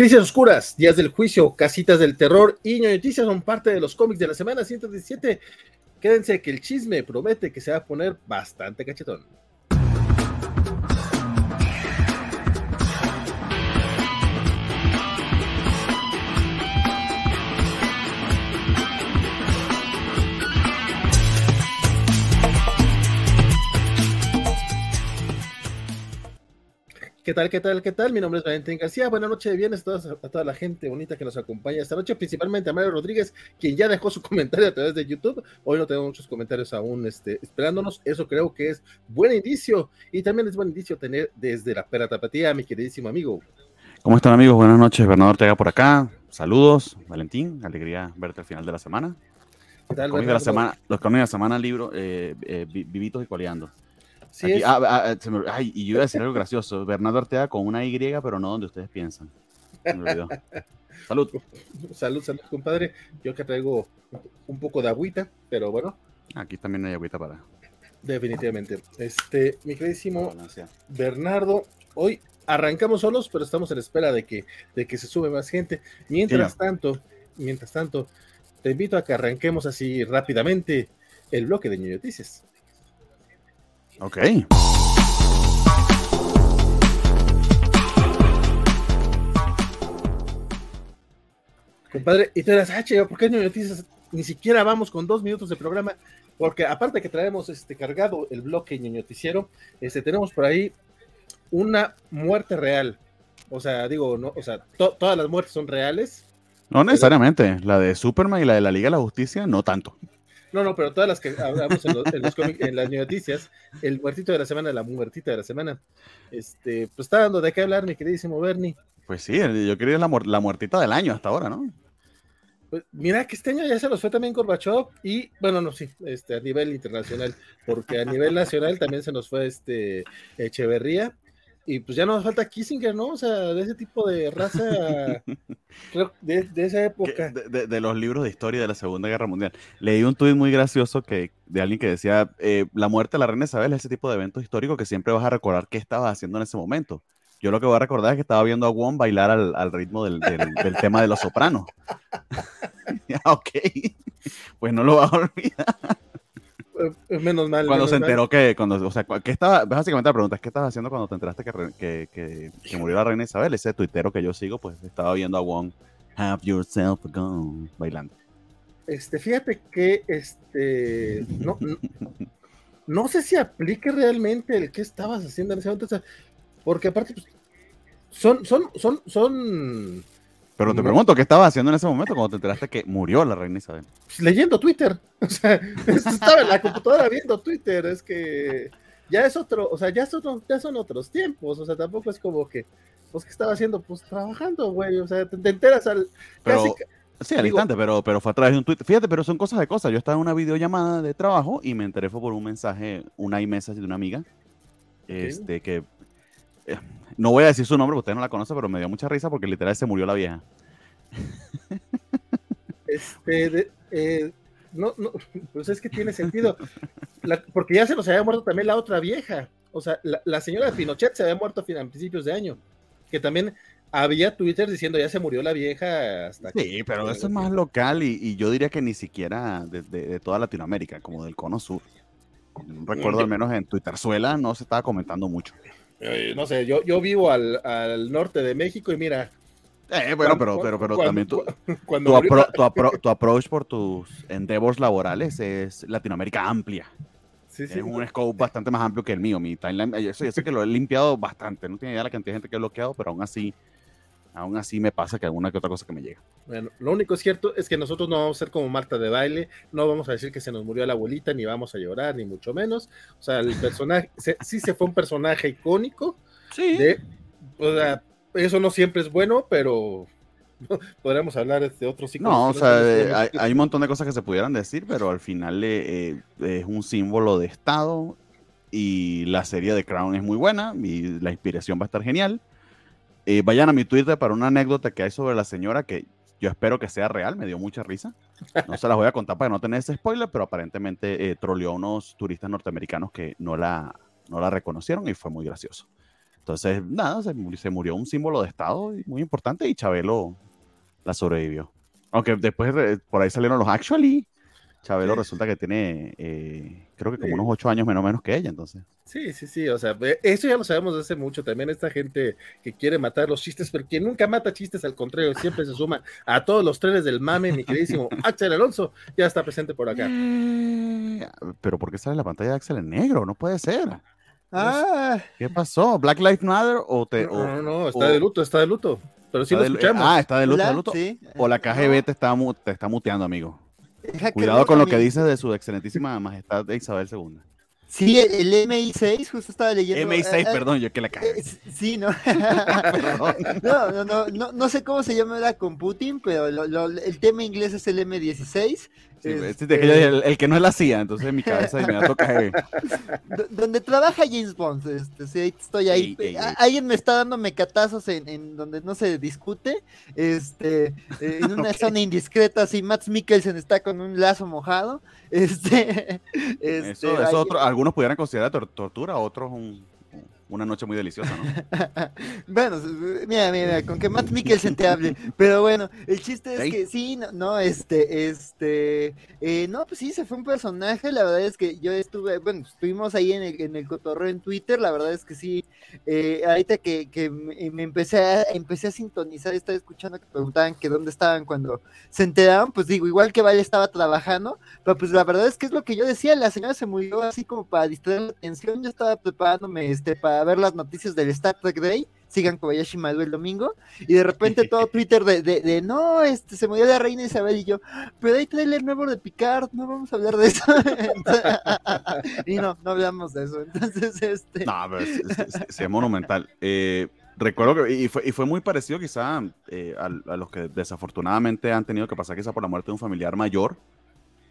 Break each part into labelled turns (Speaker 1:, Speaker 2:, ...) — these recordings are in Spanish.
Speaker 1: Crisis Oscuras, Días del Juicio, Casitas del Terror y Noticias son parte de los cómics de la semana 117. Quédense que el chisme promete que se va a poner bastante cachetón. ¿Qué tal, qué tal, qué tal? Mi nombre es Valentín García. Buenas noches de viernes a, toda la gente bonita que nos acompaña esta noche, principalmente a Mario Rodríguez, quien ya dejó su comentario a través de YouTube. Hoy no tenemos muchos comentarios aún este, esperándonos. Eso creo que es buen indicio. Y también es buen indicio tener desde la pera tapatía a mi queridísimo amigo.
Speaker 2: ¿Cómo están, amigos? Buenas noches. Bernardo Ortega por acá. Saludos, Valentín. Alegría verte al final de la semana. ¿Qué tal, los de la semana, los de la semana, libro, eh, eh, vivitos y coleando. Ah, ah, ah, y yo iba a decir algo gracioso. Bernardo Arteaga con una Y, pero no donde ustedes piensan.
Speaker 1: salud. Salud, salud, compadre. Yo que traigo un poco de agüita, pero bueno.
Speaker 2: Aquí también hay agüita para.
Speaker 1: Definitivamente. Este, mi queridísimo Bernardo, hoy arrancamos solos, pero estamos en espera de que, de que se sube más gente. Mientras tanto, mientras tanto, te invito a que arranquemos así rápidamente el bloque de Noticias.
Speaker 2: Ok.
Speaker 1: Compadre, y tú eras, ah, ¿por qué no noticias? Ni siquiera vamos con dos minutos de programa, porque aparte que traemos este cargado el bloque noticiero, este, tenemos por ahí una muerte real. O sea, digo, no, o sea, todas las muertes son reales.
Speaker 2: No necesariamente, la de Superman y la de la Liga de la Justicia, no tanto.
Speaker 1: No, no, pero todas las que hablamos en, los, en, las noticias, el muertito de la semana, la muertita de la semana, este, pues está dando de qué hablar, mi queridísimo Bernie.
Speaker 2: Pues sí, yo quería la, la muertita del año hasta ahora, ¿no?
Speaker 1: Pues mira que este año ya se los fue también Gorbachev y, bueno, no, sí, este, a nivel internacional, porque a nivel nacional también se nos fue este Echeverría y pues ya no nos falta Kissinger, ¿no? O sea, de ese tipo de raza, de, esa época.
Speaker 2: De, los libros de historia de la Segunda Guerra Mundial. Leí un tuit muy gracioso que, de alguien que decía, eh, la muerte de la reina Isabel es ese tipo de evento histórico que siempre vas a recordar qué estabas haciendo en ese momento. Yo lo que voy a recordar es que estaba viendo a Wong bailar al, ritmo del, del, tema de los sopranos. ok, pues no lo vas a olvidar.
Speaker 1: Eh, menos mal.
Speaker 2: Cuando se enteró que, cuando, o sea, ¿qué estaba, básicamente la pregunta es, ¿qué estabas haciendo cuando te enteraste que, que, que, murió la reina Isabel? Ese tuitero que yo sigo, pues estaba viendo a Wong, have yourself gun, bailando.
Speaker 1: Este, fíjate que, este, no, no, sé si aplique realmente el que estabas haciendo en ese momento, porque aparte, pues, son, son, son, son
Speaker 2: pero te pregunto, ¿qué estabas haciendo en ese momento cuando te enteraste que murió la reina Isabel?
Speaker 1: Pues, leyendo Twitter. O sea, estaba en la computadora viendo Twitter. Es que ya es otro, o sea, ya son, ya son otros tiempos. O sea, tampoco es como que, pues, ¿qué estaba haciendo? Pues trabajando, güey. O sea, te, enteras al.
Speaker 2: sí, al instante, pero, pero fue a través de un Twitter. Fíjate, pero son cosas de cosas. Yo estaba en una videollamada de trabajo y me enteré fue por un mensaje, una iMessage de una amiga. Este, que eh, no voy a decir su nombre, porque usted no la conoce, pero me dio mucha risa porque literal se murió la vieja.
Speaker 1: Este, eh, no, no, pues es que tiene sentido. porque ya se nos había muerto también la otra vieja. O sea, la, señora de Pinochet se había muerto a principios de año. Que también había Twitter diciendo ya se murió la vieja hasta
Speaker 2: Sí, pero eso es más local y, yo diría que ni siquiera de, toda Latinoamérica, como del cono sur. recuerdo al menos en Twitterzuela no se estaba comentando mucho.
Speaker 1: Eh, no sé, yo, yo vivo al, al, norte de México y mira.
Speaker 2: Eh, bueno, pero, pero, pero también tu, tu, approach por tus endeavors laborales es Latinoamérica amplia. Sí, sí. Es un scope bastante más amplio que el mío. Mi timeline, yo sé, yo sé que lo he limpiado bastante. No tiene idea de la cantidad de gente que he bloqueado, pero aún así aún así me pasa que alguna que otra cosa que me llega.
Speaker 1: Bueno, lo único cierto es que nosotros no vamos a ser como Marta de baile, no vamos a decir que se nos murió la abuelita, ni vamos a llorar, ni mucho menos. O sea, el personaje, sí se fue un personaje icónico. Sí. o sea, eso no siempre es bueno, pero podríamos hablar de otros
Speaker 2: ciclos. No, o sea, hay, un montón de cosas que se pudieran decir, pero al final eh, es un símbolo de Estado y la serie de Crown es muy buena y la inspiración va a estar genial. Eh, vayan a mi Twitter para una anécdota que hay sobre la señora que yo espero que sea real, me dio mucha risa. No se las voy a contar para no tener ese spoiler, pero aparentemente eh, troleó a unos turistas norteamericanos que no la, no la reconocieron y fue muy gracioso. Entonces, nada, se, murió un símbolo de Estado muy importante y Chabelo la sobrevivió. Aunque después por ahí salieron los Actually. Chabelo resulta que tiene, eh, creo que como unos ocho años menos menos que ella, entonces.
Speaker 1: Sí, sí, sí, o sea, eso ya lo sabemos desde hace mucho. También esta gente que quiere matar los chistes, pero quien nunca mata chistes, al contrario, siempre se suma a todos los trenes del mame, mi queridísimo Axel Alonso, ya está presente por acá.
Speaker 2: Eh, pero ¿por qué sale la pantalla de Axel en negro? No puede ser. Ah. ¿Qué pasó? ¿Black Lives Matter o te.?
Speaker 1: No, no, está de luto, está de luto. Pero sí lo escuchamos.
Speaker 2: ah, está de luto, de luto. O la KGB te está, te está muteando, amigo. Cuidado con lo que dices de su excelentísima majestad de Isabel II.
Speaker 3: Sí, el, MI6, justo estaba leyendo.
Speaker 2: MI6, eh, eh, perdón, yo que la cagué.
Speaker 3: Eh, sí, ¿no? no, no, no, no, no sé cómo se llama con Putin, pero el tema inglés es el M16
Speaker 2: este, el, que no es la CIA, entonces en mi cabeza me toca.
Speaker 3: donde trabaja James Bond, este, sí, estoy ahí. Alguien me está dando mecatazos en, donde no se discute, este, en una zona indiscreta, así Matt Mikkelsen está con un lazo mojado. Este,
Speaker 2: este eso, eso otro, algunos pudieran considerar tortura, otros un una noche muy deliciosa, ¿no?
Speaker 3: bueno, mira, mira, con que Matt Mikkelsen te hable. Pero bueno, el chiste es que sí, no, no este, este, eh, no, pues sí, se fue un personaje. La verdad es que yo estuve, bueno, estuvimos ahí en el, en el cotorreo en Twitter. La verdad es que sí, eh, ahorita que, que me empecé a, empecé a sintonizar, estaba escuchando que preguntaban que dónde estaban cuando se enteraron. Pues digo, igual que Vale estaba trabajando, pero pues la verdad es que es lo que yo decía. La señora se murió así como para distraer la atención. Yo estaba preparándome, este, para a ver las noticias del Star Trek Day, sigan Kobayashi Maru el domingo, y de repente todo Twitter de, de, no, este, se murió la reina Isabel y yo, pero hay trailer nuevo de Picard, no vamos a hablar de eso. y no, no hablamos de eso. Entonces, este.
Speaker 2: No, pero es, monumental. Eh, recuerdo que, y fue, y fue muy parecido quizá eh, a, a, los que desafortunadamente han tenido que pasar quizá por la muerte de un familiar mayor.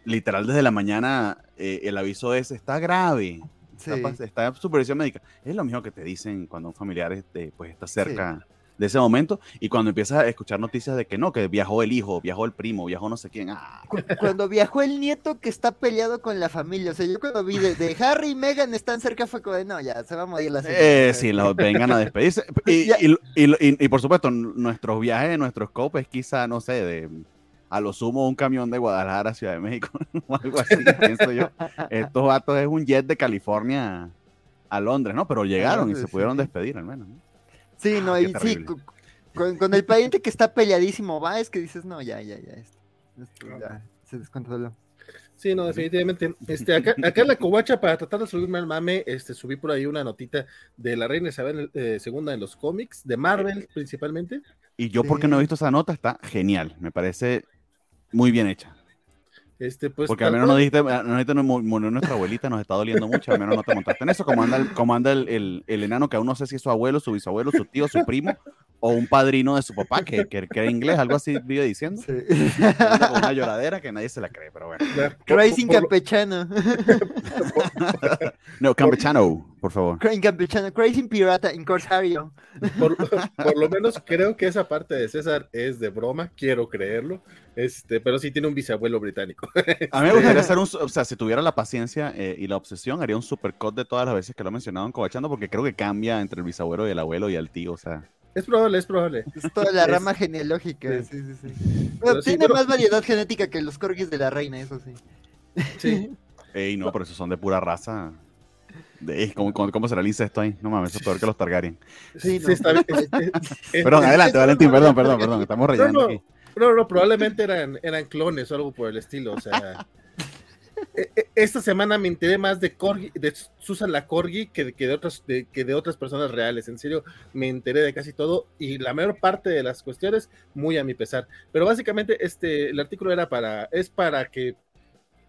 Speaker 2: Literal, desde la mañana eh, el aviso es, está grave, está, en supervisión médica. Es lo mismo que te dicen cuando un familiar este, pues, está cerca de ese momento y cuando empiezas a escuchar noticias de que no, que viajó el hijo, viajó el primo, viajó no sé quién. Ah.
Speaker 3: Cuando viajó el nieto que está peleado con la familia. O sea, yo cuando vi de, Harry y Meghan están cerca fue como de, no, ya, se va a morir la
Speaker 2: señora. Eh, sí, los vengan a despedirse. y, y, y, por supuesto, nuestros viajes, nuestros scopes, quizá, no sé, de a lo sumo un camión de Guadalajara a Ciudad de México o algo así, pienso yo. Estos vatos es un jet de California a Londres, ¿no? Pero llegaron y se pudieron despedir al menos.
Speaker 3: Sí, no, ah, y sí, con, el pariente que está peleadísimo, va, es que dices, no, ya, ya, ya, ya se descontroló.
Speaker 1: Sí, no, definitivamente. Este, acá, acá en la covacha, para tratar de subirme al mame, este, subí por ahí una notita de la reina Isabel II eh, en los cómics, de Marvel principalmente.
Speaker 2: Y yo, porque no he visto esa nota, está genial. Me parece muy bien hecha.
Speaker 1: Este, pues,
Speaker 2: Porque al menos no dijiste, no murió nuestra abuelita, nos está doliendo mucho, al menos no te montaste en eso, como anda el, como anda el, el, enano que aún no sé si es su abuelo, su bisabuelo, su tío, su primo, o un padrino de su papá que, que, que era inglés, algo así vive diciendo. Sí. Una, lloradera que nadie se la cree, pero bueno.
Speaker 3: Crazy campechano.
Speaker 2: no, campechano, por favor.
Speaker 3: Crazy campechano, crazy pirata en Corsario.
Speaker 1: Por, por, lo menos creo que esa parte de César es de broma, quiero creerlo. Este, pero sí tiene un bisabuelo británico.
Speaker 2: A mí me gustaría hacer un, o sea, si tuviera la paciencia eh, y la obsesión, haría un supercut de todas las veces que lo he mencionado en Cobachando, porque creo que cambia entre el bisabuelo y el abuelo y el tío, o sea.
Speaker 1: Es probable, es probable.
Speaker 3: Es toda la rama genealógica. Sí, sí, sí. tiene más variedad genética que los corgis de la reina, eso sí.
Speaker 1: Sí.
Speaker 2: Ey, no, pero esos son de pura raza. De, ¿cómo, cómo, será el incesto ahí? No mames, eso es peor que los Targaryen.
Speaker 1: Sí, sí está bien.
Speaker 2: perdón, adelante, Valentín, perdón, perdón, perdón, estamos reyendo aquí.
Speaker 1: No, no, probablemente eran, eran clones o algo por el estilo, o sea. E, e, esta semana me enteré más de, Corgi, de Susan la Corgi que, que, de otras, que de otras personas reales. En serio, me enteré de casi todo y la mayor parte de las cuestiones muy a mi pesar. Pero básicamente este, el artículo era para, es para que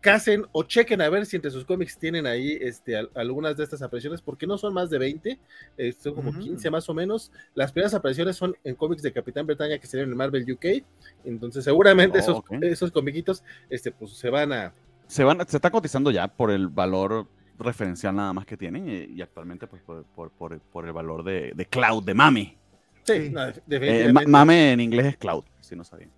Speaker 1: casen o chequen a ver si entre sus cómics tienen ahí este, algunas de estas apariciones, porque no son más de 20, eh, son como 15 más o menos. Las primeras apariciones son en cómics de Capitán Bretaña que se en Marvel UK, entonces seguramente oh, esos, esos comiquitos este, pues, se van a...
Speaker 2: Se, van, se está cotizando ya por el valor referencial nada más que tienen y, actualmente pues por, por, por, el valor de, de, Cloud, de Mame.
Speaker 1: Sí,
Speaker 2: eh, mame en inglés es Cloud, si no sabían.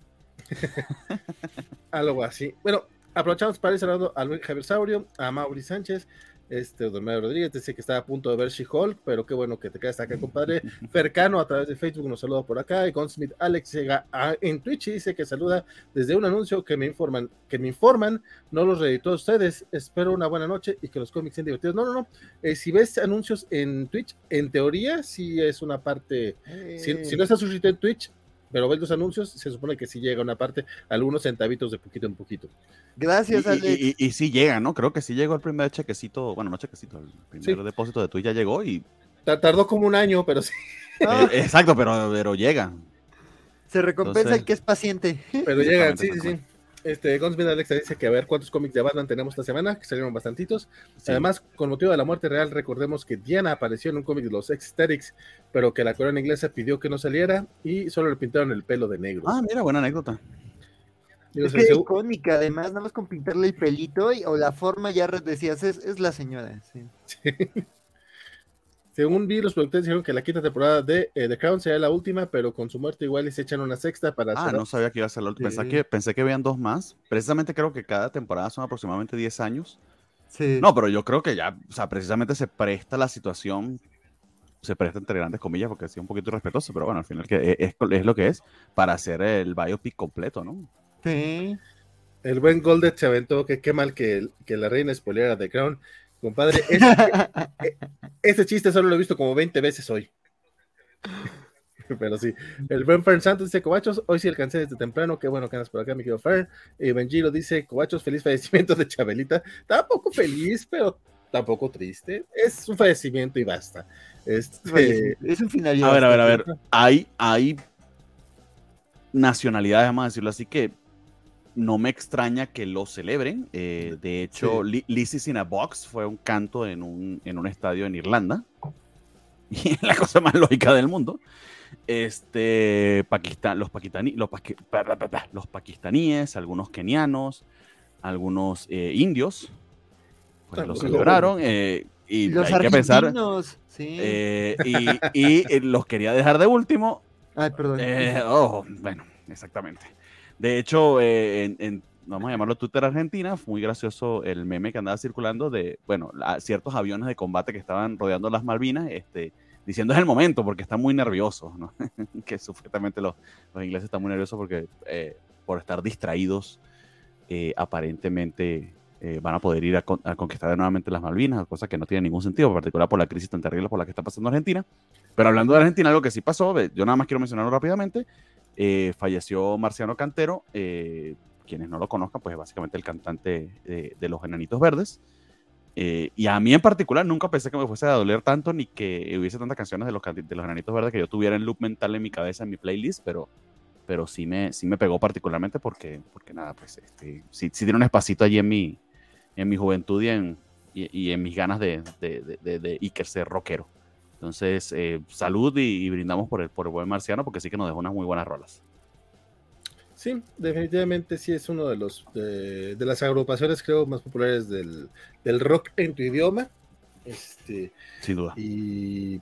Speaker 1: Algo así. Bueno, Aprovechamos para ir saludando a Luis Javier Saurio, a Mauri Sánchez, Este, Mario Rodríguez dice que está a punto de ver She-Hulk, pero qué bueno que te quedas acá, compadre. Fercano a través de Facebook nos saluda por acá. Y Gunsmith Alex llega en Twitch y dice que saluda desde un anuncio que me informan, que me informan, no los reeditó a ustedes. Espero una buena noche y que los cómics sean divertidos. No, no, no. Eh, si ves anuncios en Twitch, en teoría sí es una parte. Si, si, no estás suscrito en Twitch, pero ves los anuncios, se supone que sí llega una parte, algunos centavitos de poquito en poquito.
Speaker 3: Gracias,
Speaker 2: Alex. Y, y, sí llega, ¿no? Creo que sí llegó el primer chequecito, bueno, no chequecito, el primer depósito de Twitch ya llegó y...
Speaker 1: Tardó como un año, pero sí.
Speaker 2: Eh, exacto, pero, pero llega.
Speaker 3: Se recompensa el que es paciente.
Speaker 1: Pero llega, sí, sí, sí. Este, Gunsmith Alexa dice que a ver cuántos cómics de Batman tenemos esta semana, que salieron bastantitos. Además, con motivo de la muerte real, recordemos que Diana apareció en un cómic de los Ecstatics, pero que la corona inglesa pidió que no saliera y solo le pintaron el pelo de negro.
Speaker 2: Ah, mira, buena anécdota.
Speaker 3: Es, es icónica, además, nada más con pintarle el pelito y, o la forma ya decías, es, es la señora. Sí. sí.
Speaker 1: Según vi, los productores dijeron que la quinta temporada de eh, The Crown sería la última, pero con su muerte igual se echan una sexta para...
Speaker 2: Ah, no sabía que iba a ser la última. Pensé, que, pensé que habían dos más. Precisamente creo que cada temporada son aproximadamente 10 años. Sí. No, pero yo creo que ya, o sea, precisamente se presta la situación, se presta entre grandes comillas, porque es un poquito irrespetuoso, pero bueno, al final que e, es, es, lo que es, para hacer el biopic completo, ¿no?
Speaker 3: Sí.
Speaker 1: El buen Goldet se aventó que qué mal que, que la reina spoilera The Crown. Compadre, ese, chiste solo lo he visto como 20 veces hoy. Pero sí, el buen Fern Santos dice, Cobachos, hoy sí alcancé desde temprano, qué bueno que andas por acá, mi querido Fern. Y Benjiro dice, Cobachos, feliz fallecimiento de Chabelita. Tampoco feliz, pero tampoco triste. Es un fallecimiento y basta. Este...
Speaker 3: Es un final.
Speaker 2: A ver, a ver, a ver. Hay, hay nacionalidades, vamos a decirlo así, que no me extraña que lo celebren. Eh, de hecho, sí. Lizzie's in a Box fue un canto en un, en un estadio en Irlanda. Y es la cosa más lógica del mundo. Este, Pakistán, los, los, los pakistaníes, algunos kenianos, algunos eh, indios, pues lo celebraron. Eh, y
Speaker 3: los
Speaker 2: hay que pensar.
Speaker 3: Sí.
Speaker 2: Eh, y, y los quería dejar de último.
Speaker 3: Ay, perdón.
Speaker 2: oh, bueno, exactamente. De hecho, eh, vamos a llamarlo Twitter Argentina, fue muy gracioso el meme que andaba circulando de, bueno, ciertos aviones de combate que estaban rodeando las Malvinas, este, diciendo es el momento porque están muy nerviosos, ¿no? que supuestamente los, ingleses están muy nerviosos porque eh, por estar distraídos, eh, aparentemente van a poder ir a, a, conquistar nuevamente las Malvinas, cosa que no tiene ningún sentido, en particular por la crisis tan terrible por la que está pasando Argentina. Pero hablando de Argentina, algo que sí pasó, yo nada más quiero mencionarlo rápidamente, eh, falleció Marciano Cantero, eh, quienes no lo conozcan, pues es básicamente el cantante de, de Los Enanitos Verdes. Eh, y a mí en particular nunca pensé que me fuese a doler tanto ni que hubiese tantas canciones de los, de los Enanitos Verdes que yo tuviera en loop mental en mi cabeza, en mi playlist, pero, pero sí, me, sí me pegó particularmente porque, porque nada, pues este, sí, sí tiene un espacito allí en mi, en mi juventud y en, y, y en mis ganas de, de, de, de, de Iker ser rockero. Entonces, eh, salud y, y, brindamos por el, por el buen marciano porque sí que nos dejó unas muy buenas rolas.
Speaker 1: Sí, definitivamente sí es uno de los de, de las agrupaciones creo más populares del, del, rock en tu idioma. Este,
Speaker 2: Sin duda.
Speaker 1: Y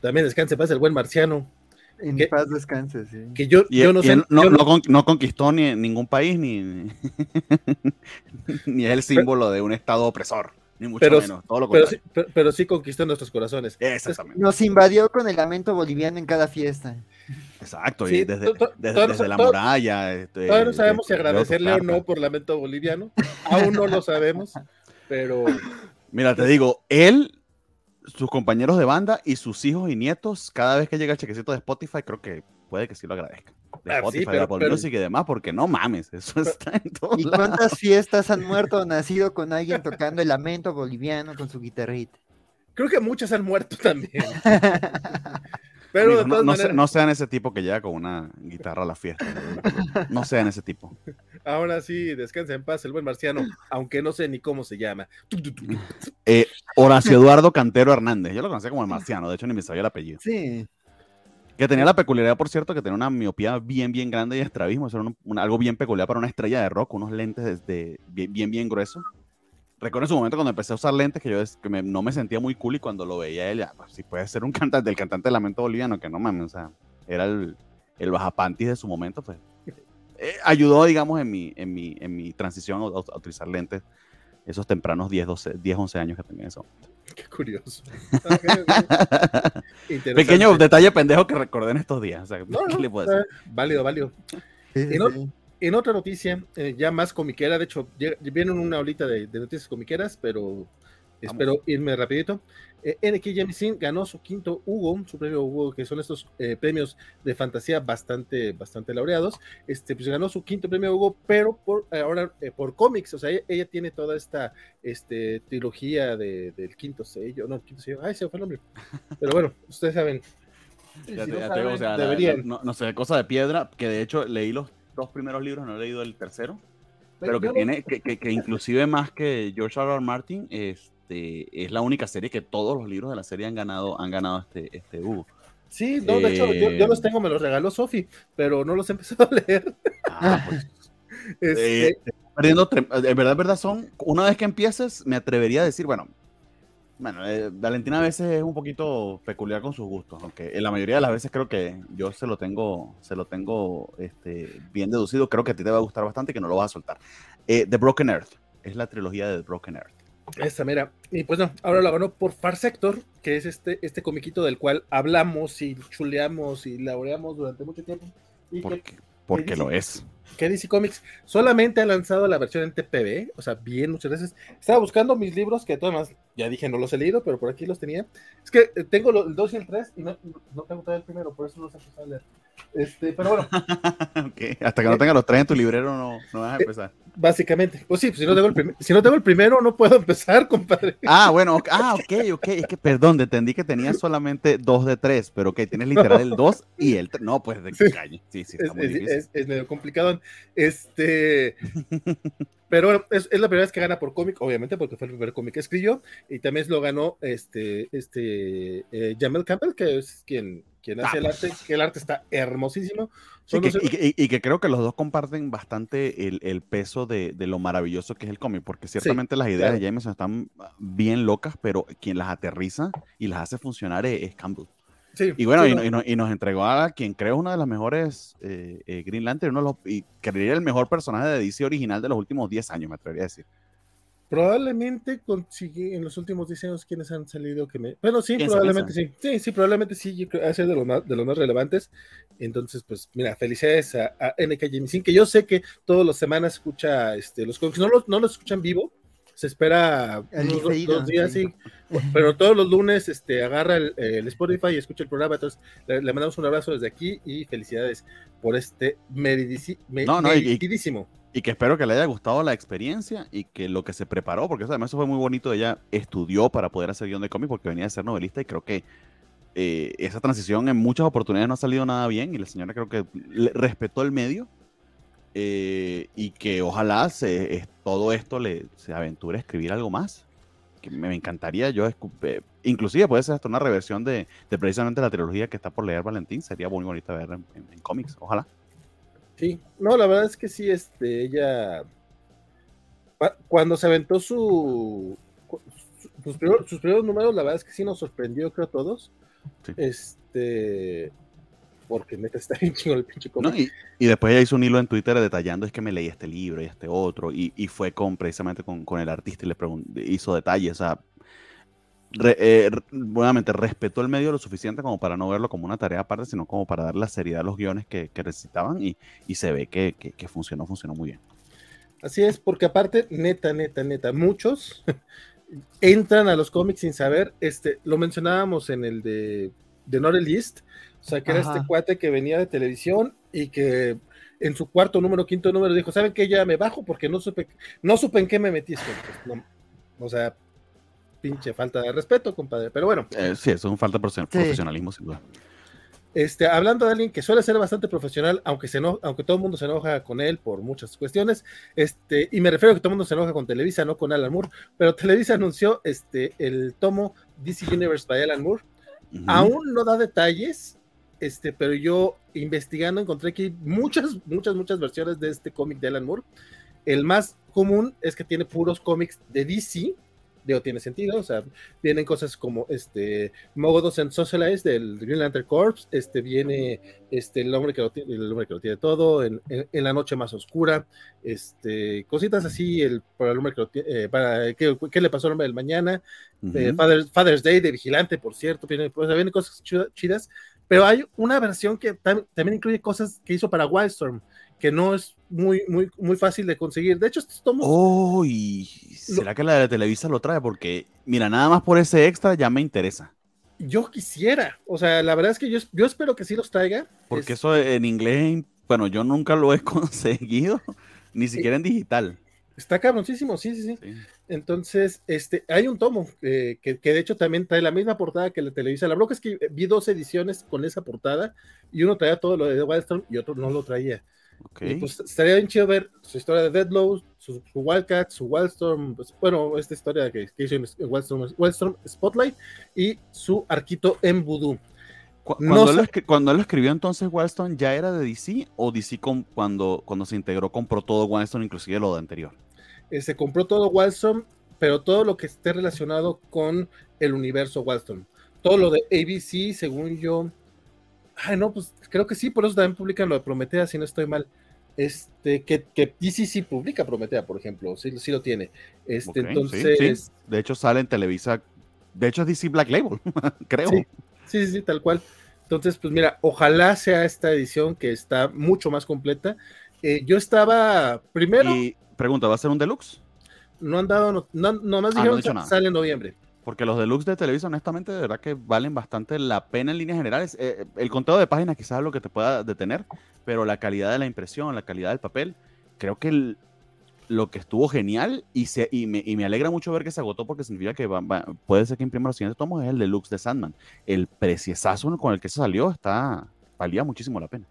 Speaker 1: también descanse paz el buen marciano.
Speaker 3: En que, paz descanse, sí.
Speaker 1: Que yo,
Speaker 2: y,
Speaker 1: yo no sé.
Speaker 2: No,
Speaker 1: yo
Speaker 2: no, no, no, conquistó ni en ningún país, ni, ni es el símbolo de un estado opresor ni mucho
Speaker 1: pero,
Speaker 2: menos, todo lo
Speaker 1: pero, sí, pero, pero, sí, conquistó nuestros corazones.
Speaker 2: Exactamente.
Speaker 3: Nos invadió con el lamento boliviano en cada fiesta.
Speaker 2: Exacto, sí, y desde, desde, desde la muralla. Este,
Speaker 1: todavía no sabemos si agradecerle o no por lamento boliviano, aún no lo sabemos, pero...
Speaker 2: Mira, te digo, él, sus compañeros de banda y sus hijos y nietos, cada vez que llega el chequecito de Spotify, creo que puede que sí lo agradezcan de
Speaker 1: Ah,
Speaker 2: Spotify, de Apple Music y demás, porque no mames, eso está en todo
Speaker 3: ¿Y cuántas fiestas han muerto o nacido con alguien tocando el lamento boliviano con su guitarrita?
Speaker 1: Creo que muchas han muerto también. Pero
Speaker 2: Amigo, no, no, maneras... no, sean ese tipo que llega con una guitarra a la fiesta. No, no sean ese tipo.
Speaker 1: Ahora sí, descansa en paz el buen marciano, aunque no sé ni cómo se llama.
Speaker 2: Eh, Horacio Eduardo Cantero Hernández. Yo lo conocía como el marciano, de hecho ni me sabía el apellido.
Speaker 3: Sí.
Speaker 2: Que tenía la peculiaridad, por cierto, que tenía una miopía bien, bien grande y estrabismo. Eso era un, un, algo bien peculiar para una estrella de rock, unos lentes de, de, bien, bien, bien gruesos. Recuerdo en su momento cuando empecé a usar lentes que yo que me, no me sentía muy cool y cuando lo veía él, pues, si puede ser un cantante, del cantante de Lamento Boliviano, que no mames, o sea, era el, el bajapantis de su momento, pues. Eh, ayudó, digamos, en mi, en mi, en mi transición a, a, utilizar lentes esos tempranos 10, 12, 10, 11 años que tenía en ese momento.
Speaker 1: Qué curioso.
Speaker 2: Pequeño detalle pendejo que recordé en estos días.
Speaker 1: Válido, válido. en, otra noticia, eh, ya más comiquera, de hecho, viene una olita de, de noticias comiqueras, pero espero irme rapidito. Eh, NK Jemisin ganó su quinto Hugo, su premio Hugo, que son estos eh, premios de fantasía bastante, bastante laureados. Este, pues ganó su quinto premio Hugo, pero por eh, ahora por cómics. O sea, ella, tiene toda esta este, trilogía de, del quinto sello, no, el quinto sello, ay, se fue el nombre. Pero bueno, ustedes saben.
Speaker 2: no, sé, cosa de piedra, que de hecho leí los dos primeros libros, no he leído el tercero. Pero que tiene, que, que, que, inclusive más que George R. R. Martin, es, este, es la única serie que todos los libros de la serie han ganado, han ganado este, este Hugo.
Speaker 1: Sí, no, de hecho, yo, los eh, tengo, me los regaló Sofi, pero no los he empezado a leer. Ah, pues.
Speaker 2: este... Eh, perdiendo, en verdad, verdad, son, una vez que empieces, me atrevería a decir, bueno, bueno, eh, Valentina a veces es un poquito peculiar con sus gustos, aunque en la mayoría de las veces creo que yo se lo tengo, se lo tengo este, bien deducido, creo que a ti te va a gustar bastante y que no lo vas a soltar. The Broken Earth, es la trilogía de The Broken Earth.
Speaker 1: Esta, mira. Y pues no, ahora la ganó por Far Sector, que es este, este comiquito del cual hablamos y chuleamos y laureamos durante mucho tiempo. Y
Speaker 2: porque, porque lo es.
Speaker 1: Que DC Comics solamente ha lanzado la versión en TPB, o sea, bien muchas veces. Estaba buscando mis libros, que además ya dije no los he leído, pero por aquí los tenía. Es que eh, tengo el 2 y el 3 y no, no tengo todavía el primero, por eso no se a leer. Este, pero bueno.
Speaker 2: Hasta que no eh, tenga los tres en tu librero no, no vas a eh, empezar.
Speaker 1: Básicamente. Pues sí, pues si, no tengo el si no tengo el primero no puedo empezar, compadre.
Speaker 2: Ah, bueno. Ah, ok, ok. Es que, perdón, entendí que tenías solamente dos de tres, pero que tienes literal el dos y el tres. No, pues de calle. Sí, sí, está
Speaker 1: es, muy difícil. Es, medio complicado. Este... Pero bueno, es, la primera vez que gana por cómic, obviamente, porque fue el primer cómic que escribió, y también lo ganó este, este eh, Jamel Campbell, que es quien, quien hace el arte, que el arte está hermosísimo.
Speaker 2: Y, que, creo que los dos comparten bastante el, peso de, lo maravilloso que es el cómic, porque ciertamente las ideas de Jameson están bien locas, pero quien las aterriza y las hace funcionar es, Campbell. y bueno, y, nos entregó a quien creo una de las mejores eh, eh, Green Lantern, uno y creería el mejor personaje de DC original de los últimos 10 años, me atrevería a decir.
Speaker 1: Probablemente consigue en los últimos diseños quienes han salido que me. Bueno, sí, probablemente sí. Sí, sí, probablemente sí. Yo creo de los más, de los más relevantes. Entonces, pues, mira, felicidades a, a NK Jemisin, que yo sé que todas las semanas escucha este, los cómics. No los, no los escuchan vivo. Se espera dos, días, sí. Pero todos los lunes este, agarra el, Spotify y escucha el programa. Entonces, le, mandamos un abrazo desde aquí y felicidades por este meridísimo.
Speaker 2: Y que espero que le haya gustado la experiencia y que lo que se preparó, porque eso, además eso fue muy bonito, ella estudió para poder hacer guion de cómic porque venía de ser novelista y creo que eh, esa transición en muchas oportunidades no ha salido nada bien y la señora creo que respetó el medio eh, y que ojalá se, todo esto le, se aventure a escribir algo más. Que me, encantaría yo, eh, inclusive puede ser hasta una reversión de, precisamente la trilogía que está por leer Valentín, sería muy bonita ver en cómics, ojalá.
Speaker 1: Sí, no, la verdad es que sí, este, ella, cuando se aventó su, sus, primeros, números, la verdad es que sí nos sorprendió, creo, a todos. Este, porque neta está bien chingo el pinche
Speaker 2: cómic. y, después ella hizo un hilo en Twitter detallando es que me leí este libro y este otro, y, fue con precisamente con, el artista y le hizo detalles, o sea, re, eh, respetó el medio lo suficiente como para no verlo como una tarea aparte, sino como para dar la seriedad a los guiones que, que necesitaban y, y, se ve que, que, funcionó, funcionó muy bien.
Speaker 1: Así es, porque aparte, neta, neta, neta, muchos entran a los cómics sin saber, este, lo mencionábamos en el de, de Norelist, o sea, que era este cuate que venía de televisión y que en su cuarto número, quinto número, dijo, ¿saben qué? Ya me bajo porque no supe, no supe en qué me metí. o sea, pinche falta de respeto, compadre. Pero bueno.
Speaker 2: Eh, sí, eso es un falta de profesionalismo, sin duda.
Speaker 1: Este, hablando de alguien que suele ser bastante profesional, aunque, se no, aunque todo el mundo se enoja con él por muchas cuestiones, este, y me refiero a que todo el mundo se enoja con Televisa, no con Alan Moore, pero Televisa anunció este, el tomo DC Universe by Alan Moore. Aún no da detalles, este, pero yo investigando encontré que hay muchas, muchas, muchas versiones de este cómic de Alan Moore. El más común es que tiene puros cómics de DC, digo, tiene sentido, o sea, vienen cosas como este Mogodos and Socialize del Green Lantern Corps, este viene este el hombre que lo tiene, el hombre que lo tiene todo, en, la noche más oscura, este, cositas así, el, para el hombre que lo tiene, eh, para ¿qué, ¿qué, le pasó al hombre del mañana, eh, Father's, Day de Vigilante, por cierto, viene, pues, vienen cosas chidas, pero hay una versión que también incluye cosas que hizo para Wildstorm, que no es muy, muy, muy fácil de conseguir. De hecho, estos tomos.
Speaker 2: Oh, será que la de Televisa lo trae? Porque, mira, nada más por ese extra ya me interesa.
Speaker 1: Yo quisiera, o sea, la verdad es que yo, yo espero que sí los traiga.
Speaker 2: Porque eso en inglés, bueno, yo nunca lo he conseguido, ni siquiera en digital.
Speaker 1: Está cabroncísimo, sí, sí, sí, Entonces, este, hay un tomo eh, que, de hecho también trae la misma portada que la Televisa. La bronca es que vi dos ediciones con esa portada y uno traía todo lo de Wildstorm y otro no lo traía. Okay. pues estaría bien chido ver su historia de Deadlow, su, Wildcat, su Wildstorm, pues, bueno, esta historia que, hizo en Wildstorm, Spotlight y su arquito en Voodoo.
Speaker 2: Cuando, él, cuando, él, escribió entonces Wildstorm, ¿ya era de DC o DC cuando, cuando se integró compró todo Wildstorm, inclusive lo de anterior?
Speaker 1: Eh, se compró todo Wildstorm, pero todo lo que esté relacionado con el universo Wildstorm. Todo lo de ABC, según yo, Ay, no, pues creo que sí, por eso también publican lo de Prometea, si no estoy mal. Este, que, que DC sí publica Prometea, por ejemplo, sí, sí lo tiene. Este, entonces.
Speaker 2: De hecho, sale en Televisa. De hecho, es DC Black Label, creo.
Speaker 1: Sí, sí, sí, tal cual. Entonces, pues mira, ojalá sea esta edición que está mucho más completa. Eh, yo estaba primero. Y
Speaker 2: pregunta, ¿va a ser un deluxe?
Speaker 1: No han dado, no, no, nomás ah, dijeron que sale en noviembre.
Speaker 2: Porque los deluxe de Televisa, honestamente, de verdad que valen bastante la pena en líneas generales. Eh, eh, el conteo de páginas quizás es lo que te pueda detener, pero la calidad de la impresión, la calidad del papel, creo que lo que estuvo genial y, me, y, alegra mucho ver que se agotó porque significa que puede ser que imprima los siguientes tomos es el deluxe de Sandman. El preciesazo con el que se salió está valía muchísimo la pena.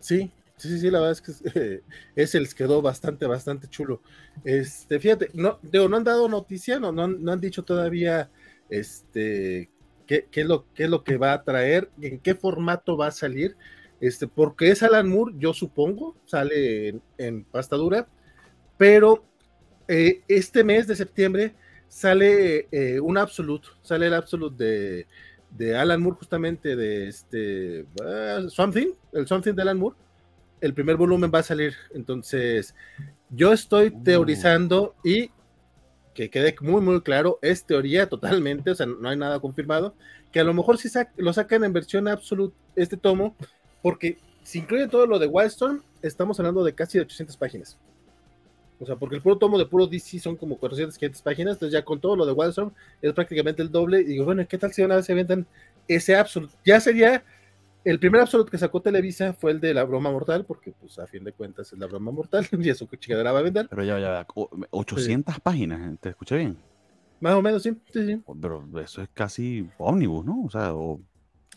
Speaker 1: Sí, sí, sí, la verdad es que ese les quedó bastante, bastante chulo. Este, fíjate, no, no han dado noticia, no, no, no han dicho todavía este, qué, qué, es lo, qué es lo que va a traer, en qué formato va a salir, este, porque es Alan Moore, yo supongo, sale en, en pastadura, pero eh, este mes de septiembre sale eh, un Absolute, sale el Absolute de, de Alan Moore, justamente de este uh, Something, el Something de Alan Moore. El primer volumen va a salir, entonces yo estoy uh. teorizando y que quede muy, muy claro, es teoría totalmente, o sea, no hay nada confirmado, que a lo mejor sí lo sacan en versión absoluta este tomo, porque si incluyen todo lo de Wildstorm, estamos hablando de casi 800 páginas. O sea, porque el puro tomo de puro DC son como 400, 500 páginas, entonces ya con todo lo de Wildstorm es prácticamente el doble. Y digo, bueno, ¿qué tal si una vez se aventan ese absoluto? Ya sería el primer absoluto que sacó Televisa fue el de la broma mortal, porque pues a fin de cuentas es la broma mortal y eso que chingadera va a vender.
Speaker 2: Pero ya, ya, 800 páginas, ¿te escuché bien?
Speaker 1: Más o menos, sí, sí, sí.
Speaker 2: Pero eso es casi ómnibus, ¿no? O sea, o,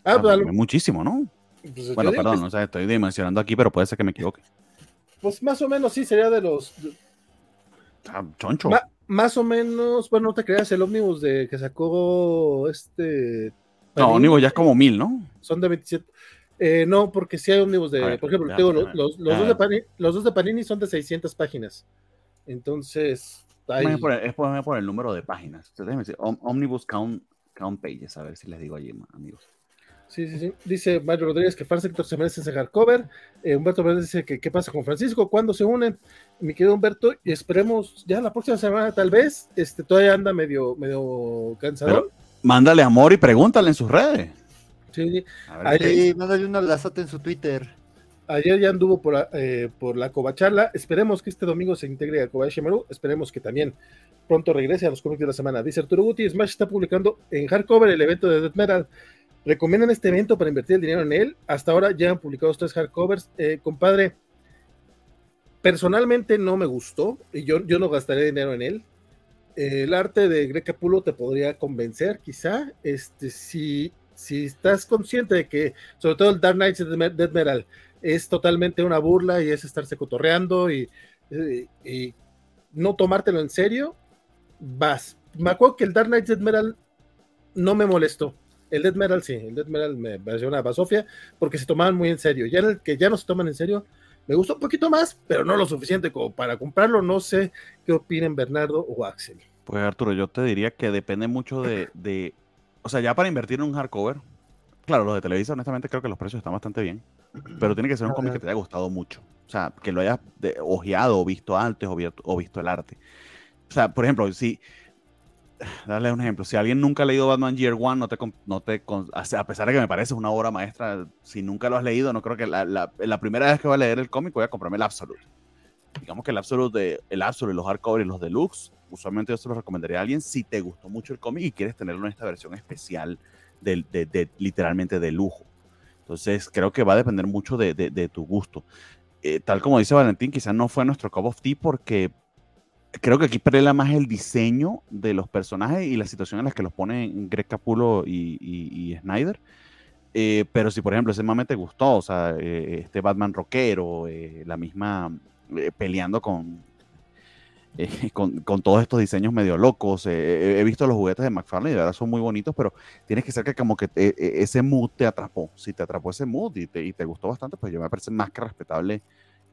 Speaker 2: ah, pues, muchísimo, ¿no? Pues, bueno, perdón, o sea, estoy dimensionando aquí, pero puede ser que me equivoque.
Speaker 1: Pues más o menos sí, sería de los...
Speaker 2: Ah, choncho.
Speaker 1: más o menos, bueno, no te creas, el ómnibus de que sacó este
Speaker 2: no, ómnibus ya es como mil, ¿no?
Speaker 1: Son de 27. Eh, no, porque si hay ómnibus de, por ejemplo, los, los, dos de Panini, los dos de Panini son de 600 páginas. Entonces,
Speaker 2: hay... es, por, por, el número de páginas. Omnibus count, count pages, a ver si les digo allí, amigos.
Speaker 1: Sí, sí, sí. Dice Mario Rodríguez que Sector se merece ese hardcover. Eh, Humberto Vélez dice que qué pasa con Francisco, cuándo se unen. Mi querido Humberto, y esperemos ya la próxima semana, tal vez. Este todavía anda medio, medio cansado
Speaker 2: mándale amor y pregúntale en sus redes.
Speaker 3: Sí, Ahí, mándale un abrazote en su Twitter.
Speaker 1: Ayer ya anduvo por, eh, por la Covacharla. Esperemos que este domingo se integre a Kobayashi Maru. Esperemos que también pronto regrese a los cómics de la semana. Dice Arturo Guti, Smash está publicando en hardcover el evento de Death Metal. ¿Recomiendan este evento para invertir el dinero en él? Hasta ahora ya han publicado tres hardcovers. Eh, compadre, personalmente no me gustó y yo, yo no gastaré dinero en él el arte de Greg Capullo te podría convencer, quizá, este, si, si estás consciente de que, sobre todo el Dark Knights de Dead Metal, es totalmente una burla y es estarse cotorreando y, y, no tomártelo en serio, vas. Me acuerdo que el Dark Knights Dead Metal no me molestó. El Dead Metal sí, el Dead Metal me pareció una basofia porque se tomaban muy en serio. Ya el que ya no se toman en serio, me gustó un poquito más, pero no lo suficiente como para comprarlo. No sé qué opinen Bernardo o Axel.
Speaker 2: Pues Arturo, yo te diría que depende mucho de, de, o sea, ya para invertir en un hardcover, claro, los de Televisa, honestamente creo que los precios están bastante bien, pero tiene que ser un cómic que te haya gustado mucho, o sea, que lo hayas de, ojeado o visto antes o, o visto el arte. O sea, por ejemplo, si, darle un ejemplo. Si alguien nunca ha leído Batman Year One, no te, no te, a pesar de que me parece una obra maestra, si nunca lo has leído, no creo que la, la, primera vez que voy a leer el cómic voy a comprarme el Absolute. Digamos que el Absolute, de, el Absolute, los hardcover y los deluxe, usualmente yo se los recomendaría a alguien si te gustó mucho el cómic y quieres tenerlo en esta versión especial de, de, literalmente de lujo. Entonces creo que va a depender mucho de, tu gusto. Eh, tal como dice Valentín, quizás no fue nuestro cup of tea porque creo que aquí prela más el diseño de los personajes y la situación en las que los ponen Greg Capulo y, Snyder. Eh, pero si, por ejemplo, ese mame te gustó, o sea, eh, este Batman rockero, eh, la misma peleando con, con, todos estos diseños medio locos. he visto los juguetes de McFarlane y de verdad son muy bonitos, pero tienes que ser que como que ese mood te atrapó. Si te atrapó ese mood y te, y te gustó bastante, pues yo me parece más que respetable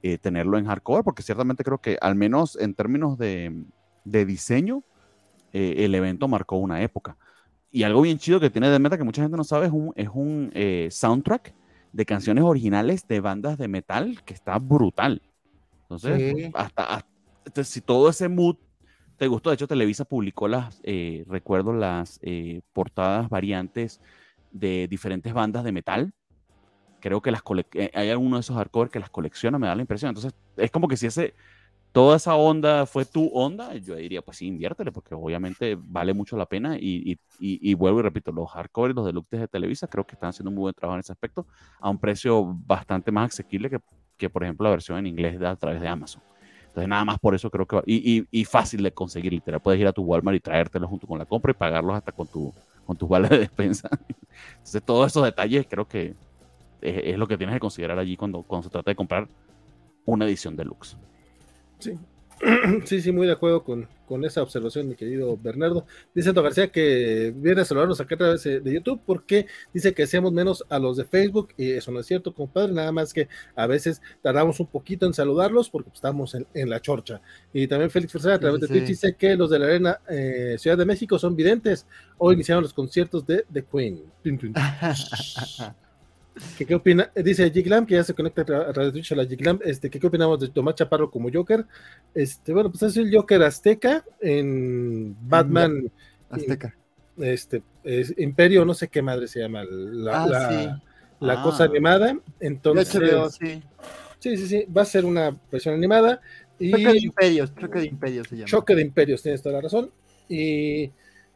Speaker 2: eh, tenerlo en hardcore, porque ciertamente creo que al menos en términos de, de diseño, eh, el evento marcó una época. Y algo bien chido que tiene de meta que mucha gente no sabe es un, es un eh, soundtrack de canciones originales de bandas de metal que está brutal. Entonces, hasta, si todo ese mood te gustó, de hecho Televisa publicó las, recuerdo las portadas variantes de diferentes bandas de metal creo que las eh, hay alguno de esos hardcore que las colecciona, me da la impresión. Entonces, es como que si ese, toda esa onda fue tu onda, yo diría, pues sí, inviértele, porque obviamente vale mucho la pena. Y, y, vuelvo y repito, los hardcore y los deluxe de Televisa creo que están haciendo un muy buen trabajo en ese aspecto, a un precio bastante más asequible que, que por ejemplo, la versión en inglés a través de Amazon. Entonces, nada más por eso creo que y, y, fácil de conseguir, literal. Puedes ir a tu Walmart y traértelo junto con la compra y pagarlos hasta con, tu, con tus vales de despensa. Entonces, todos esos detalles creo que es, lo que tienes que considerar allí cuando, cuando se trata de comprar una edición deluxe.
Speaker 1: Sí. Sí, sí, muy de acuerdo con, con esa observación, mi querido Bernardo. Dice Anto García que viene a saludarnos acá a través de YouTube porque dice que seamos menos a los de Facebook y eso no es cierto, compadre, nada más que a veces tardamos un poquito en saludarlos porque estamos en, la chorcha. Y también Félix Fernández a través de Twitch dice que los de la Arena eh, Ciudad de México son videntes. Hoy iniciaron los conciertos de The Queen. ¿Qué, opina? Dice Giglam, que ya se conecta a de Twitch a la Giglam, este, ¿qué, opinamos de Tomás Chaparro como Joker? Este, bueno, pues es el Joker azteca en Batman.
Speaker 3: Azteca.
Speaker 1: Este, es Imperio, no sé qué madre se llama, la, ah, la, cosa ah. animada. Entonces, sí. sí, sí, sí, va a ser una versión animada.
Speaker 3: Y... Choque de Imperios, Choque de Imperios se llama.
Speaker 1: Choque de Imperios, tienes toda la razón. Y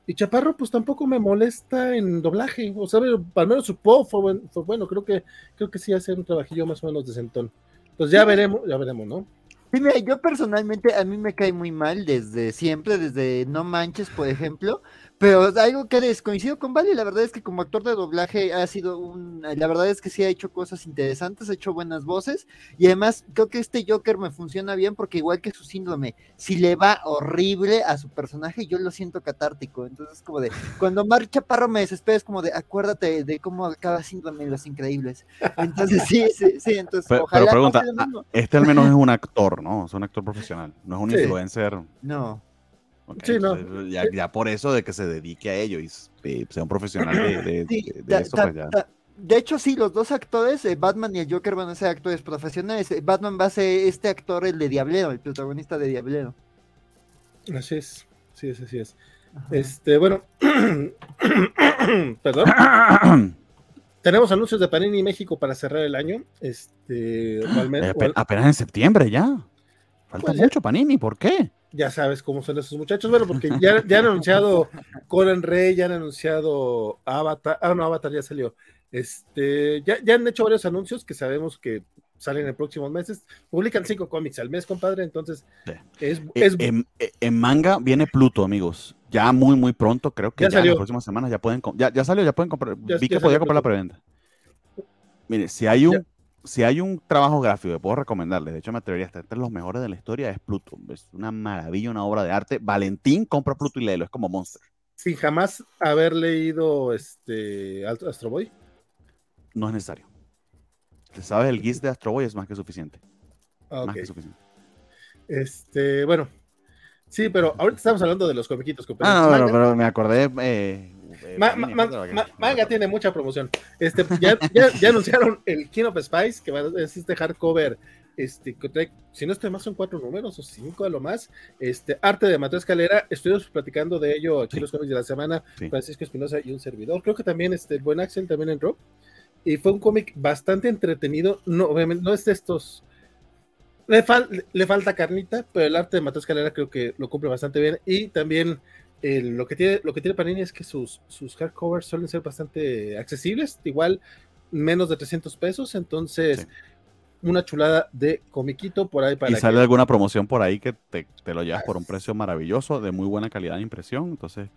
Speaker 1: y Chaparro, pues tampoco me molesta en doblaje. O sea, al menos su po fue, bueno. Creo que, creo que sí hace un trabajillo más o menos de sentón. Pues ya veremos, ya veremos, ¿no?
Speaker 3: Sí, mira, yo personalmente a mí me cae muy mal desde siempre, desde No Manches, por ejemplo, pero algo que descoincido con Vale, la verdad es que como actor de doblaje ha sido un, la verdad es que sí ha hecho cosas interesantes, ha hecho buenas voces y además creo que este Joker me funciona bien porque igual que su síndrome, si le va horrible a su personaje, yo lo siento catártico, entonces como de, cuando Mar Chaparro me desespera es como de, acuérdate de cómo acaba síndrome en Los Increíbles. Entonces sí, sí, sí, entonces
Speaker 2: pero, ojalá pero pregunta, ah, este al menos es un actor, ¿no? Es un actor profesional, no es un influencer.
Speaker 3: No
Speaker 2: sí, no. ya, ya, por eso de que se dedique a ello y sea un profesional de, de, eso, pues ya.
Speaker 3: de hecho, sí, los dos actores, eh, Batman y el Joker van a ser actores profesionales. Eh, Batman va a ser este actor, el de Diablero, el protagonista de Diablero.
Speaker 1: Así es, sí, es, así es. Este, bueno, perdón. Tenemos anuncios de Panini México para cerrar el año. Este,
Speaker 2: eh, apenas en septiembre ya. Falta pues mucho Panini, ¿por qué?
Speaker 1: ya sabes cómo son esos muchachos. Bueno, porque ya, ya han anunciado Conan Rey, ya han anunciado Avatar. Ah, no, Avatar ya salió. Este, ya, ya han hecho varios anuncios que sabemos que salen en próximos meses. Publican cinco cómics al mes, compadre. Entonces, es,
Speaker 2: eh, En, manga viene Pluto, amigos. Ya muy, muy pronto, creo que ya, en las próximas semanas ya pueden. Ya, ya salió, ya pueden comprar. Vi que podía comprar la preventa. Mire, si hay un si hay un trabajo gráfico que puedo recomendarles, de hecho me atrevería hasta entre los mejores de la historia, es Pluto. Es una maravilla, una obra de arte. Valentín compra Pluto y léelo, es como Monster.
Speaker 1: Sin jamás haber leído este Astro Boy.
Speaker 2: No es necesario. Sabes el GIS de Astro Boy es más que suficiente. Más que suficiente.
Speaker 1: Este, bueno, Sí, pero ahorita estamos hablando de los comiquitos.
Speaker 2: Ah, no, pero, me acordé. Eh,
Speaker 1: eh, manga tiene mucha promoción. Este, ya, ya, anunciaron el King of Spice, que va a ser este hardcover. Este, si no estoy más, son cuatro números o cinco a lo más. Este, arte de Mateo Escalera, estuvimos platicando de ello aquí en los cómics de la semana, Francisco Espinosa y un servidor. Creo que también este, el buen Axel también entró. Y fue un cómic bastante entretenido. No, obviamente, no es de estos. Le, le falta carnita, pero el arte de Mateo Escalera creo que lo cumple bastante bien. Y también lo, que tiene, lo que tiene Panini es que sus, sus hardcovers suelen ser bastante accesibles, igual menos de 300 pesos, entonces una chulada de comiquito por ahí para...
Speaker 2: Y sale alguna promoción por ahí que te, lo llevas por un precio maravilloso, de muy buena calidad de impresión, entonces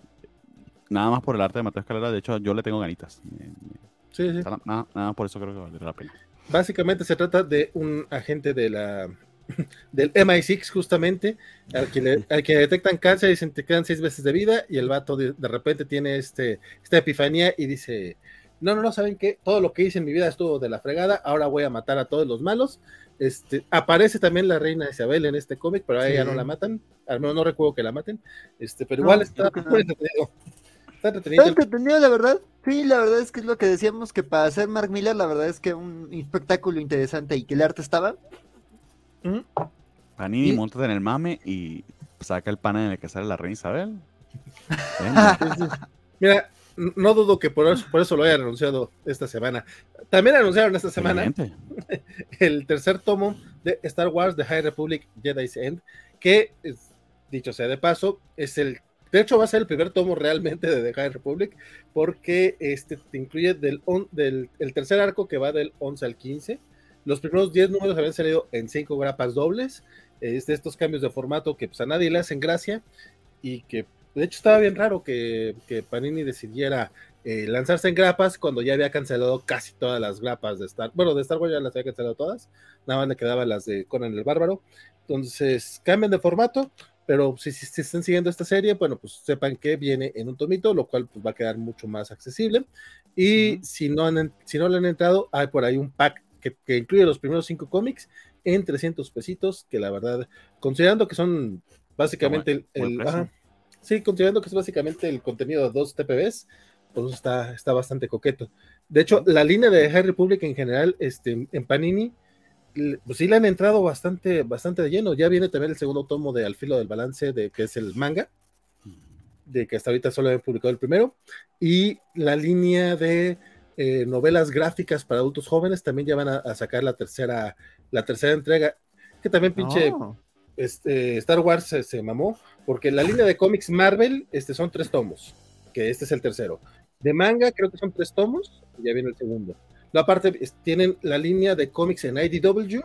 Speaker 2: nada más por el arte de Mateo Escalera, de hecho yo le tengo ganitas.
Speaker 1: Sí, sí.
Speaker 2: Nada, nada por eso creo que vale la pena.
Speaker 1: Básicamente se trata de un agente de la del MI6 justamente, al que, le, detectan cáncer y dicen te quedan seis veces de vida y el vato de, repente tiene este, esta epifanía y dice, no, no, no, ¿saben qué? Todo lo que hice en mi vida estuvo de la fregada, ahora voy a matar a todos los malos. Este, aparece también la reina Isabel en este cómic, pero a ella no la matan, al menos no recuerdo que la maten, este, pero igual está muy entretenido.
Speaker 3: Está entretenido. Está entretenido, la verdad. Sí, la verdad es que es lo que decíamos que para hacer Mark Miller, la verdad es que un espectáculo interesante y que el arte estaba,
Speaker 2: Panini, montate en el mame y saca el pan en el que sale la reina Isabel.
Speaker 1: Mira, no dudo que por eso, por eso lo hayan anunciado esta semana. También anunciaron esta semana el tercer tomo de Star Wars The High Republic Jedi's End, que, dicho sea de paso, es el de hecho, va a ser el primer tomo realmente de The High Republic, porque este te incluye del, del el tercer arco que va del 11 al 15, los primeros 10 números habían salido en 5 grapas dobles, es de estos cambios de formato que pues, a nadie le hacen gracia y que de hecho estaba bien raro que, Panini decidiera eh, lanzarse en grapas cuando ya había cancelado casi todas las grapas de Star bueno de Star Wars ya las había cancelado todas nada más le quedaban las de Conan el Bárbaro. Entonces cambian de formato pero si, si, están siguiendo esta serie bueno pues sepan que viene en un tomito lo cual pues, va a quedar mucho más accesible. Y si no han si no le han entrado hay por ahí un pack que, incluye los primeros cinco cómics en 300 pesitos, que la verdad, considerando que son básicamente el, sí, considerando que es básicamente el contenido de dos TPBs, pues está, está bastante coqueto. De hecho, la línea de High Republic en general, este, en Panini, pues sí le han entrado bastante, bastante de lleno. Ya viene también el segundo tomo de Al filo del balance, de que es el manga, de que hasta ahorita solo han publicado el primero, y la línea de eh, novelas gráficas para adultos jóvenes, también ya van a, sacar la tercera, la tercera entrega, que también pinche oh. este, Star Wars se, mamó, porque la línea de cómics Marvel este, son tres tomos, que este es el tercero. De manga creo que son tres tomos, y ya viene el segundo. La aparte tienen la línea de cómics en IDW,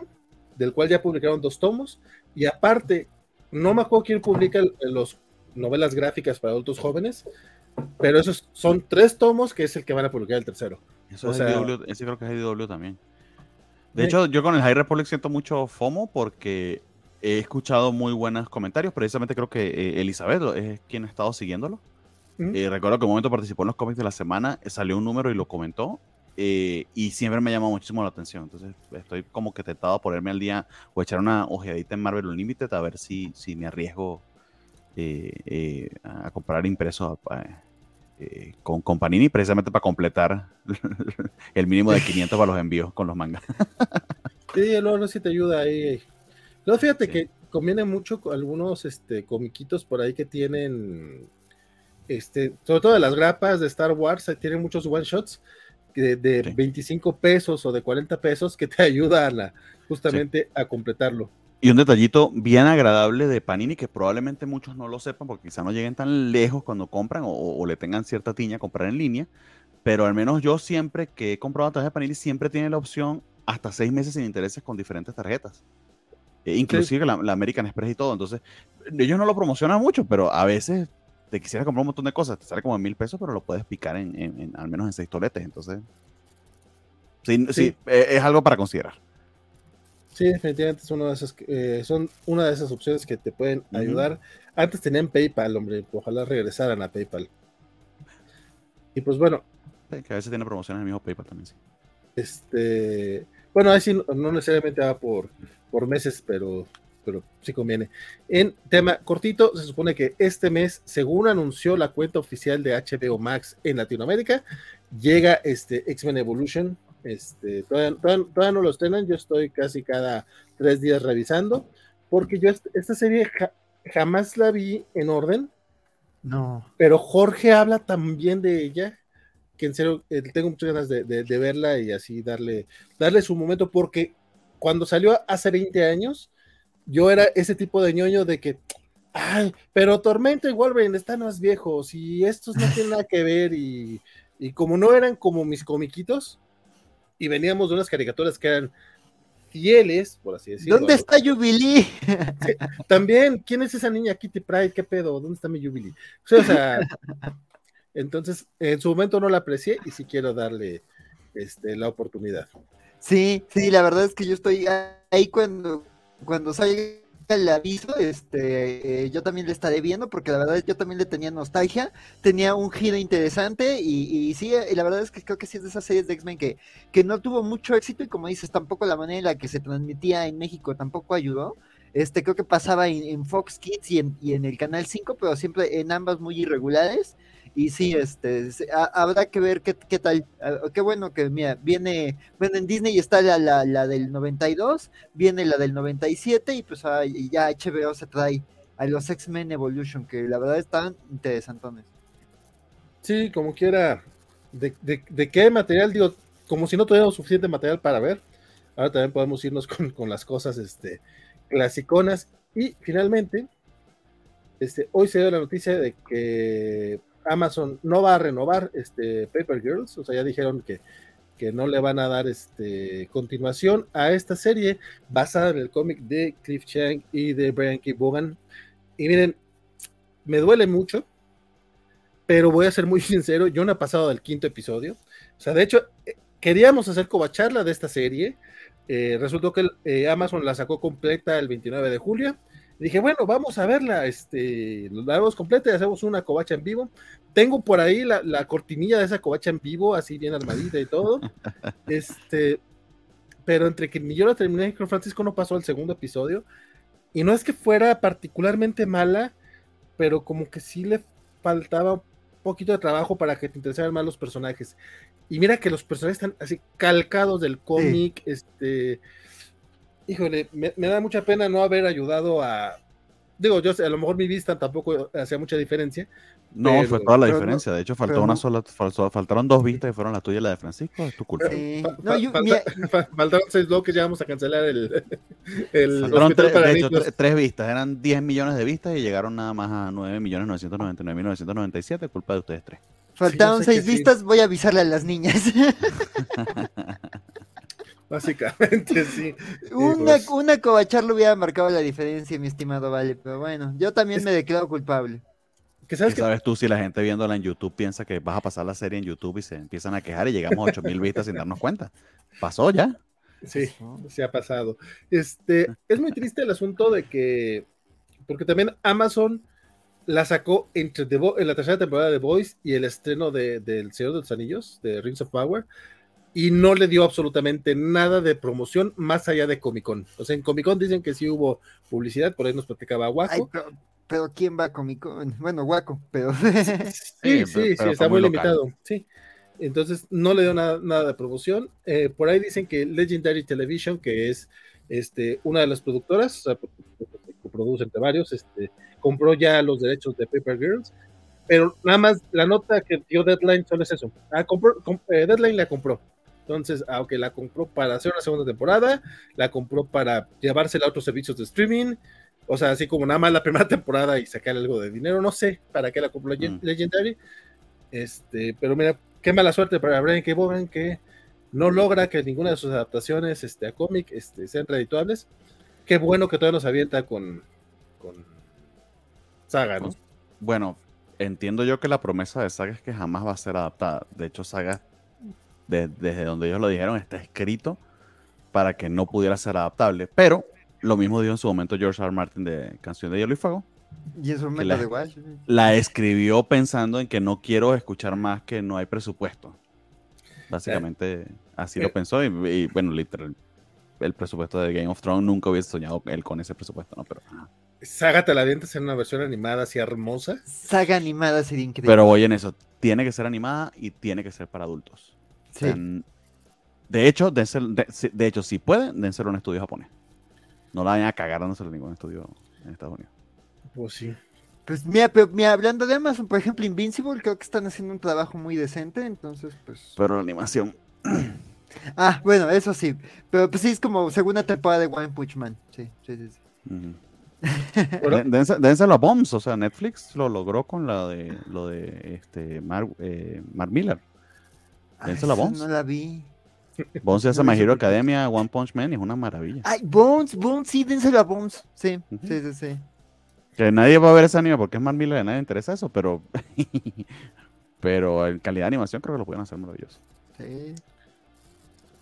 Speaker 1: del cual ya publicaron dos tomos, y aparte, no me acuerdo quién publica los novelas gráficas para adultos jóvenes, pero esos son tres tomos que es el que van a publicar el tercero.
Speaker 2: Eso o sea, ese creo que es IDW también. De hecho, yo con el High Republic siento mucho FOMO porque he escuchado muy buenos comentarios. Precisamente creo que eh, Elizabeth es quien ha estado siguiéndolo. Eh, recuerdo que un momento participó en los cómics de la semana, salió un número y lo comentó. Eh, y siempre me llama muchísimo la atención. Entonces estoy como que tentado a ponerme al día o echar una ojeadita en Marvel Unlimited a ver si, si me arriesgo eh, eh, a comprar impreso eh, con, con, Panini precisamente para completar el mínimo de 500 para los envíos con los mangas.
Speaker 1: sí, no, no, si te ayuda ahí. No, fíjate que conviene mucho algunos este, comiquitos por ahí que tienen, este, sobre todo de las grapas de Star Wars, tienen muchos one shots de, de 25 pesos o de 40 pesos que te ayudan justamente a completarlo.
Speaker 2: Y un detallito bien agradable de Panini que probablemente muchos no lo sepan porque quizá no lleguen tan lejos cuando compran o, le tengan cierta tiña a comprar en línea. Pero al menos yo siempre que he comprado a través de Panini siempre tiene la opción hasta seis meses sin intereses con diferentes tarjetas. E inclusive la, American Express y todo. Entonces, ellos no lo promocionan mucho, pero a veces te quisiera comprar un montón de cosas. Te sale como en mil pesos, pero lo puedes picar en, al menos en seis toletes. Entonces, sí, sí. E, es algo para considerar.
Speaker 1: Sí, definitivamente son una de esas, eh, son una de esas opciones que te pueden ayudar. Antes tenían PayPal, hombre, ojalá regresaran a PayPal. Y pues bueno.
Speaker 2: que a veces tiene promociones en el mismo PayPal también, sí.
Speaker 1: Este, bueno, ahí sí no, necesariamente va por, por meses, pero pero sí conviene. En tema cortito, se supone que este mes, según anunció la cuenta oficial de HBO Max en Latinoamérica, llega este X-Men Evolution. Este, todavía, todavía, no lo estrenan, yo estoy casi cada tres días revisando, porque yo esta serie jamás la vi en orden.
Speaker 3: No.
Speaker 1: Pero Jorge habla también de ella, que en serio eh, tengo muchas ganas de, de, verla y así darle, darle su momento, porque cuando salió hace 20 años, yo era ese tipo de ñoño de que, ay, pero Tormento y Wolverine están más viejos y estos no tienen nada que ver y, y como no eran como mis comiquitos y veníamos de unas caricaturas que eran fieles, por así decirlo.
Speaker 3: ¿Dónde está Jubilee?
Speaker 1: también, ¿quién es esa niña Kitty Pride? ¿Qué pedo? ¿Dónde está mi Jubilee? O sea, entonces, en su momento no la aprecié y sí quiero darle este, la oportunidad.
Speaker 3: Sí, sí, la verdad es que yo estoy ahí cuando, cuando salga el aviso, este, eh, yo también le estaré viendo porque la verdad yo también le tenía nostalgia, tenía un giro interesante y, sí, y la verdad es que creo que sí es de esas series de X-Men que, que no tuvo mucho éxito y como dices, tampoco la manera en la que se transmitía en México tampoco ayudó. Este, creo que pasaba en, Fox Kids y en, y en el Canal 5, pero siempre en ambas muy irregulares. Y sí, este, habrá que ver qué, qué tal. Qué bueno que, mira, viene, bueno, en Disney está la, la, la del 92, viene la del 97 y pues ya HBO se trae a los X-Men Evolution, que la verdad están interesantones.
Speaker 1: Sí, como quiera, de, de, qué material, digo, como si no tuviéramos suficiente material para ver, ahora también podemos irnos con, con las cosas este, clasiconas. Y finalmente, este, hoy se dio la noticia de que Amazon no va a renovar este Paper Girls, o sea, ya dijeron que, que no le van a dar este continuación a esta serie basada en el cómic de Cliff Chang y de Brian K. Y miren, me duele mucho, pero voy a ser muy sincero, yo no he pasado del quinto episodio. O sea, de hecho, eh, queríamos hacer covacharla de esta serie. Eh, resultó que eh, Amazon la sacó completa el 29 de julio dije, bueno, vamos a verla, este, la vemos completa y hacemos una covacha en vivo. Tengo por ahí la, cortinilla de esa covacha en vivo, así bien armadita y todo. este, pero entre que yo la terminé con Francisco no pasó el segundo episodio. Y no es que fuera particularmente mala, pero como que sí le faltaba un poquito de trabajo para que te interesaran más los personajes. Y mira que los personajes están así calcados del cómic, este híjole, me, da mucha pena no haber ayudado a. Digo, yo a lo mejor mi vista tampoco hacía mucha diferencia.
Speaker 2: No, fue toda la diferencia. de hecho, faltó una sola, faltaron dos vistas y fueron la tuya y la de Francisco. Es tu culpa.
Speaker 1: faltaron seis bloques, ya vamos a cancelar el. el
Speaker 2: tres, de hecho, tres vistas. Eran 10 millones de vistas y llegaron nada más a 9 millones 999 mil 997. Culpa de ustedes tres.
Speaker 3: Faltaron seis vistas, voy a avisarle a las niñas.
Speaker 1: Básicamente, sí.
Speaker 3: Una, pues. una covacharlo hubiera marcado la diferencia, mi estimado Vale, pero bueno, yo también me declaro culpable.
Speaker 2: ¿Qué sabes, sabes tú si la gente viéndola en YouTube piensa que vas a pasar la serie en YouTube y se empiezan a quejar y llegamos a 8000 vistas sin darnos cuenta? ¿Pasó ya?
Speaker 1: Sí, se ha pasado. Este, es muy triste el asunto de que, porque también Amazon la sacó entre en la tercera temporada de Voice y el estreno de, del Señor de los Anillos, de Rings of Power, y no le dio absolutamente nada de promoción más allá de Comic Con. O sea, en Comic Con dicen que sí hubo publicidad, por ahí nos platicaba Waco.
Speaker 3: pero, ¿quién va a Comic Con? Bueno, Waco, pero.
Speaker 1: sí, sí, sí, está muy limitado. Sí. Entonces no le dio nada, nada de promoción. Eh, por ahí dicen que Legendary Television, que es este, una de las productoras, o sea, que produce entre varios, este, compró ya los derechos de Paper Girls, pero nada más la nota que dio Deadline solo es eso. Ah, compró, eh, Deadline la compró. Entonces, aunque la compró para hacer una segunda temporada, la compró para llevársela a otros servicios de streaming, o sea, así como nada más la primera temporada y sacar algo de dinero, no sé para qué la compró mm. Legendary. Este, pero mira, qué mala suerte para Brian K. Bogan que no logra que ninguna de sus adaptaciones este, a cómic este, sean redituables. Qué bueno que todavía nos avienta con, con Saga, ¿no?
Speaker 2: Bueno, entiendo yo que la promesa de Saga es que jamás va a ser adaptada. De hecho, Saga desde donde ellos lo dijeron, está escrito para que no pudiera ser adaptable. Pero lo mismo dijo en su momento George R. Martin de Canción de Hielo y Fuego.
Speaker 3: Y eso me la, igual.
Speaker 2: La escribió pensando en que no quiero escuchar más que no hay presupuesto. Básicamente así lo eh. pensó y, bueno, literal. el presupuesto de Game of Thrones, nunca hubiese soñado él con ese presupuesto, ¿no? Pero,
Speaker 1: Saga te la dientes en una versión animada así hermosa.
Speaker 3: Saga animada sería increíble.
Speaker 2: pero voy en eso. Tiene que ser animada y tiene que ser para adultos.
Speaker 3: Sí.
Speaker 2: n- de hecho, de, si- de hecho, si pueden, dénselo a un estudio japonés. No la vayan a cagar dándoselo a ningún estudio en Estados Unidos.
Speaker 1: Pues sí.
Speaker 3: Pues mira, pero mira, hablando de Amazon, por ejemplo, Invincible, creo que están haciendo un trabajo muy decente, entonces pues.
Speaker 2: Pero la animación.
Speaker 3: Ah, bueno, eso sí. Pero pues sí es como segunda temporada de One Punch Man. Sí, sí, sí. sí.
Speaker 2: dense- Dénselo a Bombs, o sea, Netflix lo logró con la de lo de este Mark, eh, Mark Miller. A
Speaker 3: esa
Speaker 2: Bones.
Speaker 3: No la vi.
Speaker 2: Bones hace
Speaker 1: No
Speaker 2: My Hero. Academia, One Punch Man y es una maravilla.
Speaker 3: Ay, Bones, Bones, sí, dénselo a Bones. Sí, sí, sí, sí.
Speaker 2: Que nadie va a ver ese anime porque es Mark Miller, a nadie le interesa eso, pero pero en calidad de animación creo que lo pueden hacer maravilloso.
Speaker 3: sí.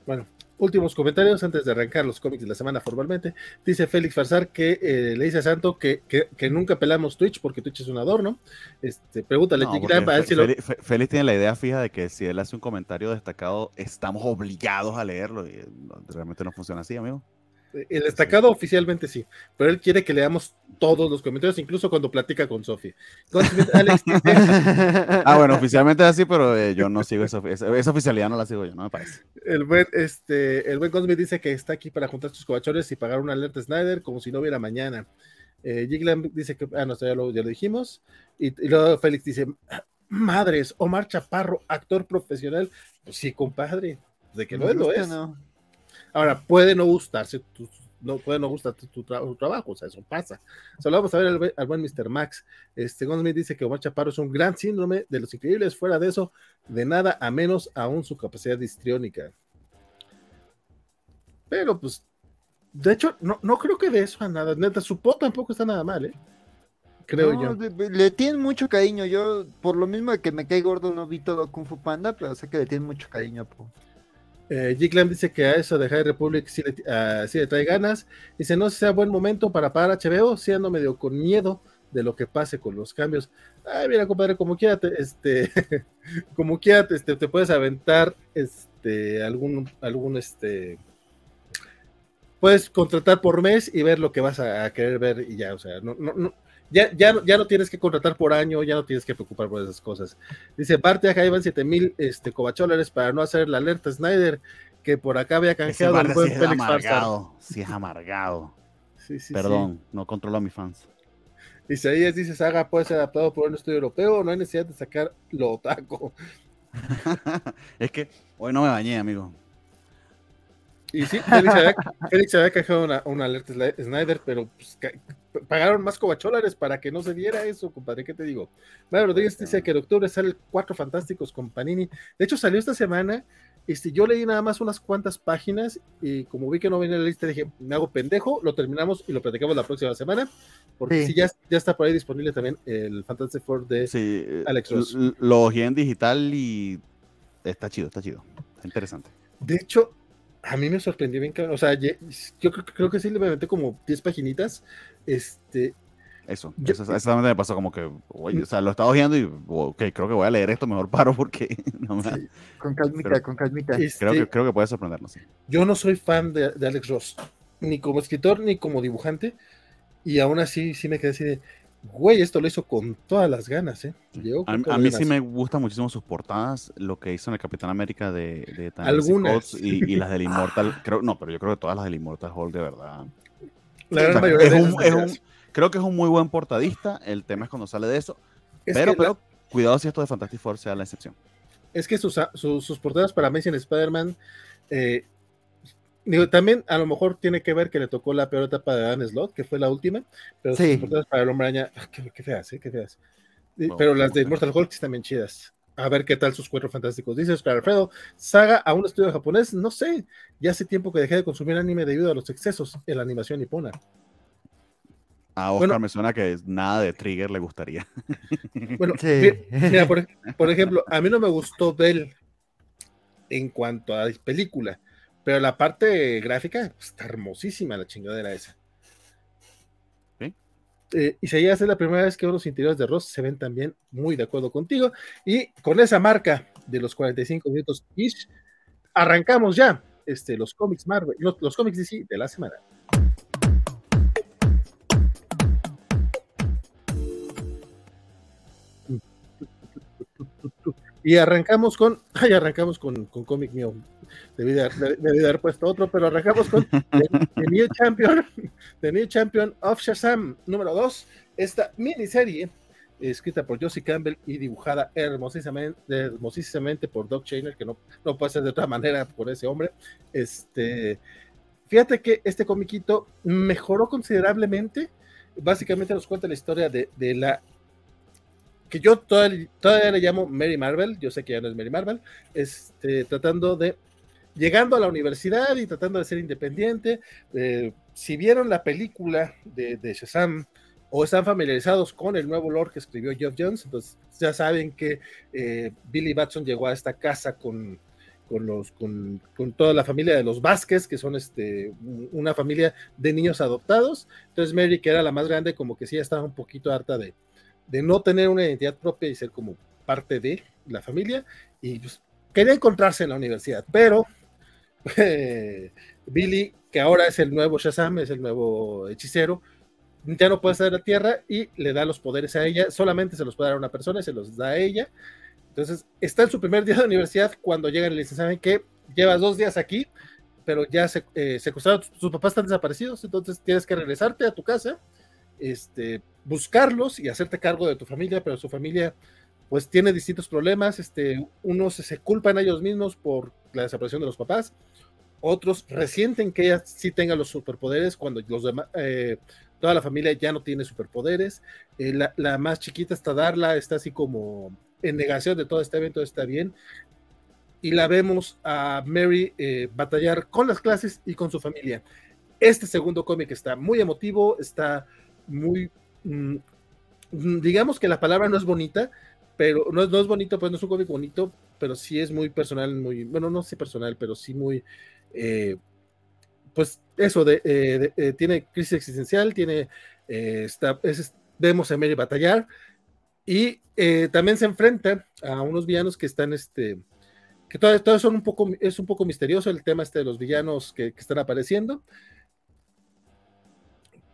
Speaker 1: Bueno, últimos comentarios antes de arrancar los cómics de la semana formalmente. Dice Félix Farsar que eh, le dice a Santo que, que- que nunca pelamos Twitch porque Twitch es un adorno. Este, pregúntale
Speaker 2: No,
Speaker 1: a él si lo-
Speaker 2: Félix, tiene la idea fija de que si él hace un comentario destacado, estamos obligados a leerlo. Y no- realmente no funciona así, amigo.
Speaker 1: El destacado oficialmente sí, pero él quiere que leamos todos los comentarios, incluso cuando platica con Alex dice,
Speaker 2: Ah, bueno, oficialmente es así, pero eh, yo no sigo esa, esa, esa oficialidad, no la sigo yo, no me parece.
Speaker 1: el buen, este, el buen Cosme dice que está aquí para juntar sus covachones y pagar una alerta Snyder como si no hubiera mañana. Eh, dice que, ah, no, ya lo, ya lo dijimos. Y, y luego Félix dice, madres, Omar Chaparro, actor profesional. Pues sí, compadre, de que no es, lo es.
Speaker 3: no.
Speaker 1: Ahora, puede no gustarse, tu, no, puede no gustarte tu, tra- tu trabajo, o sea, eso pasa. Solo vamos a ver al, buen- al buen Mr. Max. Este, González dice que Omar Chaparro es un gran síndrome de los increíbles, fuera de eso, de nada a menos aún su capacidad histriónica. Pero, pues, de hecho, no, no creo que de eso a nada. Neta, su pot tampoco está nada mal, ¿eh? Creo
Speaker 3: No,
Speaker 1: yo.
Speaker 3: de- le tienen mucho cariño. Yo, por lo mismo que me cae gordo, no vi todo Kung Fu Panda, pero sé que le tienen mucho cariño. po.
Speaker 1: Eh, Jiglam dice que a eso de High Republic sí le, ah, trae ganas. Dice, no sea buen momento para pagar HBO, si ando medio con miedo de lo que pase con los cambios. Ay, mira, compadre, como quiera, te- este, como quiera, te, este, te puedes aventar, este, algún, algún, este, puedes contratar por mes y ver lo que vas a, a querer ver y ya, o sea, no, no, no, ya, ya, no- ya no tienes que contratar por año, ya no tienes que preocupar por esas cosas. Dice, parte acá iban 7000 este, cobacholares para no hacer la alerta Snyder, que por acá había canjeado el buen
Speaker 2: sí es
Speaker 1: Félix
Speaker 2: amargado, sí es amargado.
Speaker 1: Sí, sí, sí.
Speaker 2: Perdón, no controlo a mis fans.
Speaker 1: Isaías dice, Saga puede ser adaptado por un estudio europeo, no hay necesidad de sacar lo otaco.
Speaker 2: es que hoy no me bañé, amigo.
Speaker 1: Y sí, Félix había, Félix había canjeado una, una alerta Snyder, pero pues, pagaron más cobacholares para que no se diera eso, compadre, ¿qué te digo? Mario Rodríguez dice que en octubre sale Cuatro Fantásticos con Panini. De hecho, salió esta semana. Este, yo leí nada más unas cuantas páginas y como vi que no venía en la lista, dije, me hago pendejo, lo terminamos y lo platicamos la próxima semana, porque
Speaker 3: Sí.
Speaker 1: sí, ya, ya está por ahí disponible también el Fantastic Four de...
Speaker 2: Sí,
Speaker 1: Alex Ross.
Speaker 2: lo en digital y está chido, está chido. Interesante.
Speaker 1: De hecho, a mí me sorprendió bien. O sea, yo creo, creo que sí le metí como 10 paginitas. Este,
Speaker 2: Eso,
Speaker 1: Yo-
Speaker 2: eso exactamente me pasó como que, oye, o sea, lo estaba ojeando y, ok, creo que voy a leer esto, mejor paro porque no me-
Speaker 3: Sí, con calmita,
Speaker 2: Pero-
Speaker 3: con calmita.
Speaker 2: creo,
Speaker 1: este,
Speaker 2: que, creo que puede sorprendernos. sí.
Speaker 1: yo no soy fan de, de Alex Ross, ni como escritor ni como dibujante. Y aún así, sí me quedé así de, güey, esto lo hizo con todas las ganas, ¿eh? Llegó
Speaker 2: A, mí sí me gustan muchísimo sus portadas, lo que hizo en el Capitán América de, de
Speaker 1: Algunas.
Speaker 2: Y, y las del Immortal, creo, no, pero yo creo que todas las del Immortal Hulk de verdad.
Speaker 1: La gran
Speaker 2: O sea,
Speaker 1: mayoría
Speaker 2: es
Speaker 1: de
Speaker 2: un- es un- creo que es un muy buen portadista, el tema es cuando sale de eso,
Speaker 1: Es
Speaker 2: pero,
Speaker 1: la-
Speaker 2: pero cuidado si esto de Fantastic Four sea la excepción.
Speaker 1: es que sus, sus, sus portadas para Amazing Spider-Man, eh, digo, también a lo mejor tiene que ver que le tocó la peor etapa de Dan Slott, que fue la última, pero
Speaker 3: Sí.
Speaker 1: para el Hombre Araña, ah, qué, qué feas, ¿eh? Qué feas. Y-
Speaker 2: Bueno,
Speaker 1: pero las de. Mortal Hulk están bien chidas. A ver qué tal sus cuatro fantásticos. Dice Oscar Alfredo, saga a un estudio japonés, no sé, ya hace tiempo que dejé de consumir anime debido a los excesos en la animación nipona.
Speaker 2: A Oscar
Speaker 1: Bueno.
Speaker 2: me suena que nada de Trigger le gustaría.
Speaker 1: Bueno,
Speaker 3: Sí.
Speaker 1: mi- mira, por, por ejemplo, a mí no me gustó Bell en cuanto a película, pero la parte gráfica pues, está hermosísima la chingadera esa.
Speaker 2: Sí.
Speaker 1: Eh, y si ya es la primera vez que veo los interiores de Ross, se ven también muy de acuerdo contigo. Y con esa marca de los 45 minutos ish, arrancamos ya este, los cómics Marvel, los, los cómics DC de la semana. Y arrancamos con, ay, arrancamos con, con cómic mío. Debí de, haber puesto otro, pero arrancamos con The, New Champion, The New Champion of Shazam número 2. Esta miniserie escrita por Josie Campbell y dibujada hermosísimamente, hermosísimamente por Doc Chainer, que no, no puede ser de otra manera por ese hombre. Este, fíjate que este comiquito mejoró considerablemente. Básicamente nos cuenta la historia de, de la que yo todavía, todavía, le llamo Mary Marvel, yo sé que ya no es Mary Marvel, este, tratando de, llegando a la universidad y tratando de ser independiente. Eh, si vieron la película de, de, Shazam o están familiarizados con el nuevo lore que escribió Geoff Jones, pues ya saben que eh, Billy Batson llegó a esta casa con, con, los, con, con, toda la familia de los Vázquez, que son este, una familia de niños adoptados. Entonces Mary, que era la más grande, como que sí estaba un poquito harta de, de no tener una identidad propia y ser como parte de la familia, y pues, quería encontrarse en la universidad, pero Billy, que ahora es el nuevo Shazam, es el nuevo hechicero, ya no puede estar en la Tierra y le da los poderes a ella, solamente se los puede dar a una persona y se los da a ella. Entonces, está en su primer día de universidad cuando llegan y le dicen, ¿saben qué? Llevas dos días aquí, pero ya se, eh, secuestraron, sus papás están desaparecidos, entonces tienes que regresarte a tu casa, este, buscarlos y hacerte cargo de tu familia, pero su familia pues tiene distintos problemas, este, unos se culpan a ellos mismos por la desaparición de los papás, otros resienten que ella sí tenga los superpoderes cuando los demás, eh, toda la familia ya no tiene superpoderes, eh, la, más chiquita está Darla, está así como en negación de todo este evento, está bien, y la vemos a Mary eh, batallar con las clases y con su familia. Este segundo cómic está muy emotivo, está muy digamos que la palabra no es bonita, pero no es, no es bonito, pues no es un cómic bonito, pero sí es muy personal, muy, bueno, no sé personal, pero sí muy, eh, pues eso, eh, eh, tiene crisis existencial, tiene, está, vemos a Mary batallar y también se enfrenta a unos villanos que están, este, que todos, son un poco, es un poco misterioso el tema este de los villanos que, que están apareciendo.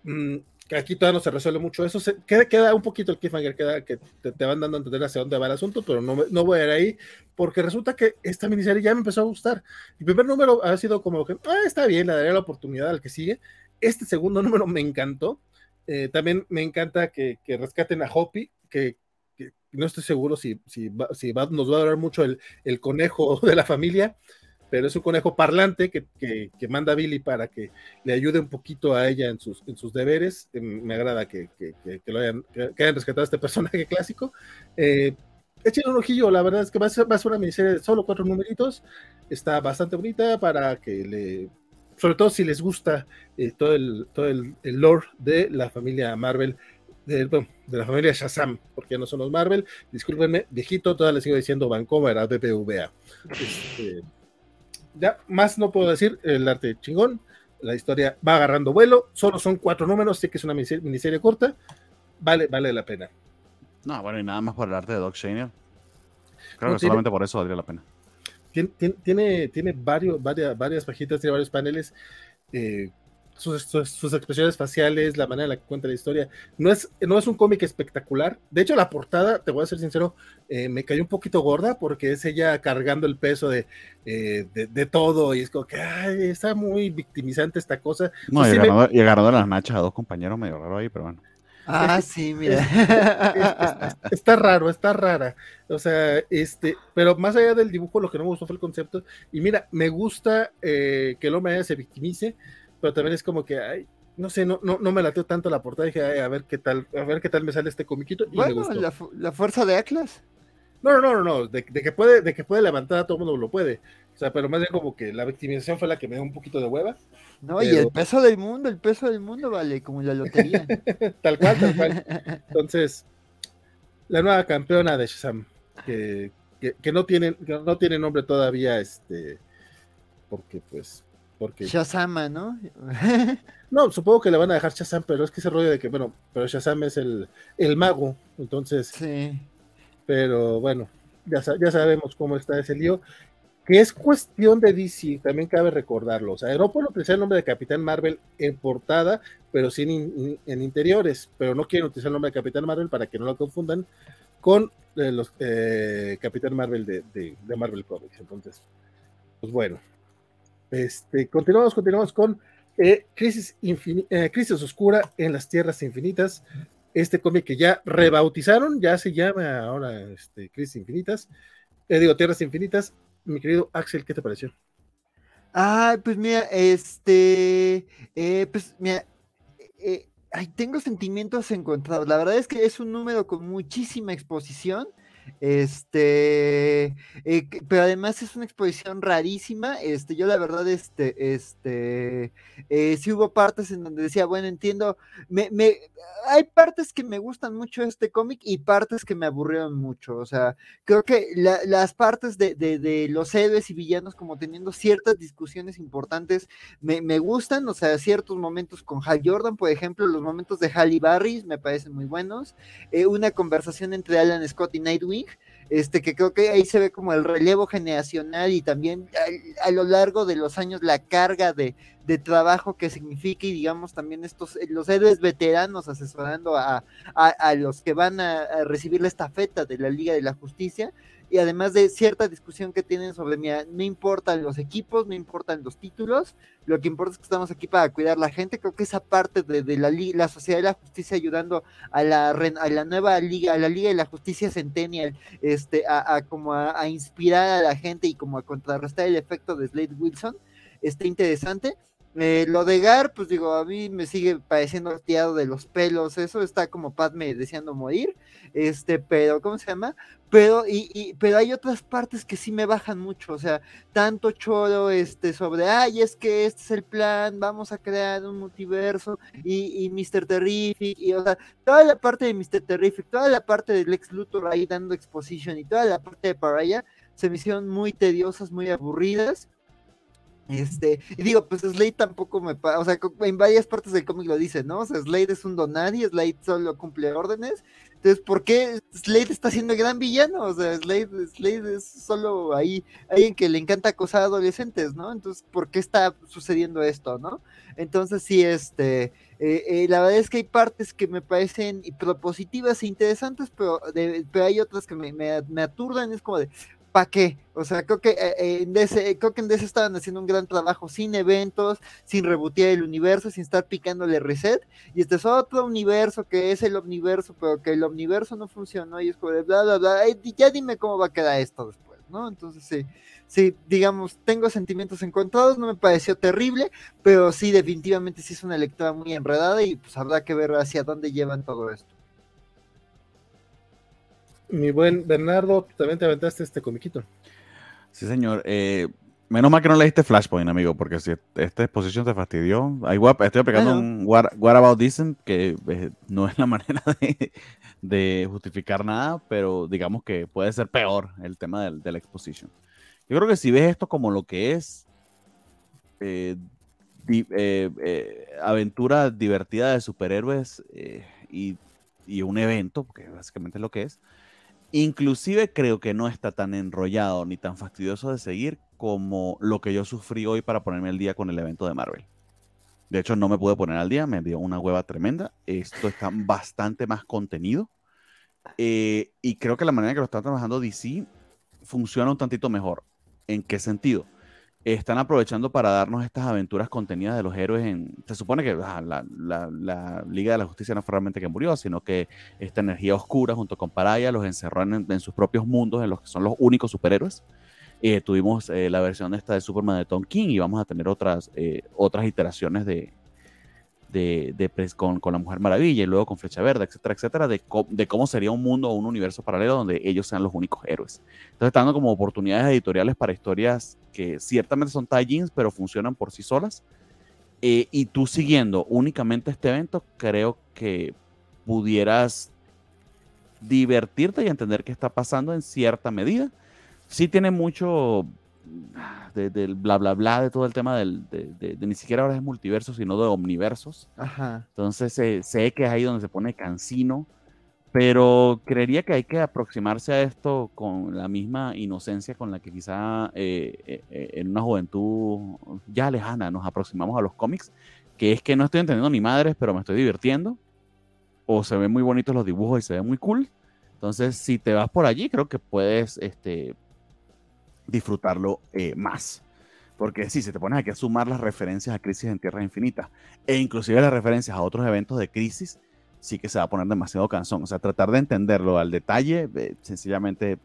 Speaker 1: Mm, aquí todavía no se resuelve mucho eso. Se, queda, queda un poquito el cliffhanger, queda que te, van dando a entender hacia dónde va el asunto, pero no, no voy a ir ahí, porque resulta que esta miniserie ya me empezó a gustar. El primer número ha sido como que, ah, está bien, le daré la oportunidad al que sigue. Este segundo número me encantó. Eh, también me encanta que, que rescaten a Hoppy, que, no estoy seguro si, si, si va, nos va a durar mucho el, el conejo de la familia pero es un conejo parlante que, que, manda a Billy para que le ayude un poquito a ella en sus, en sus deberes. Eh, me agrada que, lo hayan, hayan, rescatado este personaje clásico. Eh, echen un ojillo, la verdad es que va a ser, va a ser una miniserie de solo cuatro numeritos. Está bastante bonita para que le. Sobre todo si les gusta eh, todo, el, todo el, el, lore de la familia Marvel, de, bueno, de la familia Shazam, porque no son los Marvel. Discúlpenme, viejito, todavía le sigo diciendo Vancouver a BBVA. Este, ya más no puedo decir, el arte chingón, la historia va agarrando vuelo, solo son cuatro números, sé que es una miniserie, corta, vale, vale la pena.
Speaker 2: No, bueno, y nada más por el arte de Doc Shainer. Creo que solamente por eso valdría la pena.
Speaker 1: Tiene, tiene, tiene varios, varias, varias pajitas, tiene varios paneles. Eh, sus, expresiones faciales, la manera en la que cuenta la historia. No es, no es un cómic espectacular. De hecho, la portada, te voy a ser sincero, eh, me cayó un poquito gorda porque es ella cargando el peso de, eh, de, todo y es como que está muy victimizante esta cosa.
Speaker 2: No, y, agarrando, y agarrando las nachas a dos compañeros medio raro ahí, pero bueno.
Speaker 3: Ah, sí, mira.
Speaker 1: está raro, está rara. O sea, este, pero más allá del dibujo, lo que no me gustó fue el concepto. Y mira, me gusta eh, que el hombre se victimice, pero también es como que, ay, no sé, no, no, no me lateo tanto la portada, dije, a ver qué tal, a ver qué tal me sale este comiquito. Y
Speaker 3: bueno, la, la, fuerza de Atlas.
Speaker 1: No, no, no, no, de, de, que puede, de que puede levantar a todo el mundo lo puede. O sea, pero más bien como que la victimización fue la que me dio un poquito de hueva.
Speaker 3: No, y el peso del mundo, el peso del mundo vale como la lotería.
Speaker 1: tal cual, tal cual. Entonces, la nueva campeona de Shazam, que, que, que no tiene, que no tiene nombre todavía, este, porque pues porque...
Speaker 3: Shazama, ¿no?
Speaker 1: no, supongo que le van a dejar Shazam, pero es que ese rollo de que, bueno, pero Shazam es el, el mago, entonces.
Speaker 3: Sí.
Speaker 1: Pero bueno, ya, ya sabemos cómo está ese lío. que es cuestión de DC, también cabe recordarlo. O sea, no pueden utilizar el nombre de Capitán Marvel en portada, pero sí en, interiores, pero no quieren utilizar el nombre de Capitán Marvel para que no lo confundan con eh, los eh, Capitán Marvel de, de, Marvel Comics. Entonces, pues bueno. Este, continuamos, continuamos con eh, Crisis, Crisis Oscura en las Tierras Infinitas. Este cómic que ya rebautizaron, ya se llama ahora este, Crisis Infinitas. digo, Tierras Infinitas mi querido Axel, ¿qué te pareció?
Speaker 3: Ah, pues mira, este, eh, pues mira, eh, tengo sentimientos encontrados. La verdad es que es un número con muchísima exposición este, eh, pero además es una exposición rarísima. Este, yo la verdad, este, este, eh, sí hubo partes en donde decía, bueno, entiendo, me, hay partes que me gustan mucho este cómic y partes que me aburrieron mucho. O sea, creo que las partes de, de, los héroes y villanos como teniendo ciertas discusiones importantes me, me, gustan. O sea, ciertos momentos con Hal Jordan, por ejemplo, los momentos de Halle Barry me parecen muy buenos. Eh, una conversación entre Alan Scott y Nightwing este, que creo que ahí se ve como el relevo generacional y también a, lo largo de los años la carga de, trabajo que significa y digamos también estos, eh, los héroes veteranos asesorando a, los que van a, recibir la estafeta de la Liga de la Justicia y además de cierta discusión que tienen sobre, mira, no importan los equipos, no importan los títulos, lo que importa es que estamos aquí para cuidar la gente, creo que esa parte de, la, la Sociedad de la Justicia ayudando a la, a la nueva liga, a la Liga de la Justicia Centennial, este, a, como a, inspirar a la gente y como a contrarrestar el efecto de Slade Wilson, está interesante. Eh, lo de Gar, pues digo, a mí me sigue pareciendo tirado de los pelos, eso está como Padme deseando morir, este, pero, ¿cómo se llama? Pero, y, pero hay otras partes que sí me bajan mucho, o sea, tanto choro, este, sobre, ay, es que este es el plan, vamos a crear un multiverso, y, y Mr. Terrific, y, o sea, toda la parte de Mr. Terrific, toda la parte del Lex Luthor ahí dando exposition, y toda la parte de Paraya, se me hicieron muy tediosas, muy aburridas, este, y digo, pues Slade tampoco me o sea, en varias partes del cómic lo dice, ¿no? O sea, Slade es un donadie, Slade solo cumple órdenes. Entonces, ¿por qué Slade está siendo el gran villano? O sea, Slade, Slade es solo ahí alguien que le encanta acosar a adolescentes, ¿no? Entonces, ¿por qué está sucediendo esto, no? Entonces, sí, este, eh, eh, la verdad es que hay partes que me parecen propositivas e interesantes, pero, pero hay otras que me, me, me aturdan, es como de, ¿para qué? O sea, creo que, eh, en DC, creo que en DC estaban haciendo un gran trabajo sin eventos, sin rebotear el universo, sin estar picándole reset. Y este es otro universo que es el omniverso, pero que el omniverso no funcionó y es como de bla, bla, bla. ya dime cómo va a quedar esto después, ¿no? Entonces, sí, sí, digamos, tengo sentimientos encontrados, no me pareció terrible, pero sí, definitivamente sí es una lectura muy enredada y pues habrá que ver hacia dónde llevan todo esto.
Speaker 1: Mi buen Bernardo, también te aventaste este comiquito.
Speaker 2: Sí, señor. Eh, menos mal que no leíste Flashpoint, amigo, porque si esta exposición te fastidió. estoy aplicando un what, About Decent, que eh, no es la manera de, justificar nada, pero digamos que puede ser peor el tema de, la exposición. Yo creo que si ves esto como lo que es eh, aventura divertida de superhéroes y, y, un evento, porque básicamente es lo que es, Inclusive creo que no está tan enrollado ni tan fastidioso de seguir como lo que yo sufrí hoy para ponerme al día con el evento de Marvel. De hecho, no me pude poner al día, me dio una hueva tremenda. Esto está bastante más contenido. Eh, y creo que la manera en que lo está trabajando DC funciona un tantito mejor. ¿En qué sentido? Están aprovechando para darnos estas aventuras contenidas de los héroes. En, se supone que ah, la, Liga de la Justicia no fue realmente que murió, sino que esta energía oscura junto con Paraya los encerró en, sus propios mundos, en los que son los únicos superhéroes. Eh, tuvimos eh, la versión esta de Superman de Tom King y vamos a tener otras, eh, otras iteraciones de, de, con, con, la Mujer Maravilla y luego con Flecha Verde, etcétera, etcétera, de, de, cómo sería un mundo o un universo paralelo donde ellos sean los únicos héroes. Entonces, están dando como oportunidades editoriales para historias que ciertamente son tie-ins, pero funcionan por sí solas. Eh, y tú siguiendo únicamente este evento, creo que pudieras divertirte y entender qué está pasando en cierta medida. Sí tiene mucho del bla bla bla de todo el tema del, de, ni siquiera ahora es multiverso, sino de omniversos. Entonces sé que es ahí donde se pone cansino, pero creería que hay que aproximarse a esto con la misma inocencia con la que quizá eh, eh, eh, en una juventud ya lejana nos aproximamos a los cómics, que es que no estoy entendiendo ni madres, pero me estoy divirtiendo, o se ven muy bonitos los dibujos y se ve muy cool. Entonces, si te vas por allí, creo que puedes este, disfrutarlo más. Porque sí, si te pones aquí a sumar las referencias a Crisis en Tierras Infinitas e inclusive las referencias a otros eventos de Crisis, sí que se va a poner demasiado cansón. O sea, tratar de entenderlo al detalle, eh, sencillamente,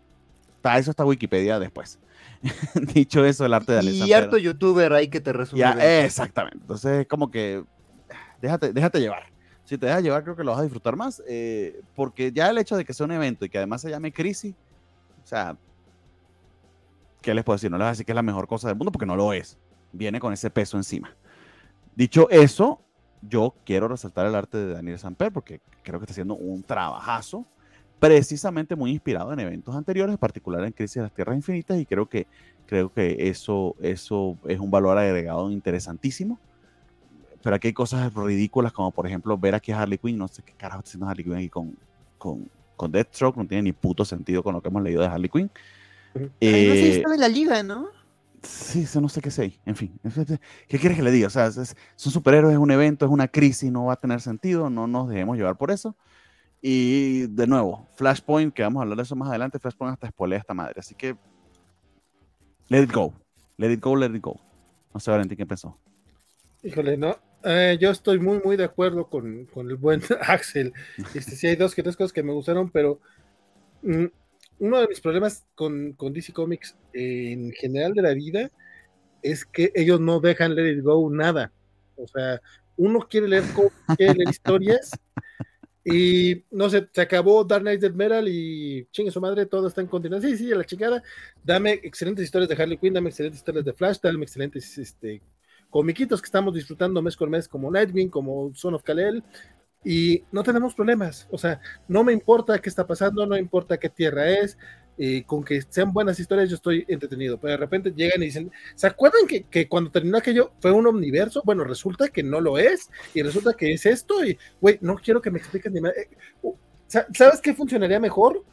Speaker 2: para eso está Wikipedia después. Dicho eso, el arte de
Speaker 3: Alex Y harto youtuber ahí que te resume.
Speaker 2: Ya, exactamente. Entonces, como que déjate, déjate llevar. Si te dejas llevar, creo que lo vas a disfrutar más. Eh, porque ya el hecho de que sea un evento y que además se llame Crisis, o sea, ¿qué les puedo decir? No les voy a decir que es la mejor cosa del mundo porque no lo es. Viene con ese peso encima. Dicho eso, yo quiero resaltar el arte de Daniel Samper porque creo que está haciendo un trabajazo, precisamente muy inspirado en eventos anteriores, en particular en Crisis de las Tierras Infinitas, y creo que, creo que eso, eso es un valor agregado interesantísimo. Pero aquí hay cosas ridículas, como por ejemplo ver aquí a Harley Quinn, no sé qué carajo está haciendo Harley Quinn aquí con, con, con Deathstroke, no tiene ni puto sentido con lo que hemos leído de Harley Quinn.
Speaker 3: Ay, no sé, está de la liga, ¿no?
Speaker 2: Sí, eso no sé qué sé. En fin, ¿qué quieres que le diga? O sea, es, son superhéroes, es un evento, es una crisis, no va a tener sentido, no nos dejemos llevar por eso. Y de nuevo, Flashpoint, que vamos a hablar de eso más adelante, Flashpoint hasta espolea esta madre. Así que, let it go. Let it go, let it go. No sé, Valentín, ¿qué pensó?
Speaker 1: Híjole, no. Eh, yo estoy muy, muy de acuerdo con, con el buen Axel. Este, sí, hay dos que tres cosas que me gustaron, pero mm, uno de mis problemas con, DC Comics en general de la vida es que ellos no dejan Let It Go nada. O sea, uno quiere leer, historias y no sé, se acabó Dark Knight Dead Metal y chingue su madre, todo está en continuación. Sí, sí, a la chingada. Dame excelentes historias de Harley Quinn, dame excelentes historias de Flash, dame excelentes este, comiquitos que estamos disfrutando mes con mes, como Nightwing, como Son of Kal-El, y no tenemos problemas. O sea, no me importa qué está pasando, no importa qué tierra es, eh, con que sean buenas historias yo estoy entretenido. Pero de repente llegan y dicen, ¿se acuerdan que, cuando terminó aquello fue un omniverso? Bueno, resulta que no lo es y resulta que es esto y, güey, no quiero que me expliquen ni más. Eh, ¿Sabes qué funcionaría mejor?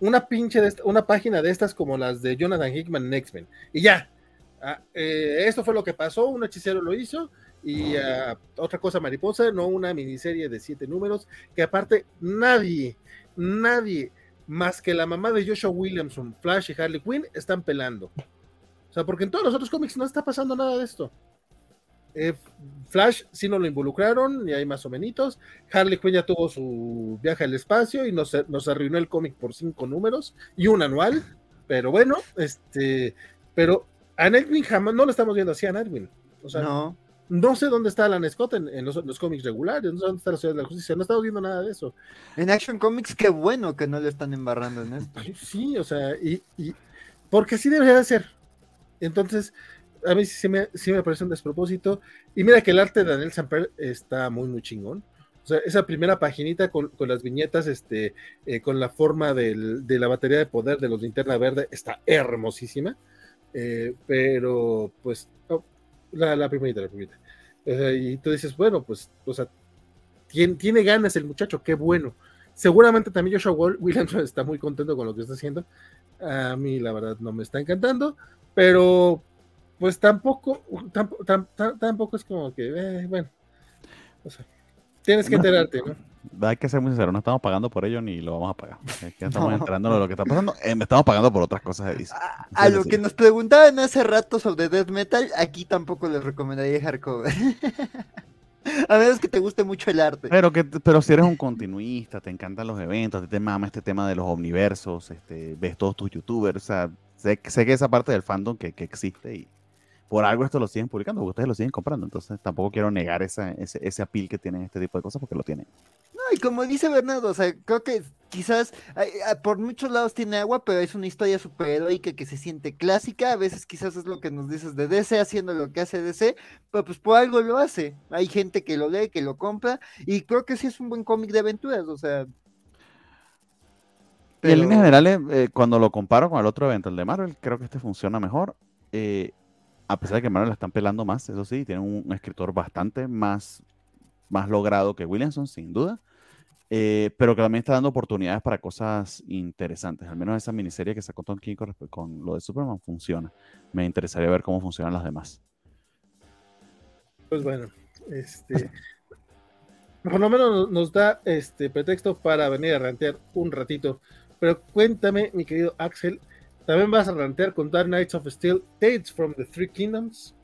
Speaker 1: Una pinche, una página de estas como las de Jonathan Hickman en X-Men. Y ya, ah, eh, esto fue lo que pasó, un hechicero lo hizo, y ah, otra cosa mariposa, no una miniserie de siete números, que aparte nadie, nadie más que la mamá de Joshua Williamson, Flash y Harley Quinn están pelando. O sea, porque en todos los otros cómics no está pasando nada de esto. Eh, Flash sí no lo involucraron, y hay más o menos. Harley Quinn ya tuvo su viaje al espacio y nos, nos arruinó el cómic por cinco números y un anual. Pero bueno, este, pero a Nightwing jamás no lo estamos viendo así a Nightwing. O sea, no. No sé dónde está Alan Scott en, los, cómics regulares, no sé dónde está la Ciudad de la Justicia, no he estado viendo nada de eso.
Speaker 3: En Action Comics, qué bueno que no le están embarrando en esto.
Speaker 1: Sí, o sea, y, porque así debería de ser. Entonces, a mí sí me, sí me parece un despropósito. Y mira que el arte de Daniel Samper está muy, muy chingón. O sea, esa primera paginita con, las viñetas, este, eh, con la forma de la batería de poder de los linterna verde, está hermosísima. Eh, pero, pues, la, la primerita, la primerita. Y tú dices, bueno, pues, o sea, tiene, tiene, ganas el muchacho, qué bueno. Seguramente también Joshua Williamson está muy contento con lo que está haciendo. A mí, la verdad, no me está encantando, pero pues tampoco, tampoco, tampoco es como que, eh, bueno, o sea, tienes que enterarte, ¿no?
Speaker 2: Hay que ser muy sincero, no estamos pagando por ello ni lo vamos a pagar. Es que estamos enterando de lo que está pasando. Eh, estamos pagando por otras cosas de DC.
Speaker 3: A, lo que nos preguntaban hace rato sobre Death Metal, aquí tampoco les recomendaría hardcover. a menos que te guste mucho el arte.
Speaker 2: Pero que pero si eres un continuista, te encantan los eventos, te mama este tema de los omniversos, este, ves todos tus youtubers, o sea, sé, sé que esa parte del fandom que, que existe y por algo esto lo siguen publicando, porque ustedes lo siguen comprando. Entonces tampoco quiero negar esa, ese, ese apil que tienen este tipo de cosas porque lo tienen.
Speaker 3: Y como dice Bernardo, o sea, creo que quizás por muchos lados tiene agua, pero es una historia superheroica que se siente clásica. A veces quizás es lo que nos dices de DC haciendo lo que hace DC, pero pues por algo lo hace. Hay gente que lo lee, que lo compra, y creo que sí es un buen cómic de aventuras, o sea.
Speaker 2: Y en líneas generales, eh, cuando lo comparo con el otro evento, el de Marvel, creo que este funciona mejor. Eh, a pesar de que Marvel la están pelando más, eso sí, tiene un, escritor bastante más, más logrado que Williamson, sin duda. Eh, pero que también está dando oportunidades para cosas interesantes. Al menos esa miniserie que sacó Tom King con, lo de Superman funciona. Me interesaría ver cómo funcionan las demás.
Speaker 1: Pues bueno, este, por lo menos nos da este pretexto para venir a rantear un ratito. Pero cuéntame, mi querido Axel, ¿también vas a rantear con Dark Knights of Steel, Tales from the Three Kingdoms?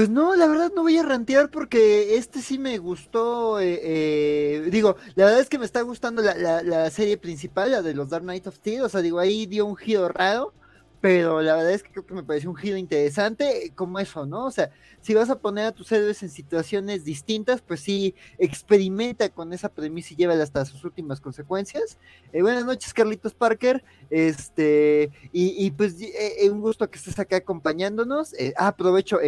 Speaker 3: Pues no, la verdad no voy a rantear porque este sí me gustó. Eh, eh, digo, la verdad es que me está gustando la, la, la, serie principal, la de los Dark Knights of Steel. O sea, digo, ahí dio un giro raro pero la verdad es que creo que me pareció un giro interesante como eso, ¿no? O sea, si vas a poner a tus héroes en situaciones distintas, pues sí, experimenta con esa premisa y llévala hasta sus últimas consecuencias. Eh, buenas noches, Carlitos Parker, este, y, pues eh, un gusto que estés acá acompañándonos. Eh, ah, aprovecho,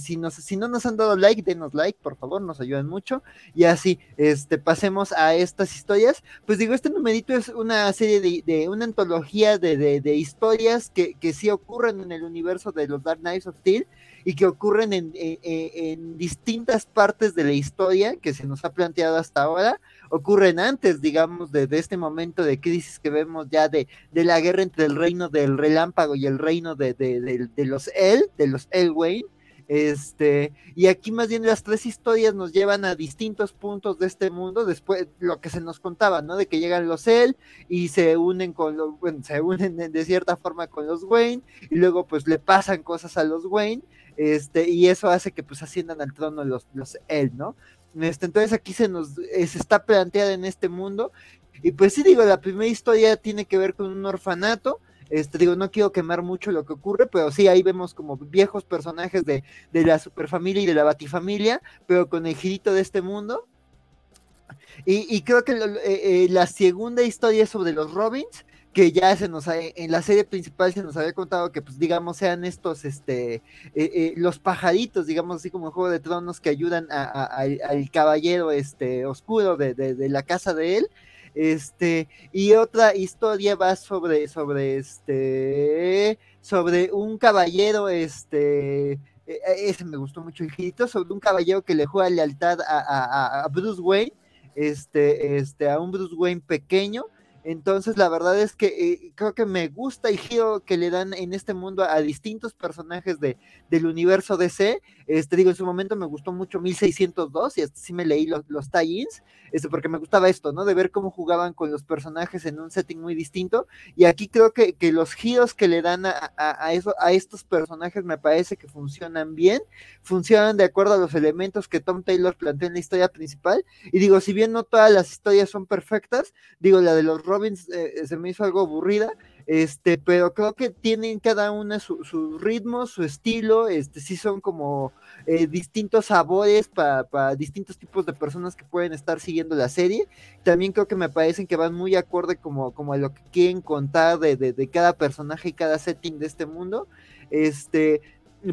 Speaker 3: si, nos, si no nos han dado like, denos like, por favor, nos ayudan mucho. Y así, este, pasemos a estas historias. Pues digo, este numerito es una serie de, una antología de, de historias que, que sí ocurren en el universo de los Dark Knights of Steel y que ocurren en, en, distintas partes de la historia que se nos ha planteado hasta ahora, ocurren antes, digamos, de, de este momento de crisis que vemos ya de, de, la guerra entre el reino del relámpago y el reino de, de los El, de los Elwayne, este, y aquí más bien las tres historias nos llevan a distintos puntos de este mundo, después lo que se nos contaba, ¿no? De que llegan los El y se unen con los, se unen de, cierta forma con los Wayne, y luego pues le pasan cosas a los Wayne, este, y eso hace que pues asciendan al trono los, los El, ¿no? Este, entonces aquí se nos se está planteada en este mundo, y pues sí digo, la primera historia tiene que ver con un orfanato, este, digo, no quiero quemar mucho lo que ocurre, pero sí, ahí vemos como viejos personajes de, de la superfamilia y de la batifamilia, pero con el girito de este mundo. Y, y creo que eh, eh, la segunda historia es sobre los Robins, que ya se nos en la serie principal se nos había contado que pues digamos sean estos este eh, los pajaritos digamos así como en Juego de Tronos que ayudan a, al caballero este oscuro de, de, la casa de él este, y otra historia va sobre, sobre este, sobre un caballero, este, e, e, ese me gustó mucho el girito, sobre un caballero que le juega lealtad a, a, Bruce Wayne, este, este, a un Bruce Wayne pequeño, entonces, la verdad es que eh, creo que me gusta el giro que le dan en este mundo a, distintos personajes de, del universo DC. Este, digo, en su momento me gustó mucho 1602 y hasta sí me leí los, los tie-ins, este, porque me gustaba esto, ¿no? De ver cómo jugaban con los personajes en un setting muy distinto. Y aquí creo que, que los giros que le dan a, a, eso, a estos personajes me parece que funcionan bien, funcionan de acuerdo a los elementos que Tom Taylor planteó en la historia principal. Y digo, si bien no todas las historias son perfectas, digo, la de los Robbins eh, se me hizo algo aburrida, este, pero creo que tienen cada una su, ritmo, su estilo, este, sí son como eh, distintos sabores para, distintos tipos de personas que pueden estar siguiendo la serie. También creo que me parecen que van muy acorde como, como a lo que quieren contar de, de, de cada personaje y cada setting de este mundo. Este,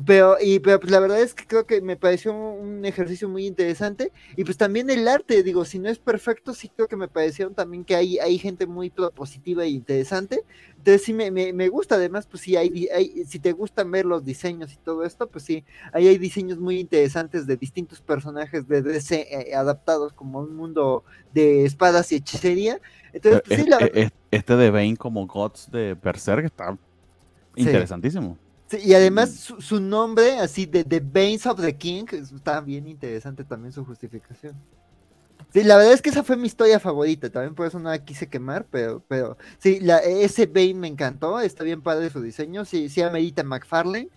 Speaker 3: pero, y, pero pues la verdad es que creo que me pareció un ejercicio muy interesante. Y pues también el arte, digo, si no es perfecto, sí creo que me pareció también que hay, hay gente muy propositiva e interesante. Entonces sí me, me, gusta, además, pues sí, hay, hay, si te gustan ver los diseños y todo esto, pues sí, ahí hay diseños muy interesantes de distintos personajes de DC eh, adaptados como un mundo de espadas y hechicería. Entonces, pues, sí,
Speaker 2: la... Este de Bane como Gods de Berserk está interesantísimo
Speaker 3: y además su, nombre, así de The Veins of the King, está bien interesante también su justificación. Sí, la verdad es que esa fue mi historia favorita, también por eso no la quise quemar, pero, pero sí, la, ese Bane me encantó, está bien padre su diseño, sí, sí amerita McFarlane,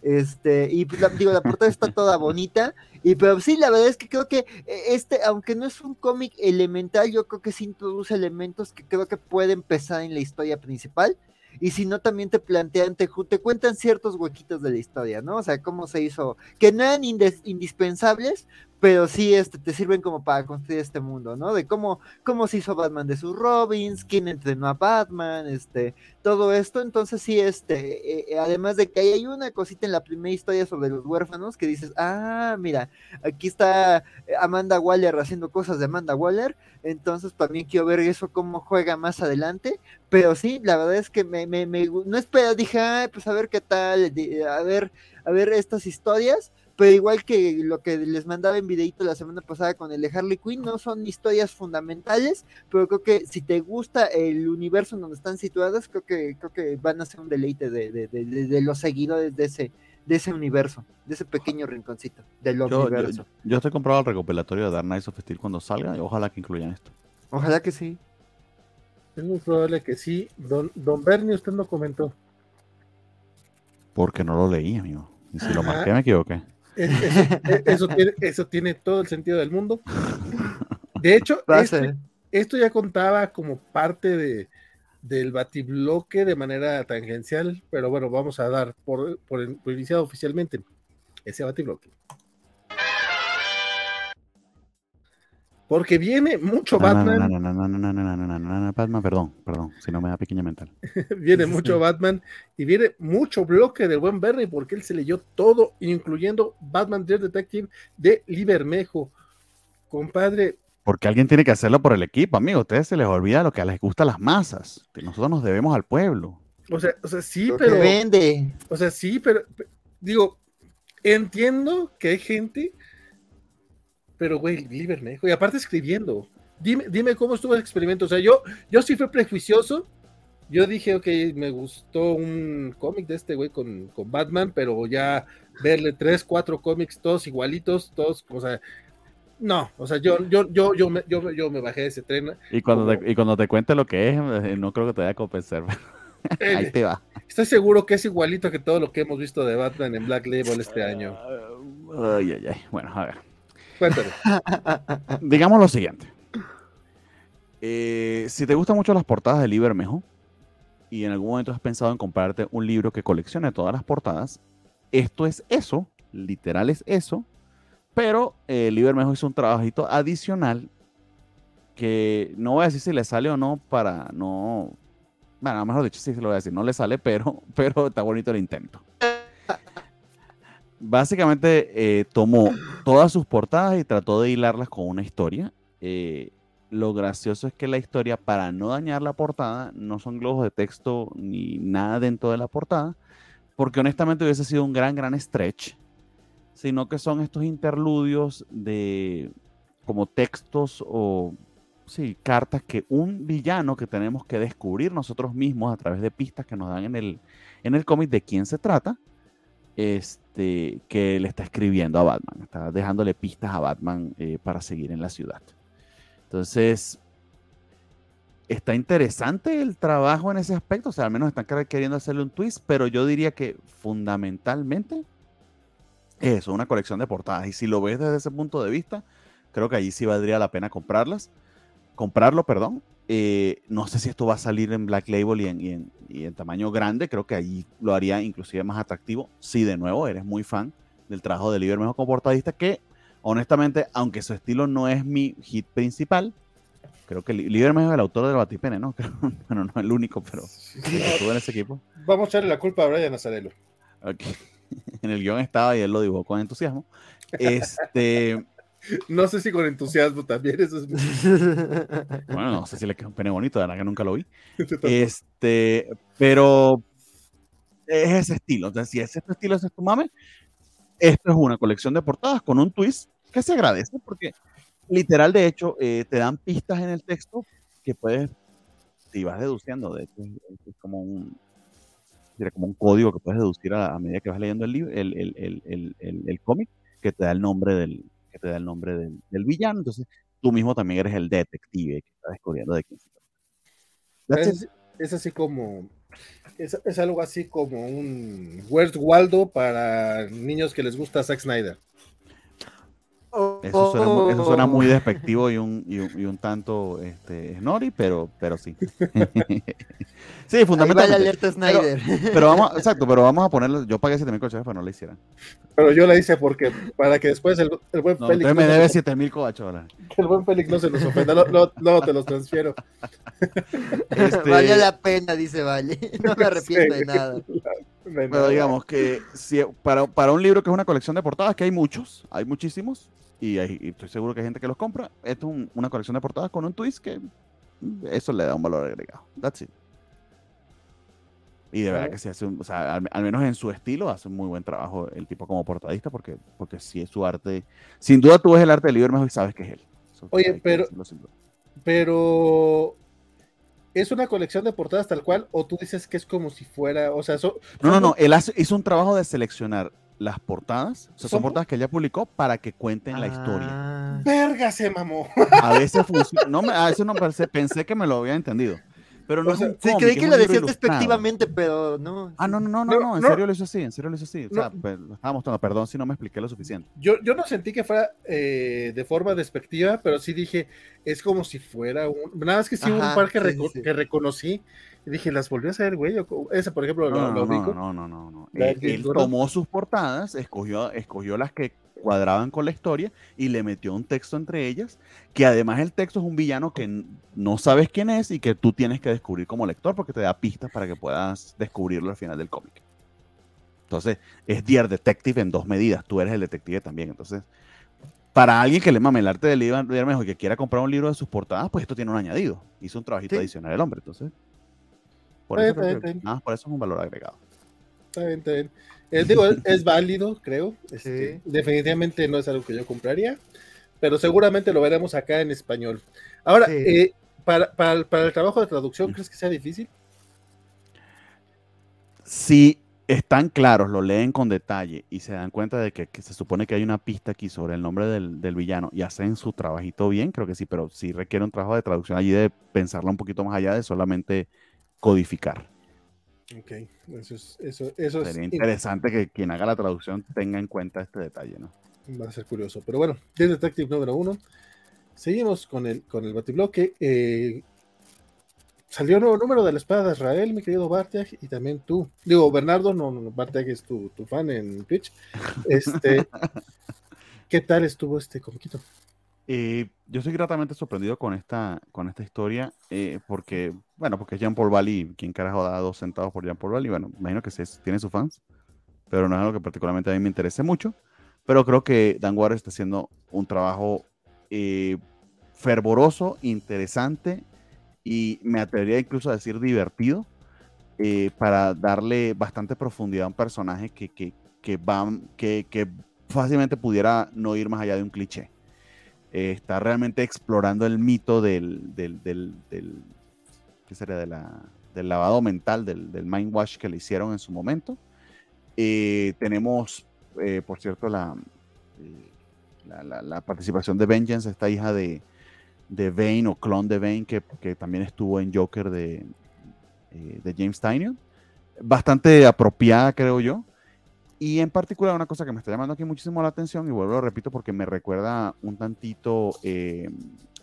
Speaker 3: este, y pues, digo, la portada está toda bonita, y pero sí, la verdad es que creo que eh, este, aunque no es un cómic elemental, yo creo que sí introduce elementos que creo que pueden empezar en la historia principal, y si no también te plantean, te, te, cuentan ciertos huequitos de la historia, ¿no? O sea, cómo se hizo, que no eran indispensables, pero sí este, te sirven como para construir este mundo, ¿no? De cómo, cómo se hizo Batman de sus Robins, quién entrenó a Batman, este, todo esto, entonces sí, este, eh, eh, además de que hay una cosita en la primera historia sobre los huérfanos que dices, ah, mira, aquí está Amanda Waller haciendo cosas de Amanda Waller, entonces también quiero ver eso cómo juega más adelante, pero sí, la verdad es que me, me, me no espero, dije, pues a ver qué tal, a ver, a ver estas historias, pero igual que lo que les mandaba en videito la semana pasada con el de Harley Quinn, no son historias fundamentales, pero creo que si te gusta el universo en donde están situadas, creo que, creo que van a ser un deleite de, de, de, de los seguidores de ese, de ese universo, de ese pequeño rinconcito del universo.
Speaker 2: Yo, estoy comprado el recopilatorio de Dark Knights of Steel cuando salga y ojalá que incluyan esto.
Speaker 3: Ojalá que sí.
Speaker 1: Es muy probable que sí. Don, don Bernie, usted no comentó.
Speaker 2: Porque no lo leí, amigo. Y si lo marqué, me equivoqué.
Speaker 1: Eso, tiene, eso, tiene, todo el sentido del mundo. De hecho, este, esto ya contaba como parte de, del batibloque de manera tangencial, pero bueno, vamos a dar por, por, iniciado oficialmente ese batibloque. Porque viene mucho Batman.
Speaker 2: Batman, perdón, perdón, si no me da pequeña mental.
Speaker 1: viene mucho Batman y viene mucho bloque del buen Bernie porque él se leyó todo, incluyendo Batman Dear Detective de Libermejo. Compadre,
Speaker 2: porque alguien tiene que hacerlo por el equipo, amigo. A ustedes se les olvida lo que les gusta a las masas. Que nosotros nos debemos al pueblo.
Speaker 1: O sea, o sea sí, pero.
Speaker 3: vende.
Speaker 1: O sea, sí, pero. Digo, entiendo que hay gente. Pero, güey, Libermejo. Y aparte escribiendo. Dime, dime cómo estuvo el experimento. O sea, yo, yo sí fui prejuicioso. Yo dije, ok, me gustó un cómic de este güey con, con Batman, pero ya verle tres, cuatro cómics, todos igualitos, todos, o sea, no, o sea, yo, yo, yo, yo, me, yo, yo me bajé de ese tren.
Speaker 2: Y cuando, te, y cuando te cuente lo que es, eh, no creo que te vaya a compensar. Ahí
Speaker 1: te va. Estoy seguro que es igualito que todo lo que hemos visto de Batman en Black Label este año.
Speaker 2: Ay, ay, ay. Bueno, a ver.
Speaker 1: Cuéntame.
Speaker 2: Digamos lo siguiente. Eh, si te gustan mucho las portadas de Libermejo y en algún momento has pensado en comprarte un libro que coleccione todas las portadas, esto es eso, literal es eso, pero eh, Libermejo hizo un trabajito adicional que no voy a decir si le sale o no para no... Bueno, mejor dicho, sí se lo voy a decir, no le sale, pero, pero está bonito el intento. Básicamente eh, tomó todas sus portadas y trató de hilarlas con una historia. Eh, lo gracioso es que la historia, para no dañar la portada, no son globos de texto ni nada dentro de la portada, porque honestamente hubiese sido un gran, gran stretch sino que son estos interludios de como textos o sí, cartas que un villano que tenemos que descubrir nosotros mismos a través de pistas que nos dan en el, en el cómic de quién se trata, este, que le está escribiendo a Batman, está dejándole pistas a Batman eh, para seguir en la ciudad. Entonces, está interesante el trabajo en ese aspecto, o sea, al menos están queriendo hacerle un twist, pero yo diría que fundamentalmente eso, una colección de portadas. Y si lo ves desde ese punto de vista, creo que allí sí valdría la pena comprarlas. Comprarlo, perdón. Eh, no sé si esto va a salir en Black Label y en, tamaño grande. Creo que allí lo haría inclusive más atractivo. Si de nuevo eres muy fan del trabajo de Liber Mejor como portadista, que honestamente, aunque su estilo no es mi hit principal, creo que Liber es el autor del Batipene, ¿no? bueno, no es el único, pero estuvo en ese equipo.
Speaker 1: Vamos a echarle la culpa a Brian Azarelo.
Speaker 2: Ok. en el guion estaba y él lo dibujó con entusiasmo. Este.
Speaker 1: No sé si con entusiasmo también, eso es...
Speaker 2: Bueno, no sé si le quedó un pene bonito, de verdad que nunca lo vi. Este, pero es ese estilo. Entonces, si ese estilo, es tu mame, esto es una colección de portadas con un twist que se agradece porque literal, de hecho, eh, te dan pistas en el texto que puedes, si vas deduciendo, de hecho, es como un, como un código que puedes deducir a, medida que vas leyendo el, libro, el, el, el, el, cómic, que te da el nombre del, que te da el nombre del, del, villano. Entonces, tú mismo también eres el detective que está descubriendo de quién se
Speaker 1: trata. Es, es, así como, es, es, algo así como un Where's Waldo para niños que les gusta Zack Snyder.
Speaker 2: Eso suena, eso suena, muy despectivo y un, y un, y un tanto este, snori, pero, pero sí. sí, fundamentalmente.
Speaker 3: alerta Snyder.
Speaker 2: Pero, vamos, exacto, pero vamos a ponerlo. Yo pagué 7 mil coches para no lo hicieran.
Speaker 1: Pero yo la hice porque, para que después el, el buen
Speaker 2: no, Félix. me no debe 7 mil coches
Speaker 1: Que el buen Félix no se nos ofenda. No, no, te los transfiero.
Speaker 3: Este... Vale la pena, dice Vale. No me arrepiento de nada.
Speaker 2: Pero digamos que si, para, para un libro que es una colección de portadas, que hay muchos, hay muchísimos, y, estoy seguro que hay gente que los compra. Esto es una colección de portadas con un twist que eso le da un valor agregado. That's it. Y de verdad que se hace, o sea, al, menos en su estilo, hace un muy buen trabajo el tipo como portadista, porque, porque sí es su arte. Sin duda tú ves el arte de Lieberman y sabes que es él.
Speaker 1: Oye, pero, pero ¿Es una colección de portadas tal cual o tú dices que es como si fuera, o sea,
Speaker 2: no, no, no, él hace, hizo un trabajo de seleccionar las portadas, o sea, son portadas que ella publicó para que cuenten la historia.
Speaker 1: Ah. Verga se mamó.
Speaker 2: A veces funciona, no me, a veces no pensé, pensé que me lo había entendido. Pero no sí,
Speaker 3: creí que lo decía despectivamente, pero no.
Speaker 2: Ah, no, no, no, no, no, en serio lo hizo así, en serio lo hizo así. O sea, pues, lo estaba mostrando, perdón si no me expliqué lo suficiente.
Speaker 1: Yo, yo no sentí que fuera eh, de forma despectiva, pero sí dije, es como si fuera un. Nada más que sí, un par que, que reconocí y dije, ¿las volvió a hacer, güey? Ese, por ejemplo,
Speaker 2: no,
Speaker 1: lo,
Speaker 2: no, no, no, no, no, Él, tomó sus portadas, escogió, escogió las que cuadraban con la historia y le metió un texto entre ellas, que además el texto es un villano que no sabes quién es y que tú tienes que descubrir como lector porque te da pistas para que puedas descubrirlo al final del cómic. Entonces, es Dear Detective en dos medidas, tú eres el detective también. Entonces, para alguien que le mame el arte del libro y que quiera comprar un libro de sus portadas, pues esto tiene un añadido. Hizo un trabajito adicional el hombre, entonces. Por, eso, por eso es un valor agregado.
Speaker 1: Está bien, está bien. Eh, digo, es, válido, creo. Este, definitivamente no es algo que yo compraría, pero seguramente lo veremos acá en español. Ahora, eh, para, el trabajo de traducción, ¿crees que sea difícil?
Speaker 2: Si están claros, lo leen con detalle y se dan cuenta de que, se supone que hay una pista aquí sobre el nombre del, del, villano y hacen su trabajito bien, creo que sí, pero sí requiere un trabajo de traducción allí de pensarlo un poquito más allá de solamente codificar.
Speaker 1: Ok, eso es. Eso, eso
Speaker 2: Sería interesante que quien haga la traducción tenga en cuenta este detalle, ¿no?
Speaker 1: Va a ser curioso. Pero bueno, The Detective número uno. Seguimos con el, con el batibloque. Eh, salió un nuevo número de la espada de Israel, mi querido Bartek, y también tú. Digo, Bernardo, no, no Bartek es tu, tu fan en Twitch. Este, ¿Qué tal estuvo este comiquito?
Speaker 2: Eh, yo estoy gratamente sorprendido con esta, con esta historia, eh, porque, bueno, porque Jean Paul Valley, ¿quién carajo da dos centavos por Jean Paul Valley? Bueno, imagino que tiene sus fans, pero no es algo que particularmente a mí me interese mucho. Pero creo que Dan Warren está haciendo un trabajo eh, fervoroso, interesante y me atrevería incluso a decir divertido para darle bastante profundidad a un personaje que, que, que, que, que fácilmente pudiera no ir más allá de un cliché. Eh, está realmente explorando el mito del, del, del, ¿qué sería? Del lavado mental, del, del que le hicieron en su momento. Eh, tenemos, eh, por cierto, la, la, participación de Vengeance, esta hija de, de Bane o clon de Bane, que, que también estuvo en Joker de, de James Tynion. Bastante apropiada, creo yo. Y en particular una cosa que me está llamando aquí muchísimo la atención, y vuelvo lo repito porque me recuerda un tantito eh,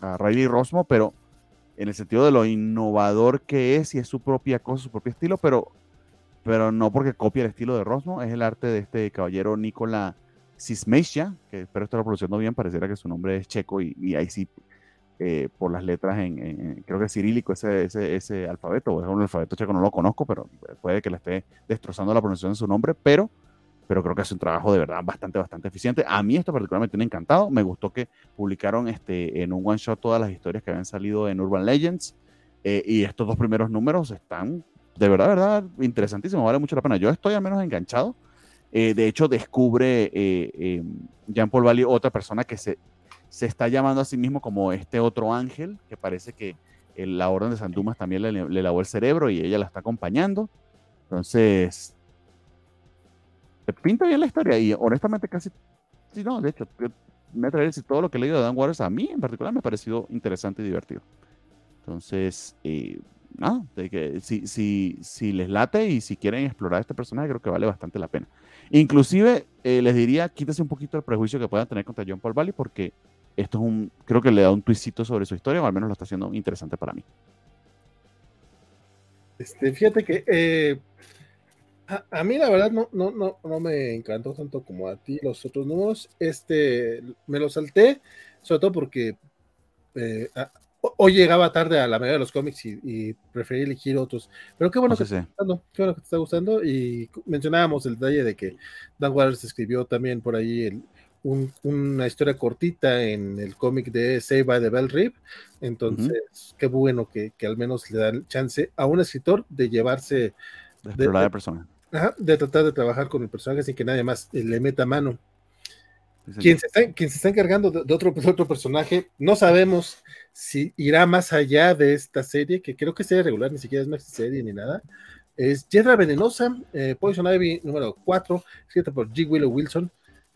Speaker 2: a Riley Rosmo, pero en el sentido de lo innovador que es y es su propia cosa, su propio estilo, pero, pero no porque copia el estilo de Rosmo, es el arte de este caballero Nikola Sismeisha, que espero estar pronunciando bien, pareciera que su nombre es checo y, ahí sí, eh, por las letras en, creo que es cirílico ese, ese, ese alfabeto, o es un alfabeto checo, no lo conozco, pero puede que le esté destrozando la pronunciación de su nombre, pero pero creo que hace un trabajo de verdad bastante, bastante eficiente. A mí esto particularmente me ha encantado. Me gustó que publicaron este, en un one shot todas las historias que habían salido en Urban Legends. Eh, y estos dos primeros números están de verdad, verdad, interesantísimos. Vale mucho la pena. Yo estoy al menos enganchado. Eh, de hecho, descubre eh, Jean Paul Valley otra persona que se, se está llamando a sí mismo como este otro ángel, que parece que la Orden de San Dumas también le, le lavó el cerebro y ella la está acompañando. Entonces, pinta bien la historia y honestamente casi, sí, no, de hecho, me atrevería a todo lo que he leído de Dan Waters a mí en particular me ha parecido interesante y divertido. Entonces, eh, nada, si, si, si les late y si quieren explorar este personaje, creo que vale bastante la pena. Inclusive, eh, les diría, quítese un poquito el prejuicio que puedan tener contra John Paul Valley, porque esto es un, creo que le da un twistito sobre su historia, o al menos lo está haciendo interesante para mí.
Speaker 1: Este, fíjate que eh, a, mí la verdad no, no, no, no me encantó tanto como a ti los otros números. Este, me lo salté, sobre todo porque eh, hoy llegaba tarde a la mayoría de los cómics y, preferí elegir otros. Pero qué bueno, que te está gustando, qué bueno que te está gustando. Y mencionábamos el detalle de que Dan Waters escribió también por ahí una historia cortita en el cómic de Save by the Bell Rip. Entonces, qué bueno que, que, al menos le dan chance a un escritor de llevarse
Speaker 2: De explorar el personaje.
Speaker 1: Ajá, de tratar de trabajar con el personaje sin que nadie más eh, le meta mano. Quien se, está, quien se está encargando de, otro, de otro personaje, no sabemos si irá más allá de esta serie, que creo que sería regular, ni siquiera es una serie ni nada. Es Jedra Venenosa, eh, Poison Ivy número 4, escrita por G. Willow Wilson,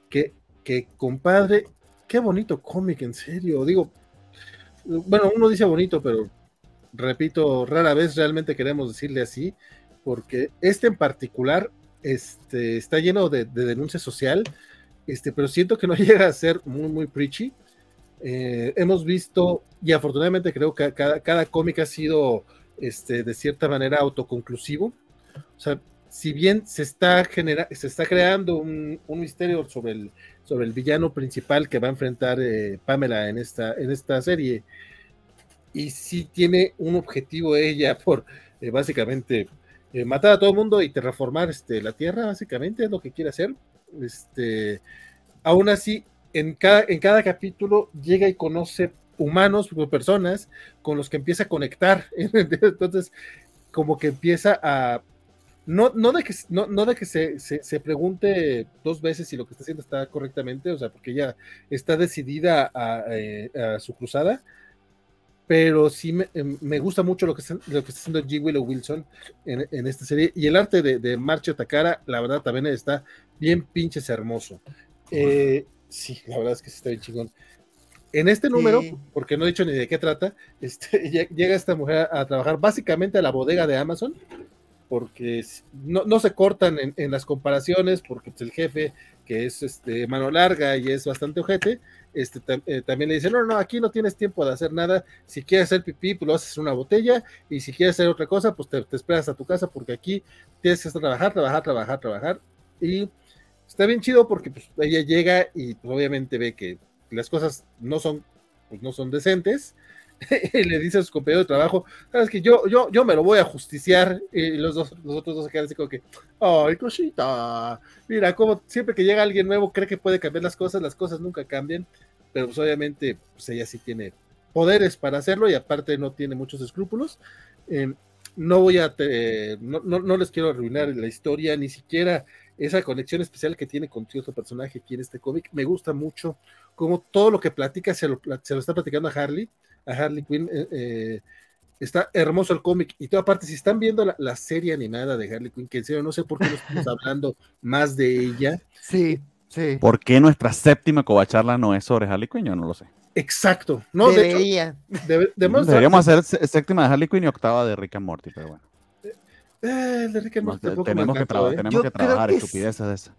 Speaker 1: que, que compadre, qué bonito cómic, en serio. Digo, bueno, uno dice bonito, pero repito, rara vez realmente queremos decirle así, porque este en particular este, está lleno de, denuncia social, este, pero siento que no llega a ser muy, muy preachy. Eh, hemos visto, y afortunadamente creo que cada, cada cómic ha sido este, de cierta manera autoconclusivo. O sea, si bien se está, genera se está creando un, un, misterio sobre el, sobre el villano principal que va a enfrentar eh, Pamela en esta, en esta serie, y si tiene un objetivo ella por eh, básicamente eh, matar a todo el mundo y terraformar este, la Tierra, básicamente es lo que quiere hacer. Este, aún así, en cada, capítulo llega y conoce humanos, personas con los que empieza a conectar. Entonces, como que empieza a... No, de que, no, de que se, pregunte dos veces si lo que está haciendo está correctamente, o sea, porque ella está decidida a, eh, a su cruzada, pero sí me, em, me, gusta mucho lo que, está, lo que está haciendo G. Willow Wilson en, en, esta serie. Y el arte de, de Marcio Takara, la verdad, también está bien pinches hermoso. Eh, sí, la verdad es que sí está bien chingón. En este número, sí. porque no he dicho ni de qué trata, este, llega esta mujer a, trabajar básicamente a la bodega de Amazon, porque no, no se cortan en, en, las comparaciones, porque pues, el jefe, que es este, mano larga y es bastante ojete, este, eh, también le dice, no, no, aquí no tienes tiempo de hacer nada, si quieres hacer pipí, pues lo haces en una botella, y si quieres hacer otra cosa, pues te, esperas a tu casa, porque aquí tienes que trabajar, trabajar, trabajar, trabajar, y está bien chido porque pues, ella llega y pues, obviamente ve que las cosas no son, pues, no son decentes, y le dice a su compañero de trabajo, sabes que yo, yo, yo me lo voy a justiciar, y los, dos, los otros dos se quedan así como que, ay, cosita, mira, como siempre que llega alguien nuevo cree que puede cambiar las cosas, las cosas nunca cambian, pero pues obviamente pues ella sí tiene poderes para hacerlo y aparte no tiene muchos escrúpulos. Eh, no voy a, te, no, no, no, les quiero arruinar la historia, ni siquiera esa conexión especial que tiene con cierto personaje aquí en este cómic. Me gusta mucho como todo lo que platica se lo, se lo está platicando a Harley a Harley Quinn. Eh, eh, está hermoso el cómic. Y toda parte, si están viendo la, la, serie animada de Harley Quinn, que en serio no sé por qué no estamos hablando más de ella.
Speaker 3: Sí, sí.
Speaker 2: ¿Por qué nuestra séptima covacharla no es sobre Harley Quinn? Yo no lo sé.
Speaker 1: Exacto. No,
Speaker 3: Debería.
Speaker 1: de hecho, debe,
Speaker 2: debemos Deberíamos hacer séptima de Harley Quinn y octava de Rick and Morty, pero bueno.
Speaker 1: Eh, de Rick and Morty
Speaker 2: no, tenemos, que traba, ¿eh? tenemos que trabajar estupideces de esas.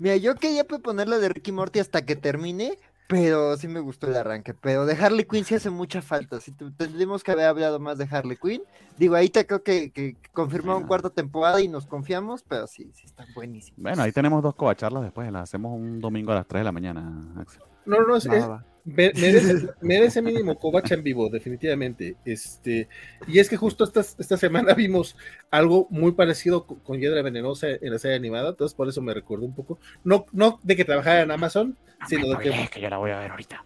Speaker 3: Mira, yo quería proponerle de Ricky Morty hasta que termine, pero sí me gustó el arranque. Pero de Harley Quinn sí hace mucha falta. Si tendríamos que haber hablado más de Harley Quinn. Digo, ahí te creo que, que confirmaron cuarta temporada y nos confiamos, pero sí, sí están buenísimos.
Speaker 2: Bueno, ahí tenemos dos covacharlas después. Las hacemos un domingo a las 3 de la mañana, Axel.
Speaker 1: No, no, es, es, merece, merece, mínimo covacha en vivo, definitivamente. Este, y es que justo esta, esta semana vimos algo muy parecido con, con Hiedra Venenosa en la serie animada, entonces por eso me recordó un poco. No, no de que trabajara en Amazon,
Speaker 2: no
Speaker 1: sino de que.
Speaker 2: que yo la voy a ver ahorita.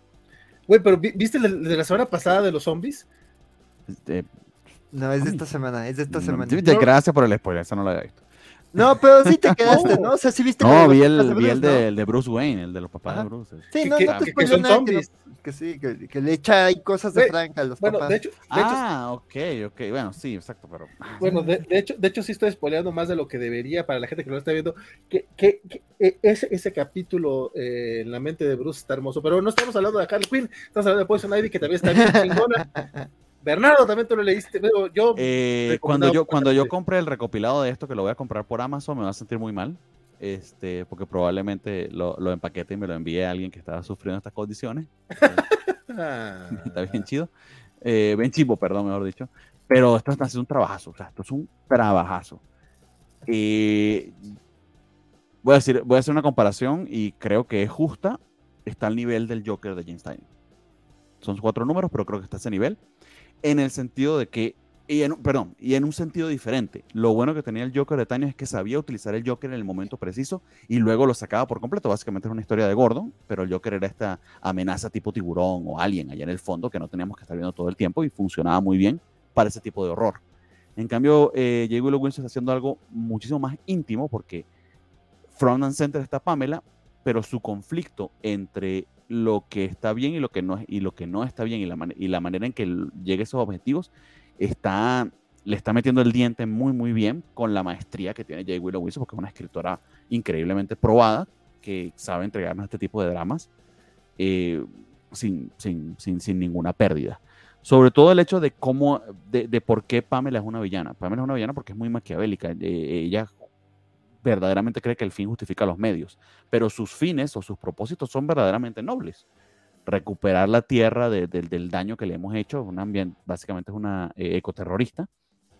Speaker 1: Güey, pero ¿viste de la semana pasada de los zombies?
Speaker 2: Este,
Speaker 3: no, es de esta semana, es de esta semana.
Speaker 2: Gracias por el spoiler, eso no lo había visto.
Speaker 3: No, pero sí te quedaste, ¿no? O sea, sí viste.
Speaker 2: No, vi el, vi el de, el de, Bruce Wayne, el de los papás Ajá. de Bruce.
Speaker 3: Sí, no, que, no te que, que son nada, zombies. Que, sí, que, que, le echa ahí cosas de Frank a los
Speaker 1: bueno,
Speaker 3: papás.
Speaker 1: De hecho, de
Speaker 2: ah, ok, ok. Bueno, sí, exacto, pero.
Speaker 1: Bueno, de, de, hecho, de hecho, sí estoy spoileando más de lo que debería para la gente que lo está viendo. Que, que, que ese, ese capítulo eh, en la mente de Bruce está hermoso. Pero no estamos hablando de Harley Quinn, estamos hablando de Poison Ivy, que también está bien chingona. Bernardo, también tú lo leíste, pero yo...
Speaker 2: Eh, cuando yo cuando yo compre el recopilado de esto, que lo voy a comprar por Amazon, me va a sentir muy mal, este, porque probablemente lo, lo empaquete y me lo envíe a alguien que estaba sufriendo estas condiciones. está bien chido. Eh, bien chivo, perdón, mejor dicho. Pero esto está haciendo un trabajazo, o sea, esto es un trabajazo. Eh, voy, a decir, voy a hacer una comparación y creo que es justa. Está al nivel del Joker de James. Son cuatro números, pero creo que está a ese nivel en el sentido de que, y en, perdón, y en un sentido diferente. Lo bueno que tenía el Joker de Tanya es que sabía utilizar el Joker en el momento preciso y luego lo sacaba por completo. Básicamente es una historia de Gordon, pero el Joker era esta amenaza tipo tiburón o alien allá en el fondo que no teníamos que estar viendo todo el tiempo y funcionaba muy bien para ese tipo de horror. En cambio, eh, J. Willow Wilson está haciendo algo muchísimo más íntimo porque front and center está Pamela, pero su conflicto entre lo que está bien y lo que no, y lo que no está bien y la, y la manera en que llegue a esos objetivos está, le está metiendo el diente muy, muy bien con la maestría que tiene J. Willow Wilson, porque es una escritora increíblemente probada que sabe entregarnos este tipo de dramas eh, sin, sin, sin, sin, ninguna pérdida. Sobre todo el hecho de cómo, de, de, por qué Pamela es una villana. Pamela es una villana porque es muy maquiavélica. Eh, ella verdaderamente cree que el fin justifica los medios, pero sus fines o sus propósitos son verdaderamente nobles. Recuperar la tierra de, de, del daño que le hemos hecho, un ambiente, básicamente es una eh, ecoterrorista,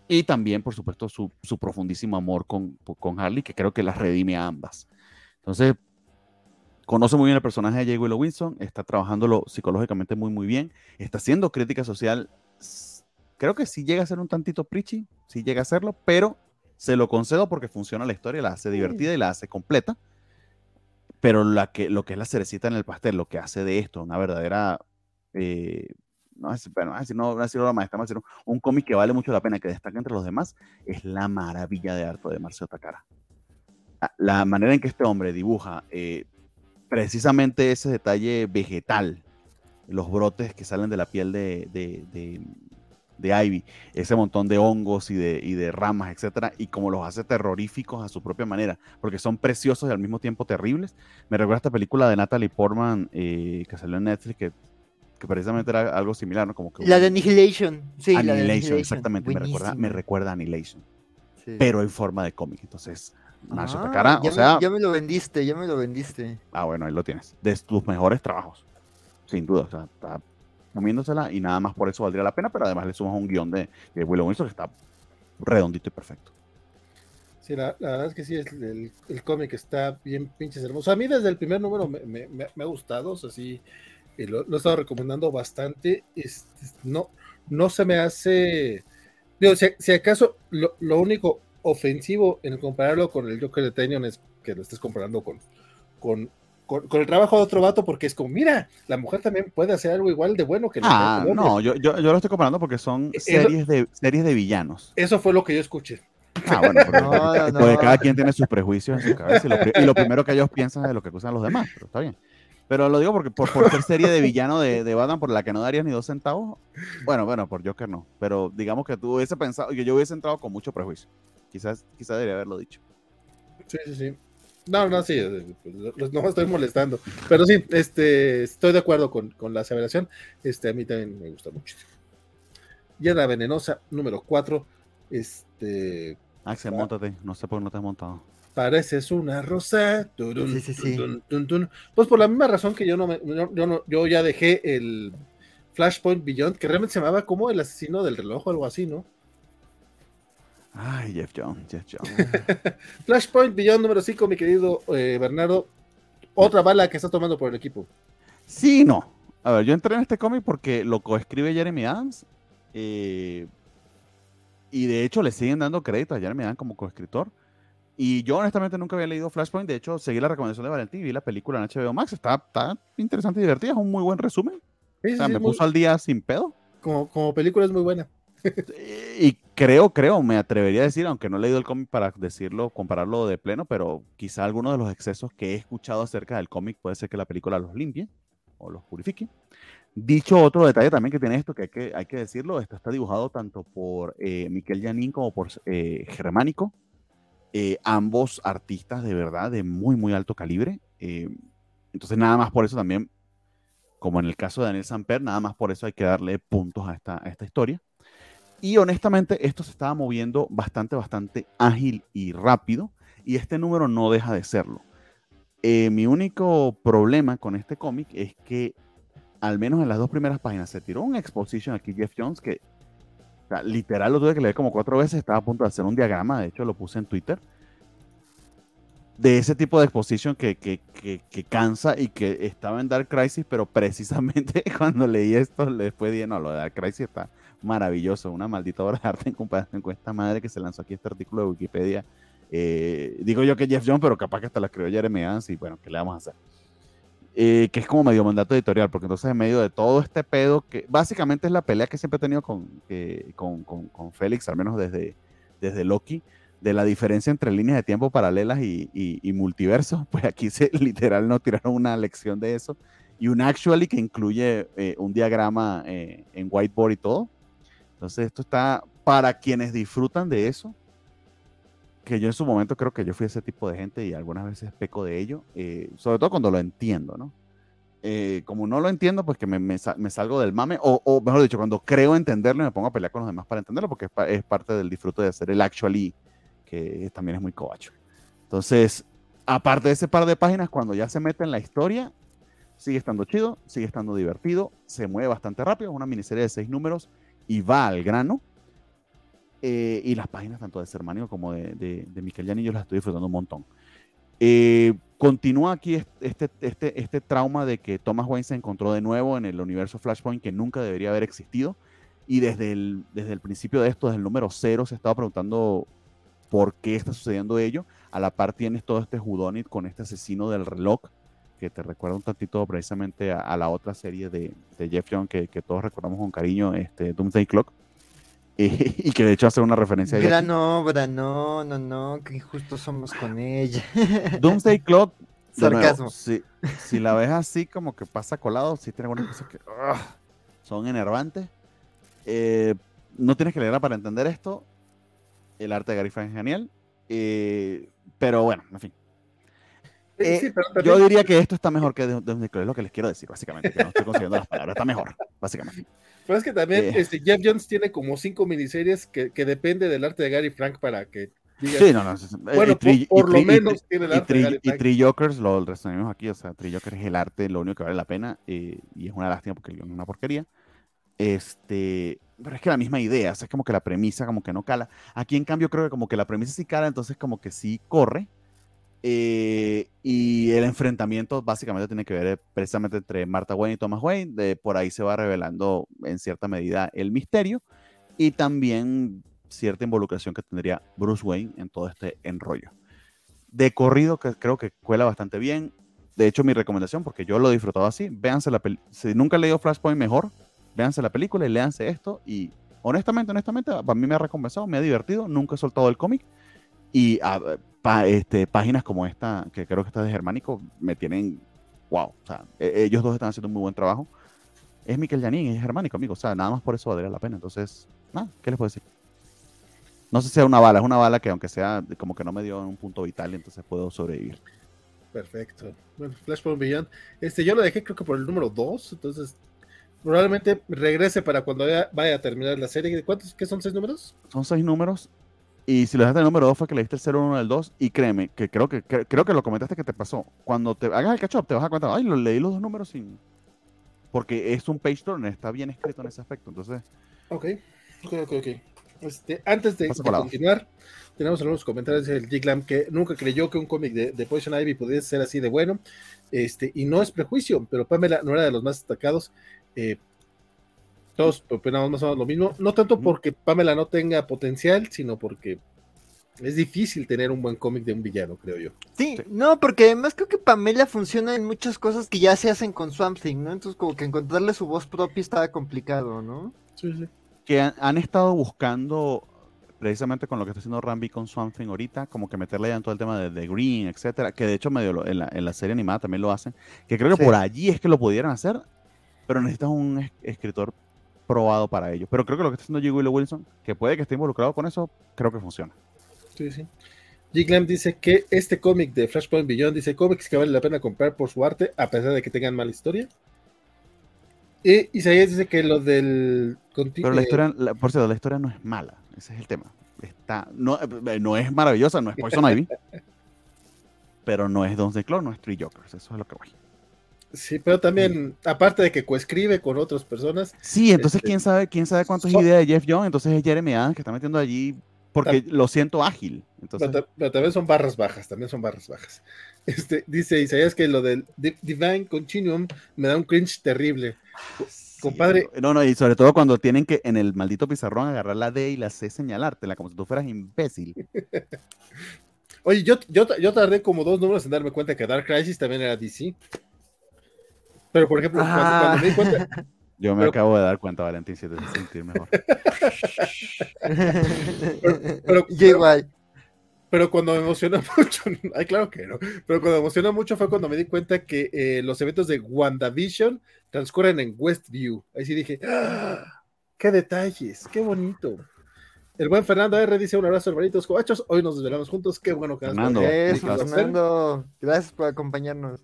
Speaker 2: y también, por supuesto, su, su, profundísimo amor con, con Harley, que creo que las redime a ambas. Entonces, conoce muy bien el personaje de J. Willow Wilson, está trabajándolo psicológicamente muy, muy bien, está haciendo crítica social. Creo que sí llega a ser un tantito preachy, sí llega a serlo, pero se lo concedo porque funciona la historia, la hace divertida y la hace completa. Pero la que, lo que es la cerecita en el pastel, lo que hace de esto una verdadera. Eh, no es bueno, no, no decir maestra, decir un, cómic que vale mucho la pena, que destaca entre los demás, es la maravilla de arte de Marcelo Takara. Ah, la manera en que este hombre dibuja eh, precisamente ese detalle vegetal, los brotes que salen de la piel de, de, de Ivy, ese montón de hongos y de, y de ramas, etcétera, y como los hace terroríficos a su propia manera, porque son preciosos y al mismo tiempo terribles. Me recuerda esta película de Natalie Portman eh, que salió en Netflix, que, que, precisamente era algo similar, ¿no? Como que,
Speaker 3: la de Annihilation, sí,
Speaker 2: Annihilation, la de Annihilation. exactamente, me recuerda, me recuerda a Annihilation, sí. pero en forma de cómic, entonces... Nacho
Speaker 3: ah,
Speaker 2: Takara,
Speaker 3: ya
Speaker 2: o sea...
Speaker 3: Me, ya me lo vendiste, ya me lo vendiste.
Speaker 2: Ah, bueno, ahí lo tienes. De tus mejores trabajos, sin duda. O sea, está comiéndosela y nada más por eso valdría la pena, pero además le sumas un guion de, de Willow Wilson que está redondito y perfecto.
Speaker 1: Sí, la, la verdad es que sí, el, el cómic está bien pinches hermoso. A mí desde el primer número me, me, me ha gustado, o sea, sí, lo, lo, he estado recomendando bastante. Es, es, no, no se me hace... Digo, si, si acaso lo, lo, único ofensivo en compararlo con el Joker de Tenyon es que lo estés comparando con, con con, con, el trabajo de otro vato porque es como, mira, la mujer también puede hacer algo igual de bueno que
Speaker 2: Ah, no, yo, yo, yo, lo estoy comparando porque son series de, series de villanos.
Speaker 1: Eso fue lo que yo escuché.
Speaker 2: Ah, bueno, pero no, no, pues cada quien tiene sus prejuicios en su cabeza y lo, y lo, primero que ellos piensan es de lo que acusan los demás, pero está bien. Pero lo digo porque por, por ser serie de villano de, de, Batman por la que no darías ni dos centavos, bueno, bueno, por Joker no, pero digamos que tú hubiese pensado, que yo hubiese entrado con mucho prejuicio. Quizás, quizás debería haberlo dicho.
Speaker 1: Sí, sí, sí. No, no, sí, no me estoy molestando. Pero sí, este, estoy de acuerdo con, con la aseveración. Este, a mí también me gusta muchísimo. Hiedra venenosa, número 4. Este.
Speaker 2: Axel, ah, montate. No sé por qué no te has montado.
Speaker 1: Pareces una rosa. Turun,
Speaker 3: sí, sí, sí.
Speaker 1: Turun, turun, turun. Pues por la misma razón que yo no me, yo, yo, no, yo ya dejé el Flashpoint Beyond, que realmente se llamaba como el asesino del reloj o algo así, ¿no?
Speaker 2: Ay, Jeff Jones, Jeff Jones.
Speaker 1: Flashpoint Beyond número 5, mi querido eh, Bernardo. Otra bala que está tomando por el equipo.
Speaker 2: Sí, no. A ver, yo entré en este cómic porque lo coescribe Jeremy Adams. Eh, y de hecho le siguen dando crédito a Jeremy Adams como coescritor. Y yo honestamente nunca había leído Flashpoint. De hecho, seguí la recomendación de Valentín y vi la película en HBO Max. Está, está interesante y divertida. Es un muy buen resumen. Sí, o sea, sí, me puso muy... al día sin pedo.
Speaker 1: Como, como película es muy buena.
Speaker 2: Y creo, creo, me atrevería a decir, aunque no he leído el cómic para decirlo, compararlo de pleno, pero quizá alguno de los excesos que he escuchado acerca del cómic puede ser que la película los limpie o los purifique. Dicho otro detalle también que tiene esto, que hay que, hay que decirlo, esto está dibujado tanto por eh, Miquel Janín como por eh, Germánico, eh, ambos artistas de verdad de muy, muy alto calibre. Eh, entonces, nada más por eso también, como en el caso de Daniel Samper, nada más por eso hay que darle puntos a esta, a esta historia. Y honestamente, esto se estaba moviendo bastante, bastante ágil y rápido. Y este número no deja de serlo. Eh, mi único problema con este cómic es que, al menos en las dos primeras páginas, se tiró un exposition aquí, Jeff Jones, que o sea, literal lo tuve que leer como cuatro veces. Estaba a punto de hacer un diagrama. De hecho, lo puse en Twitter. De ese tipo de exposition que, que, que, que cansa y que estaba en Dark Crisis, pero precisamente cuando leí esto, después dije, no, lo de Dark Crisis está maravilloso, una maldita obra de arte en comparación con esta madre que se lanzó aquí este artículo de Wikipedia. Eh, digo yo que Jeff Jones, pero capaz que hasta la escribió Jeremy Adams y bueno, ¿qué le vamos a hacer? eh, que es como medio mandato editorial, porque entonces en medio de todo este pedo, que básicamente es la pelea que siempre he tenido con, con, con, Félix, al menos desde, desde Loki, de la diferencia entre líneas de tiempo paralelas y, y, multiversos, pues aquí se literal nos tiraron una lección de eso, y un actually que incluye eh, un diagrama eh, en whiteboard y todo. Entonces esto está para quienes disfrutan de eso, que yo en su momento creo que yo fui ese tipo de gente y algunas veces peco de ello, eh, sobre todo cuando lo entiendo, ¿no? Eh, como no lo entiendo, pues que me, me, salgo del mame, o, mejor dicho, cuando creo entenderlo me pongo a pelear con los demás para entenderlo, porque es, parte del disfrute de hacer el actually, que también es muy cobacho. Entonces, aparte de ese par de páginas, cuando ya se mete en la historia, sigue estando chido, sigue estando divertido, se mueve bastante rápido, es una miniserie de seis números y va al grano eh, y las páginas tanto de Sermanio como de, de, de yo las estoy disfrutando un montón. Eh, continúa aquí este, este, este trauma de que Thomas Wayne se encontró de nuevo en el universo Flashpoint que nunca debería haber existido. Y desde el, desde el principio de esto, desde el número cero, se estaba preguntando por qué está sucediendo ello. A la par tienes todo este Judonit con este asesino del reloj, que te recuerda un tantito precisamente a, la otra serie de, de Jeff Young que, que, todos recordamos con cariño, este Doomsday Clock. y que de hecho hace una referencia.
Speaker 3: Gran obra, no, no, no, que injusto somos con ella.
Speaker 2: Doomsday Clock.
Speaker 3: Sarcasmo.
Speaker 2: si, si, la ves así, como que pasa colado, sí tiene algunas cosas que son enervantes. Eh, no tienes que leerla para entender esto. El arte de Gary Frank es genial. Eh, pero bueno, en fin. Eh, yo diría que esto está mejor que Doomsday Clock, es lo que les quiero decir, básicamente. Que no estoy consiguiendo las palabras, está mejor, básicamente.
Speaker 1: Pero es que también este, Jeff Jones tiene como cinco miniseries que, que depende del arte de Gary Frank para que
Speaker 2: diga. Sí, no, no.
Speaker 1: Bueno, por, lo menos tiene el arte
Speaker 2: de
Speaker 1: Gary
Speaker 2: Frank. Y Tree Jokers lo resumimos aquí. O sea, Tree Jokers es el arte, lo único que vale la pena. Eh, y es una lástima porque es una porquería. Este, pero es que la misma idea, o sea, es como que la premisa como que no cala. Aquí en cambio creo que como que la premisa sí cala, entonces como que sí corre, eh, y el enfrentamiento básicamente tiene que ver eh, precisamente entre Martha Wayne y Thomas Wayne. De, por ahí se va revelando en cierta medida el misterio y también cierta involucración que tendría Bruce Wayne en todo este enrollo. De corrido que creo que cuela bastante bien. De hecho, mi recomendación, porque yo lo he disfrutado así, véanse la película. Si nunca han leído Flashpoint, mejor, véanse la película y léanse esto. Y honestamente, honestamente, para mí me ha recompensado, me ha divertido, nunca he soltado el cómic. Y ah, este, páginas como esta, que creo que está de Germánico, me tienen, wow, o sea, e, ellos dos están haciendo un muy buen trabajo. Es Miquel Janín, es Germánico, amigo, o sea, nada más por eso valdría la pena. Entonces, nada, ¿qué les puedo decir? No sé si sea una bala, es una bala que aunque sea como que no me dio un punto vital, entonces puedo sobrevivir.
Speaker 1: Perfecto. Bueno, Flashpoint Beyond. Este, yo lo dejé creo que por el número 2, entonces probablemente regrese para cuando vaya, a terminar la serie. ¿Cuántos? ¿Qué son seis números?
Speaker 2: Son seis números y si lo dejaste el número 2 fue que le diste el 0, 1 del 2. Y créeme, que creo que, creo que lo comentaste que te pasó. Cuando te hagas el catch up, te vas a cuenta, ay, lo leí los dos números sin. Porque es un page turner, está bien escrito en ese aspecto. Entonces.
Speaker 1: Ok, ok, ok, ok. Este, antes de, continuar, tenemos algunos comentarios del Giglam que nunca creyó que un cómic de, de, Poison Ivy pudiese ser así de bueno. Este, y no es prejuicio, pero Pamela no era de los más destacados. Eh, todos opinamos más o menos lo mismo. No tanto porque Pamela no tenga potencial, sino porque es difícil tener un buen cómic de un villano, creo yo.
Speaker 3: Sí, no, porque además creo que Pamela funciona en muchas cosas que ya se hacen con Swamp Thing, ¿no? Entonces como que encontrarle su voz propia estaba complicado, ¿no?
Speaker 1: Sí, sí.
Speaker 2: Que han, estado buscando, precisamente con lo que está haciendo Rambi con Swamp Thing ahorita, como que meterle ya en todo el tema de, The Green, etcétera, que de hecho medio en, la, en la serie animada también lo hacen, que creo que por allí es que lo pudieran hacer, pero necesitas un escritor probado para ello. Pero creo que lo que está haciendo G. Willow Wilson, que puede que esté involucrado con eso, creo que funciona.
Speaker 1: Sí, sí. G. dice que este cómic de Flashpoint Beyond dice cómics que vale la pena comprar por su arte, a pesar de que tengan mala historia. Y Isaías dice que lo del.
Speaker 2: Pero la historia, por cierto, la historia no es mala. Ese es el tema. Está, no, eh, no es maravillosa, no es Poison Ivy. pero no es Don Clone, no es Three Jokers. Eso es lo que voy.
Speaker 1: Sí, pero también, aparte de que coescribe con otras personas.
Speaker 2: Sí, entonces este, quién sabe, quién sabe cuánto es idea de Jeff Young, entonces es Jeremy Adams que está metiendo allí porque lo siento ágil. Entonces...
Speaker 1: Pero, también son barras bajas, también son barras bajas. Este, dice Isaías que lo del Divine Continuum me da un cringe terrible. Compadre.
Speaker 2: No, no, y sobre todo cuando tienen que en el maldito pizarrón agarrar la D y la C señalártela como si tú fueras imbécil.
Speaker 1: Oye, yo, yo, yo tardé como dos números en darme cuenta que Dark Crisis también era DC. Pero por ejemplo, cuando, cuando me di cuenta,
Speaker 2: Yo me
Speaker 1: Pero-
Speaker 2: acabo de dar cuenta, Valentín, si te hace sentir mejor.
Speaker 1: pero-
Speaker 3: igual.
Speaker 1: Pero cuando me emocionó mucho, ay, claro que no, pero cuando me emocionó mucho fue cuando me di cuenta que eh, los eventos de WandaVision transcurren en Westview. Ahí sí dije, ¡ah! ¡qué detalles! ¡Qué bonito! El buen Fernando R dice un abrazo, hermanitos cobachos. Hoy nos desvelamos juntos. Qué bueno que nos
Speaker 2: Fernando,
Speaker 1: hacer.
Speaker 3: Fernando. Gracias por acompañarnos.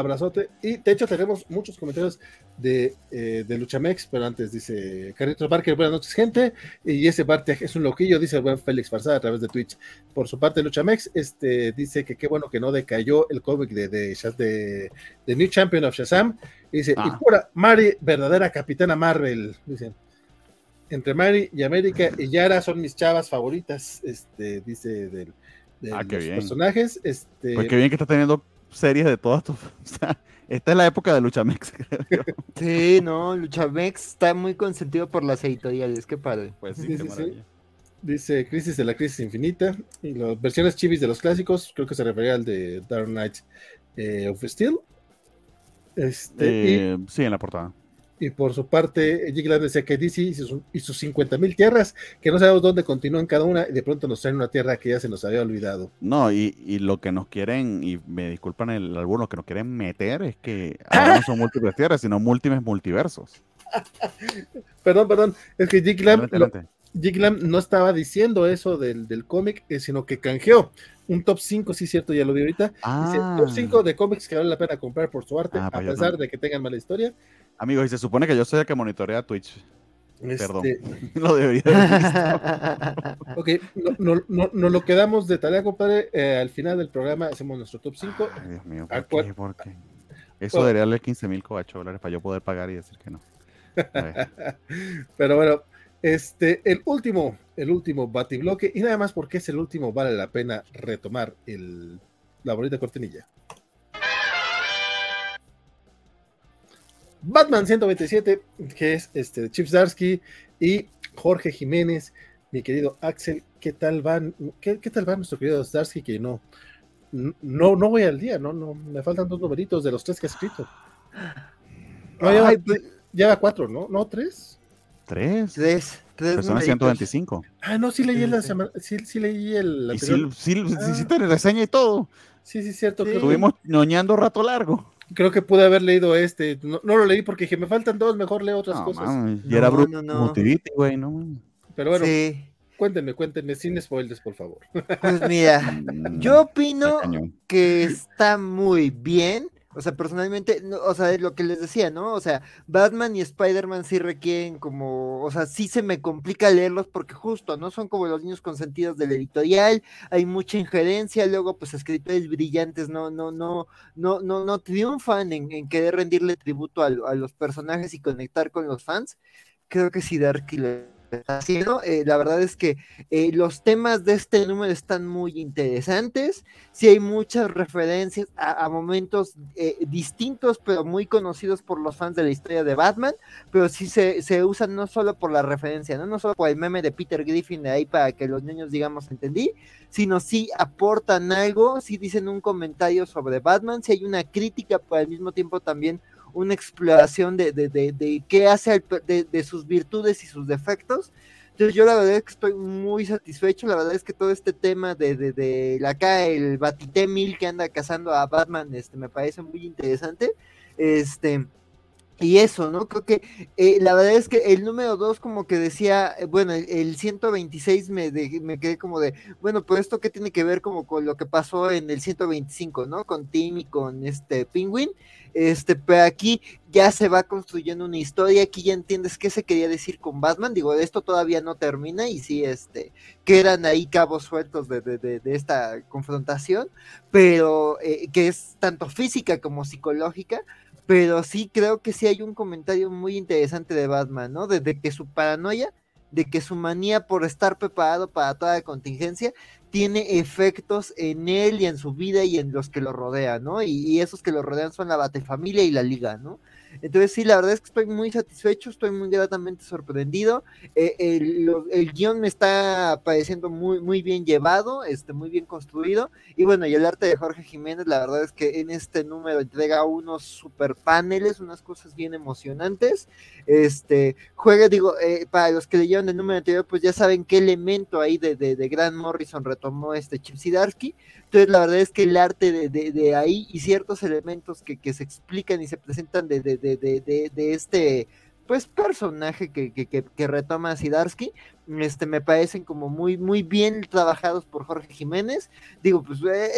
Speaker 1: Abrazote. Y de hecho tenemos muchos comentarios de, eh, de Luchamex, pero antes dice Carlitos Barker, buenas noches gente, y ese parte es un loquillo, dice el buen Félix Farsada a través de Twitch. Por su parte Luchamex, este, dice que qué bueno que no decayó el cómic de, de, Shaz- de- de New Champion of Shazam. Y dice,
Speaker 2: Ah.
Speaker 1: y pura Mari, verdadera capitana Marvel, dice. Entre Mari y América y Yara son mis chavas favoritas, este, dice del, de
Speaker 2: Ah, qué
Speaker 1: los
Speaker 2: bien.
Speaker 1: personajes. Este,
Speaker 2: Pues qué bien que estás teniendo series de todas tus. O sea, esta es la época de Luchamex, creo yo.
Speaker 3: Sí, no, Luchamex está muy consentido por las editoriales, qué padre.
Speaker 2: Pues sí,
Speaker 1: Sí,
Speaker 2: qué
Speaker 1: sí. Dice Crisis de la Crisis Infinita. Y las versiones chivis de los clásicos, creo que se refería al de Dark Knight eh, of Steel. Este,
Speaker 2: Eh, sí, en la portada.
Speaker 1: Y, por su parte, Jig Land decía que DC y sus, y sus 50 mil tierras, que no sabemos dónde continúan cada una, y de pronto nos traen una tierra que ya se nos había olvidado.
Speaker 2: No, y, y lo que nos quieren, y me disculpan el algunos que nos quieren meter, es que ahora no son múltiples tierras, sino múltiples multiversos.
Speaker 1: Perdón, perdón, es que Jig Land,
Speaker 2: Adelante,
Speaker 1: lo-
Speaker 2: adelante.
Speaker 1: Jig Land no estaba diciendo eso del, del cómic, eh, sino que canjeó un top 5, sí, cierto, ya lo vi ahorita. Dice,
Speaker 2: Ah,
Speaker 1: top 5 de cómics que vale la pena comprar por su arte,
Speaker 2: Ah,
Speaker 1: a
Speaker 2: pues
Speaker 1: pesar
Speaker 2: no.
Speaker 1: de que tengan mala historia.
Speaker 2: Amigos, y se supone que yo soy el que monitorea Twitch. Perdón.
Speaker 1: Este,
Speaker 2: lo debería haber visto.
Speaker 1: Ok, no, no, no, nos lo quedamos de tarea, compadre. eh, al final del programa hacemos nuestro top 5.
Speaker 2: Ay, Dios mío,
Speaker 1: ¿A
Speaker 2: ¿por qué? ¿Por qué? Eso
Speaker 1: Bueno.
Speaker 2: debería darle 15 mil dólares para yo poder pagar y decir que no.
Speaker 1: Pero bueno, este, el último, el último batibloque, y nada más porque es el último, vale la pena retomar el, la bonita cortinilla. Batman 127, que es este de Chip Zdarsky y Jorge Jiménez, mi querido Axel, ¿qué tal van? ¿Qué, qué tal va nuestro querido Zdarsky? Que no, no, no voy al día, no, no, me faltan dos numeritos de los tres que ha escrito. No, lleva,
Speaker 3: Ay,
Speaker 1: lleva cuatro, ¿no? ¿No tres?
Speaker 2: Tres.
Speaker 3: tres, tres numeritos.
Speaker 2: 125.
Speaker 1: Ah, no, sí leí la
Speaker 3: sí.
Speaker 1: semana, sí, sí leí el
Speaker 2: Y sí, sí, sí,
Speaker 1: Ah.
Speaker 2: sí te reseña y todo.
Speaker 1: Sí, sí, cierto.
Speaker 3: Sí.
Speaker 2: Estuvimos ñoñando rato largo.
Speaker 1: Creo que pude haber leído este. No, no lo leí porque dije, me faltan dos, mejor leo otras
Speaker 2: No,
Speaker 1: cosas.
Speaker 2: y
Speaker 3: No,
Speaker 2: era
Speaker 3: no, no.
Speaker 2: Brutivity, güey, no.
Speaker 1: Pero bueno,
Speaker 3: Sí,
Speaker 1: cuéntenme, cuéntenme, sin spoilers, por favor.
Speaker 3: pues mira,
Speaker 2: Mm,
Speaker 3: yo opino que está muy bien. O sea, personalmente, no, o sea, es lo que les decía, ¿no? O sea, Batman y Spider-Man sí requieren como, o sea, sí se me complica leerlos porque justo, ¿no? Son como los niños consentidos del editorial, hay mucha injerencia, luego pues escritores brillantes no, no, no, no, no, no triunfan en, querer rendirle tributo a, los personajes y conectar con los fans. Creo que sí, Darky lo haciendo. Eh, la verdad es que eh, los temas de este número están muy interesantes. Sí hay muchas referencias a, a momentos eh, distintos, pero muy conocidos por los fans de la historia de Batman, pero sí se, se usan no solo por la referencia, ¿no? no solo por el meme de Peter Griffin de ahí para que los niños digamos entendí, sino sí aportan algo, sí dicen un comentario sobre Batman, sí hay una crítica, pero al mismo tiempo también una exploración de, de, de, de qué hace de, de sus virtudes y sus defectos. Entonces yo la verdad es que estoy muy satisfecho, la verdad es que todo este tema de, de, de acá el Batité Mil que anda cazando a Batman, este me parece muy interesante. Este, y eso, ¿no? Creo que eh, la verdad es que el número 2 como que decía, eh, bueno, el, el 126 me, de- me quedé como de, bueno, pues esto qué tiene que ver como con lo que pasó en el 125, ¿no? Con Tim y con este Penguin. Este, pero aquí ya se va construyendo una historia, aquí ya entiendes qué se quería decir con Batman, digo, esto todavía no termina y sí, este, quedan ahí cabos sueltos de, de, de, de esta confrontación, pero eh, que es tanto física como psicológica, pero sí creo que sí hay un comentario muy interesante de Batman, ¿no? Desde que su paranoia, de que su manía por estar preparado para toda contingencia, tiene efectos en él y en su vida y en los que lo rodean, ¿no? Y, y esos que lo rodean son la Batefamilia y la Liga, ¿no? Entonces sí, la verdad es que estoy muy satisfecho, estoy muy gratamente sorprendido. Eh, el, guion me está pareciendo muy, muy bien llevado, este, muy bien construido. Y bueno, y el arte de Jorge Jiménez, la verdad es que en este número entrega unos super paneles, unas cosas bien emocionantes. Este, juega, digo, eh, para los que leyeron el número anterior, pues ya saben qué elemento ahí de, de, de Grant Morrison retomó este Chip Zdarsky. Entonces, la verdad es que el arte de, de, ahí y ciertos elementos que, que, se explican y se presentan de, de este pues personaje que, que, que, retoma Sidarsky, este me parecen como muy, muy bien trabajados por Jorge Jiménez. Digo, pues eh,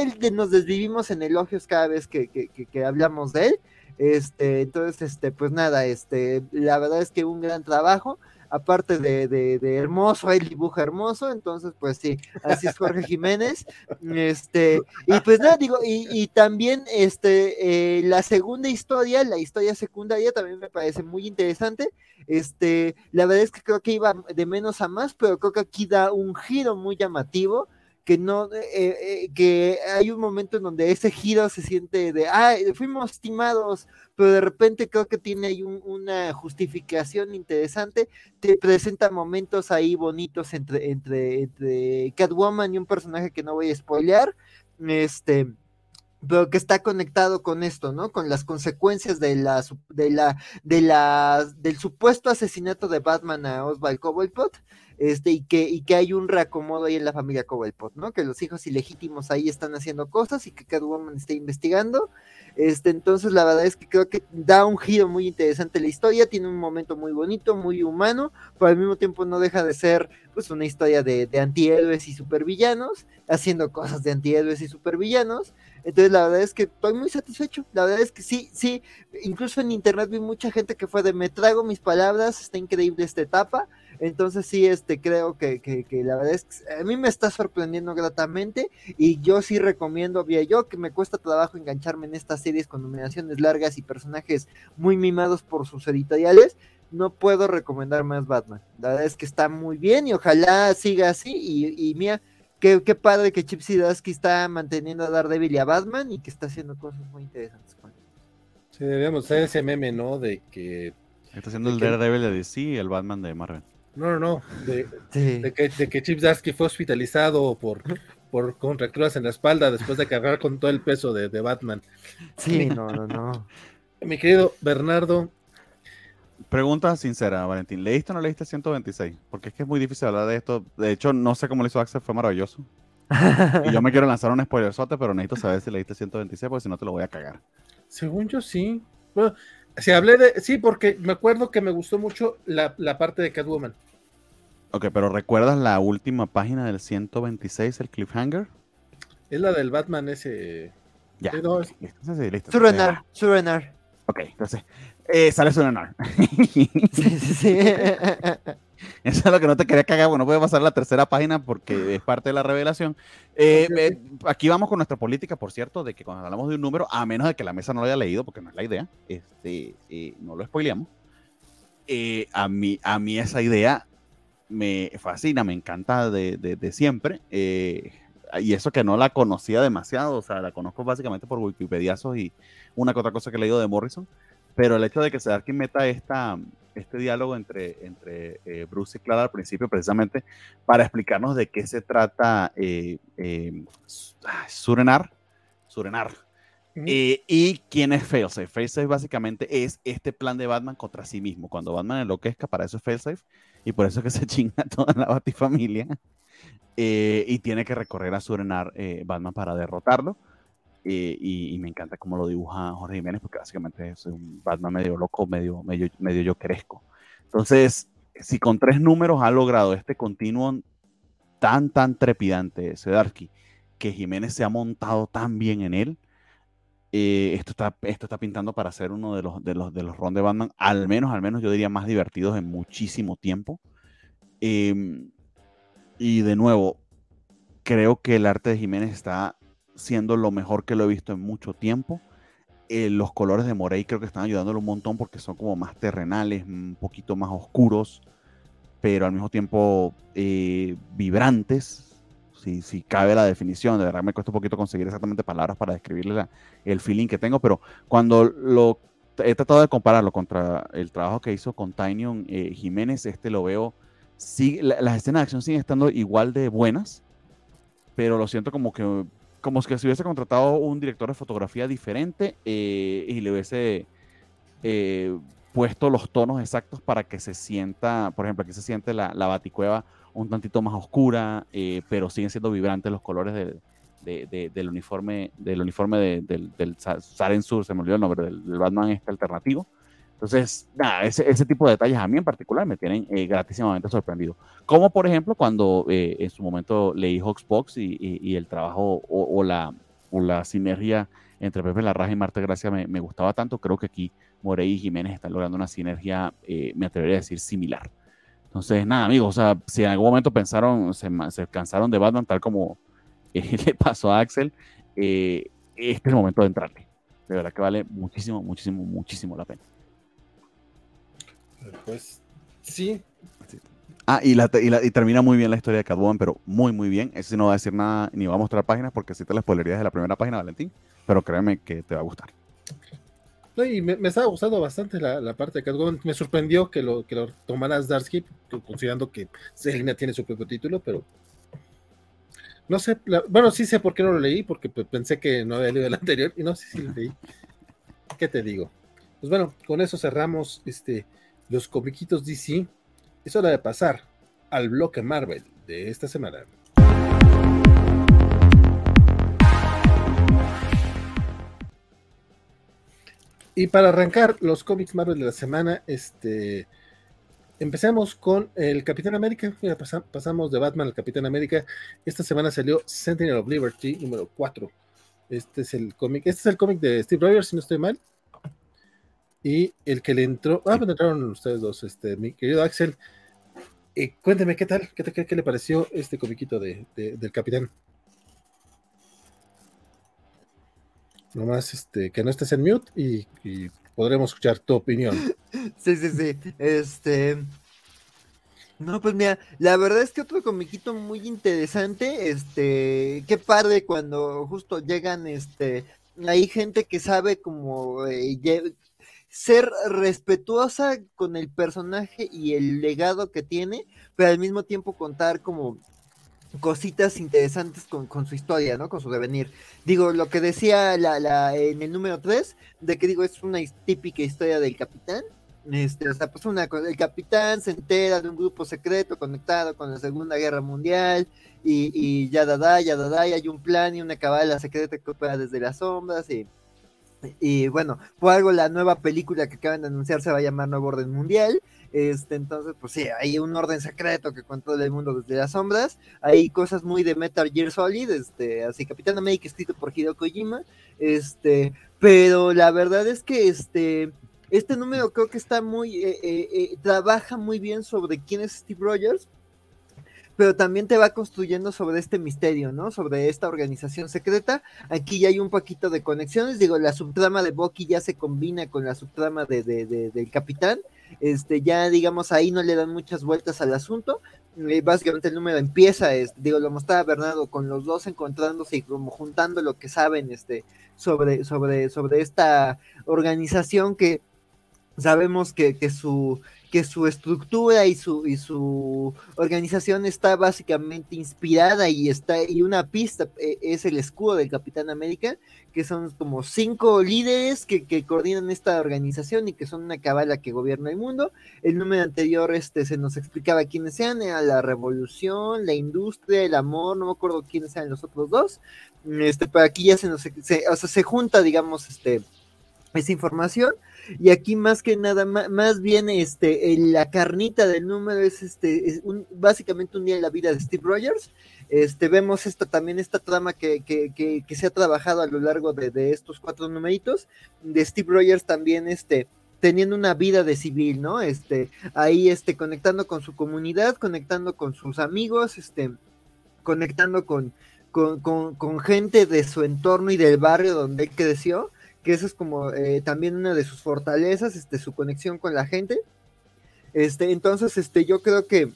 Speaker 3: él nos desvivimos en elogios cada vez que, que, hablamos de él. Este, entonces, este, pues nada, este, la verdad es que un gran trabajo aparte de, de, hermoso, el dibujo hermoso, entonces pues sí, así es Jorge Jiménez, este, y pues nada, digo, y, también este, eh, la segunda historia, la historia secundaria también me parece muy interesante, este, la verdad es que creo que iba de menos a más, pero creo que aquí da un giro muy llamativo, que no, eh, eh, que hay un momento en donde ese giro se siente de, ah, fuimos estimados, pero de repente creo que tiene ahí una justificación interesante, te presenta momentos ahí bonitos entre, entre, entre Catwoman y un personaje que no voy a spoilear, este, pero que está conectado con esto, ¿no? Con las consecuencias de la, de la, de la, del supuesto asesinato de Batman a Oswald Cobblepot, este, y que, y que hay un reacomodo ahí en la familia Cobblepot, ¿no? Que los hijos ilegítimos ahí están haciendo cosas y que Catwoman está investigando. Este, entonces la verdad es que creo que da un giro muy interesante la historia, tiene un momento muy bonito, muy humano, pero al mismo tiempo no deja de ser pues una historia de, de antihéroes y supervillanos, haciendo cosas de antihéroes y supervillanos. Entonces la verdad es que estoy muy satisfecho. La verdad es que sí, sí, incluso en internet vi mucha gente que fue de me trago mis palabras, está increíble esta etapa. Entonces sí, este, creo que, que, la verdad es que a mí me está sorprendiendo gratamente y yo sí recomiendo, vía yo, que me cuesta trabajo engancharme en estas series con nominaciones largas y personajes muy mimados por sus editoriales, no puedo recomendar más Batman. La verdad es que está muy bien y ojalá siga así y, y mía, qué, qué padre que Chip Zdarsky está manteniendo a Daredevil y a Batman y que está haciendo cosas muy interesantes con él.
Speaker 1: Sí, debemos hacer ese meme, ¿no? De que...
Speaker 2: Está haciendo el Daredevil de DC y el Batman de Marvel.
Speaker 1: No, no, no. De, que, de que Chip Zarsky fue hospitalizado por, por contracturas en la espalda después de cargar con todo el peso de, Batman.
Speaker 3: Sí, no, no, no.
Speaker 1: Mi querido Bernardo.
Speaker 2: Pregunta sincera, Valentín. ¿Leíste o no leíste 126? Porque es que es muy difícil hablar de esto. De hecho, no sé cómo lo hizo Axel, fue maravilloso. y yo me quiero lanzar un spoiler sote, pero necesito saber si leíste 126, porque si no te lo voy a cagar.
Speaker 1: Según yo, sí. Bueno, si hablé de. Sí, porque me acuerdo que me gustó mucho la, la parte de Catwoman.
Speaker 2: Ok, pero ¿recuerdas la última página del 126, el cliffhanger?
Speaker 1: Es la del Batman ese.
Speaker 2: Ya. listo, sí,
Speaker 3: listo. Surenar, Surenar.
Speaker 2: Ok, entonces, eh, sale Surenar. sí, sí, sí. Eso es lo que no te quería cagar, bueno, no puede pasar la tercera página porque es parte de la revelación. Eh, aquí vamos con nuestra política, por cierto, de que cuando hablamos de un número, a menos de que la mesa no lo haya leído, porque no es la idea, este, eh, no lo spoileamos. a, mí, a mí esa idea me fascina, me encanta de, siempre. Eh, y eso que no la conocía demasiado, o sea, la conozco básicamente por Wikipediazos y una que otra cosa que he leído de Morrison. Pero el hecho de que quien meta esta, este diálogo entre, entre eh, Bruce y Clara al principio, precisamente para explicarnos de qué se trata eh, Surenar, Surenar, y quién es Failsafe. Failsafe básicamente es este plan de Batman contra sí mismo. Cuando Batman enloquezca, para eso es Failsafe y por eso es que se chinga toda la Batifamilia. Eh, y tiene que recorrer a Surenar eh, Batman para derrotarlo. Eh, y, me encanta cómo lo dibuja Jorge Jiménez, porque básicamente es un Batman medio loco, medio, medio, medio yo crezco. Entonces, si con tres números ha logrado este continuo tan, tan trepidante, Sedarsky, que Jiménez se ha montado tan bien en él, esto, está, esto está pintando para ser uno de los, de los, de los ron de Batman, al menos, al menos yo diría más divertidos en muchísimo tiempo. Em, y de nuevo, creo que el arte de Jiménez está siendo lo mejor que lo he visto en mucho tiempo. Eh, los colores de Morey creo que están ayudándolo un montón porque son como más terrenales, un poquito más oscuros, pero al mismo tiempo eh, vibrantes si, si cabe la definición, de verdad me cuesta un poquito conseguir exactamente palabras para describirle el feeling que tengo, pero cuando lo he tratado de compararlo contra el trabajo que hizo con Tynion eh, Jiménez. Este lo veo, sí, las escenas de acción siguen estando igual de buenas, pero lo siento como que como se hubiese contratado un director de fotografía diferente eh, y le hubiese eh, puesto los tonos exactos para que se sienta, por ejemplo, aquí se siente la, la baticueva un tantito más oscura, eh, pero siguen siendo vibrantes los colores del uniforme, del uniforme del, del Saren Sur, se me olvidó el nombre, del, Batman este alternativo. Entonces, nada, ese, ese, tipo de detalles a mí en particular me tienen eh, gratísimamente sorprendido. Como por ejemplo cuando eh, en su momento leí Hoxbox y, y, el trabajo o, la, o la sinergia entre Pepe Larraja y Marta Gracia me, me, gustaba tanto, creo que aquí Morey y Jiménez están logrando una sinergia, me atrevería a decir, similar. Entonces, nada, amigos, o sea, si en algún momento pensaron, se, se cansaron de Batman, tal como eh, le pasó a Axel, eh, este es el momento de entrarle. De verdad que vale muchísimo, muchísimo, muchísimo la pena.
Speaker 1: Pues sí.
Speaker 2: Ah, y, la, y, la, y, termina muy bien la historia de Catwoman, pero muy, muy bien. Ese sí no va a decir nada, ni va a mostrar páginas, porque si te la spoilerías de la primera página, Valentín. Pero créeme que te va a gustar
Speaker 1: y me, estaba gustando bastante la, parte de Catwoman. Me sorprendió que lo, que lo tomaras Darsky, considerando que Selina tiene su propio título, pero no sé, bueno, sí sé por qué no lo leí, porque pensé que no había leído el anterior y no sé si lo leí. ¿Qué te digo? Pues bueno, con eso cerramos este, los comiquitos DC. Es hora de pasar al bloque Marvel de esta semana. Y para arrancar los cómics Marvel de la semana, este, empecemos con el Capitán América. Mira, pasamos de Batman al Capitán América. Esta semana salió Sentinel of Liberty número 4. Este es el cómic, este es el cómic de Steve Rogers, si no estoy mal. Y el que le entró, ah, pues entraron ustedes dos, este, mi querido Axel. Eh, cuénteme qué tal, qué, qué, qué, le pareció este comiquito de, del Capitán. Nomás este, que no estés en mute y, podremos escuchar tu opinión.
Speaker 3: Sí, sí, sí. Este. No, pues mira, la verdad es que otro comiquito muy interesante, este, qué padre cuando justo llegan, este, hay gente que sabe como eh, ser respetuosa con el personaje y el legado que tiene, pero al mismo tiempo contar como cositas interesantes con, su historia, ¿no? Con su devenir. Digo, lo que decía la, la, en el número 3, de que digo, es una típica historia del capitán. Este, o sea, pues una, el capitán se entera de un grupo secreto conectado con la Segunda Guerra Mundial y, y ya da, da, ya da, da, y hay un plan y una cabala secreta que opera desde las sombras y, y bueno, por algo la nueva película que acaban de anunciar se va a llamar Nuevo Orden Mundial este, entonces, pues sí, hay un orden secreto que todo el mundo desde las sombras. Hay cosas muy de Metal Gear Solid, este, así Capitán América escrito por Hideo Kojima. Este, pero la verdad es que este, este número creo que está muy, eh, eh, eh, trabaja muy bien sobre quién es Steve Rogers pero también te va construyendo sobre este misterio, ¿no? Sobre esta organización secreta. Aquí ya hay un poquito de conexiones. Digo, la subtrama de Bucky ya se combina con la subtrama de, del capitán. Este, ya digamos ahí no le dan muchas vueltas al asunto. Eh, básicamente el número empieza, digo, lo mostraba Bernardo, con los dos encontrándose y como juntando lo que saben este, sobre, sobre, sobre esta organización que sabemos que, que su que su estructura y su, y su organización está básicamente inspirada y está y una pista eh, es el escudo del Capitán América, que son como cinco líderes que, que, coordinan esta organización y que son una cabala que gobierna el mundo. El número anterior este, se nos explicaba quiénes sean, era la revolución, la industria, el amor, no me acuerdo quiénes eran los otros dos, este, pero aquí ya se nos, se, o se junta, digamos, este, esa información y aquí más que nada, más, bien este, la carnita del número es este, un, básicamente un día en la vida de Steve Rogers. Este, vemos esta, también esta trama que, que, que, se ha trabajado a lo largo de, de, estos cuatro numeritos, de Steve Rogers también este, teniendo una vida de civil, ¿no? Este, ahí este, conectando con su comunidad, conectando con sus amigos, este, conectando con, con, con, con gente de su entorno y del barrio donde él creció que eso es como eh, también una de sus fortalezas, este, su conexión con la gente. Este, entonces, este, yo creo que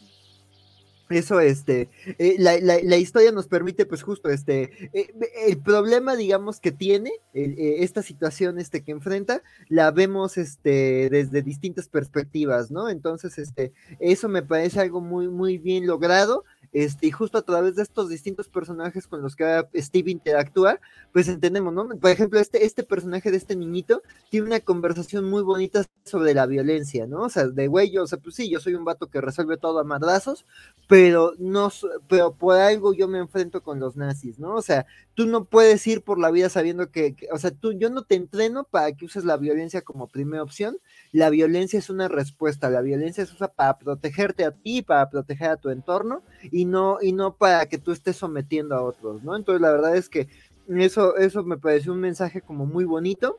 Speaker 3: eso, este, eh, la, la, historia nos permite, pues justo, este, eh, el problema, digamos, que tiene eh, esta situación, este, que enfrenta, la vemos, este, desde distintas perspectivas, ¿no? Entonces, este, eso me parece algo muy, muy bien logrado este, y justo a través de estos distintos personajes con los que Steve interactúa, pues entendemos, ¿no? Por ejemplo, este, este personaje de este niñito tiene una conversación muy bonita sobre la violencia, ¿no? O sea, de güey, yo, o sea, pues sí, yo soy un vato que resuelve todo a madrazos, pero no, pero por algo yo me enfrento con los nazis, ¿no? O sea, tú no puedes ir por la vida sabiendo que, que o sea, tú, yo no te entreno para que uses la violencia como primera opción, la violencia es una respuesta, la violencia se usa para protegerte a ti, para proteger a tu entorno, y no, y no para que tú estés sometiendo a otros, ¿no? Entonces la verdad es que eso, eso me pareció un mensaje como muy bonito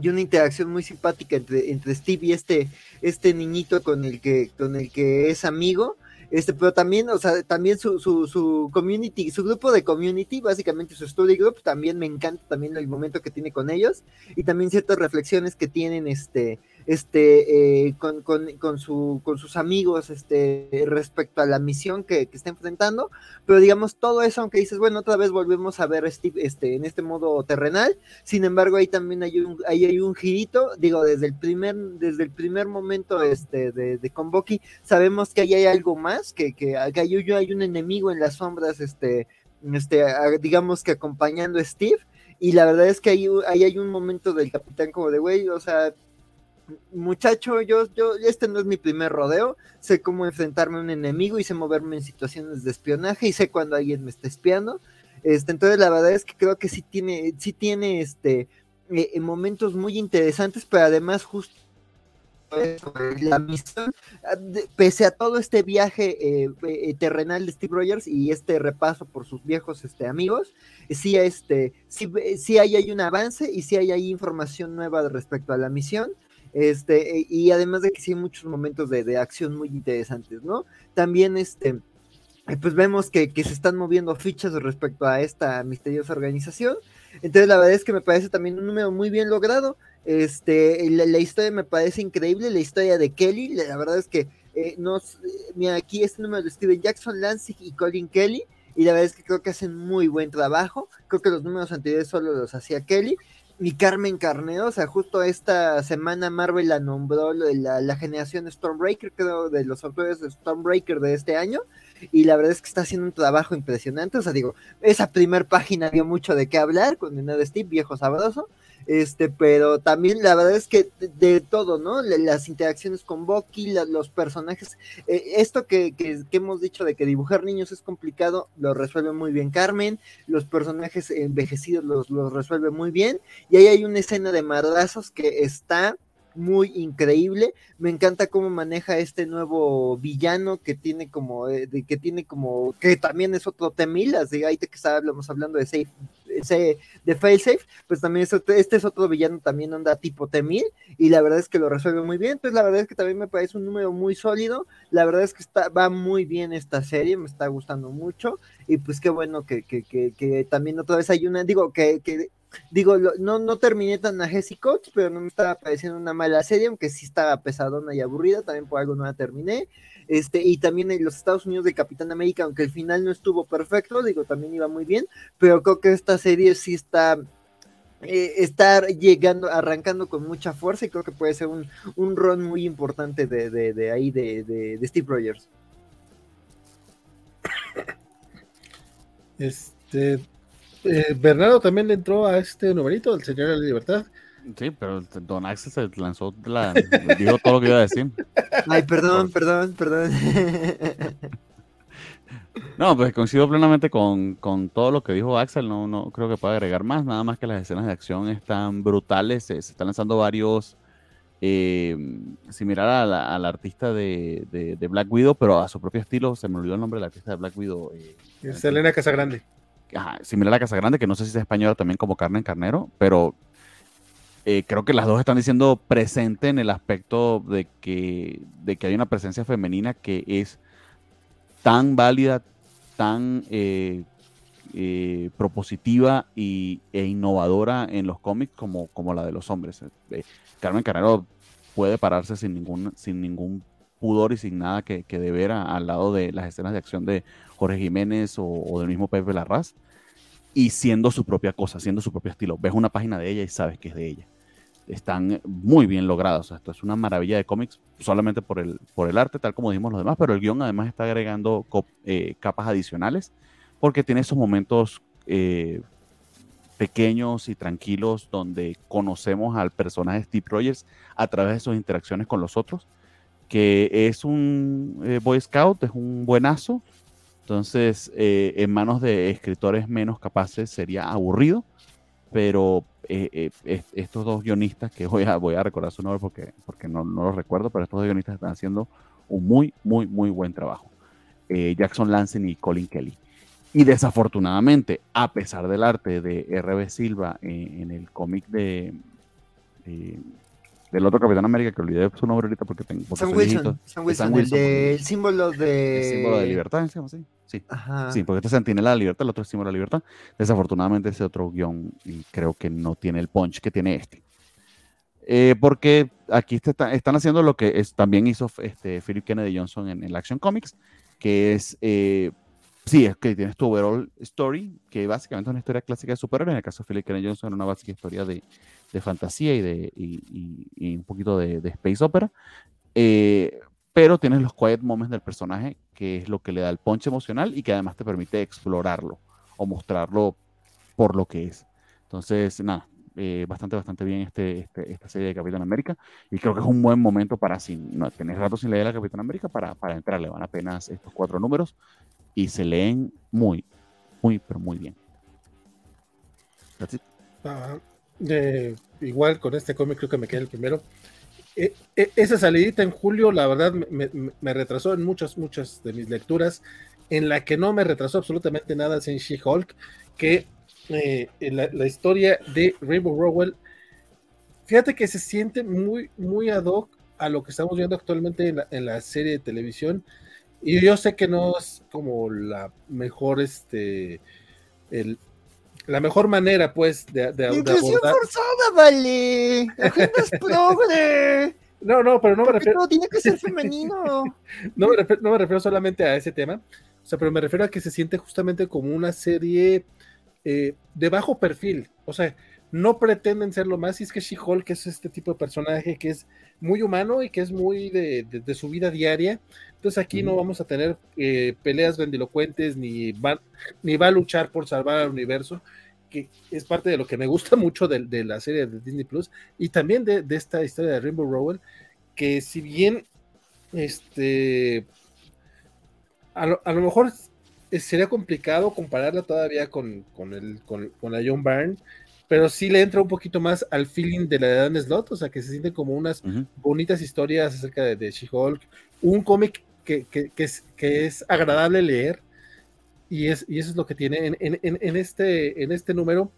Speaker 3: y una interacción muy simpática entre, entre Steve y este, este niñito con el que, con el que es amigo. Este, pero también, o sea, también su, su, su community, su grupo de community, básicamente su study group, también me encanta también el momento que tiene con ellos y también ciertas reflexiones que tienen, este, este, eh, con, con, con, su, con sus amigos este, respecto a la misión que, que, está enfrentando, pero digamos todo eso, aunque dices, bueno, otra vez volvemos a ver Steve este, en este modo terrenal, sin embargo ahí también hay un, ahí hay un girito, digo, desde el primer, desde el primer momento este, de, de sabemos que ahí hay algo más, que, que, que hay, hay un enemigo en las sombras, este, este, digamos que acompañando a Steve, y la verdad es que ahí, ahí hay un momento del capitán como de, güey, o sea, muchacho, yo, yo, este no es mi primer rodeo, sé cómo enfrentarme a un enemigo y sé moverme en situaciones de espionaje y sé cuando alguien me está espiando. Este, entonces la verdad es que creo que sí tiene, sí tiene este eh, momentos muy interesantes, pero además justo la misión, ah, pese a todo este viaje eh, eh, terrenal de Steve Rogers y este repaso por sus viejos este, amigos, sí, este, sí, sí hay, hay un avance y sí hay, hay información nueva respecto a la misión. Este, y además de que sí hay muchos momentos de, de acción muy interesantes, ¿no? También este, pues vemos que, que, se están moviendo fichas respecto a esta misteriosa organización. Entonces, la verdad es que me parece también un número muy bien logrado. Este, la, historia me parece increíble, la historia de Kelly, la, verdad es que eh, nos, mira, aquí este número de Steven Jackson, Lansing y Colin Kelly, y la verdad es que creo que hacen muy buen trabajo. Creo que los números anteriores solo los hacía Kelly ni Carmen Carneo, o sea, justo esta semana Marvel la nombró la, la, generación Stormbreaker, creo, de los autores de Stormbreaker de este año, y la verdad es que está haciendo un trabajo impresionante, o sea, digo, esa primer página dio mucho de qué hablar, con el de Steve, viejo sabroso, este, pero también la verdad es que de, todo, ¿no? Las interacciones con Bucky, los personajes, eh, esto que, que, hemos dicho de que dibujar niños es complicado, lo resuelve muy bien Carmen, los personajes envejecidos los, los resuelve muy bien, y ahí hay una escena de madrazos que está muy increíble. Me encanta cómo maneja este nuevo villano que tiene como, eh, que tiene como, que también es otro Temil, así ahí que estábamos hablando de Safe, ese, de Failsafe, pues también es, este es otro villano también onda tipo Temil, y la verdad es que lo resuelve muy bien. Entonces la verdad es que también me parece un número muy sólido. La verdad es que está, va muy bien esta serie, me está gustando mucho. Y pues qué bueno que, que, que, también otra vez hay una, digo, que, que digo, no, no terminé tan a Jesse pero no me estaba pareciendo una mala serie, aunque sí estaba pesadona y aburrida, también por algo no la terminé. Este, y también en los Estados Unidos de Capitán América, aunque el final no estuvo perfecto, digo, también iba muy bien, pero creo que esta serie sí está eh, llegando, arrancando con mucha fuerza y creo que puede ser un, un run muy importante de, de, de ahí de, de, Steve Rogers.
Speaker 1: Este, eh, Bernardo también le entró a este numerito, el Señor de la Libertad.
Speaker 2: Sí, pero Don Axel se lanzó, la, dijo todo lo que iba a decir.
Speaker 3: Ay, perdón, perdón, perdón.
Speaker 2: No, pues coincido plenamente con, con, todo lo que dijo Axel, no, no creo que pueda agregar más, nada más que las escenas de acción están brutales, se, se están lanzando varios, eh, similar a la, al artista de, de, de, Black Widow, pero a su propio estilo, se me olvidó el nombre del artista de Black Widow. Eh,
Speaker 1: es Elena Casagrande
Speaker 2: ajá, similar a Casa Grande, que no sé si es española también como Carmen Carnero, pero eh, creo que las dos están diciendo presente en el aspecto de que, de que hay una presencia femenina que es tan válida, tan eh, eh, propositiva y, e innovadora en los cómics como, como la de los hombres. Eh, Carmen Carnero puede pararse sin ningún, sin ningún pudor y sin nada que, que deber al lado de las escenas de acción de Jorge Jiménez o, del mismo Pepe Larraz, y siendo su propia cosa, siendo su propio estilo. Ves una página de ella y sabes que es de ella. Están muy bien logrados. esto es una maravilla de cómics, solamente por el, por el arte, tal como dijimos los demás, pero el guion además está agregando eh, capas adicionales, porque tiene esos momentos eh, pequeños y tranquilos donde conocemos al personaje Steve Rogers a través de sus interacciones con los otros, que es un eh, Boy Scout, es un buenazo, entonces, eh, en manos de escritores menos capaces sería aburrido, pero eh, eh, estos dos guionistas, que voy a, voy a recordar su nombre porque, porque no, no los recuerdo, pero estos dos guionistas están haciendo un muy, muy, muy buen trabajo. Jackson Lansing y Colin Kelly. Y desafortunadamente, a pesar del arte de R.B. Silva en el cómic de, del otro Capitán América, que olvidé su nombre ahorita porque tengo.
Speaker 3: Sam, Wilson, Sam, Wilson, el, del símbolo de.
Speaker 2: El símbolo de libertad, ¿sí? Sí. Sí, porque este Sentinela de la Libertad, el otro es símbolo de la libertad. Desafortunadamente, ese otro guion y creo que no tiene el punch que tiene este. Eh, porque aquí están haciendo lo que es, también hizo este, Philip Kennedy Johnson en, el Action Comics, que es eh, Sí, es que tienes tu overall story, que básicamente es una historia clásica de superhéroes. En el caso de Philip Kennedy Johnson, una básica historia de, de fantasía y, de, y, y, un poquito de, de space opera. Eh, pero tienes los quiet moments del personaje, que es lo que le da el punch emocional y que además te permite explorarlo o mostrarlo por lo que es. Entonces, nada, eh, bastante, bastante bien este, este, esta serie de Capitán América. Y creo que es un buen momento para, si no tenés rato sin leer a Capitán América, para, para entrarle. Van apenas estos cuatro números y se leen muy, muy, pero muy bien.
Speaker 1: Ah, igual con este cómic creo que me queda el primero. E, e, esa salidita en julio, la verdad, me, retrasó en muchas, muchas de mis lecturas. En la que no me retrasó absolutamente nada es en She-Hulk, que eh, la, historia de Rainbow Rowell, fíjate que se siente muy, muy ad hoc a lo que estamos viendo actualmente en la, en la serie de televisión. Y yo sé que no es como la mejor, este, el, la mejor manera, pues, de, de,
Speaker 3: Inclusión forzada, vale. La gente es progre.
Speaker 1: No, no, pero no me refiero.
Speaker 3: No, tiene que ser femenino.
Speaker 1: no, me refiero, no me refiero solamente a ese tema. O sea, pero me refiero a que se siente justamente como una serie eh, de bajo perfil. O sea, no pretenden ser lo más, y es que She-Hulk es este tipo de personaje que es muy humano y que es muy de, su vida diaria. Entonces aquí no vamos a tener eh, peleas grandilocuentes, ni va, ni va a luchar por salvar al universo, que es parte de lo que me gusta mucho de, la serie de Disney Plus, y también de, esta historia de Rainbow Rowell, que si bien este a lo, mejor sería complicado compararla todavía con, el, con, con la John Byrne, pero sí le entra un poquito más al feeling de la de Dan Slot, o sea, que se sienten como unas bonitas historias acerca de, She-Hulk, un cómic que, es, que es agradable leer, y, es, y eso es lo que tiene en, en, en este, en este número.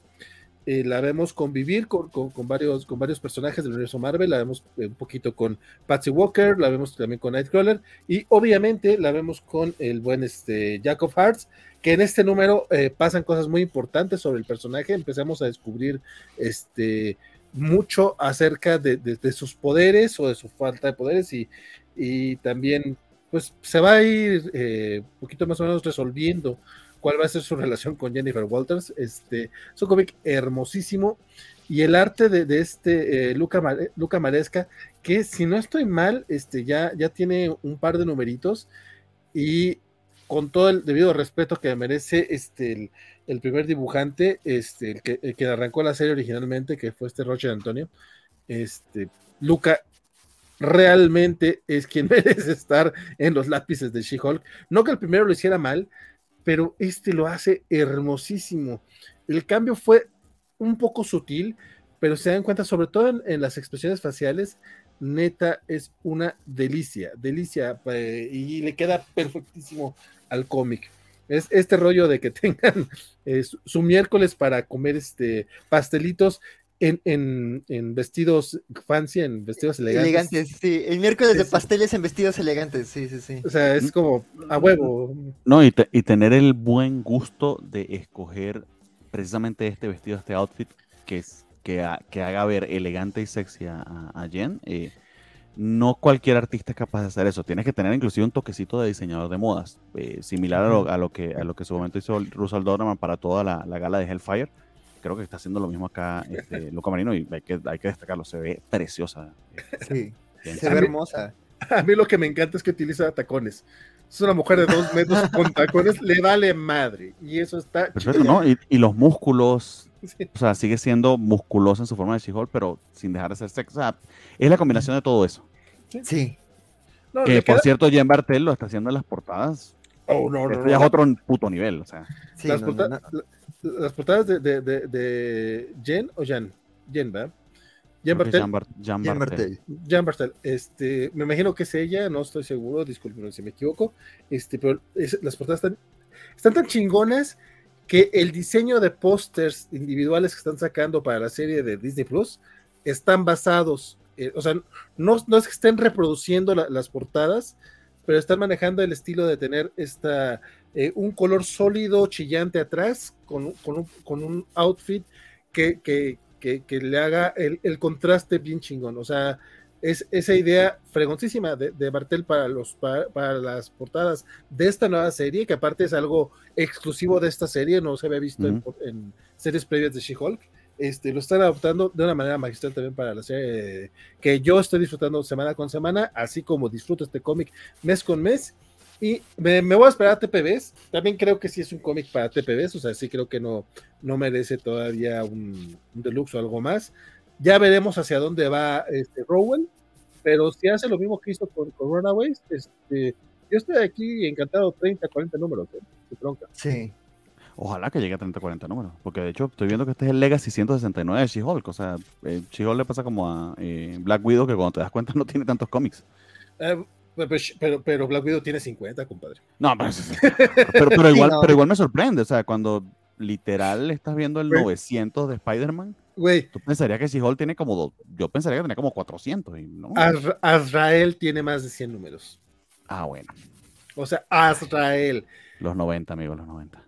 Speaker 1: Eh, la vemos convivir con, con, varios, con varios personajes del universo Marvel, la vemos eh, un poquito con Patsy Walker, la vemos también con Nightcrawler, y obviamente la vemos con el buen este, Jack of Hearts, que en este número eh, pasan cosas muy importantes sobre el personaje, empezamos a descubrir este, mucho acerca de, sus poderes o de su falta de poderes y, y también pues se va a ir un poquito más o menos resolviendo cuál va a ser su relación con Jennifer Walters. Este, es un cómic hermosísimo y el arte de, este eh, Luca, Luca Maresca, que si no estoy mal, este, ya, ya tiene un par de numeritos y con todo el debido respeto que merece este, el, primer dibujante, este, el que, que, arrancó la serie originalmente, que fue este Roche Antonio, este, Luca realmente es quien merece estar en los lápices de She-Hulk. No que el primero lo hiciera mal, pero este lo hace hermosísimo. El cambio fue un poco sutil, pero se dan cuenta, sobre todo en las expresiones faciales, neta es una delicia, delicia, eh, y le queda perfectísimo al cómic. Es este rollo de que tengan eh, su, miércoles para comer este pastelitos en, en, vestidos fancy, en vestidos elegantes.
Speaker 3: Elegantes, sí. El miércoles de pasteles en vestidos elegantes, sí, sí, sí.
Speaker 1: O sea, es como a huevo.
Speaker 2: No, y, y tener el buen gusto de escoger precisamente este vestido, este outfit, que es que, haga ver elegante y sexy a, Jen. Eh, no cualquier artista es capaz de hacer eso. Tienes que tener inclusive un toquecito de diseñador de modas, eh, similar a lo, a lo, que a lo que en su momento hizo Russell Donovan para toda la, la, gala de Hellfire. Creo que está haciendo lo mismo acá este, Luca Marino y hay que, hay que destacarlo. Se ve preciosa.
Speaker 3: Sí, se ve hermosa.
Speaker 1: A mí lo que me encanta es que utiliza tacones. Es una mujer de dos metros con tacones, le vale madre. Y eso está.
Speaker 2: Perfecto, ¿no? Y, y, los músculos. Sí. O sea, sigue siendo musculosa en su forma de She-Hulk, pero sin dejar de ser sexy. O sea, es la combinación de todo eso.
Speaker 3: Sí.
Speaker 2: No, que por queda... cierto, Jen Bartel lo está haciendo en las portadas.
Speaker 1: Oh, no, no.
Speaker 2: Esto ya es otro puto nivel. O sea.
Speaker 1: Sí, las, porta no, las, portadas de, de, de, de, Jen o Jan. Jen, ¿verdad? Jan Bartel.
Speaker 2: Bar Jan Bartel.
Speaker 1: Este, me imagino que es ella, no estoy seguro, disculpen si me equivoco. Este, pero es, las portadas están, están tan chingonas que el diseño de pósters individuales que están sacando para la serie de Disney Plus están basados, eh, o sea, no, no, es que estén reproduciendo la, las portadas, pero están manejando el estilo de tener esta, eh, un color sólido, chillante atrás, con, con, un, con un outfit que, que, que, que le haga el, el, contraste bien chingón. O sea, es esa idea fregoncísima de, de Bartel para, los, para, para, las portadas de esta nueva serie, que aparte es algo exclusivo de esta serie, no se había visto uh -huh. en, en, series previas de She-Hulk. Este, lo están adoptando de una manera magistral también para la serie que yo estoy disfrutando semana con semana, así como disfruto este cómic mes con mes. Y me, me, voy a esperar a TPBs. También creo que sí es un cómic para TPBs, o sea, sí creo que no, no merece todavía un, un deluxe o algo más. Ya veremos hacia dónde va este Rowell, pero si hace lo mismo que hizo con, con Runaways, este, yo estoy aquí encantado 30, 40 números, ¿eh? bronca.
Speaker 3: Sí.
Speaker 2: Ojalá que llegue a 30, 40 números, porque de hecho estoy viendo que este es el Legacy 169 de She-Hulk, o sea, eh, She-Hulk le pasa como a eh, Black Widow, que cuando te das cuenta no tiene tantos cómics.
Speaker 1: Pero, pero, Black Widow tiene 50, compadre.
Speaker 2: No, pero, pero, pero igual, sí, no. pero igual me sorprende, o sea, cuando literal estás viendo el 900 de Spider-Man,
Speaker 1: Güey.
Speaker 2: Tú pensarías que She-Hulk tiene como dos, yo pensaría que tenía como 400 y no.
Speaker 1: Azrael tiene más de 100 números.
Speaker 2: Ah, bueno.
Speaker 1: O sea, Azrael.
Speaker 2: Los 90, amigos, los 90.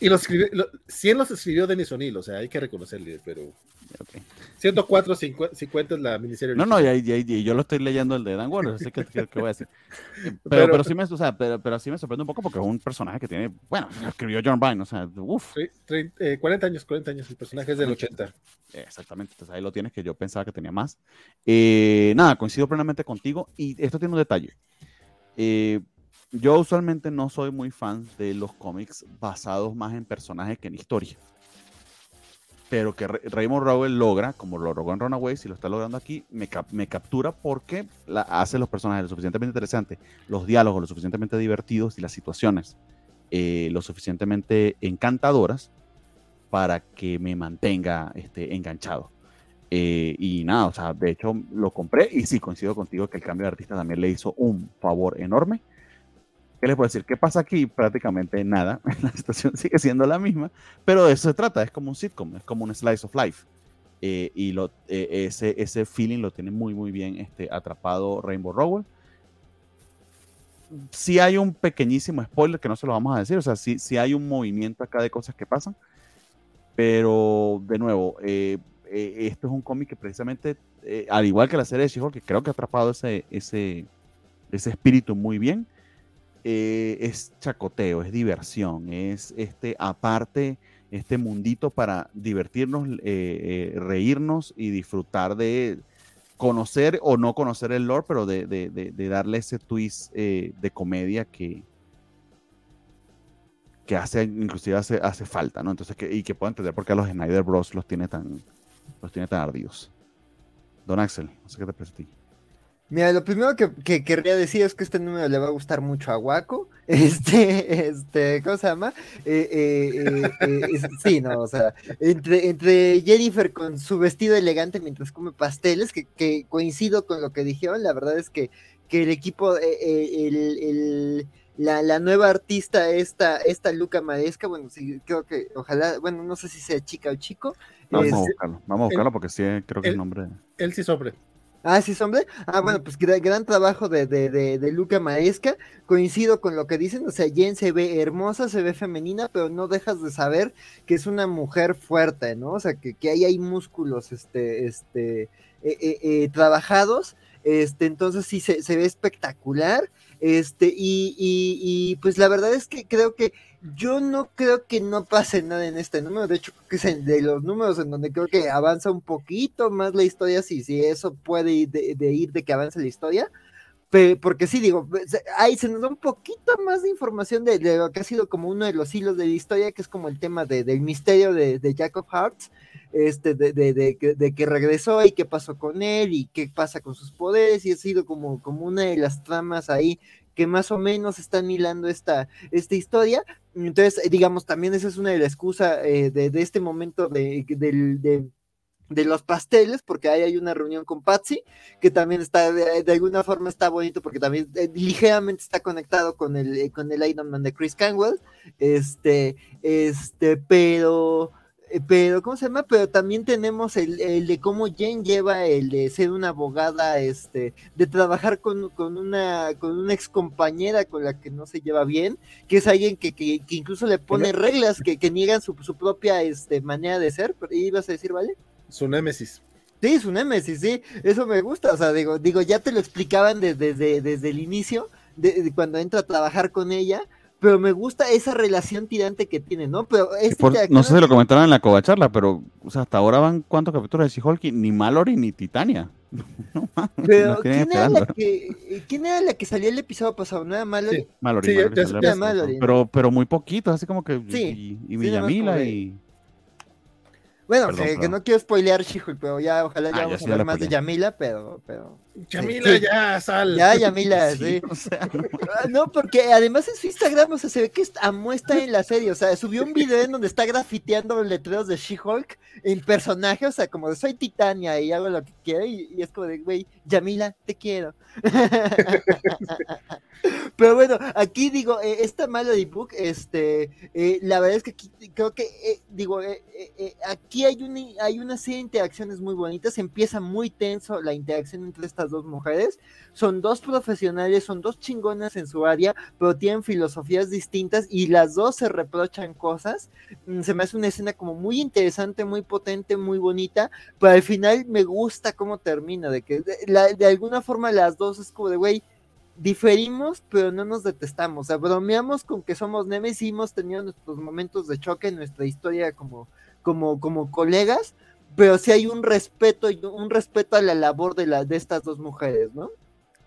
Speaker 1: Y los escribió, lo, 100 los escribió Denis O'Neill, o sea, hay que reconocerle, pero. Okay. 104, 50, 50 es la miniserie.
Speaker 2: No, no, y, y, y, yo lo estoy leyendo el de Dan Waller, así que, que, que, voy a decir. Pero, pero, pero, sí me, o sea, pero, pero sí me sorprende un poco porque es un personaje que tiene, bueno, escribió John Byrne, o sea, uff.
Speaker 1: Sí, 30, eh, 40 años, 40 años, el personaje es del 80.
Speaker 2: Exactamente, entonces ahí lo tienes que yo pensaba que tenía más. Eh, nada, coincido plenamente contigo y esto tiene un detalle. Eh, yo usualmente no soy muy fan de los cómics basados más en personajes que en historia. Pero que Raymond Rowell logra, como lo logró en Runaways y lo está logrando aquí, me, cap me captura porque la, hace los personajes lo suficientemente interesantes, los diálogos lo suficientemente divertidos y las situaciones eh, lo suficientemente encantadoras para que me mantenga este, enganchado. Eh, y nada, o sea, de hecho lo compré y sí coincido contigo que el cambio de artista también le hizo un favor enorme. ¿Qué les puedo decir? ¿Qué pasa aquí? Prácticamente nada. La situación sigue siendo la misma, pero de eso se trata. Es como un sitcom, es como un slice of life. Eh, y eh, ese, ese feeling lo tiene muy, muy bien este, atrapado Rainbow Rowell. Sí hay un pequeñísimo spoiler que no se lo vamos a decir, o sea, sí, sí hay un movimiento acá de cosas que pasan, pero de nuevo, eh, esto es un cómic que precisamente, al igual que la serie de She-Hulk, que creo que ha atrapado ese, ese, ese espíritu muy bien, eh, es chacoteo, es diversión, es este aparte, este mundito para divertirnos, eh, eh, reírnos y disfrutar de conocer o no conocer el lore, pero de, de, de, darle ese twist de comedia que, que hace, inclusive hace, hace falta, ¿no? Entonces, que, y que puedo entender por qué a los Snyder Bros. los tiene tan, los tiene tan ardidos. Don Axel, no sé qué te parece.
Speaker 3: Mira, lo primero que, que, querría decir es que este número le va a gustar mucho a Waco. Este, este, ¿cómo se llama? Eh, eh, eh, es, sí, no, o sea, entre, entre Jennifer con su vestido elegante mientras come pasteles, que, que coincido con lo que dijeron, la verdad es que, que el equipo, el, el la, la, nueva artista, esta, esta Luca Maresca, bueno, sí, creo que, ojalá, bueno, no sé si sea chica o chico.
Speaker 2: No, es, vamos a buscarlo, vamos a buscarlo porque sí, creo que el, el nombre.
Speaker 1: Él sí es hombre.
Speaker 3: Ah, sí, hombre. Ah, bueno, pues gran, gran trabajo de, de, de, de, Luca Maesca. Coincido con lo que dicen. O sea, Jen se ve hermosa, se ve femenina, pero no dejas de saber que es una mujer fuerte, ¿no? O sea, que, que ahí hay músculos, este, este, trabajados. Este, entonces sí se, ve espectacular. Este, y, y, pues la verdad es que creo que yo no creo que no pase nada en este número. De hecho, que es de los números en donde creo que avanza un poquito más la historia, si, si eso puede ir de, ir de que avance la historia. porque sí, digo, ahí se nos da un poquito más de información de, lo que ha sido como uno de los hilos de la historia, que es como el tema del misterio de, de Jacob Hearts este, de, de, de, que regresó y qué pasó con él y qué pasa con sus poderes y ha sido como, como una de las tramas ahí que más o menos están hilando esta, esta historia. Entonces, eh, digamos, también esa es una de las excusas eh, de, este momento de, de, los pasteles, porque ahí hay una reunión con Patsy, que también está, de, alguna forma está bonito, porque también eh, ligeramente está conectado con el, con el Iron Man de Chris Canwell, este, este, pero eh, pero, ¿cómo se llama? Pero también tenemos el, el, de cómo Jen lleva el de ser una abogada, este, de trabajar con, con una, con una ex compañera con la que no se lleva bien, que es alguien que, que, incluso le pone reglas que, que niegan su, su, propia este, manera de ser. ¿Ibas a decir, vale?
Speaker 1: Su némesis.
Speaker 3: Sí, su némesis, sí, eso me gusta, o sea, digo, digo ya te lo explicaban desde, desde, desde el inicio, de, cuando entra a trabajar con ella, pero me gusta esa relación tirante que tiene, ¿no? Pero
Speaker 2: este no sé si lo comentaron en la covacharla, pero o sea, hasta ahora van cuántos capítulos de she ni Mallory ni Titania.
Speaker 3: pero ¿quién era, la que, ¿quién era la que salió el episodio pasado? ¿No era Mallory? Sí,
Speaker 2: Mallory, Mallory, Pero, pero muy poquito, así como que sí, y, y Villamila y...
Speaker 3: Bueno, que, no quiero spoilear she pero ya ojalá ya ah, vamos a hablar más de Yamila, pero, pero
Speaker 1: Yamila, ya, sal.
Speaker 3: Ya, Yamila, sí. Ah, no, porque además en su Instagram, o sea, se ve que Amo está en la serie, o sea, subió un video en donde está grafiteando los letreros de She-Hulk en personaje, o sea, como de soy Titania y hago lo que quiero, y, y es como de, güey, Yamila, te quiero. Pero bueno, aquí digo, eh, esta Mallory Book, este, eh, la verdad es que aquí, creo que, eh, digo, aquí hay una, hay una serie de interacciones muy bonitas, empieza muy tenso la interacción entre estas dos mujeres, son dos profesionales, son dos chingonas en su área, pero tienen filosofías distintas y las dos se reprochan cosas, mm, se me hace una escena como muy interesante, muy potente, muy bonita, pero al final me gusta cómo termina, de que de, de alguna forma las dos es como de, güey, diferimos, pero no nos detestamos. O sea, bromeamos con que somos nemes y hemos tenido nuestros momentos de choque en nuestra historia como, como, como colegas, pero sí hay un respeto, un respeto a la labor de, la, de estas dos mujeres, ¿no?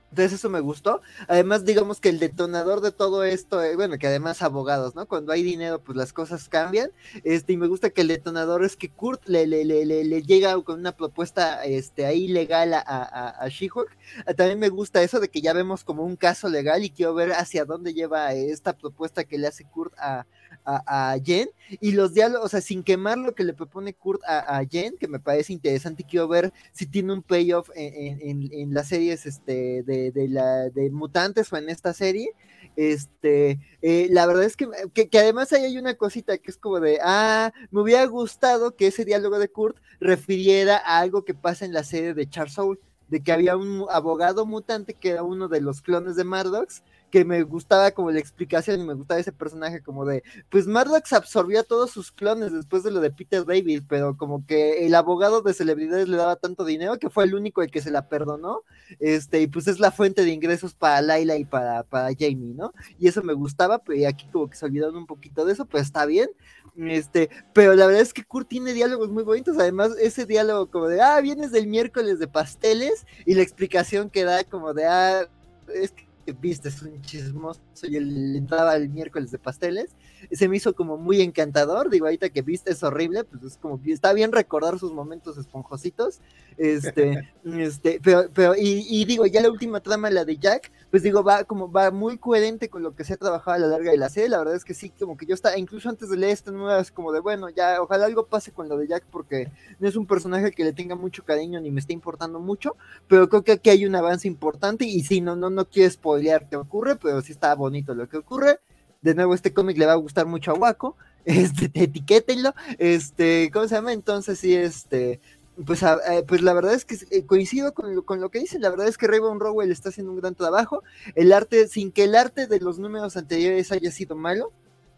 Speaker 3: Entonces eso me gustó. Además, digamos que el detonador de todo esto, eh, bueno, que además abogados, ¿no? Cuando hay dinero, pues las cosas cambian. Este, y me gusta que el detonador es que Kurt le, le, le, le llega con una propuesta este, ahí legal a, a, a She-Hulk. Ah, también me gusta eso de que ya vemos como un caso legal y quiero ver hacia dónde lleva esta propuesta que le hace Kurt a, a, Jen y los diálogos, o sea, sin quemar lo que le propone Kurt a, Jen, que me parece interesante quiero ver si tiene un payoff en, las series este, de, la, de mutantes o en esta serie. Este, eh, la verdad es que, que, además ahí hay una cosita que es como de, ah, me hubiera gustado que ese diálogo de Kurt refiriera a algo que pasa en la serie de Charles Soule, de que había un abogado mutante que era uno de los clones de Mardox que me gustaba como la explicación y me gustaba ese personaje como de, pues Mardox absorbió a todos sus clones después de lo de Peter David, pero como que el abogado de celebridades le daba tanto dinero que fue el único el que se la perdonó, este, y pues es la fuente de ingresos para Laila y para, para Jamie, ¿no? Y eso me gustaba, pero aquí como que se olvidaron un poquito de eso, pues está bien, este, pero la verdad es que Kurt tiene diálogos muy bonitos, además ese diálogo como de, ah, vienes del miércoles de pasteles, y la explicación que da como de, ah, es que viste, es un chismoso y él entraba el miércoles de pasteles, se me hizo como muy encantador, digo, ahorita que viste es horrible, pues es como, está bien recordar sus momentos esponjositos, este, este, pero, pero y, digo, ya la última trama, la de Jack, pues digo, va como, va muy coherente con lo que se ha trabajado a lo larga de la serie, la verdad es que sí, como que yo estaba, incluso antes de leer esta nueva, es como de, bueno, ya, ojalá algo pase con lo de Jack, porque no es un personaje que le tenga mucho cariño ni me está importando mucho, pero creo que aquí hay un avance importante, y sí, no, no, no quiero spoilear qué ocurre, pero sí está bonito lo que ocurre, de nuevo, este cómic le va a gustar mucho a Waco. Este, etiquétenlo. Este, ¿cómo se llama? Entonces, sí, este. Pues, eh, pues la verdad es que eh, coincido con lo, que dice, la verdad es que Raven Rowell está haciendo un gran trabajo, el arte, sin que el arte de los números anteriores haya sido malo,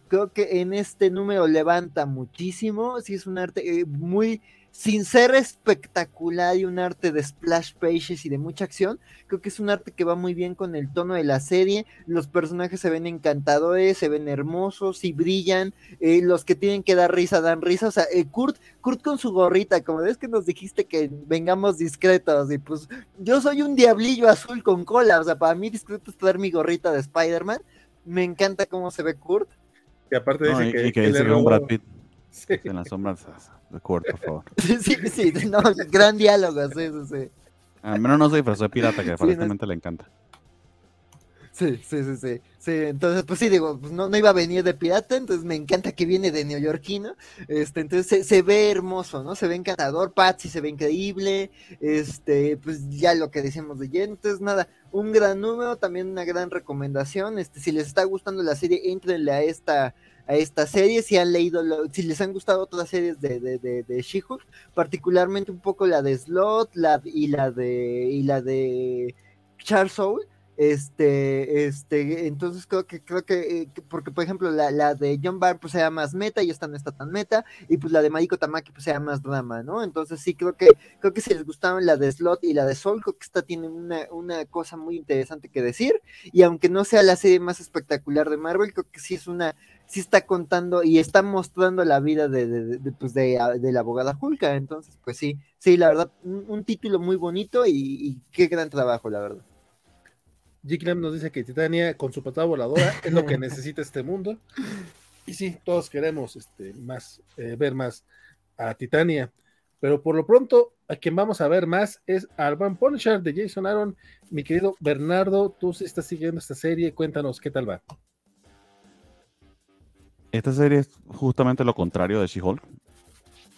Speaker 3: creo que en este número levanta muchísimo, sí es un arte eh, muy, sin ser espectacular y un arte de splash pages y de mucha acción, creo que es un arte que va muy bien con el tono de la serie. Los personajes se ven encantadores, se ven hermosos y brillan. Eh, los que tienen que dar risa dan risa. O sea, eh, Kurt, Kurt con su gorrita, como ves que nos dijiste que vengamos discretos, y pues yo soy un diablillo azul con cola. O sea, para mí discreto es traer mi gorrita de Spider-Man. Me encanta cómo se ve Kurt.
Speaker 1: Y aparte dice que,
Speaker 2: y que, dice que un Brad Pitt. En las sombras Kurt, por favor.
Speaker 3: sí, sí, no, gran diálogo, sí, sí, sí.
Speaker 2: Al menos no soy disfrazó de pirata, que aparentemente le encanta.
Speaker 3: Sí, sí, sí, sí, sí. entonces, pues sí, digo, pues no, no iba a venir de pirata, entonces me encanta que viene de neoyorquino. Este, entonces se, se, ve hermoso, ¿no? Se ve encantador, Patsy se ve increíble. Este, pues ya lo que decimos de Jen, entonces nada, un gran número, también una gran recomendación. Este, si les está gustando la serie, entrenle a esta a esta serie, si han leído, si les han gustado otras series de, de, de, de She-Hulk, particularmente un poco la de Slot la, y la de y la de Charles Soul, este, este, entonces creo que, creo que, eh, porque por ejemplo la, la, de John Barr pues sea más meta y esta no está tan meta, y pues la de Mariko Tamaki pues sea más drama, ¿no? Entonces sí creo que, creo que si les gustaron la de Slot y la de Soul, creo que esta tiene una, una cosa muy interesante que decir, y aunque no sea la serie más espectacular de Marvel, creo que sí es una, sí está contando y está mostrando la vida de, de, de pues de, de, la abogada Hulka, entonces pues sí, sí, la verdad, un, un título muy bonito y, y qué gran trabajo, la verdad.
Speaker 1: G nos dice que Titania con su patada voladora es lo que necesita este mundo. Y sí, todos queremos este, más, eh, ver más a Titania. Pero por lo pronto, a quien vamos a ver más es al Van Punisher de Jason Aaron. Mi querido Bernardo, tú estás siguiendo esta serie, cuéntanos qué tal va.
Speaker 2: Esta serie es justamente lo contrario de She-Hulk.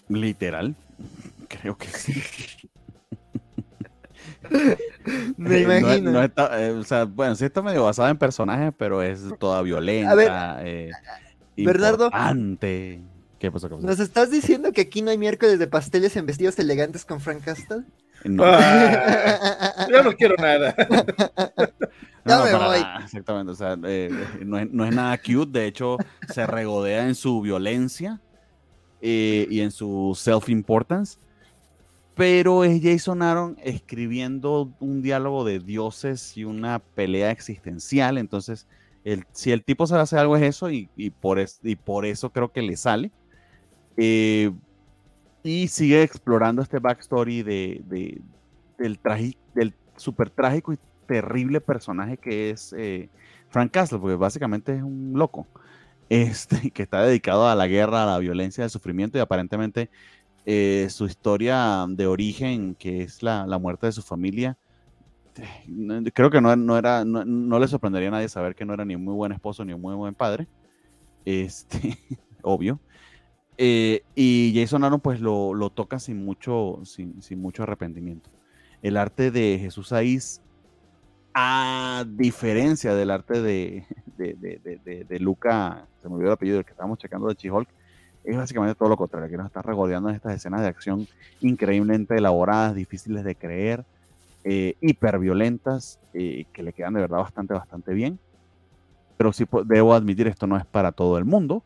Speaker 2: Literal. Creo que sí.
Speaker 3: Me imagino.
Speaker 2: No, no está, eh, o sea, bueno, sí está medio basada en personajes, pero es toda violenta. A ver, eh,
Speaker 3: Bernardo.
Speaker 2: Importante. ¿Qué pasó,
Speaker 3: qué pasó? ¿Nos estás diciendo que aquí no hay miércoles de pasteles en vestidos elegantes con Frank Castle?
Speaker 1: No. Ah, yo no quiero nada.
Speaker 2: No, no. Nada, exactamente, o sea, eh, no, es, no, es, nada cute, de hecho, se regodea en su violencia eh, y en su self-importance pero es Jason Aaron escribiendo un diálogo de dioses y una pelea existencial. Entonces, el, si el tipo sabe hacer algo es eso, y, y, por, es, y por eso creo que le sale. Eh, y sigue explorando este backstory de, de del, del súper trágico y terrible personaje que es eh, Frank Castle, porque básicamente es un loco. Este, que está dedicado a la guerra, a la violencia, al sufrimiento y aparentemente eh, su historia de origen, que es la, la, muerte de su familia. Creo que no, no era, no, no, le sorprendería a nadie saber que no era ni un muy buen esposo ni un muy buen padre. Este, obvio. Eh, y Jason Aaron pues lo, lo toca sin mucho, sin, sin, mucho arrepentimiento. El arte de Jesús Aiz, a diferencia del arte de, de, de, de, Luca, se me olvidó el apellido del que estábamos checando de Chihulk, es básicamente todo lo contrario, que nos está regodeando en estas escenas de acción increíblemente elaboradas, difíciles de creer, eh, hiperviolentas, eh, que le quedan de verdad bastante, bastante bien. Pero sí debo admitir, esto no es para todo el mundo.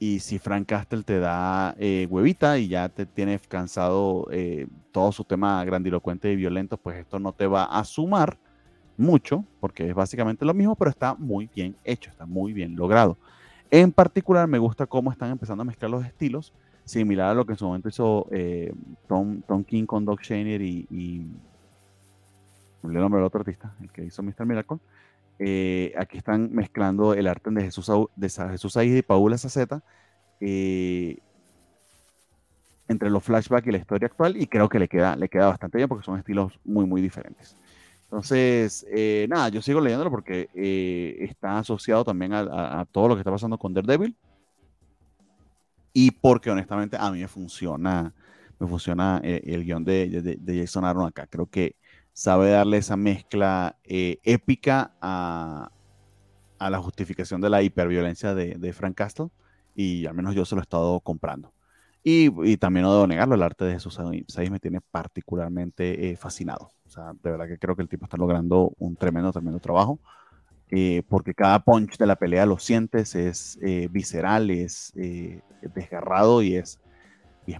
Speaker 2: Y si Frank Castle te da eh, huevita y ya te tiene cansado eh, todo su tema grandilocuente y violento, pues esto no te va a sumar mucho, porque es básicamente lo mismo, pero está muy bien hecho, está muy bien logrado. En particular, me gusta cómo están empezando a mezclar los estilos, similar a lo que en su momento hizo eh, Tom, Tom, King con Doc Shaner y, el nombre del otro artista, el que hizo Mr. Miracle. Eh, aquí están mezclando el arte de Jesús, de Jesús Aiz y Paula Saceta eh, entre los flashbacks y la historia actual, y creo que le queda, le queda bastante bien porque son estilos muy, muy diferentes. Entonces, eh, nada, yo sigo leyéndolo porque eh, está asociado también a, todo lo que está pasando con Daredevil. Y porque honestamente a mí me funciona, me funciona el, el guion de, de, Jason Aaron acá. Creo que sabe darle esa mezcla eh, épica a, a, la justificación de la hiperviolencia de, Frank Castle. Y al menos yo se lo he estado comprando. Y, también no debo negarlo, el arte de Jesús Saiz me tiene particularmente fascinado. De verdad que creo que el tipo está logrando un tremendo, tremendo trabajo. Eh, porque cada punch de la pelea lo sientes, es eh, visceral, es eh, desgarrado y es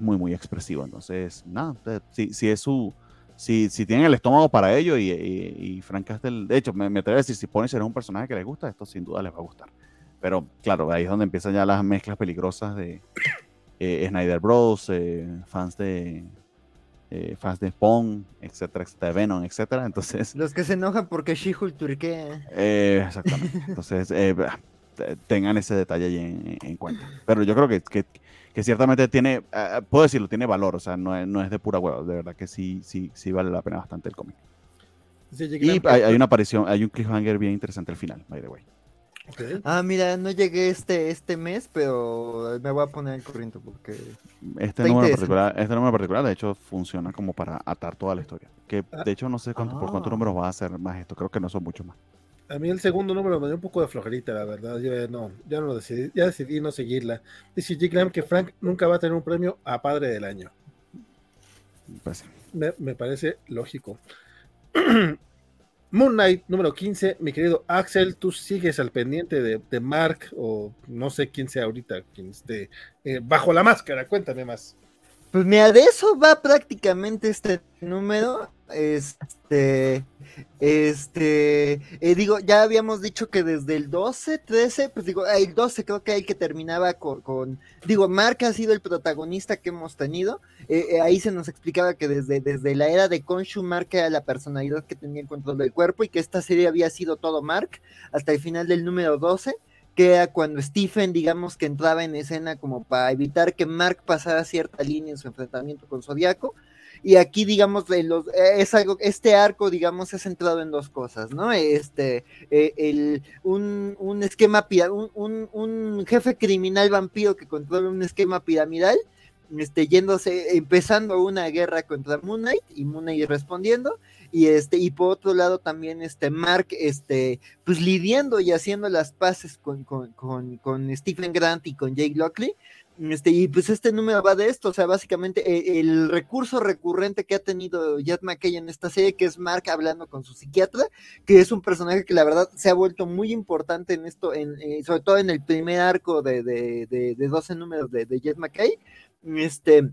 Speaker 2: muy, muy expresivo. Entonces, nada, si, si es su, si, si tienen el estómago para ello y, y, Frank Castle, de hecho, me, me a decir, si Punisher es un personaje que les gusta, esto sin duda les va a gustar. Pero claro, ahí es donde empiezan ya las mezclas peligrosas de Snyder Bros, fans de eh, fans de Spawn, etcétera, etcétera, Venom, etcétera. Entonces.
Speaker 3: Los que se enojan porque She-Hulk turquea.
Speaker 2: Eh, exactamente. Entonces, tengan ese detalle ahí en, cuenta. Pero yo creo que, que, que ciertamente tiene, puedo decirlo, tiene valor, o sea, no es, no es de pura huevo, de verdad que sí, sí, sí vale la pena bastante el cómic. y hay, hay, una aparición, hay un cliffhanger bien interesante al final, by the way.
Speaker 3: Ah, mira, no llegué este, este mes, pero me voy a poner el corriente porque...
Speaker 2: Este número, particular, este número particular, de hecho, funciona como para atar toda la historia. Que ah. de hecho no sé cuánto, por cuántos ah. números va a ser más esto, creo que no son mucho más.
Speaker 1: A mí el segundo número me dio un poco de flojerita, la verdad. Yo no, ya no decidí, ya decidí no seguirla. Dice G. que Frank nunca va a tener un premio a Padre del Año. Pues me, me parece lógico. Moon Knight número 15, mi querido Axel, tú sigues al pendiente de, Mark o no sé quién sea ahorita, quien esté eh, bajo la máscara, cuéntame más.
Speaker 3: Pues mira, de eso va prácticamente este número. Este, este, eh, digo, ya habíamos dicho que desde el 12, 13, pues digo, el 12 creo que el que terminaba con, digo, Mark ha sido el protagonista que hemos tenido. Eh, eh, ahí se nos explicaba que desde, desde la era de Konshu, Mark era la personalidad que tenía el control del cuerpo y que esta serie había sido todo Mark hasta el final del número 12 que era cuando Stephen, digamos que entraba en escena como para evitar que Mark pasara cierta línea en su enfrentamiento con Zodiaco. Y aquí, digamos, los, eh, es algo, este arco, digamos, ha centrado en dos cosas, ¿no? Este, eh, el, un, un esquema, un, un, un, jefe criminal vampiro que controla un esquema piramidal, este, yéndose, empezando una guerra contra Moon Knight y Moon Knight respondiendo, y este, y por otro lado también este Mark, este, pues lidiando y haciendo las paces con, con, con, Stephen Grant y con Jake Lockley. Este, y pues este número va de esto, o sea, básicamente eh, el, recurso recurrente que ha tenido Jet McKay en esta serie, que es Mark hablando con su psiquiatra, que es un personaje que la verdad se ha vuelto muy importante en esto, en, eh, sobre todo en el primer arco de, de, de, 12 números de, de Jet McKay. Este,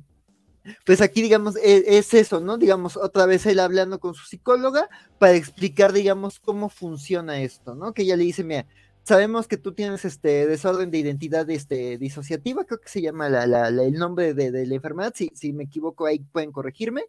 Speaker 3: pues aquí, digamos, e, es, eso, ¿no? Digamos, otra vez él hablando con su psicóloga para explicar, digamos, cómo funciona esto, ¿no? Que ella le dice, mira, sabemos que tú tienes este desorden de identidad este, disociativa, creo que se llama el nombre de, la enfermedad, si, me equivoco ahí pueden corregirme,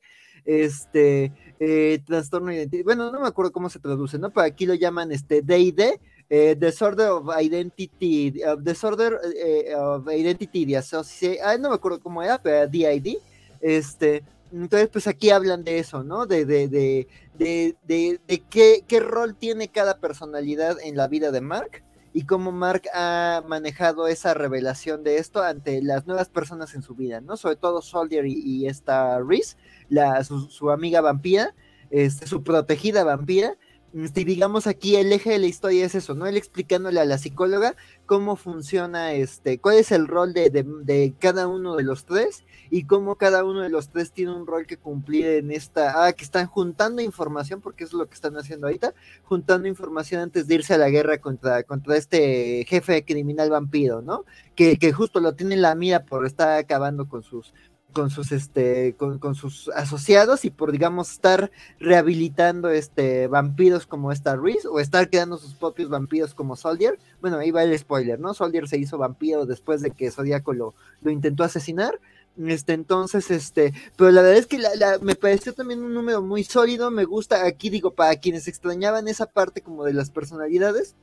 Speaker 3: este, eh, trastorno de identidad, bueno, no me acuerdo cómo se traduce, ¿no? Pero aquí lo llaman este DID, eh, disorder of Identity, Disorder eh, of Identity Dissociation, no me acuerdo cómo era, pero DID, este, entonces, pues aquí hablan de eso, ¿no? De, de, de, de, de qué, qué, rol tiene cada personalidad en la vida de Mark y cómo Mark ha manejado esa revelación de esto ante las nuevas personas en su vida, ¿no? Sobre todo Soldier y, esta Reese, la, su, amiga vampira, este, su protegida vampira, este, digamos aquí el eje de la historia es eso, ¿no? Él explicándole a la psicóloga cómo funciona este, cuál es el rol de, cada uno de los tres y cómo cada uno de los tres tiene un rol que cumplir en esta, ah, que están juntando información, porque eso es lo que están haciendo ahorita, juntando información antes de irse a la guerra contra, contra este jefe criminal vampiro, ¿no? Que, que justo lo tiene en la mira por estar acabando con sus con sus este con, sus asociados y por digamos estar rehabilitando este vampiros como esta Reese o estar creando sus propios vampiros como Soldier. Bueno ahí va el spoiler no Soldier se hizo vampiro después de que Zodíaco lo, lo intentó asesinar este entonces este pero la verdad es que la, me pareció también un número muy sólido me gusta. Aquí digo para quienes extrañaban esa parte como de las personalidades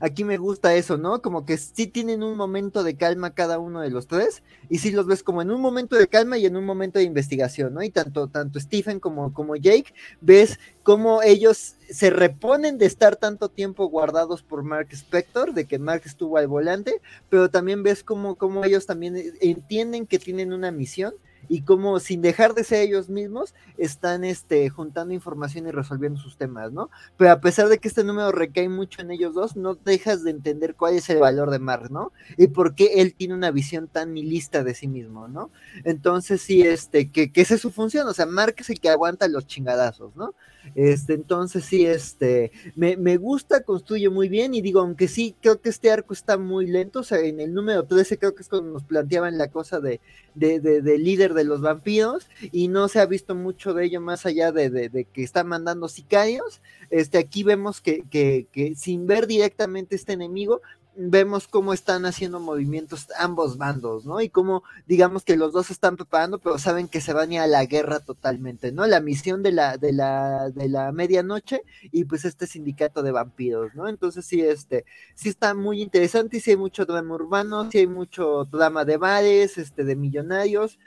Speaker 3: Aquí me gusta eso, ¿no? Como que sí tienen un momento de calma cada uno de los tres, y sí los ves como en un momento de calma y en un momento de investigación, ¿no? Y tanto, tanto Stephen como, como Jake, ves cómo ellos se reponen de estar tanto tiempo guardados por Mark Spector, de que Mark estuvo al volante, pero también ves cómo, cómo ellos también entienden que tienen una misión y como sin dejar de ser ellos mismos están este, juntando información y resolviendo sus temas, ¿no? Pero a pesar de que este número recae mucho en ellos dos, no dejas de entender cuál es el valor de Mark, ¿no? Y por qué él tiene una visión tan nihilista de sí mismo, ¿no? Entonces sí, este, que, esa es su función, o sea, Mark es el que aguanta los chingadazos, ¿no? Este, entonces sí, este, me, me, gusta, construye muy bien y digo, aunque sí, creo que este arco está muy lento, o sea, en el número 13 creo que es cuando nos planteaban la cosa de, de, de, líder de los vampiros y no se ha visto mucho de ello más allá de, de que está mandando sicarios, este, aquí vemos que, que, que sin ver directamente este enemigo, vemos cómo están haciendo movimientos ambos bandos, ¿no? Y cómo, digamos que los dos están preparando, pero saben que se van a ir a la guerra totalmente, ¿no? La misión de la, de la, de la medianoche y pues este sindicato de vampiros, ¿no? Entonces sí, este, sí está muy interesante y sí hay mucho drama urbano, sí hay mucho drama de bares, este, de millonarios.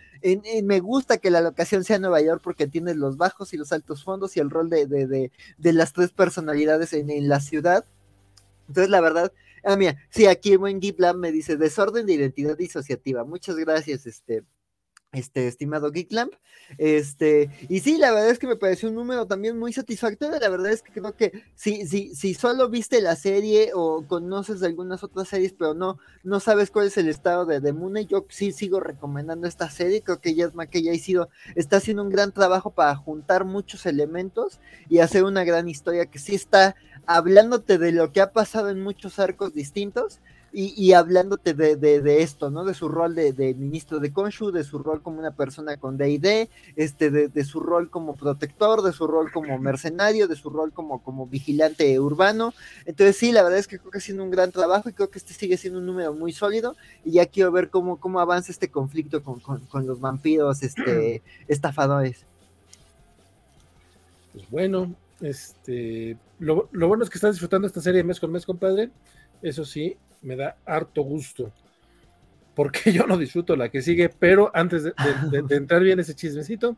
Speaker 3: me gusta que la locación sea Nueva York porque tiene los bajos y los altos fondos y el rol de, de, de, de las tres personalidades en, en la ciudad. Entonces, la verdad, Ah, mira, sí, aquí buen Giplam me dice desorden de identidad disociativa. Muchas gracias, este, este estimado Geeklamp. Este, y sí, la verdad es que me pareció un número también muy satisfactorio. La verdad es que creo que si, si, si solo viste la serie o conoces algunas otras series, pero no, no sabes cuál es el estado de The yo sí sigo recomendando esta serie. Creo que Jess McKay ha sido, está haciendo un gran trabajo para juntar muchos elementos y hacer una gran historia que sí está hablándote de lo que ha pasado en muchos arcos distintos y, hablándote de, de, esto, ¿no? De su rol de, ministro de Konshu, de su rol como una persona con D&D, este, de, su rol como protector, de su rol como mercenario, de su rol como, como vigilante urbano. Entonces sí, la verdad es que creo que haciendo un gran trabajo y creo que este sigue siendo un número muy sólido y ya quiero ver cómo, cómo avanza este conflicto con, con los vampiros este, estafadores.
Speaker 1: Pues bueno, este, lo, bueno es que estás disfrutando esta serie mes con mes, compadre. Eso sí, me da harto gusto. Porque yo no disfruto la que sigue, pero antes de, entrar bien ese chismecito,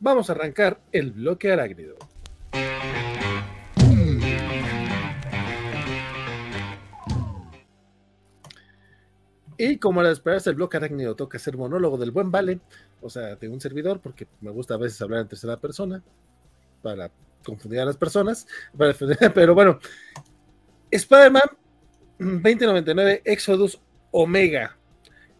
Speaker 1: vamos a arrancar el bloque arácnido. Y como era de esperarse, el bloque arácnido toca hacer monólogo del buen Vale, o sea, de un servidor, porque me gusta a veces hablar en tercera persona para confundir a las personas, pero bueno, Spider-Man 2099 Exodus Omega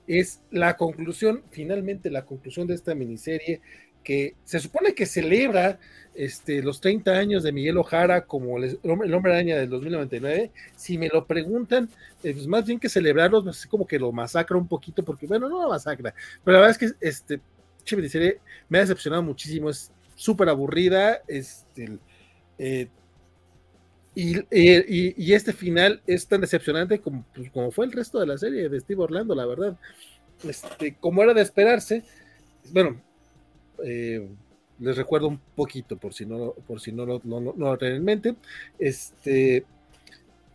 Speaker 1: es la conclusión, finalmente la conclusión de esta miniserie que se supone que celebra este, los 30 años de Miguel Ojara como el, hombre araña del 2099. Si me lo preguntan, eh, pues más bien que celebrarlo, pues como que lo masacra un poquito, porque bueno, no lo masacra, pero la verdad es que este, miniserie me ha decepcionado muchísimo, es súper aburrida. Este, eh, y, este final es tan decepcionante como, pues, como, fue el resto de la serie de Steve Orlando, la verdad. Este, como era de esperarse, bueno, eh, les recuerdo un poquito por si no, por si no, no, no, lo tienen en mente. Este,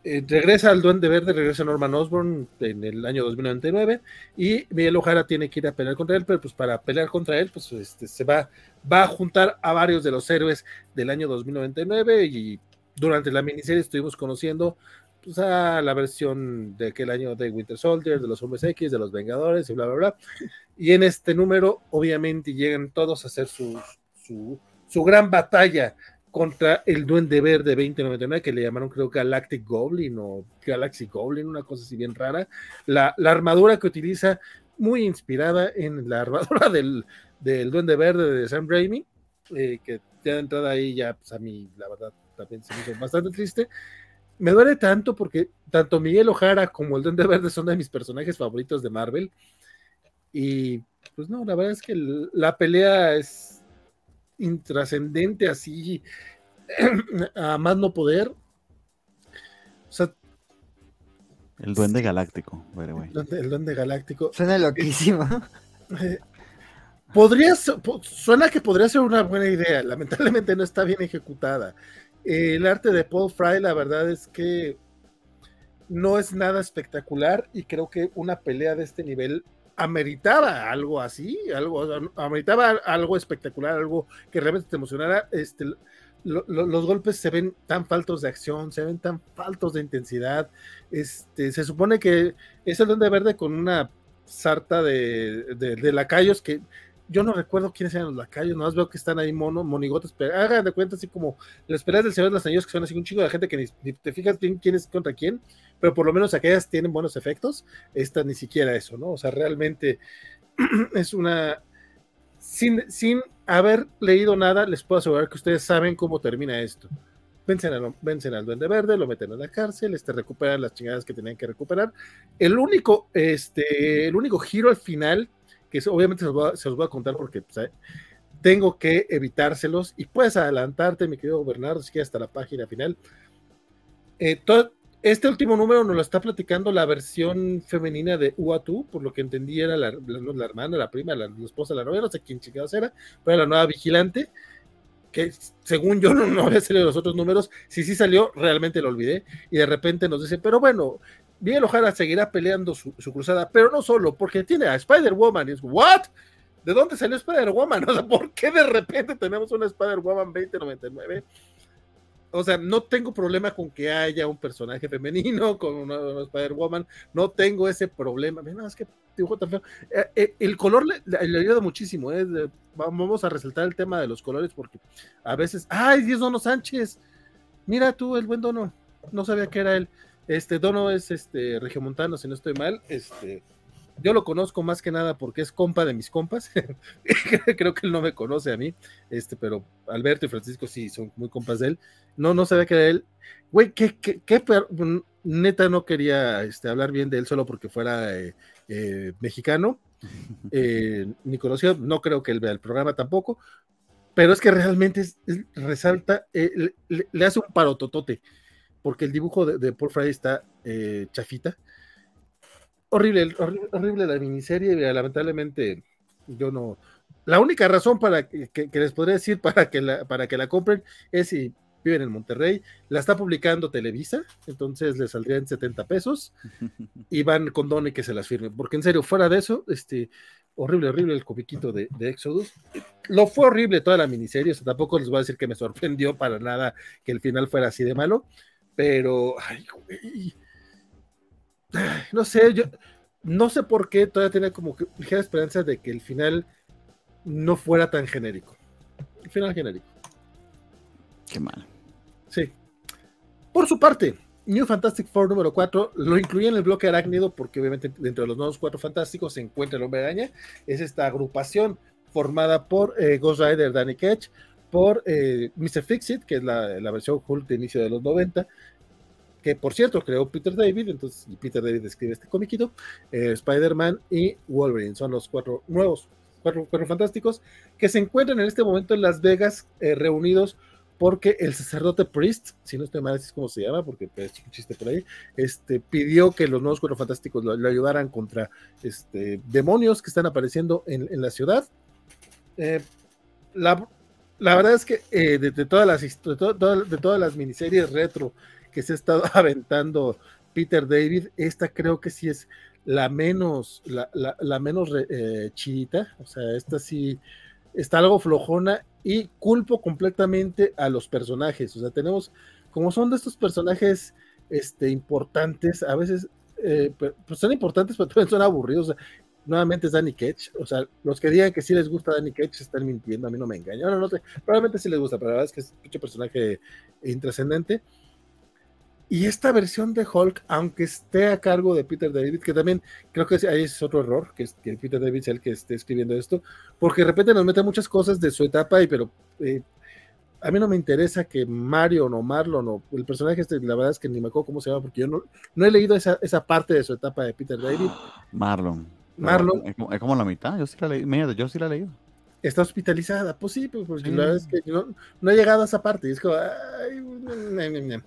Speaker 1: eh, regresa al Duende Verde, regresa Norman Osborn en el año 2099 y Miguel Ojara tiene que ir a pelear contra él, pero pues para pelear contra él, pues este, se va, va a juntar a varios de los héroes del año 2099 y durante la miniserie estuvimos conociendo pues, a la versión de aquel año de Winter Soldier, de los Hombres X, de los Vengadores y bla, bla, bla. Y en este número, obviamente, llegan todos a hacer su, su, su gran batalla contra el Duende Verde 2099, que le llamaron creo Galactic Goblin o Galaxy Goblin, una cosa así bien rara. La, armadura que utiliza, muy inspirada en la armadura del, del Duende Verde de Sam Raimi, eh, que ya de entrada ahí ya, pues a mí, la verdad, también se me hizo bastante triste. Me duele tanto porque tanto Miguel Ojara como el Duende Verde son de mis personajes favoritos de Marvel. Y pues no, la verdad es que la pelea es intrascendente así a más no poder. O sea,
Speaker 2: el duende galáctico,
Speaker 1: el, duende, galáctico.
Speaker 3: Suena loquísimo.
Speaker 1: Eh, podría suena que podría ser una buena idea, lamentablemente no está bien ejecutada. El arte de Paul Fry, la verdad es que no es nada espectacular y creo que una pelea de este nivel ameritaba algo así, algo, ameritaba algo espectacular, algo que realmente te emocionara. Este, los golpes se ven tan faltos de acción, se ven tan faltos de intensidad. Este, se supone que es el Duende Verde con una sarta de, de, lacayos que yo no recuerdo quiénes eran los lacayos, nomás veo que están ahí mono, monigotes, pero hagan de cuenta así como las peleas del Señor de los Anillos, que son así un chingo de gente que ni, te fijas bien quién es contra quién, pero por lo menos aquellas tienen buenos efectos, esta ni siquiera eso, ¿no? O sea, realmente es una... sin, sin haber leído nada, les puedo asegurar que ustedes saben cómo termina esto. Vencen, a, vencen al Duende Verde, lo meten a la cárcel, este, recuperan las chingadas que tenían que recuperar. El único, este, el único giro al final, que obviamente se los, voy a, voy a contar porque pues, tengo que evitárselos y puedes adelantarte, mi querido Bernardo, si quieres hasta la página final. Eh, todo, este último número nos lo está platicando la versión femenina de Uatu, por lo que entendí era la, la, la hermana, la prima, la, la, esposa la novia, no sé quién chingados era, pero era la nueva vigilante, que según yo no, no había salido los otros números, si sí salió, realmente lo olvidé, y de repente nos dice, pero bueno, Miguel Ojara seguirá peleando su, su cruzada, pero no solo, porque tiene a Spider-Woman, es, ¿what? ¿De dónde salió Spider-Woman? O sea, ¿por qué de repente tenemos una Spider-Woman 2099? O sea, no tengo problema con que haya un personaje femenino con una, Spider-Woman, no tengo ese problema. Mira, es que dibujo tan feo. Eh, eh, el color le, ayuda muchísimo, ¿eh? vamos a resaltar el tema de los colores porque a veces, ¡ay, es Dono Sánchez! Mira tú, el buen Dono, no sabía que era él. Este Dono es este regiomontano, si no estoy mal, este yo lo conozco más que nada porque es compa de mis compas. Creo que él no me conoce a mí, este, pero Alberto y Francisco sí son muy compas de él. No, no sabía que era él. Güey, ¿qué, qué, qué neta no quería este, hablar bien de él solo porque fuera eh, eh, mexicano, eh, ni conocido, no creo que él vea el programa tampoco, pero es que realmente es, es, resalta, le, le, hace un parototote, porque el dibujo de, de Paul Fry está chafita horrible, horrible, horrible la miniserie, lamentablemente yo no. La única razón para que, que, que, les podría decir para que la, para que la compren es si viven en Monterrey, la está publicando Televisa, entonces le saldrían 70 pesos y van con Don y que se las firme, porque en serio, fuera de eso, este, horrible, horrible el comiquito de, de, Exodus. Lo fue horrible toda la miniserie, o sea, tampoco les voy a decir que me sorprendió para nada que el final fuera así de malo, pero, ay, güey no sé, yo no sé por qué todavía tenía como que ligera esperanza de que el final no fuera tan genérico. El final genérico.
Speaker 2: Qué mal.
Speaker 1: Sí. Por su parte, New Fantastic Four número 4 lo incluye en el bloque arácnido porque obviamente dentro de los nuevos cuatro fantásticos se encuentra el hombre araña. Es esta agrupación formada por eh, Ghost Rider Danny Ketch, por eh, Mr. Fixit, que es la, versión Hulk de inicio de los 90, que por cierto creó Peter David, entonces Peter David escribe este comiquito, eh, Spider-Man y Wolverine, son los cuatro nuevos, cuatro, cuatro, fantásticos, que se encuentran en este momento en Las Vegas eh, reunidos porque el sacerdote Priest, si no estoy mal, así es como se llama, porque es un chiste por ahí, este, pidió que los nuevos cuatro fantásticos lo, ayudaran contra este, demonios que están apareciendo en, en la ciudad. Eh, la, la, verdad es que eh, de, todas las, de, de todas las miniseries retro que se ha estado aventando Peter David, esta creo que sí es la menos, la, la, la menos eh, chidita, o sea, esta sí está algo flojona y culpo completamente a los personajes, o sea, tenemos, como son de estos personajes este, importantes, a veces, eh, pues son importantes, pero también son aburridos, nuevamente es Danny Ketch, o sea, los que digan que sí les gusta Danny Ketch están mintiendo, a mí no me engañan, no, no sé, probablemente sí les gusta, pero la verdad es que es un personaje intrascendente, y esta versión de Hulk, aunque esté a cargo de Peter David, que también creo que ahí es otro error, que, es, que Peter David sea el que esté escribiendo esto, porque de repente nos mete muchas cosas de su etapa, y pero eh, a mí no me interesa que Marion o Marlon o el personaje este, la verdad es que ni me acuerdo cómo se llama, porque yo no, no he leído esa, esa parte de su etapa de Peter David.
Speaker 2: Marlon.
Speaker 1: Marlon.
Speaker 2: Es como, es como la mitad, yo sí la leí, mira, yo sí la he leído
Speaker 1: está hospitalizada. Pues sí, pues, porque sí. la verdad es que no, no, he llegado a esa parte. Y es como, ay,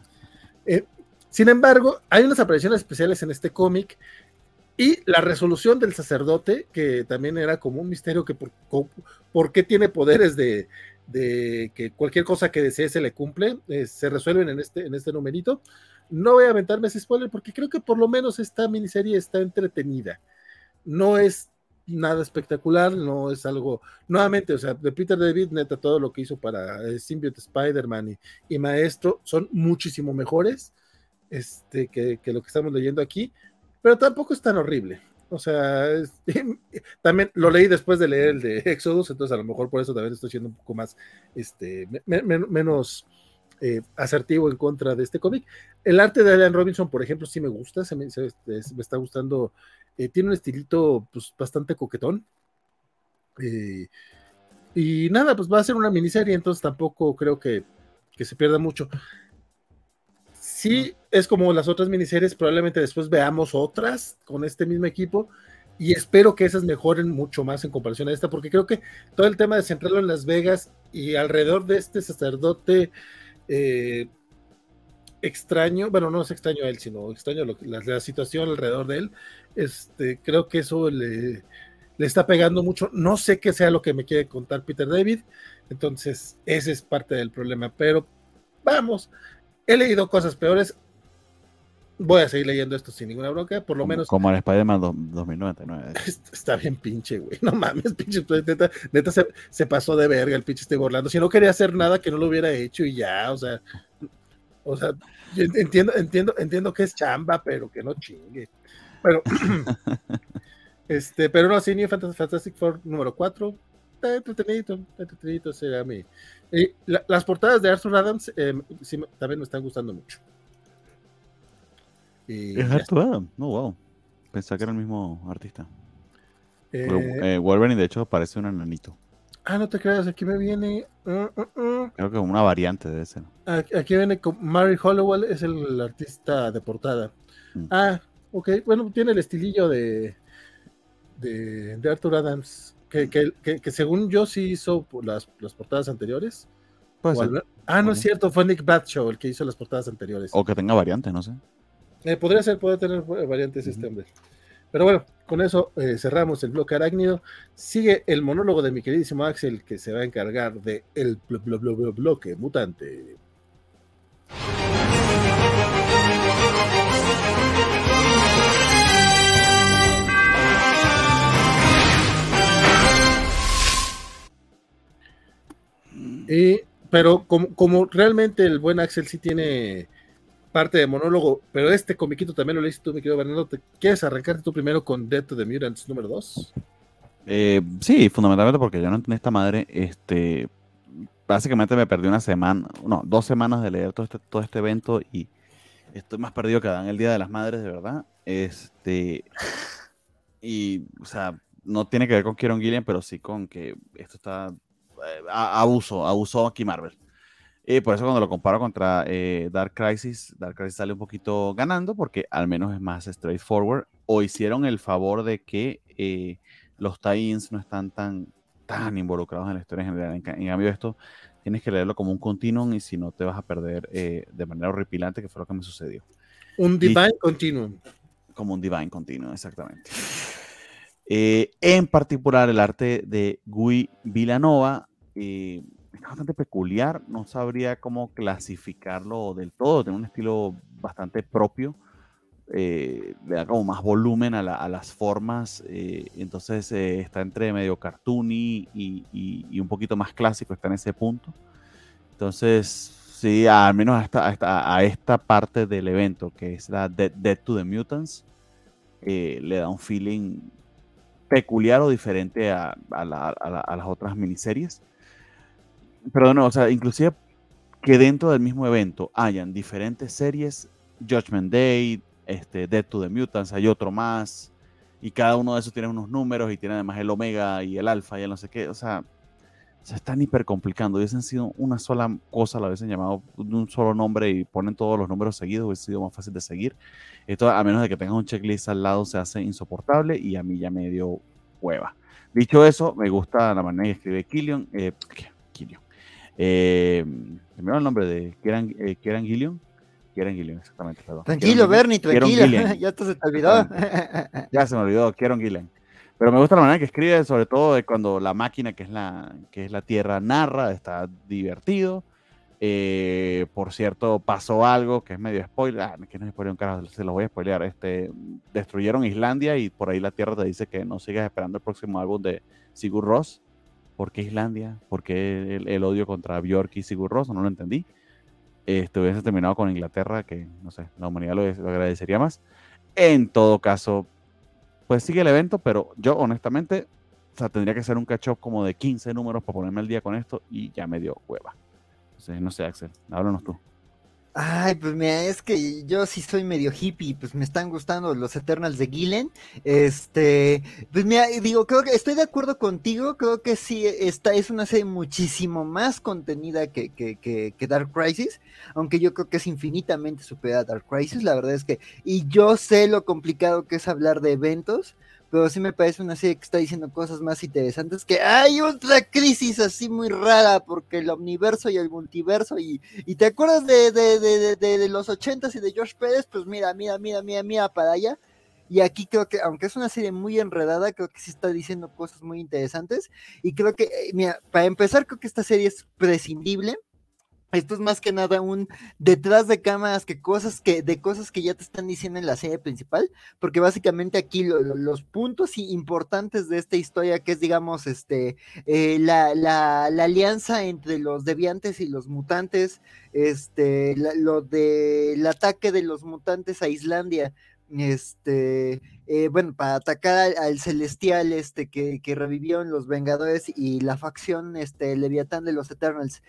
Speaker 1: eh, sin embargo, hay unas apariciones especiales en este cómic y la resolución del sacerdote, que también era como un misterio que por, por qué tiene poderes de, de, que cualquier cosa que desee se le cumple, eh, se resuelven en este, en este numerito. No voy a aventarme ese spoiler porque creo que por lo menos esta miniserie está entretenida. No es nada espectacular, no es algo, nuevamente, o sea, de Peter David, neta, todo lo que hizo para eh, Symbiote Spider-Man y, Maestro son muchísimo mejores este, que, que, lo que estamos leyendo aquí, pero tampoco es tan horrible. O sea, también lo leí después de leer el de Exodus, entonces a lo mejor por eso también estoy siendo un poco más, este, me, me, menos eh, asertivo en contra de este cómic. El arte de Alan Robinson, por ejemplo, sí me gusta, se me está gustando eh, tiene un estilito pues, bastante coquetón. Eh, Y nada, pues va a ser una miniserie, entonces tampoco creo que, que se pierda mucho. Sí, es como las otras miniseries, probablemente después veamos otras con este mismo equipo y espero que esas mejoren mucho más en comparación a esta, porque creo que todo el tema de centrarlo en Las Vegas y alrededor de este sacerdote eh, extraño, bueno, no es extraño a él, sino extraño la, situación alrededor de él, este, creo que eso le, le está pegando mucho. No sé qué sea lo que me quiere contar Peter David, entonces ese es parte del problema, pero vamos, he leído cosas peores, voy a seguir leyendo esto sin ninguna bronca, por lo menos.
Speaker 2: Como el Spider-Man 2099.
Speaker 1: Está bien pinche, güey. No mames, pinche. Neta, neta se, pasó de verga el pinche este Orlando. Si no quería hacer nada, que no lo hubiera hecho y ya, o sea. O sea, entiendo, entiendo, entiendo que es chamba, pero que no chingue. Pero, este, pero no, sí, New Fantastic Four número 4. Está entretenido, está entretenido, será mi. Y las portadas de Arthur Adams eh, también me están gustando mucho.
Speaker 2: es Arthur Adams, no, wow. Pensaba que era el mismo artista. Eh, eh, Wolverine, de hecho, parece un enanito.
Speaker 1: Ah, no te creas, aquí me viene. Uh, uh, uh.
Speaker 2: Creo que una variante de ese.
Speaker 1: Aquí, viene con Mary Hollowell, es el artista de portada. Mm. Ah, ok, bueno, tiene el estilillo de, de, Arthur Adams, que, que, según yo sí hizo las, las portadas anteriores. ah, no es cierto, fue Nick Batshow el que hizo las portadas anteriores.
Speaker 2: O que tenga variantes, no sé.
Speaker 1: Eh, podría ser, puede tener variantes este hombre. Pero bueno, con eso eh, cerramos el bloque arácnido. Sigue el monólogo de mi queridísimo Axel, que se va a encargar de el bloque mutante. Y, pero como, como, realmente el buen Axel sí tiene parte de monólogo, pero este comiquito también lo leíste tú, mi querido Bernardo. ¿Te quieres arrancarte tú primero con Death to the Mutants número 2?
Speaker 2: Eh, sí, fundamentalmente porque yo no entendí esta madre. Este, básicamente me perdí una semana, no, dos semanas de leer todo este, todo este evento y estoy más perdido que en el Día de las Madres, de verdad. Este, y, o sea, no tiene que ver con Kieron Gillian, pero sí con que esto está eh, abuso, abusó aquí Marvel. Y por eso cuando lo comparo contra eh, Dark Crisis, Dark Crisis sale un poquito ganando porque al menos es más straightforward. O hicieron el favor de que eh, los tie-ins no están tan, tan involucrados en la historia general. En, cambio esto tienes que leerlo como un continuum y si no te vas a perder eh, de manera horripilante, que fue lo que me sucedió.
Speaker 1: Un Divine Continuum.
Speaker 2: Como un Divine Continuum, exactamente. en particular el arte de Gui Villanova bastante peculiar, no sabría cómo clasificarlo del todo, tiene un estilo bastante propio, eh, le da como más volumen a, las formas, eh, entonces eh, está entre medio cartoony y, un poquito más clásico, está en ese punto. Entonces, sí, al menos a esta, parte del evento, que es la Dead, to the Mutants, le da un feeling peculiar o diferente a las otras miniseries pero no, o sea, inclusive que dentro del mismo evento hayan diferentes series, Judgment Day, este, Dead to the Mutants, hay otro más, y cada uno de esos tiene unos números y tiene además el Omega y el Alpha y el no sé qué, o sea, se están hiper complicando. Hubiesen sido una sola cosa, la hubiesen llamado un solo nombre y ponen todos los números seguidos, hubiese sido más fácil de seguir. Esto, a menos de que tengas un checklist al lado, se hace insoportable y a mí ya me dio hueva. Dicho eso, me gusta la manera que escribe Killian, eh, eh, primero el nombre de Kieran, eh, Kieran Gillian. Kieran Gillian, exactamente, perdón.
Speaker 3: Tranquilo, Bernie, tranquilo. ya se te olvidó.
Speaker 2: ya se me olvidó, Kieran Gillian. Pero me gusta la manera que escribe, sobre todo de cuando la máquina, que es la, que es la Tierra, narra, está divertido. Eh, por cierto, pasó algo que es medio spoiler, ah, que no es spoiler un carajo, se los voy a spoilear. Este, destruyeron Islandia y por ahí la Tierra te dice que no sigas esperando el próximo álbum de Sigur Ross. ¿Por qué Islandia? ¿Por qué el, odio contra Bjork y Sigur Rós? No lo entendí. Este, hubiese terminado con Inglaterra, que no sé, la humanidad lo, agradecería más. En todo caso, pues sigue el evento, pero yo honestamente, o sea, tendría que ser un catch-up como de 15 números para ponerme al día con esto y ya me dio hueva. Entonces, no sé, Axel, háblanos tú.
Speaker 3: Ay, pues mira, es que yo sí soy medio hippie, pues me están gustando los Eternals de Gillen. Este, pues mira, digo, creo que estoy de acuerdo contigo, creo que sí, esta es una serie muchísimo más contenida que, que, que, que Dark Crisis, aunque yo creo que es infinitamente superior a Dark Crisis, la verdad es que, y yo sé lo complicado que es hablar de eventos, pero sí me parece una serie que está diciendo cosas más interesantes, que hay otra crisis así muy rara, porque el omniverso y el multiverso, y, y te acuerdas de, de, de, de, los ochentas y de George Pérez, pues mira, mira, mira, mira, mira para allá. Y aquí creo que, aunque es una serie muy enredada, creo que sí está diciendo cosas muy interesantes. Y creo que, eh, mira, para empezar, creo que esta serie es prescindible esto es más que nada un detrás de cámaras que cosas que de cosas que ya te están diciendo en la serie principal, porque básicamente aquí los puntos importantes de esta historia que es digamos este eh, la, la, alianza entre los deviantes y los mutantes, este lo del ataque de los mutantes a Islandia, este eh, bueno, para atacar al, celestial este que, que revivió en los Vengadores y la facción este Leviatán de los Eternals.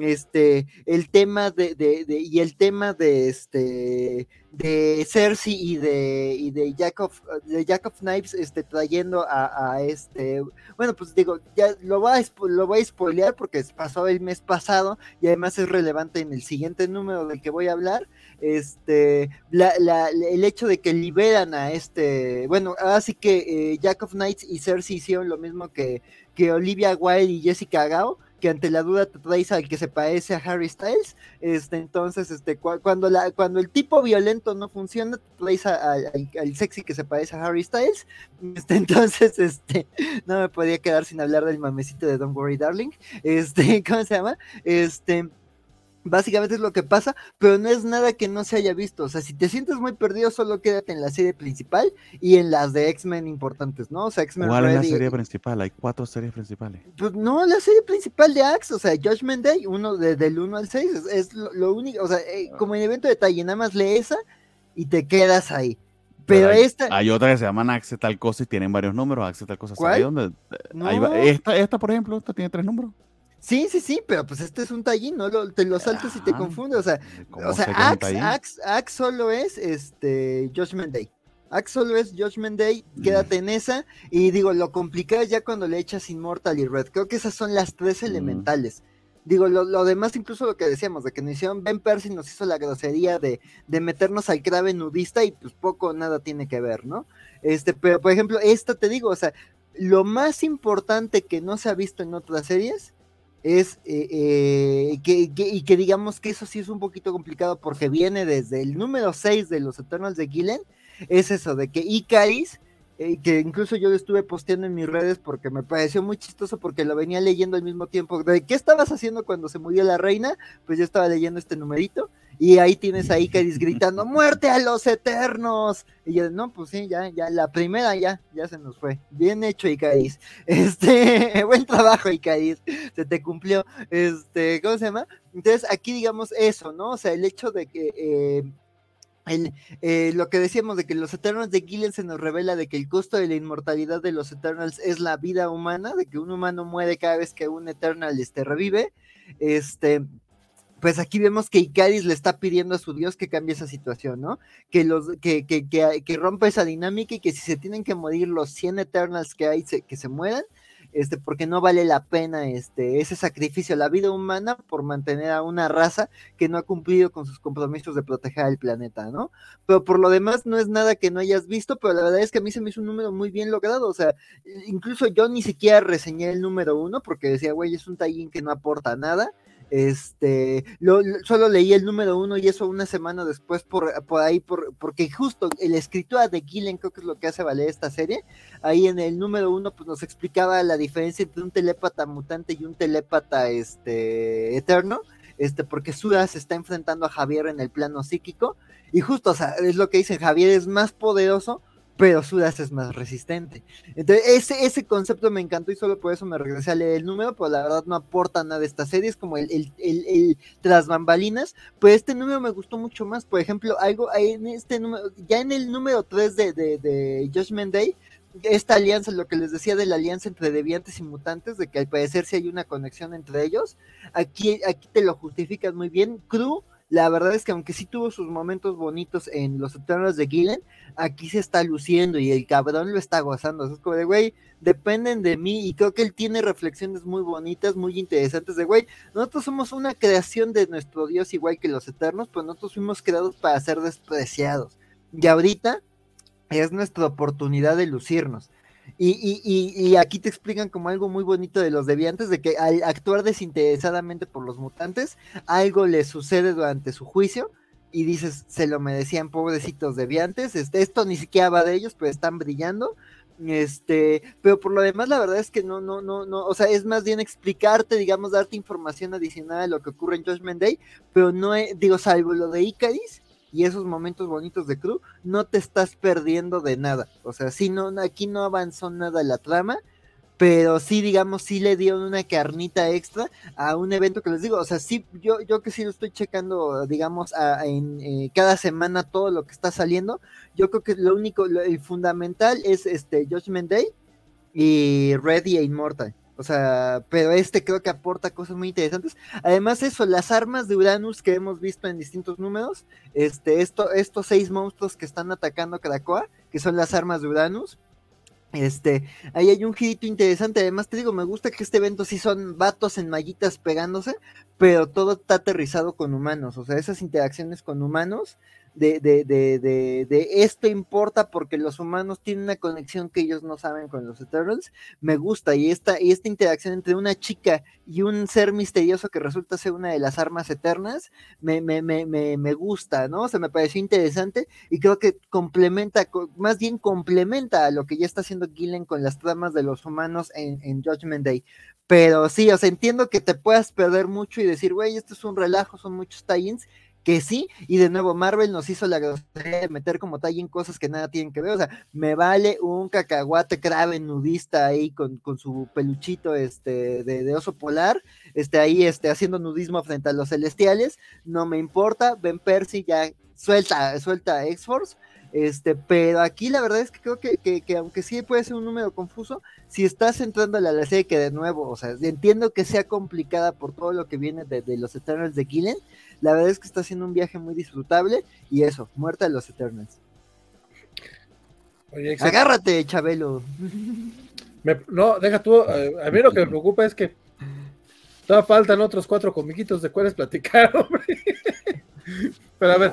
Speaker 3: Este, el tema de, de, y el tema de este de Cersei y de y de Jack of, de Jack of Knives este trayendo a, este bueno pues digo ya lo voy a lo voy a spoilear porque pasó el mes pasado y además es relevante en el siguiente número del que voy a hablar este la, el hecho de que liberan a este bueno, así que eh, Jack of Knights y Cersei hicieron lo mismo que, que Olivia Wilde y Jessica Gao, que ante la duda te traes al que se parece a Harry Styles, este, entonces, este, cuando, la, cuando el tipo violento no funciona, te traes al sexy que se parece a Harry Styles, este, entonces, este, no me podía quedar sin hablar del mamecito de Don't Worry Darling, este, ¿cómo se llama? Este, Básicamente es lo que pasa, pero no es nada que no se haya visto. O sea, si te sientes muy perdido, solo quédate en la serie principal y en las de X-Men importantes, ¿no? O sea, X-Men
Speaker 2: ¿Cuál es la serie principal? Hay cuatro series principales.
Speaker 3: Pues no, la serie principal de Axe, o sea, Judgment Day, uno de, del 1 al 6, es, lo, único, o sea, eh, como en evento de detalle, nada más lee esa y te quedas ahí. Pero,
Speaker 2: hay,
Speaker 3: esta.
Speaker 2: Hay otra que se llaman Axe tal cosa y tienen varios números. Axe tal cosa.
Speaker 3: ¿Cuál?
Speaker 2: Donde, esta, esta, por ejemplo, esta tiene tres números.
Speaker 3: Sí, sí, sí, pero pues este es un tallín, ¿no? te lo saltas y te confunde, o sea, o sea, Axe, Axe, Axe, solo es este Judgment Day. Axe solo es Judgment Day, quédate en esa, y digo, lo complicado es ya cuando le echas Immortal y Red. Creo que esas son las tres elementales. Digo, lo, demás, incluso lo que decíamos, de que nos hicieron, Ben Percy nos hizo la grosería de, de meternos al clave nudista y pues poco o nada tiene que ver, ¿no? Este, pero por ejemplo, esta te digo, o sea, lo más importante que no se ha visto en otras series es eh, eh, que, y que digamos que eso sí es un poquito complicado porque viene desde el número 6 de los Eternals de Gillen, es eso de que Icaris, eh, que incluso yo lo estuve posteando en mis redes porque me pareció muy chistoso porque lo venía leyendo al mismo tiempo. ¿De qué estabas haciendo cuando se murió la reina? Pues yo estaba leyendo este numerito y ahí tienes a Icaris gritando, muerte a los eternos. Y yo, no, pues sí, ya, ya, la primera ya, ya se nos fue. Bien hecho, Icaris. Este, buen trabajo, Icaris. Se te cumplió. Este, ¿cómo se llama? Entonces, aquí digamos eso, ¿no? O sea, el hecho de que eh, el, eh, lo que decíamos de que los Eternals de Gillen se nos revela de que el costo de la inmortalidad de los Eternals es la vida humana, de que un humano muere cada vez que un Eternal este, revive. Este, pues aquí vemos que Icaris le está pidiendo a su dios que cambie esa situación, ¿no? Que, los, que, que, que, rompa esa dinámica y que si se tienen que morir los 100 Eternals que hay, que se mueran, este, porque no vale la pena este, ese sacrificio la vida humana por mantener a una raza que no ha cumplido con sus compromisos de proteger al planeta, ¿no? Pero por lo demás no es nada que no hayas visto, pero la verdad es que a mí se me hizo un número muy bien logrado, o sea, incluso yo ni siquiera reseñé el número uno porque decía, güey, es un tallín que no aporta nada, este, lo, solo leí el número uno y eso una semana después por, por ahí, por, porque justo el escritor de Gillen creo que es lo que hace valer esta serie. Ahí en el número uno pues nos explicaba la diferencia entre un telépata mutante y un telépata este, eterno. Este, porque Suda se está enfrentando a Javier en el plano psíquico. Y justo, es lo que dicen, Javier es más poderoso, pero Sudas es más resistente. Entonces, ese, ese concepto me encantó y solo por eso me regresé a leer el número, pero la verdad no aporta nada de esta serie, es como el, el, el, tras bambalinas, pues este número me gustó mucho más, por ejemplo, algo en este número, ya en el número 3 de, de, de Judgment Day, esta alianza, lo que les decía de la alianza entre deviantes y mutantes, de que al parecer sí hay una conexión entre ellos, aquí, aquí te lo justificas muy bien, Crew la verdad es que aunque sí tuvo sus momentos bonitos en los Eternals de Gillen, aquí se está luciendo y el cabrón lo está gozando. es como de, güey, dependen de mí y creo que él tiene reflexiones muy bonitas, muy interesantes de, güey, nosotros somos una creación de nuestro Dios igual que los Eternos, pero nosotros fuimos creados para ser despreciados. Y ahorita es nuestra oportunidad de lucirnos. Y, y, y, aquí te explican como algo muy bonito de los deviantes, de que al actuar desinteresadamente por los mutantes, algo les sucede durante su juicio y dices, se lo merecían pobrecitos deviantes, este, esto ni siquiera va de ellos, pero están brillando. Este, pero por lo demás, la verdad es que no, no, no, no, o sea, es más bien explicarte, digamos, darte información adicional a lo que ocurre en Judgment Day, pero no, digo, salvo lo de Icaris, y esos momentos bonitos de Crew, no te estás perdiendo de nada. O sea, sí, no, aquí no avanzó nada la trama, pero sí, digamos, sí le dieron una carnita extra a un evento que les digo, o sea, sí, yo, yo que sí lo estoy checando, digamos, en eh, cada semana todo lo que está saliendo, yo creo que lo único, el fundamental es este Judgment Day y Ready e Immortal. O sea, pero este creo que aporta cosas muy interesantes. Además, eso, las armas de Uranus que hemos visto en distintos números, este, esto, estos seis monstruos que están atacando Krakoa, que son las armas de Uranus. Este, ahí hay un girito interesante. Además, te digo, me gusta que este evento sí son vatos en mallitas pegándose, pero todo está aterrizado con humanos. O sea, esas interacciones con humanos de, de, de, de, esto importa porque los humanos tienen una conexión que ellos no saben con los Eternals, me gusta. Y esta, y esta interacción entre una chica y un ser misterioso que resulta ser una de las armas eternas, me, me, me, me, me gusta, ¿no? O sea, me pareció interesante y creo que complementa, más bien complementa a lo que ya está haciendo Gillen con las tramas de los humanos en, en Judgment Day. Pero sí, o sea, entiendo que te puedas perder mucho y decir, güey, esto es un relajo, son muchos tie-ins, que sí, y de nuevo Marvel nos hizo la grosería de meter como tal en cosas que nada tienen que ver, o sea, me vale un cacahuate Kraven nudista ahí con, con su peluchito este de, oso polar, este ahí este haciendo nudismo frente a los celestiales, no me importa, Ben Percy ya suelta, suelta X-Force, este, pero aquí la verdad es que creo que, que, que, aunque sí puede ser un número confuso, si estás entrando a la serie que de nuevo, o sea, entiendo que sea complicada por todo lo que viene de, de los Eternals de Killen, la verdad es que está haciendo un viaje muy disfrutable y eso, muerta de los Eternals. Oye, Agárrate, Chabelo.
Speaker 1: Me, no, deja tú, a, a, mí lo que me preocupa es que todavía faltan otros cuatro comiquitos de cuáles platicar, hombre. Pero a ver,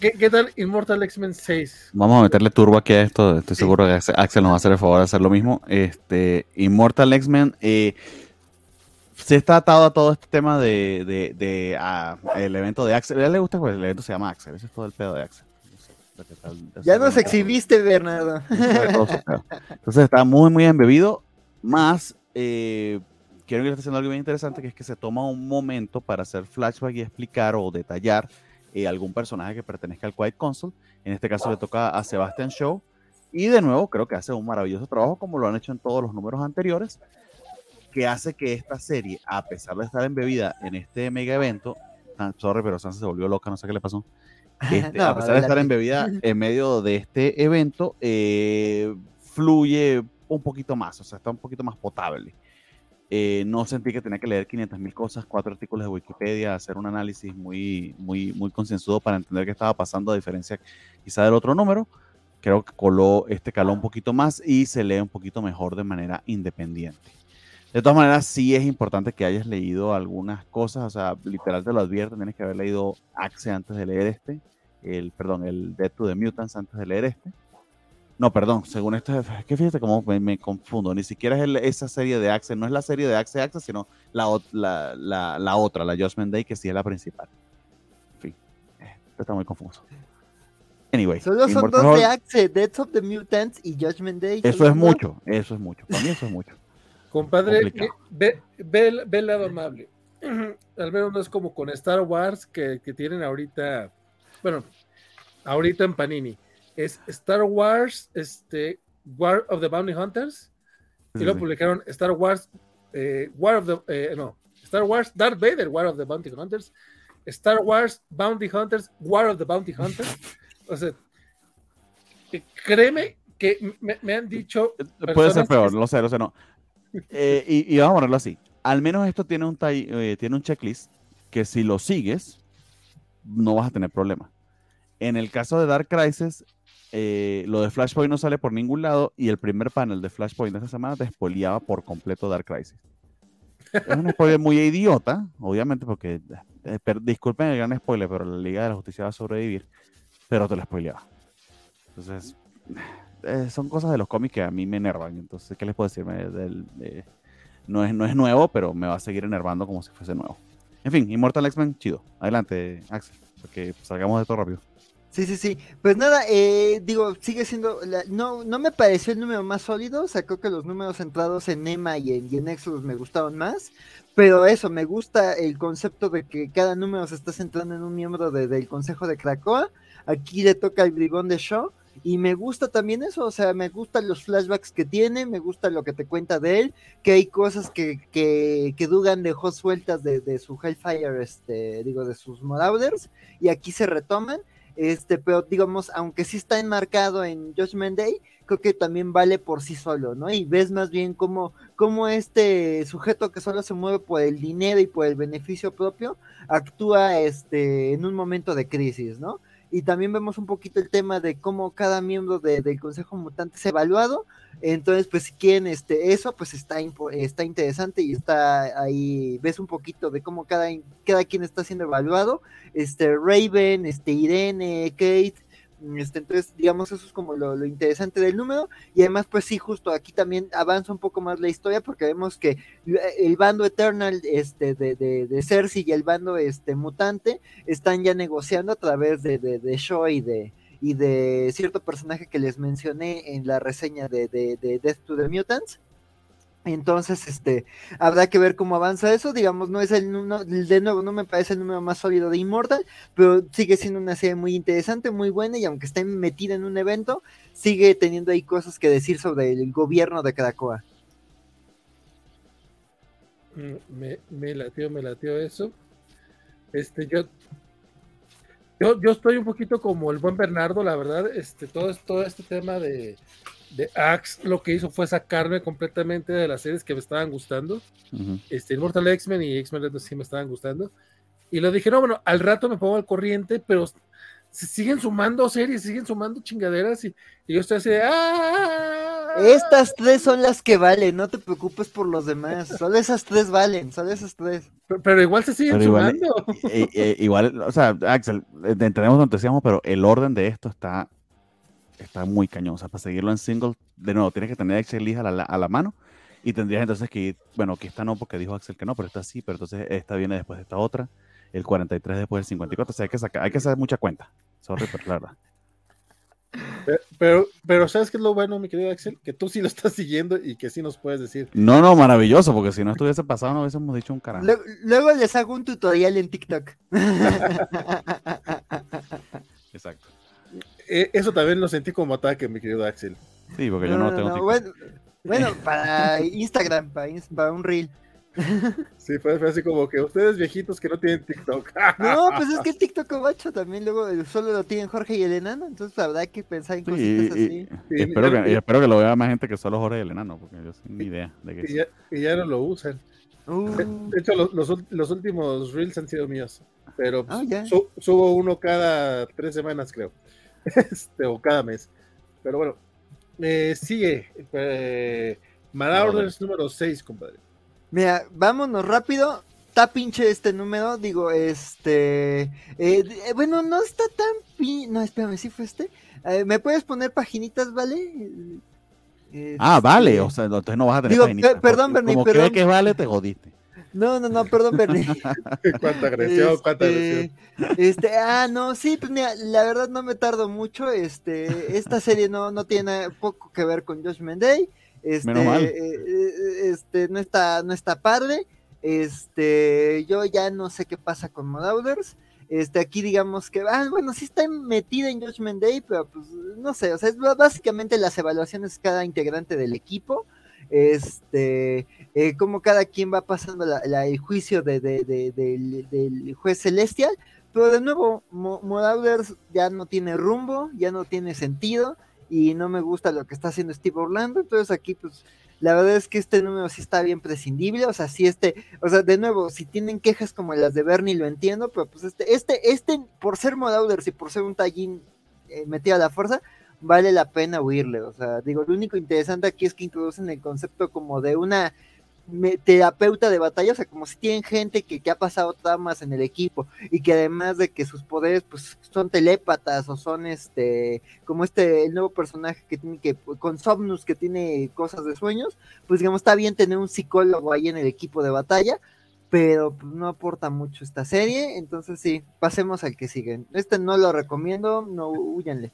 Speaker 1: ¿Qué, ¿Qué, tal Immortal X-Men 6?
Speaker 2: Vamos a meterle turbo aquí a esto. Estoy sí. seguro que Axel nos va a hacer el favor de hacer lo mismo. Este, Immortal X-Men eh, se está atado a todo este tema de, de, de a, el evento de Axel. A él le gusta pues el evento se llama Axel. Ese es todo el pedo de Axel.
Speaker 3: Ya nos exhibiste, Bernardo.
Speaker 2: Entonces está muy, muy embebido. Más, eh, quiero que esté haciendo algo bien interesante, que es que se toma un momento para hacer flashback y explicar o detallar eh, algún personaje que pertenezca al Quiet Console. En este caso le toca a Sebastian Shaw. Y de nuevo, creo que hace un maravilloso trabajo, como lo han hecho en todos los números anteriores, que hace que esta serie, a pesar de estar embebida en este mega evento, sorry, pero Sansa se volvió loca, no sé qué le pasó. Este, no, a pesar de estar embebida en medio de este evento, eh, fluye un poquito más, o sea, está un poquito más potable. Eh, no sentí que tenía que leer 500 mil cosas, cuatro artículos de Wikipedia, hacer un análisis muy, muy, muy concienzudo para entender qué estaba pasando, a diferencia quizá del otro número. Creo que coló este caló un poquito más y se lee un poquito mejor de manera independiente. De todas maneras, sí es importante que hayas leído algunas cosas, o sea, literal te lo advierto, tienes que haber leído Axe antes de leer este, el, perdón, el Death to the Mutants antes de leer este. No, perdón, según esto, es que fíjate cómo me, me, confundo, ni siquiera es el, esa serie de Axe, no es la serie de Axe Axe, sino la, la, la, la, otra, la Judgment Day, que sí es la principal. En fin, esto está muy confuso. Anyway.
Speaker 3: Solo son dos de Axe, Death of the Mutants y Judgment Day.
Speaker 2: Eso es mucho, eso es mucho, para mí eso es mucho.
Speaker 1: Compadre, ve, ve, ve, el lado amable. Al menos no es como con Star Wars que, que, tienen ahorita, bueno, ahorita en Panini. Es Star Wars, este, War of the Bounty Hunters, y lo publicaron Star Wars, eh, War of the, eh, no, Star Wars, Darth Vader, War of the Bounty Hunters, Star Wars, Bounty Hunters, War of the Bounty Hunters. o sea, créeme que me, me han dicho.
Speaker 2: Puede ser peor, lo sé, lo sé, no. Eh, y, vamos a ponerlo así. Al menos esto tiene un, eh, tiene un checklist que si lo sigues, no vas a tener problema. En el caso de Dark Crisis, eh, lo de Flashpoint no sale por ningún lado y el primer panel de Flashpoint de esta semana te spoileaba por completo Dark Crisis. Es un spoiler muy idiota, obviamente, porque eh, disculpen el gran spoiler, pero la Liga de la Justicia va a sobrevivir, pero te lo spoileaba. Entonces, eh, son cosas de los cómics que a mí me enervan. Entonces, ¿qué les puedo decir? no, es, no es nuevo, pero me va a seguir enervando como si fuese nuevo. En fin, Immortal X-Men, chido. Adelante, Axel, porque salgamos de todo rápido.
Speaker 3: Sí, sí, sí. Pues nada, eh, digo, sigue siendo. no, no me pareció el número más sólido. O sea, creo que los números centrados en Emma y en, y en Exodus me gustaron más. Pero eso, me gusta el concepto de que cada número se está centrando en un miembro del Consejo de Krakoa. Aquí le toca al bribón de Shaw. Y me gusta también eso, o sea, me gustan los flashbacks que tiene, me gusta lo que te cuenta de él, que hay cosas que, que, que Dugan dejó sueltas de, de, su Hellfire, este, digo, de sus Marauders, y aquí se retoman. Este, pero digamos, aunque sí está enmarcado en Judgment Day, creo que también vale por sí solo, ¿no? Y ves más bien cómo, cómo este sujeto que solo se mueve por el dinero y por el beneficio propio, actúa este, en un momento de crisis, ¿no? Y también vemos un poquito el tema de cómo cada miembro del Consejo Mutante es evaluado. Entonces, pues si este, eso, pues está, está interesante y está ahí, ves un poquito de cómo cada, cada quien está siendo evaluado. Este, Raven, este, Irene, Kate, este, entonces, digamos, eso es como lo, interesante del número. Y además, pues sí, justo aquí también avanza un poco más la historia porque vemos que el bando Eternal este, de, de, Cersei y el bando este, mutante están ya negociando a través de, de, de Shaw y de, y de cierto personaje que les mencioné en la reseña de, de Death to the Mutants. Entonces, este, habrá que ver cómo avanza eso. Digamos, no es el número, de nuevo, no me parece el número más sólido de Immortal, pero sigue siendo una serie muy interesante, muy buena, y aunque esté metida en un evento, sigue teniendo ahí cosas que decir sobre el gobierno de Krakoa.
Speaker 1: Mm, me, latió, me latió eso. Este, yo, yo, yo estoy un poquito como el buen Bernardo, la verdad, este, todo, todo este tema de de Axe lo que hizo fue sacarme completamente de las series que me estaban gustando. este, Immortal X-Men y X-Men sí me estaban gustando. Y lo dije, no, bueno, al rato me pongo al corriente, pero se siguen sumando series, siguen sumando chingaderas y, yo estoy así de ¡Ah!
Speaker 3: Estas tres son las que valen, no te preocupes por los demás, solo esas tres valen, solo esas tres.
Speaker 1: Pero, igual se siguen sumando.
Speaker 2: Eh, eh, igual, o sea, Axel, eh, entendemos donde decíamos, pero el orden de esto está está muy cañón. O sea, para seguirlo en single, de nuevo, tienes que tener Excel a la, a la mano y tendrías entonces que ir, bueno, que esta no, porque dijo Axel que no, pero esta sí, pero entonces esta viene después de esta otra, el 43 después del 54, o sea, hay que, sacar, hay que hacer mucha cuenta. Sorry, pero claro.
Speaker 1: Pero, pero, ¿sabes qué es lo bueno, mi querido Axel? Que tú sí lo estás siguiendo y que sí nos puedes decir.
Speaker 2: No, no, maravilloso, porque si no estuviese pasado no hubiésemos dicho un carajo.
Speaker 3: luego les hago un tutorial en TikTok.
Speaker 2: Exacto.
Speaker 1: Eh, eso también lo sentí como ataque, mi querido Axel.
Speaker 2: Sí, porque yo no, tengo
Speaker 3: bueno, para Instagram, para, un reel.
Speaker 1: Sí, fue, así como que ustedes viejitos que no tienen TikTok.
Speaker 3: No, pues es que el TikTok bacho también luego solo lo tienen Jorge y el enano, entonces habrá que pensar en cositas así.
Speaker 2: Y, espero, que, espero que lo vea más gente que solo Jorge y el enano, porque yo sin ni idea de
Speaker 1: que y, ya, y ya no lo usan. Uh. De hecho, los, los, últimos reels han sido míos, pero ah, subo uno cada tres semanas, creo. este, o cada mes. Pero bueno, eh, sigue. Eh, Marauders número 6, compadre.
Speaker 3: Mira, vámonos rápido. Está pinche este número, digo, este. Eh, eh, bueno, no está tan. No, espérame, si fue este. ¿Me puedes poner paginitas, vale?
Speaker 2: ah, vale, este, o sea, entonces no vas a tener
Speaker 3: digo, paginitas. Perdón, Bernie,
Speaker 2: como
Speaker 3: perdón.
Speaker 2: que vale, te jodiste.
Speaker 3: No, no, no, perdón, Bernie.
Speaker 1: cuánta agresión, cuánta este,
Speaker 3: agresión. Este, ah, no, sí, pues mira, la verdad no me tardo mucho. Este, esta serie no, no tiene poco que ver con Josh Day. Este, eh, eh, este, no está, no está padre. Este, yo ya no sé qué pasa con Modauders. Este, aquí digamos que, ah, bueno, sí está metida en Judgment Day, pero pues no sé, o sea, es básicamente las evaluaciones cada integrante del equipo este, eh, como cada quien va pasando la, el juicio de, del, juez celestial, pero de nuevo, Marauders ya no tiene rumbo, ya no tiene sentido, y no me gusta lo que está haciendo Steve Orlando, entonces aquí pues La verdad es que este número sí está bien prescindible, o sea, si este, o sea, de nuevo, si tienen quejas como las de Bernie lo entiendo, pero pues este, este, este, por ser Modauders y por ser un tallín eh, metido a la fuerza, vale la pena huirle, o sea, digo, lo único interesante aquí es que introducen el concepto como de una terapeuta de batalla, o sea, como si tienen gente que, que, ha pasado traumas en el equipo y que además de que sus poderes pues son telépatas o son este, como este, el nuevo personaje que tiene que, con Somnus que tiene cosas de sueños, pues digamos, está bien tener un psicólogo ahí en el equipo de batalla, pero pues, no aporta mucho esta serie, entonces sí, pasemos al que sigue. Este no lo recomiendo, no huyanle.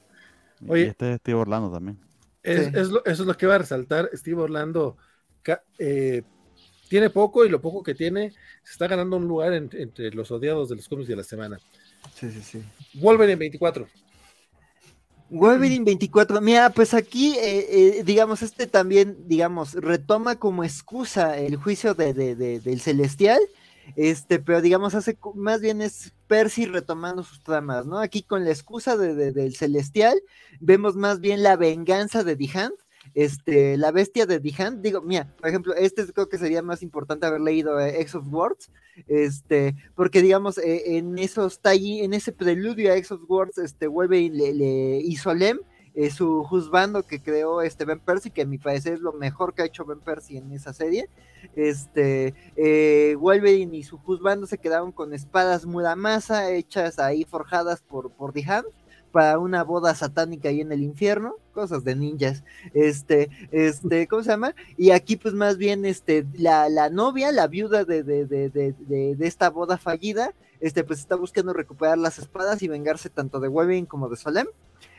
Speaker 2: Oye, y este es Steve Orlando también.
Speaker 1: Es, es lo, eso es lo que va a resaltar Steve Orlando. Eh, tiene poco y lo poco que tiene se está ganando un lugar entre los odiados de los cómics de la semana.
Speaker 3: Sí, sí, sí.
Speaker 1: Wolverine 24.
Speaker 3: Wolverine 24, mira, pues aquí, eh, eh, digamos, este también, digamos, retoma como excusa el juicio de, del Celestial, este, pero digamos, hace más bien es Percy retomando sus tramas, ¿no? Aquí con la excusa del Celestial, vemos más bien la venganza de Dihant, este, la bestia de Dihan, digo, mira, por ejemplo, este creo que sería más importante haber leído eh, X of Words, este, porque digamos, eh, en esos está en ese preludio a X of Words, este, y le, le y Solem, eh, su juzgando que creó este Ben Percy, que a mi parecer es lo mejor que ha hecho Ben Percy en esa serie. Este Wolverine y su juzgando se quedaron con espadas Muramasa hechas ahí forjadas por, por para una boda satánica ahí en el infierno, cosas de ninjas, este, este, ¿cómo se llama? Y aquí pues más bien, este, la, la novia, la viuda de, de, de, de, esta boda fallida, este, pues está buscando recuperar las espadas y vengarse tanto de Wolverine como de Solem.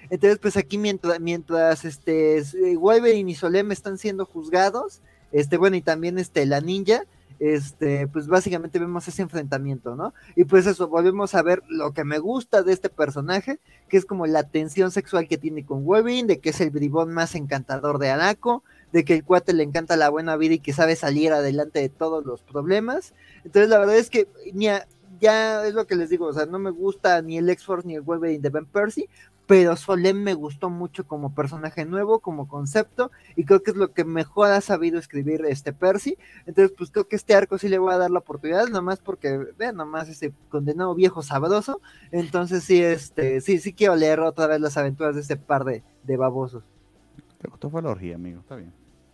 Speaker 3: Entonces, pues aquí mientras, mientras este, Wolverine y Solem están siendo juzgados, este, bueno, y también este, la ninja, este, pues básicamente vemos ese enfrentamiento, ¿no? Y pues eso, volvemos a ver lo que me gusta de este personaje, que es como la tensión sexual que tiene con Wolverine, de que es el bribón más encantador de Anaco, de que el cuate le encanta la buena vida y que sabe salir adelante de todos los problemas. Entonces la verdad es que, ya es lo que les digo, o sea, no me gusta ni el X-Force ni el Wolverine de Ben Percy, pero Solem me gustó mucho como personaje nuevo, como concepto, y creo que es lo que mejor ha sabido escribir este Percy. Entonces, pues creo que este arco sí le voy a dar la oportunidad, nomás porque, vean, nomás ese condenado viejo sabroso. Entonces, sí, este, sí, sí quiero leer otra vez las aventuras de este par de, de babosos.
Speaker 2: Te gustó fue la orgía, amigo, está bien.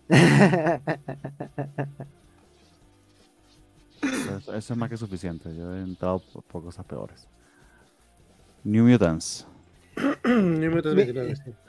Speaker 2: eso, es más que suficiente. Yo he entrado por cosas peores. New Mutants.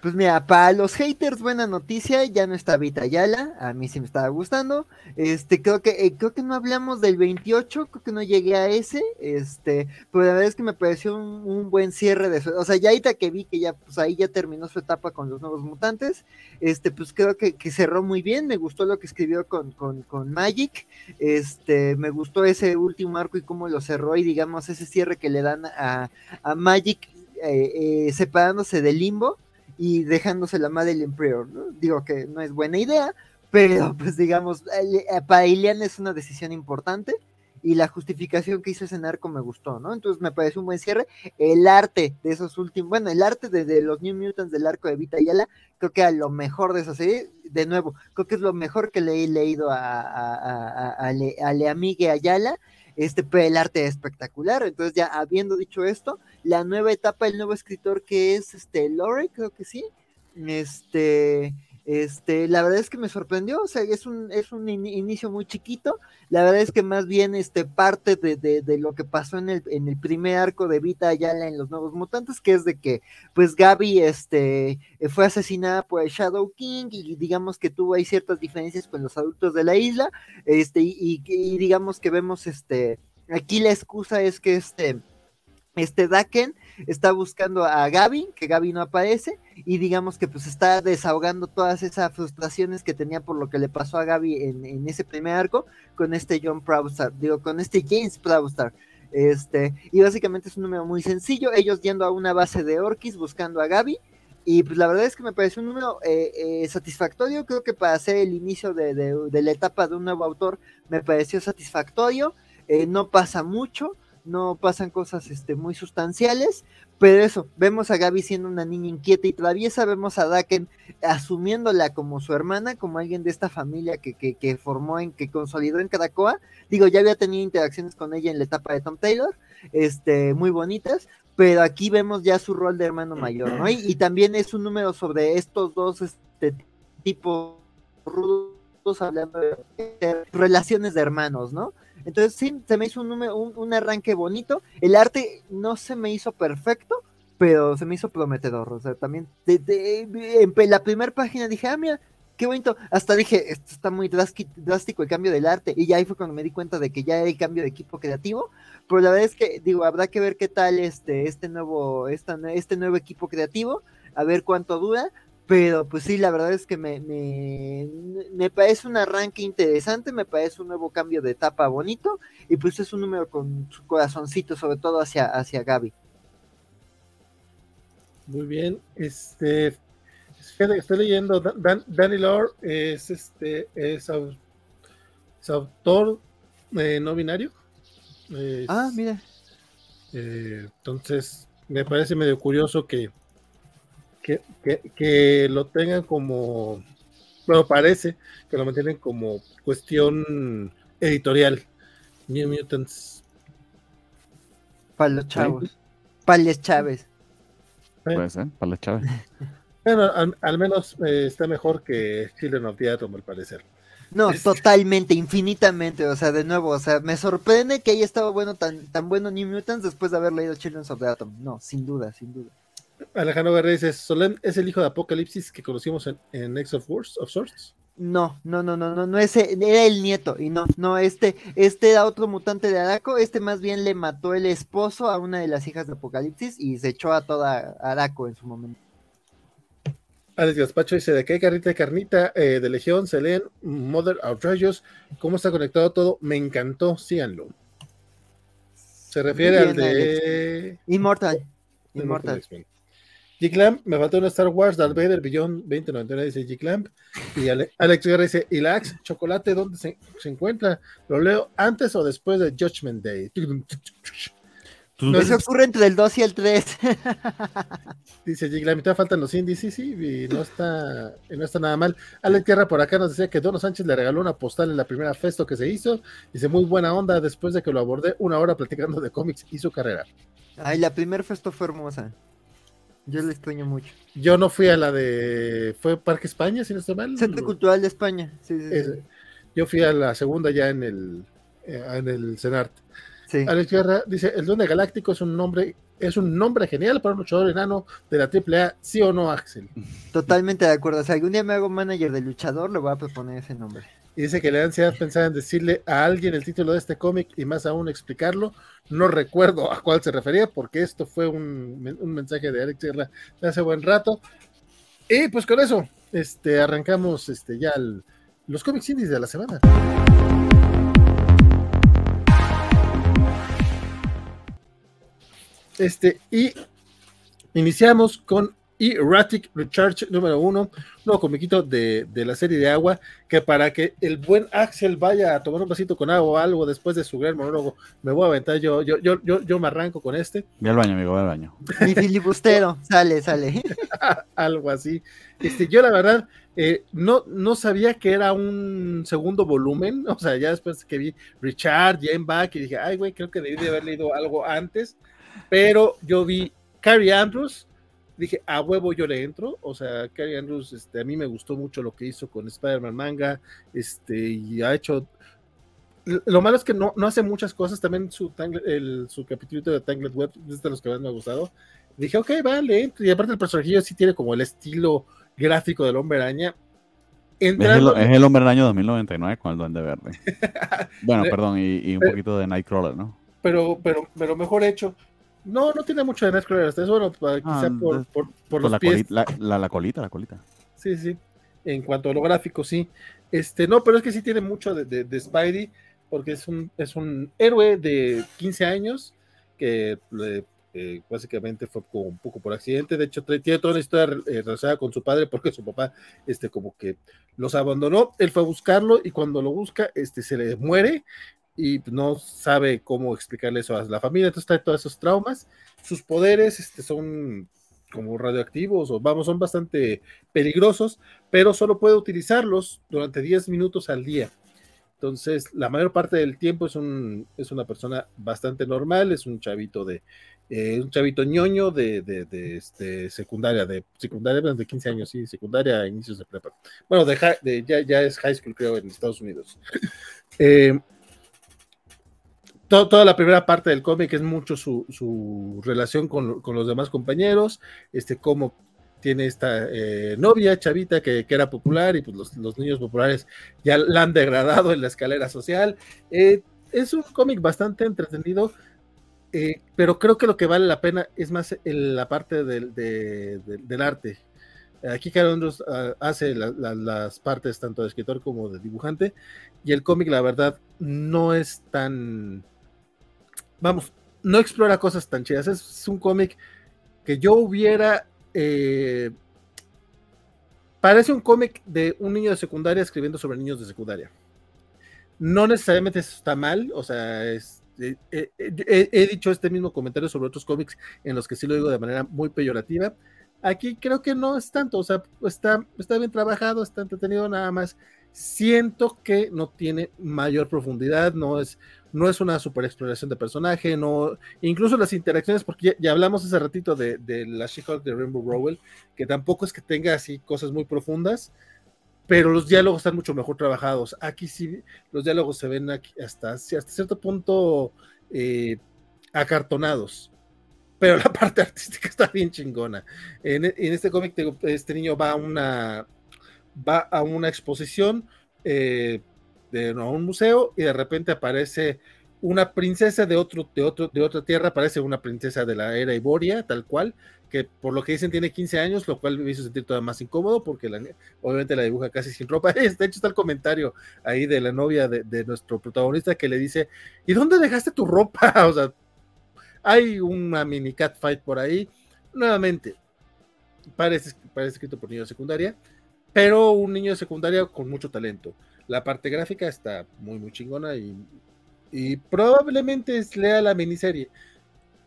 Speaker 3: pues mira, para los haters, buena noticia, ya no está Vita Yala, a mí sí me estaba gustando. Este, creo que eh, creo que no hablamos del 28, creo que no llegué a ese, este, pero la verdad es que me pareció un, buen cierre de eso. O sea, ya ahorita que vi que ya, pues ahí ya terminó su etapa con los nuevos mutantes, este, pues creo que, cerró muy bien, me gustó lo que escribió con, con, con Magic, este, me gustó ese último arco y cómo lo cerró y digamos ese cierre que le dan a, a Magic eh, eh, separándose del limbo y dejándose la madre del Emperor. Digo que no es buena idea, pero pues digamos, eh, para Iliana es una decisión importante y la justificación que hizo ese narco me gustó, ¿no? Entonces me parece un buen cierre. El arte de esos últimos, bueno, el arte de, los New Mutants del arco de Vita Ayala, creo que era lo mejor de esa serie. De nuevo, creo que es lo mejor que le he leído a, a, a, a Leamigue Ayala este, el arte es espectacular. Entonces, ya habiendo dicho esto, la nueva etapa, el nuevo escritor que es este Lore, creo que sí. Este, este, la verdad es que me sorprendió, o sea, es un, es un inicio muy chiquito, la verdad es que más bien este, parte de, de, lo que pasó en el, en el primer arco de Vita Ayala en Los Nuevos Mutantes, que es de que, pues, Gaby, este, fue asesinada por el Shadow King y digamos que tuvo ahí ciertas diferencias con los adultos de la isla, este, y, y digamos que vemos, este, aquí la excusa es que este, este Daken está buscando a Gaby, que Gaby no aparece, y digamos que pues está desahogando todas esas frustraciones que tenía por lo que le pasó a Gaby en, ese primer arco con este John Proudstar, digo, con este James Proudstar. Este, y básicamente es un número muy sencillo, ellos yendo a una base de Orkis buscando a Gaby, y pues la verdad es que me parece un número eh, eh, satisfactorio, creo que para hacer el inicio de, la etapa de un nuevo autor me pareció satisfactorio, eh, no pasa mucho, no pasan cosas este, muy sustanciales, Pero eso, vemos a Gaby siendo una niña inquieta y traviesa, vemos a Daken asumiéndola como su hermana, como alguien de esta familia que, que, que formó, en, que consolidó en Caracoa. Digo, ya había tenido interacciones con ella en la etapa de Tom Taylor, este, muy bonitas, pero aquí vemos ya su rol de hermano mayor, ¿no? Y, también es un número sobre estos dos este, tipos rudos hablando de relaciones de hermanos, ¿no? Entonces sí, se me hizo un, un, un, arranque bonito. El arte no se me hizo perfecto, pero se me hizo prometedor. O sea, también de, de, en la primera página dije, ah, mira, qué bonito. Hasta dije, esto está muy drástico el cambio del arte. Y ya ahí fue cuando me di cuenta de que ya hay cambio de equipo creativo. Pero la verdad es que, digo, habrá que ver qué tal este, este, nuevo, esta, este nuevo equipo creativo, a ver cuánto dura. Pero pues sí, la verdad es que me, me, me, parece un arranque interesante, me parece un nuevo cambio de etapa bonito y pues es un número con su corazoncito, sobre todo hacia, hacia Gaby.
Speaker 1: Muy bien, este estoy leyendo, Dan, Danny Lore es este es, es autor eh, no binario.
Speaker 3: Es, ah, mira.
Speaker 1: Eh, entonces, me parece medio curioso que que, que, que, lo tengan como, bueno, parece que lo mantienen como cuestión editorial. New Mutants.
Speaker 3: Para los chavos. ¿Sí? Para los Chávez.
Speaker 2: Puede ser, para los Chávez.
Speaker 1: Bueno, al, al menos eh, está mejor que Children of the Atom, al parecer.
Speaker 3: No, es... totalmente, infinitamente, o sea, de nuevo, o sea, me sorprende que haya estado bueno tan, tan bueno New Mutants después de haber leído Children of the Atom. No, sin duda, sin duda.
Speaker 1: Alejandro Guerrero dice, ¿Solem es el hijo de Apocalipsis que conocimos en, en X of Wars, of Swords?
Speaker 3: No, no, no, no, no, no, ese era el nieto, y no, no, este, este era otro mutante de Araco, este más bien le mató el esposo a una de las hijas de Apocalipsis y se echó a toda Araco en su momento.
Speaker 1: Alex Gaspacho dice, ¿de qué carnita de carnita eh, de Legión se leen Mother of Rayos? ¿Cómo está conectado todo? Me encantó, síganlo. Se refiere bien, al de...
Speaker 3: Alex. Immortal. Immortal
Speaker 1: G-Clamp, me faltó una Star Wars, Darth Vader, Billón 2099, dice G-Clamp. Y Ale Alex Guerra dice, ¿y la Axe Chocolate dónde se, se, encuentra? ¿Lo leo antes o después de Judgment Day?
Speaker 3: No, Eso ocurre entre el 2 y el 3.
Speaker 1: dice G-Clamp, te faltan los indies, sí, sí, y no está, y no está nada mal. Alex Guerra por acá nos decía que Dono Sánchez le regaló una postal en la primera festo que se hizo. Dice, muy buena onda después de que lo abordé una hora platicando de cómics y su carrera.
Speaker 3: Ay, la primera festo fue hermosa. Yo le extraño mucho.
Speaker 1: Yo no fui a la de. ¿Fue Parque España, si no estoy mal?
Speaker 3: Centro Cultural de España. Sí, sí,
Speaker 1: sí. Yo fui a la segunda ya en el, eh, en el CENART. Sí. Alex Guerra dice: El Duende Galáctico es un nombre. Es un nombre genial para un luchador enano de la AAA, ¿sí o no, Axel?
Speaker 3: Totalmente de acuerdo. Sea, algún día me hago manager de luchador, le voy a proponer ese nombre.
Speaker 1: Y dice que le da ansiedad pensar en decirle a alguien el título de este cómic y más aún explicarlo. No recuerdo a cuál se refería porque esto fue un, un mensaje de Alex Guerra de hace buen rato. Y pues con eso, este, arrancamos este, ya el, los cómics indies de la semana. Este, y iniciamos con Erratic Recharge número uno, nuevo comiquito de, de, la serie de agua, que para que el buen Axel vaya a tomar un vasito con agua o algo después de su gran monólogo, me voy a aventar, yo, yo, yo, yo, yo me arranco con este.
Speaker 2: Ve al baño, amigo, ve al baño.
Speaker 3: Mi filibustero, sale, sale.
Speaker 1: algo así. Este, yo la verdad, eh, no, no sabía que era un segundo volumen, o sea, ya después que vi Richard, Jane Back, y dije, ay, güey, creo que debí de haber leído algo antes, pero yo vi Carrie Andrews, dije, a huevo yo le entro, o sea, Carrie Andrews, este, a mí me gustó mucho lo que hizo con Spider-Man Manga, este, y ha hecho, lo malo es que no, no hace muchas cosas, también su, el, su capítulo de Tangled Web es de los que más me ha gustado, dije, ok, vale, entro. y aparte el personaje sí tiene como el estilo gráfico del Hombre Araña,
Speaker 2: Entrando... Es, el, es, el, Hombre Araña 2099 con el Duende Verde. bueno, perdón, y, y un pero, poquito de Nightcrawler, ¿no?
Speaker 1: Pero, pero, pero mejor hecho. No, no tiene mucho de Nightcrawler, hasta eso, bueno,
Speaker 2: ah,
Speaker 1: quizá por, por, por los
Speaker 2: la
Speaker 1: pies.
Speaker 2: Colita, la, la, la, colita, la colita.
Speaker 1: Sí, sí. En cuanto a lo gráfico, sí. Este, no, pero es que sí tiene mucho de, de, de Spidey, porque es un, es un héroe de 15 años que eh, básicamente fue como un poco por accidente. De hecho, tiene toda una historia eh, relacionada con su padre, porque su papá, este, como que los abandonó. Él fue a buscarlo y cuando lo busca, este, se le muere y no sabe cómo explicarle eso a la familia, entonces trae todos esos traumas. Sus poderes este, son como radioactivos o vamos, son bastante peligrosos, pero solo puede utilizarlos durante 10 minutos al día. Entonces, la mayor parte del tiempo es, un, es una persona bastante normal, es un chavito de eh, un chavito ñoño de, de, este, secundaria, de secundaria de 15 años, sí, secundaria, inicios de prepa. Bueno, de, ya, ya, es high school, creo, en Estados Unidos. Eh, toda la primera parte del cómic es mucho su, su relación con, con, los demás compañeros, este, cómo tiene esta eh, novia chavita que, que, era popular y pues los, los, niños populares ya la han degradado en la escalera social. Eh, es un cómic bastante entretenido, eh, pero creo que lo que vale la pena es más en la parte del, de, de, del arte. Aquí Karen uh, hace la, la, las partes tanto de escritor como de dibujante y el cómic la verdad no es tan vamos, no explora cosas tan chidas. Es, un cómic que yo hubiera. Eh, parece un cómic de un niño de secundaria escribiendo sobre niños de secundaria. No necesariamente está mal, o sea, eh, eh, he dicho este mismo comentario sobre otros cómics en los que sí lo digo de manera muy peyorativa. Aquí creo que no es tanto, o sea, está, está bien trabajado, está entretenido nada más. Siento que no tiene mayor profundidad, no es no es una super exploración de personaje, no, incluso las interacciones, porque ya, hablamos hace ratito de, la She-Hulk de Rainbow Rowell, que tampoco es que tenga así cosas muy profundas, pero los diálogos están mucho mejor trabajados. Aquí sí, los diálogos se ven hasta, hasta cierto punto eh, acartonados, pero la parte artística está bien chingona. En, este cómic, este niño va a una, va a una exposición. Eh, de un museo y de repente aparece una princesa de otro, de otro, de otra tierra, aparece una princesa de la era Iboria, tal cual, que por lo que dicen tiene 15 años, lo cual me hizo sentir todavía más incómodo, porque obviamente la dibuja casi sin ropa. De hecho, está el comentario ahí de la novia de, nuestro protagonista que le dice, ¿y dónde dejaste tu ropa? O sea, hay una mini cat fight por ahí. Nuevamente, parece, parece escrito por niño de secundaria, pero un niño de secundaria con mucho talento. La parte gráfica está muy, muy chingona y, y probablemente lea la miniserie.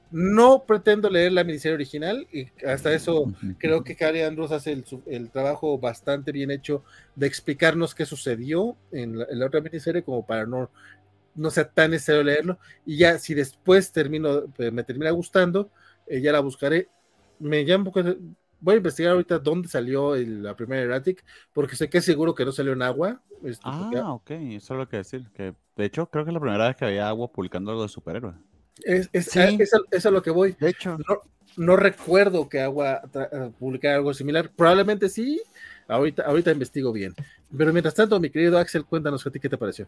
Speaker 1: No pretendo leer la miniserie original y hasta eso creo que Cary Andrews hace el, trabajo bastante bien hecho de explicarnos qué sucedió en la, otra miniserie como para no, no sea tan necesario leerlo y ya si después termino, pues, me termina gustando, eh, ya la buscaré. Me llama un poco, voy a investigar ahorita dónde salió la primera Erratic, porque sé que es seguro que no salió en agua.
Speaker 2: Este, ah, ok, eso es lo que decir. Que de hecho, creo que es la primera vez que había agua publicando algo de superhéroes.
Speaker 1: Es, es, eso, es a lo que voy.
Speaker 3: De hecho,
Speaker 1: no, recuerdo que agua eh, publicara algo similar. Probablemente sí. Ahorita, ahorita investigo bien. Pero mientras tanto, mi querido Axel, cuéntanos a ti qué te pareció.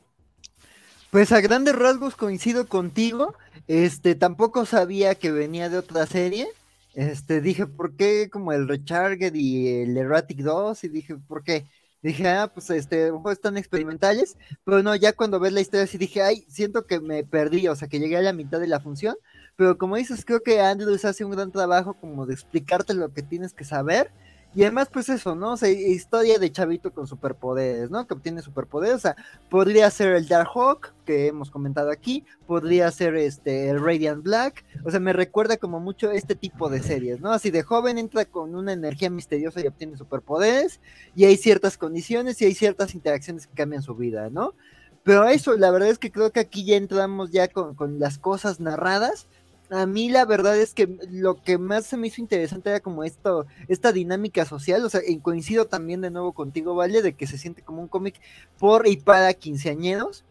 Speaker 3: Pues a grandes rasgos coincido contigo. Este, tampoco sabía que venía de otra serie. Este, dije, ¿por qué como el Recharged y el Erratic 2? Y dije, ¿por qué? Dije, ah, pues este, están experimentales, pero no, ya cuando ves la historia sí dije, ay, siento que me perdí, o sea, que llegué a la mitad de la función, pero como dices, creo que Andrews hace un gran trabajo como de explicarte lo que tienes que saber y además, pues eso, ¿no? O sea, historia de chavito con superpoderes, ¿no? Que obtiene superpoderes. O sea, podría ser el Dark Hawk, que hemos comentado aquí. Podría ser este, el Radiant Black. O sea, me recuerda como mucho este tipo de series, ¿no? Así de joven entra con una energía misteriosa y obtiene superpoderes. Y hay ciertas condiciones y hay ciertas interacciones que cambian su vida, ¿no? Pero eso, la verdad es que creo que aquí ya entramos ya con, con las cosas narradas a mí la verdad es que lo que más se me hizo interesante era como esto, esta dinámica social, o sea, y coincido también de nuevo contigo, Vale, de que se siente como un cómic por y para quinceañeros,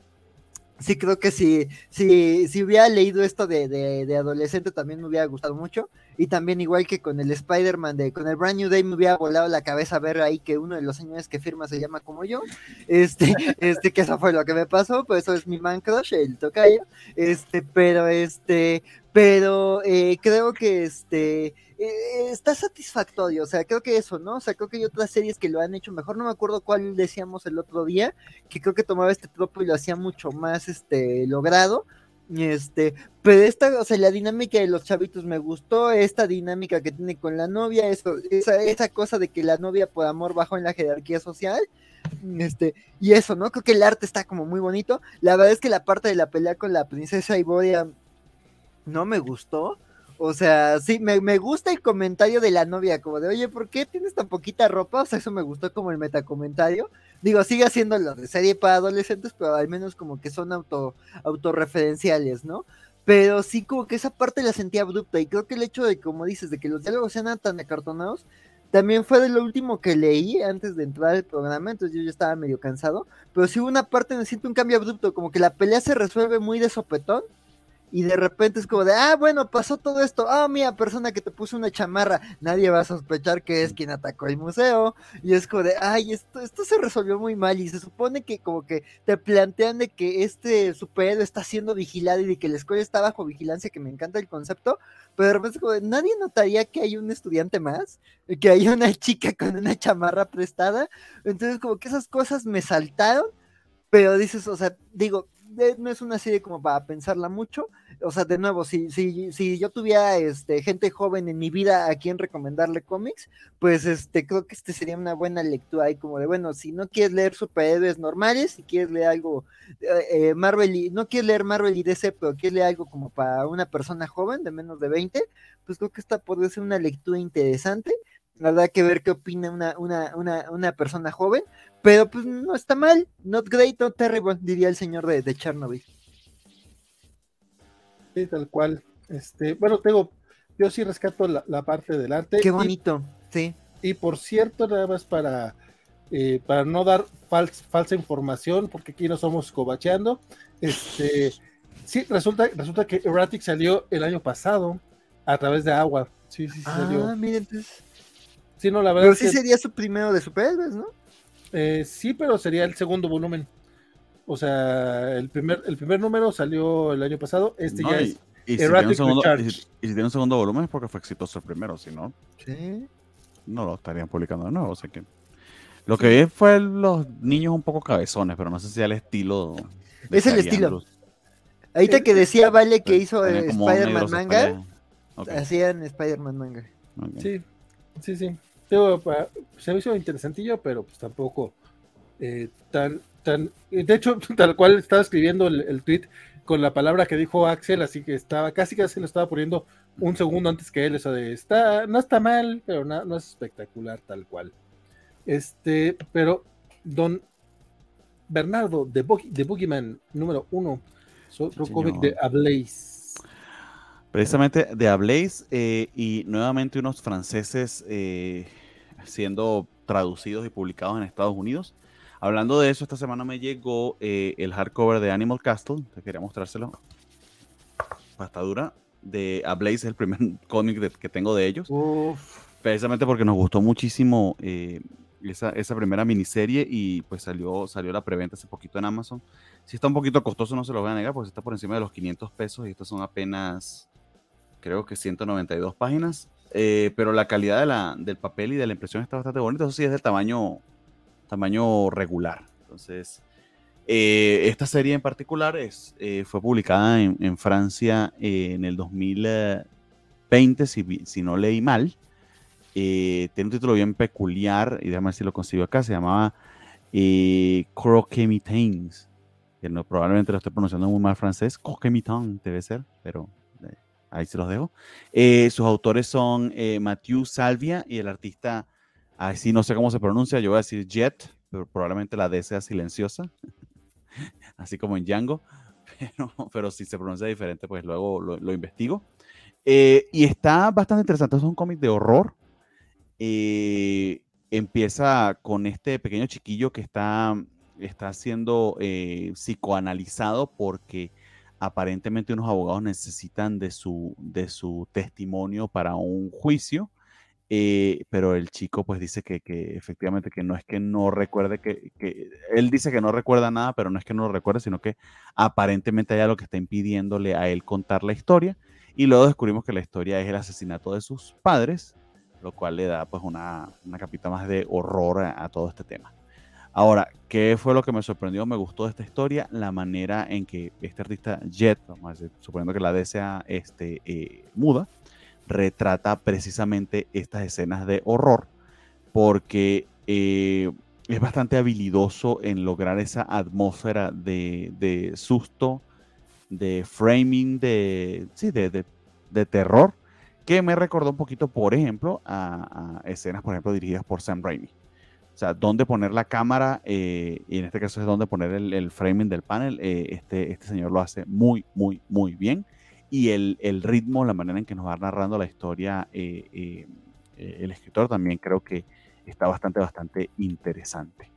Speaker 3: sí creo que si, si, si hubiera leído esto de, de, adolescente también me hubiera gustado mucho. Y también igual que con el Spider-Man de con el Brand New Day me hubiera volado la cabeza ver ahí que uno de los señores que firma se llama como yo. Este, este, que eso fue lo que me pasó, pues eso es mi man crush, el tocayo. Este, pero este, pero eh, creo que este eh, está satisfactorio, o sea, creo que eso, ¿no? O sea, creo que hay otras series que lo han hecho mejor, no me acuerdo cuál decíamos el otro día, que creo que tomaba este tropo y lo hacía mucho más, este, logrado, este, pero esta, o sea, la dinámica de los chavitos me gustó, esta dinámica que tiene con la novia, eso, esa, esa cosa de que la novia por amor bajó en la jerarquía social, Este, y eso, ¿no? Creo que el arte está como muy bonito. La verdad es que la parte de la pelea con la princesa Iboria no me gustó. O sea, sí, me, me, gusta el comentario de la novia, como de, oye, ¿por qué tienes tan poquita ropa? O sea, eso me gustó como el metacomentario. Digo, sigue haciendo lo de serie para adolescentes, pero al menos como que son auto, autorreferenciales, ¿no? Pero sí como que esa parte la sentía abrupta y creo que el hecho de, como dices, de que los diálogos sean tan acartonados, también fue de lo último que leí antes de entrar al programa, entonces yo ya estaba medio cansado, pero sí una parte me siento un cambio abrupto, como que la pelea se resuelve muy de sopetón y de repente es como de, ah, bueno, pasó todo esto, ah, mira, persona que te puso una chamarra, nadie va a sospechar que es quien atacó el museo, y es como de, ay, esto, esto se resolvió muy mal, y se supone que como que te plantean de que este superhéroe está siendo vigilado y de que la escuela está bajo vigilancia, que me encanta el concepto, pero de repente es como de, nadie notaría que hay un estudiante más, que hay una chica con una chamarra prestada, entonces como que esas cosas me saltaron, pero dices, o sea, digo, no es una serie como para pensarla mucho. O sea, de nuevo, si, si, si yo tuviera este, gente joven en mi vida a quien recomendarle cómics, pues este, creo que este sería una buena lectura ahí como de, bueno, si no quieres leer superhéroes normales, si quieres leer algo eh, eh, Marvel y, no quieres leer Marvel y DC, pero quieres leer algo como para una persona joven de menos de 20, pues creo que esta podría ser una lectura interesante. Habrá que ver qué opina una, una, una, una persona joven, pero pues no está mal, not great, not terrible, diría el señor de, de Chernobyl.
Speaker 1: Sí, tal cual. Este, bueno, tengo, yo sí rescato la, parte del arte.
Speaker 3: Qué bonito, sí.
Speaker 1: Y por cierto, nada más para, eh, para no dar falsa información, porque aquí no somos cobacheando, este, sí, resulta, resulta que Erratic salió el año pasado a través de agua. Sí, sí, sí
Speaker 3: ah, miren, pues.
Speaker 1: Sí, no, la verdad.
Speaker 3: Pero sí sería su primero de superhéroes, ¿no?
Speaker 1: Eh, sí, pero sería el segundo volumen. O sea, el primer, el primer número salió el año pasado, este ya es
Speaker 2: y si, tiene un segundo, y, si, tiene un segundo volumen es porque fue exitoso el primero, si no, no lo estarían publicando de nuevo. O sea que lo que vi fue los niños un poco cabezones, pero no sé si el estilo.
Speaker 3: Es el estilo. Ahorita que decía Vale que hizo Spider-Man manga, hacían Spider-Man manga.
Speaker 1: Sí, sí, sí se me hizo interesantillo, pero pues tampoco eh, tan, tan. De hecho, tal cual estaba escribiendo el, tweet con la palabra que dijo Axel, así que estaba casi casi lo estaba poniendo un segundo antes que él, eso de está, no está mal, pero no, no es espectacular tal cual. Este, pero Don Bernardo de, de Boogeyman número uno, otro cómic de Ablaze.
Speaker 2: Precisamente de Ablaze eh, y nuevamente unos franceses eh, siendo traducidos y publicados en Estados Unidos. Hablando de eso, esta semana me llegó eh, el hardcover de Animal Castle. Te quería mostrárselo. Pastadura de Ablaze, es el primer cómic que tengo de ellos. Precisamente porque nos gustó muchísimo esa, esa, primera miniserie y pues salió, salió la preventa hace poquito en Amazon. Si está un poquito costoso, no se lo voy a negar, porque está por encima de los 500 pesos y estas son apenas creo que 192 páginas, eh, pero la calidad de la, del papel y de la impresión está bastante bonita, eso sí es de tamaño, tamaño regular. Entonces, eh, esta serie en particular es, eh, fue publicada en, Francia en el 2020, si, si no leí mal. tiene un título bien peculiar, y déjame ver si lo consigo acá, se llamaba eh, Croquemitains. Que no, probablemente lo estoy pronunciando muy mal francés. Croquemitain debe ser, pero Ahí se los dejo. Eh, sus autores son eh, Mathieu Salvia y el artista, así no sé cómo se pronuncia, yo voy a decir Jet, pero probablemente la D sea silenciosa, así como en Django, pero, pero si se pronuncia diferente, pues luego lo, investigo. Eh, y está bastante interesante, es un cómic de horror. empieza con este pequeño chiquillo que está, está siendo psicoanalizado porque aparentemente unos abogados necesitan de su, de su testimonio para un juicio, eh, pero el chico pues dice que, efectivamente que no es que no recuerde, que, él dice que no recuerda nada, pero no es que no lo recuerde, sino que aparentemente hay algo que está impidiéndole a él contar la historia, y luego descubrimos que la historia es el asesinato de sus padres, lo cual le da pues una, una capita más de horror a todo este tema. Ahora, ¿qué fue lo que me sorprendió? Me gustó de esta historia, la manera en que este artista Jet, vamos a decir, suponiendo que la D sea este, eh, muda, retrata precisamente estas escenas de horror, porque eh, es bastante habilidoso en lograr esa atmósfera de, susto, de framing, de, sí, de, terror, que me recordó un poquito, por ejemplo, a, escenas, por ejemplo, dirigidas por Sam Raimi. O sea, dónde poner la cámara, eh, y en este caso es dónde poner el, framing del panel. Eh, este, este señor lo hace muy, muy, muy bien. Y el, el, ritmo, la manera en que nos va narrando la historia, eh, el escritor también creo que está bastante, bastante interesante.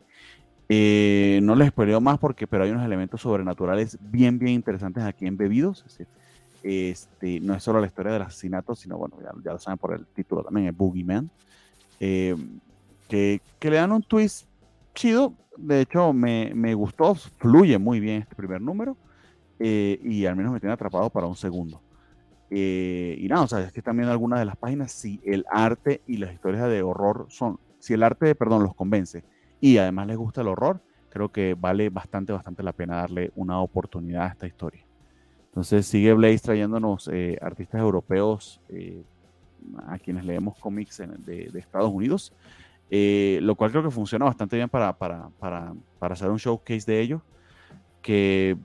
Speaker 2: Eh, no les spoileo más porque, pero hay unos elementos sobrenaturales bien, bien interesantes aquí en Bebidos. este, no es solo la historia del asesinato, sino, bueno, ya, lo saben por el título también, el Boogeyman, eh, que, que, le dan un twist chido. De hecho, me, me gustó, fluye muy bien este primer número eh, y al menos me tiene atrapado para un segundo. y nada, o sea, es que también algunas de las páginas, si el arte y las historias de horror son si el arte, perdón, los convence y además les gusta el horror, creo que vale bastante, bastante la pena darle una oportunidad a esta historia. Entonces sigue Blaze trayéndonos eh, artistas europeos eh, a quienes leemos cómics de, Estados Unidos, eh, lo cual creo que funciona bastante bien para, para, para, para hacer un showcase de ellos, que,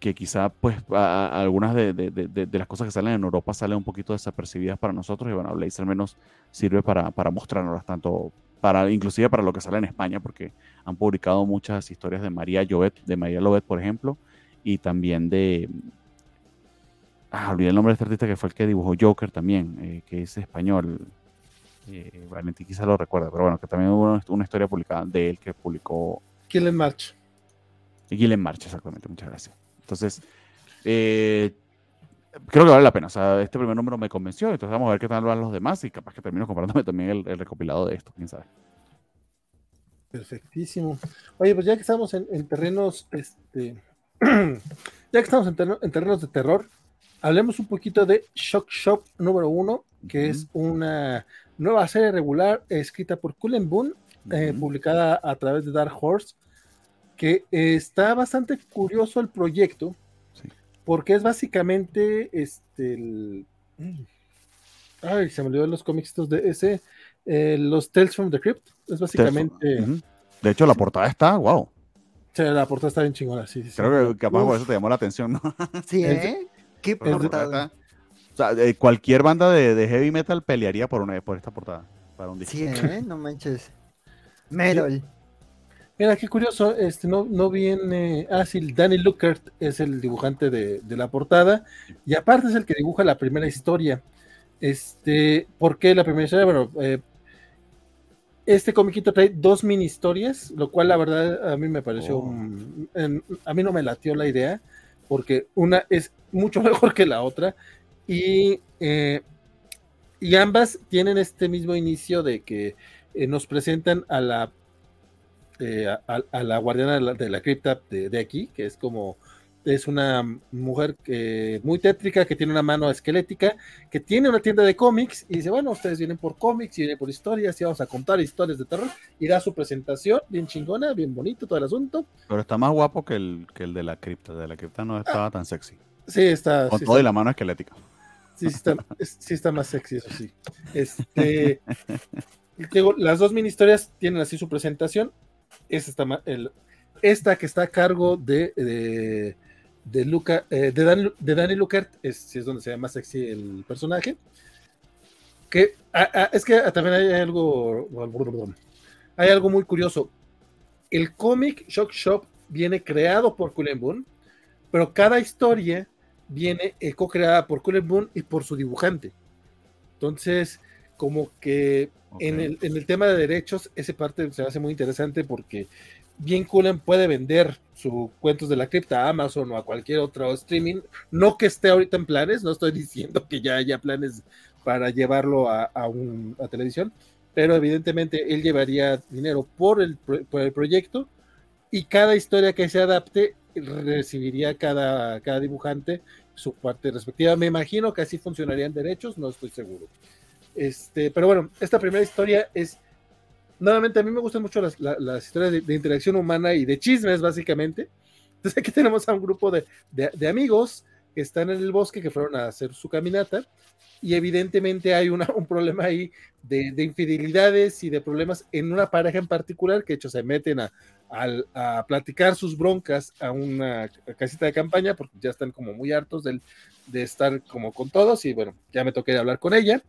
Speaker 2: que quizá pues algunas de, de, de, las cosas que salen en Europa salen un poquito desapercibidas para nosotros y bueno, Blaze al menos sirve para, para mostrarnos tanto para, inclusive para lo que sale en España, porque han publicado muchas historias de María Llobet, de María Lobet, por ejemplo, y también de. Ah, olvidé el nombre de este artista que fue el que dibujó Joker también, eh, que es español. Eh, Valentín quizá lo recuerda, pero bueno, que también hubo una historia publicada de él que publicó.
Speaker 1: Killen March.
Speaker 2: Killen March, exactamente, muchas gracias. Entonces, eh, creo que vale la pena. O sea, este primer número me convenció, entonces vamos a ver qué tal van los demás y capaz que termino comprándome también el, recopilado de esto, quién sabe.
Speaker 1: Perfectísimo. Oye, pues ya que estamos en, terrenos, este, ya que estamos en, terrenos de terror, hablemos un poquito de Shock Shop número uno, que es una nueva serie regular escrita por Cullen Boone, eh, publicada a través de Dark Horse, que está bastante curioso el proyecto, porque es básicamente este el, ay se me olvidó los cómics de ese eh, los Tales from the Crypt es básicamente
Speaker 2: de hecho la portada está wow
Speaker 1: sí, la portada está bien chingona sí, sí
Speaker 2: creo que capaz por eso te llamó la atención ¿no?
Speaker 3: sí ¿eh? qué portada
Speaker 2: o sea, cualquier banda de, heavy metal pelearía por una por esta portada para un
Speaker 3: disco. Sí, ¿eh? no manches. Merol.
Speaker 1: Mira, qué curioso, este no, no viene. Ah, sí, Danny Luckert es el dibujante de, la portada. Y aparte es el que dibuja la primera historia. Este, ¿por qué la primera historia? Bueno, eh, este comiquito trae dos mini historias, lo cual la verdad a mí me pareció. Oh. a mí no me latió la idea, porque una es mucho mejor que la otra. Y, eh, y ambas tienen este mismo inicio de que eh, nos presentan a la eh, a, la guardiana de la, cripta de, aquí, que es como, es una mujer muy tétrica, que tiene una mano esquelética, que tiene una tienda de cómics y dice, bueno, ustedes vienen por cómics y vienen por historias y vamos a contar historias de terror y da su presentación, bien chingona, bien bonito todo el asunto.
Speaker 2: Pero está más guapo que el, que el de la cripta, de la cripta no estaba ah. tan sexy.
Speaker 1: Sí, está.
Speaker 2: Con todo y la mano esquelética.
Speaker 1: Sí, está, sí está más sexy, eso sí. Este, las dos mini historias tienen así su presentación esta, el, esta que está a cargo de, de, de, Luca, eh, de, Dan, de Danny Luckert, es, es donde se llama más sexy el personaje. Que es que también hay algo. Hay algo muy curioso. El cómic Shock Shop viene creado por Cullen Boone, pero cada historia viene eh, co-creada por Cullen Boone y por su dibujante. Entonces, como que en, el, en, el, tema de derechos, esa parte se hace muy interesante porque bien Cullen puede vender sus cuentos de la cripta a Amazon o a cualquier otro streaming. No que esté ahorita en planes, no estoy diciendo que ya haya planes para llevarlo a, a, un, a televisión, pero evidentemente él llevaría dinero por el, por el proyecto y cada historia que se adapte recibiría cada, cada dibujante su parte respectiva. Me imagino que así funcionarían derechos, no estoy seguro. Este, pero bueno, esta primera historia es. Nuevamente, a mí me gustan mucho las, historias de, interacción humana y de chismes, básicamente. Entonces, aquí tenemos a un grupo de, amigos que están en el bosque, que fueron a hacer su caminata, y evidentemente hay un problema ahí de, de, infidelidades y de problemas en una pareja en particular, que de hecho se meten a, a, a, platicar sus broncas a una casita de campaña, porque ya están como muy hartos de, de estar como con todos, y bueno, ya me toqué hablar con ella.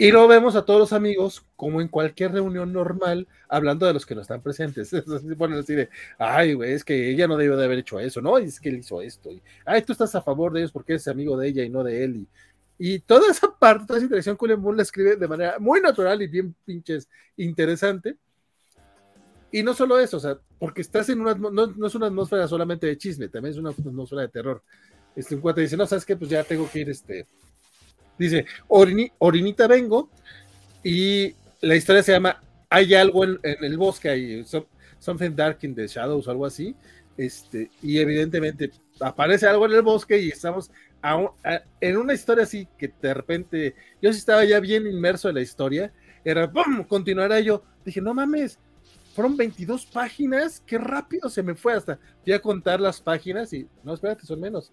Speaker 1: Y luego vemos a todos los amigos, como en cualquier reunión normal, hablando de los que no están presentes. Se ponen así de, ay, güey, es que ella no debió de haber hecho eso, ¿no? Y es que él hizo esto. Y, ay, tú estás a favor de ellos porque eres amigo de ella y no de él. Y, y toda esa parte, toda esa interacción, Cullen Moon la escribe de manera muy natural y bien pinches interesante. Y no solo eso, o sea, porque estás en una, no, no es una atmósfera solamente de chisme, también es una atmósfera de terror. Este, un cuate dice, no, ¿sabes qué? Pues ya tengo que ir, este, Dice, Orini, Orinita vengo y la historia se llama Hay algo en, en el bosque, hay something dark in the shadows algo así. Este, y evidentemente aparece algo en el bosque y estamos a a, en una historia así que de repente yo sí estaba ya bien inmerso en la historia. Era, ¡pum! Continuará yo. Dije, no mames, fueron 22 páginas, qué rápido se me fue hasta. Fui a contar las páginas y, no, espérate, son menos.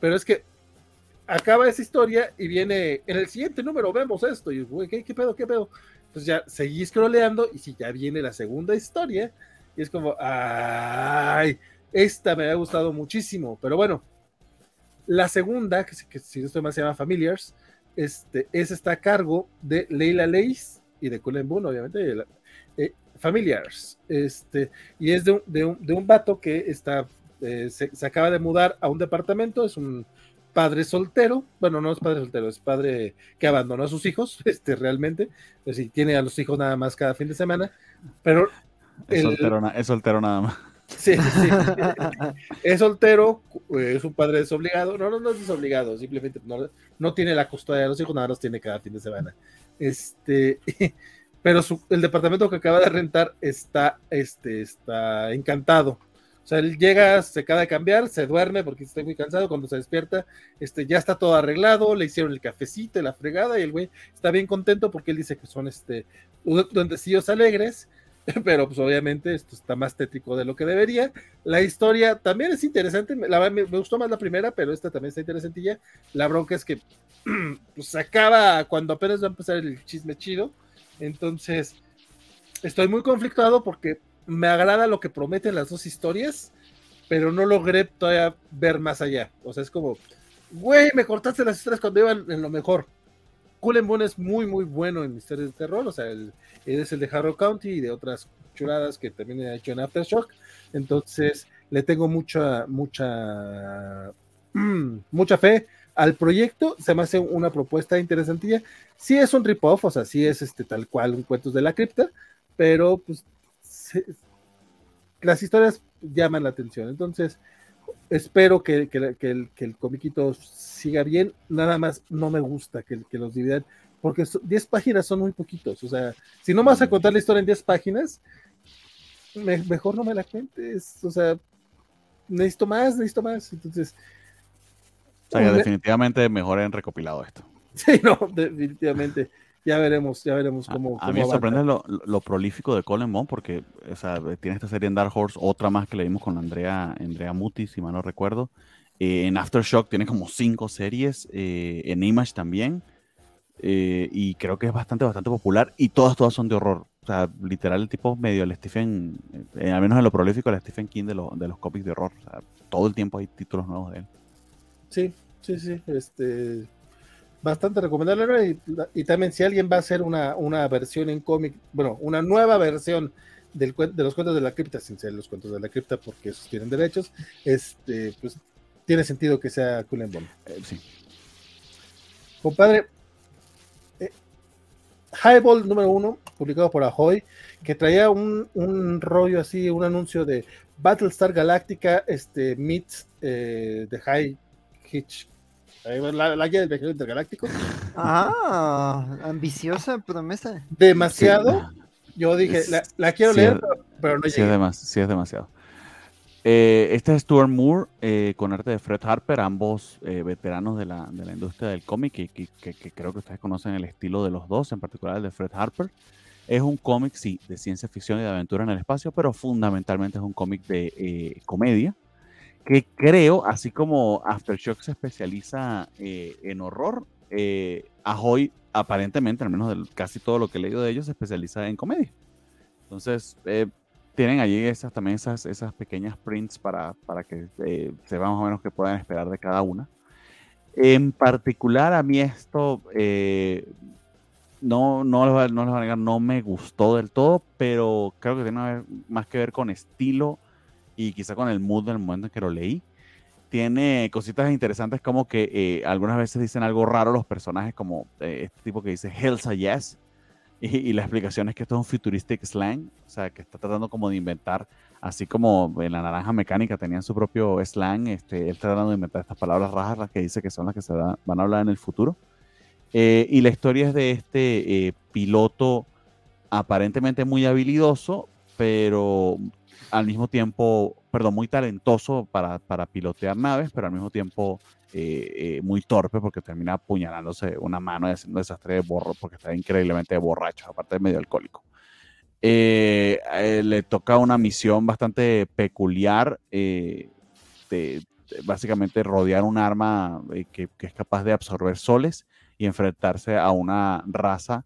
Speaker 1: Pero es que acaba esa historia y viene en el siguiente número, vemos esto, y güey, ¿qué, ¿qué, pedo, qué pedo? Entonces ya seguí scrolleando y si ya viene la segunda historia, y es como, ay, esta me ha gustado muchísimo, pero bueno, la segunda, que, que si no estoy mal se llama Familiars, este, es está a cargo de Leila Leis y de Cullen Boone, obviamente, la, eh, Familiars, este, y es de un, de un, de un vato que está, eh, se, se acaba de mudar a un departamento, es un padre soltero, bueno, no es padre soltero, es padre que abandonó a sus hijos, este, realmente, pues sí, tiene a los hijos nada más cada fin de semana, pero...
Speaker 2: Es, el, soltero, es soltero nada más.
Speaker 1: Sí, sí, es soltero, es un padre desobligado, no, no, no es desobligado, simplemente no, no tiene la custodia de los hijos, nada los tiene cada fin de semana. Este, pero el departamento que acaba de rentar está, este, está encantado o sea, él llega, se acaba de cambiar, se duerme porque está muy cansado. Cuando se despierta, este, ya está todo arreglado, le hicieron el cafecito, la fregada, y el güey está bien contento porque él dice que son este, duendecillos alegres, pero pues obviamente esto está más tétrico de lo que debería. La historia también es interesante, me, me, gustó más la primera, pero esta también está interesantilla. La bronca es que pues, acaba cuando apenas va a empezar el chisme chido. Entonces, estoy muy conflictuado porque me agrada lo que prometen las dos historias, pero no logré todavía ver más allá. O sea, es como, güey, me cortaste las historias cuando iban en lo mejor. Cullen Boone es muy, muy bueno en historias de terror. O sea, él, es el de Harrow County y de otras chuladas que también ha hecho en Aftershock. Entonces, le tengo mucha, mucha, mucha fe al proyecto. Se me hace una propuesta interesantilla. Sí es un rip-off, o sea, sí es este tal cual un cuentos de la cripta, pero pues las historias llaman la atención. Entonces, espero que, el, comiquito siga bien. Nada más no me gusta que, los dividan, porque 10 páginas son muy poquitos. O sea, si no vas a contar la historia en 10 páginas, me, mejor no me la cuentes. O sea, necesito más, necesito más. Entonces.
Speaker 2: O sea, definitivamente mejor en recopilado esto.
Speaker 1: Sí, no, definitivamente ya veremos, ya veremos cómo.
Speaker 2: A, a mí me sorprende lo, lo, prolífico de Colin Bond porque o sea, tiene esta serie en Dark Horse, otra más que leímos con Andrea, Andrea Muti, si mal no recuerdo. Eh, en Aftershock tiene como cinco series, eh, en Image también. Eh, y creo que es bastante, bastante popular. Y todas, todas son de horror. O sea, literal, el tipo medio el Stephen, eh, al menos en lo prolífico, el Stephen King de, lo, de los cómics de horror. O sea, todo el tiempo hay títulos nuevos de él.
Speaker 1: Sí, sí, sí. Este, bastante recomendable. Y, y, también si alguien va a hacer una, una versión en cómic, bueno, una nueva versión del, de los cuentos de la cripta, sin ser los cuentos de la cripta porque esos tienen derechos, este, pues tiene sentido que sea Cullen Bond.
Speaker 2: Eh, sí.
Speaker 1: Compadre, eh, Highball número uno, publicado por Ahoy, que traía un, un rollo así, un anuncio de Battlestar Galactica, este, meets eh, The High Hitch la, la guía del viajero intergaláctico.
Speaker 3: Ah, ambiciosa promesa.
Speaker 1: Demasiado. Sí. Yo dije, la, la quiero sí, leer, pero, pero, no
Speaker 2: sí es, demas, sí es demasiado. Eh, este es Stuart Moore eh, con arte de Fred Harper, ambos eh, veteranos de la, de la, industria del cómic, y que, que, que, creo que ustedes conocen el estilo de los dos, en particular el de Fred Harper. Es un cómic, sí, de ciencia ficción y de aventura en el espacio, pero fundamentalmente es un cómic de eh, comedia que creo, así como Aftershock se especializa eh, en horror, eh, Ahoy aparentemente, al menos casi todo lo que he leído de ellos, se especializa en comedia. Entonces, eh, tienen allí esas, también esas, esas pequeñas prints para, para que eh, sepan más o menos qué puedan esperar de cada una. En particular, a mí esto, eh, no, no, les no les a negar, no me gustó del todo, pero creo que tiene más que ver con estilo y quizá con el mood del momento en que lo leí. Tiene cositas interesantes como que eh, algunas veces dicen algo raro los personajes, como eh, este tipo que dice Hell's a Yes, y, la explicación es que esto es un futuristic slang, o sea, que está tratando como de inventar, así como en la naranja mecánica tenían su propio slang, este, él está tratando de inventar estas palabras raras, las que dice que son las que se van a hablar en el futuro. Eh, y la historia es de este piloto aparentemente muy habilidoso, pero al mismo tiempo, perdón, muy talentoso para, para pilotear naves, pero al mismo tiempo eh, muy torpe porque termina apuñalándose una mano y haciendo desastre de borro porque está increíblemente borracho, aparte de medio alcohólico. le toca una misión bastante peculiar de, básicamente rodear un arma que, es capaz de absorber soles y enfrentarse a una raza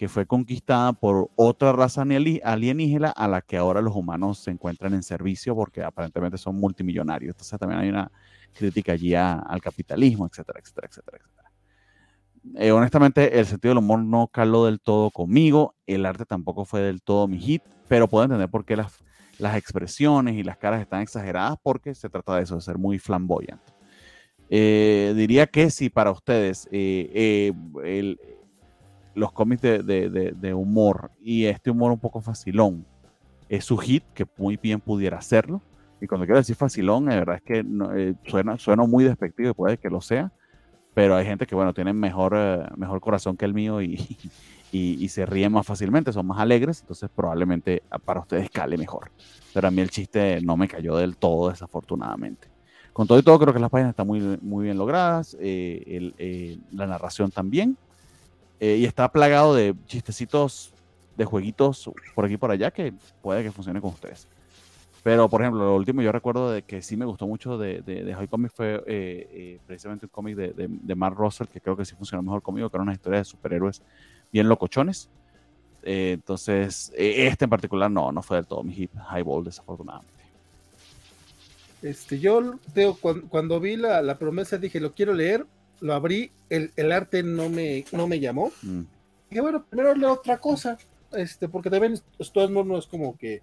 Speaker 2: que fue conquistada por otra raza alienígena a la que ahora los humanos se encuentran en servicio porque aparentemente son multimillonarios. Entonces también hay una crítica allí al capitalismo, etcétera, etcétera, etcétera, etcétera. Eh, honestamente, el sentido del humor no caló del todo conmigo, el arte tampoco fue del todo mi hit, pero puedo entender por qué las, las expresiones y las caras están exageradas porque se trata de eso, de ser muy flamboyante. Eh, diría que si para ustedes eh, eh, los cómics de, humor y este humor un poco facilón es su hit, que muy bien pudiera hacerlo. Y cuando quiero decir facilón, la verdad es que suena, suena muy despectivo y puede que lo sea, pero hay gente que, bueno, tiene mejor, mejor corazón que el mío y, y, y, se ríen más fácilmente, son más alegres, entonces probablemente para ustedes cale mejor. Pero a mí el chiste no me cayó del todo, desafortunadamente. Con todo y todo, creo que las páginas están muy, muy bien logradas, eh, eh, la narración también, eh, y está plagado de chistecitos, de jueguitos por aquí y por allá que puede que funcione con ustedes. Pero, por ejemplo, lo último yo recuerdo de que sí me gustó mucho de, de, de High Comics fue precisamente un cómic de, de, Mark Russell, que creo que sí funcionó mejor conmigo, que era una historia de superhéroes bien locochones. entonces, este en particular no, no fue del todo mi hip highball, desafortunadamente.
Speaker 1: Este, yo cuando, vi la, promesa dije, lo quiero leer, lo abrí, el, arte no me, no me llamó. Mm. Dije, bueno, primero leo otra cosa, este, porque también esto no es como que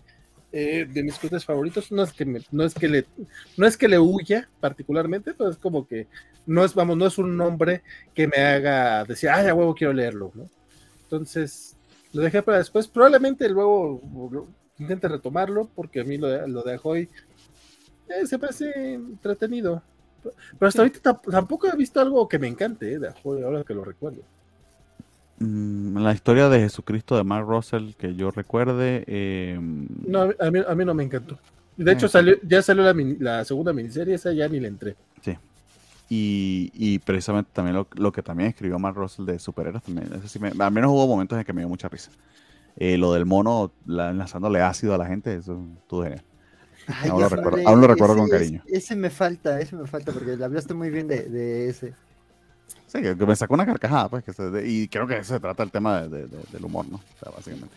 Speaker 1: eh, de mis cosas favoritos, no es que no es que le, no es que le huya particularmente, pero es como que no es, vamos, no es un nombre que me haga decir, ay, a huevo quiero leerlo, ¿no? Entonces, lo dejé para después, probablemente luego intente retomarlo, porque a mí lo de, lo de Ahoy eh, se parece entretenido. Pero hasta ahorita tampoco he visto algo que me encante, eh, de ahora que lo recuerdo.
Speaker 2: Mm, la historia de Jesucristo de Mark Russell, que yo recuerde. Em,
Speaker 1: no, a mí, a mí, no me encantó. De hecho, salió, ya salió la, la, segunda miniserie, esa ya ni le entré.
Speaker 2: Sí. Y, y precisamente también lo, lo, que también escribió Mark Russell de superhéroes, también, sí me, al menos hubo momentos en que me dio mucha risa. Eh, lo del mono la, enlazándole ácido a la gente, eso estuvo genial aún, lo recuerdo, con cariño.
Speaker 3: Ese, me falta, ese me falta, porque le hablaste muy bien de, de ese.
Speaker 2: Sí, que, me sacó una carcajada, pues, que y creo que eso se trata el tema de, del humor, ¿no? O sea, básicamente.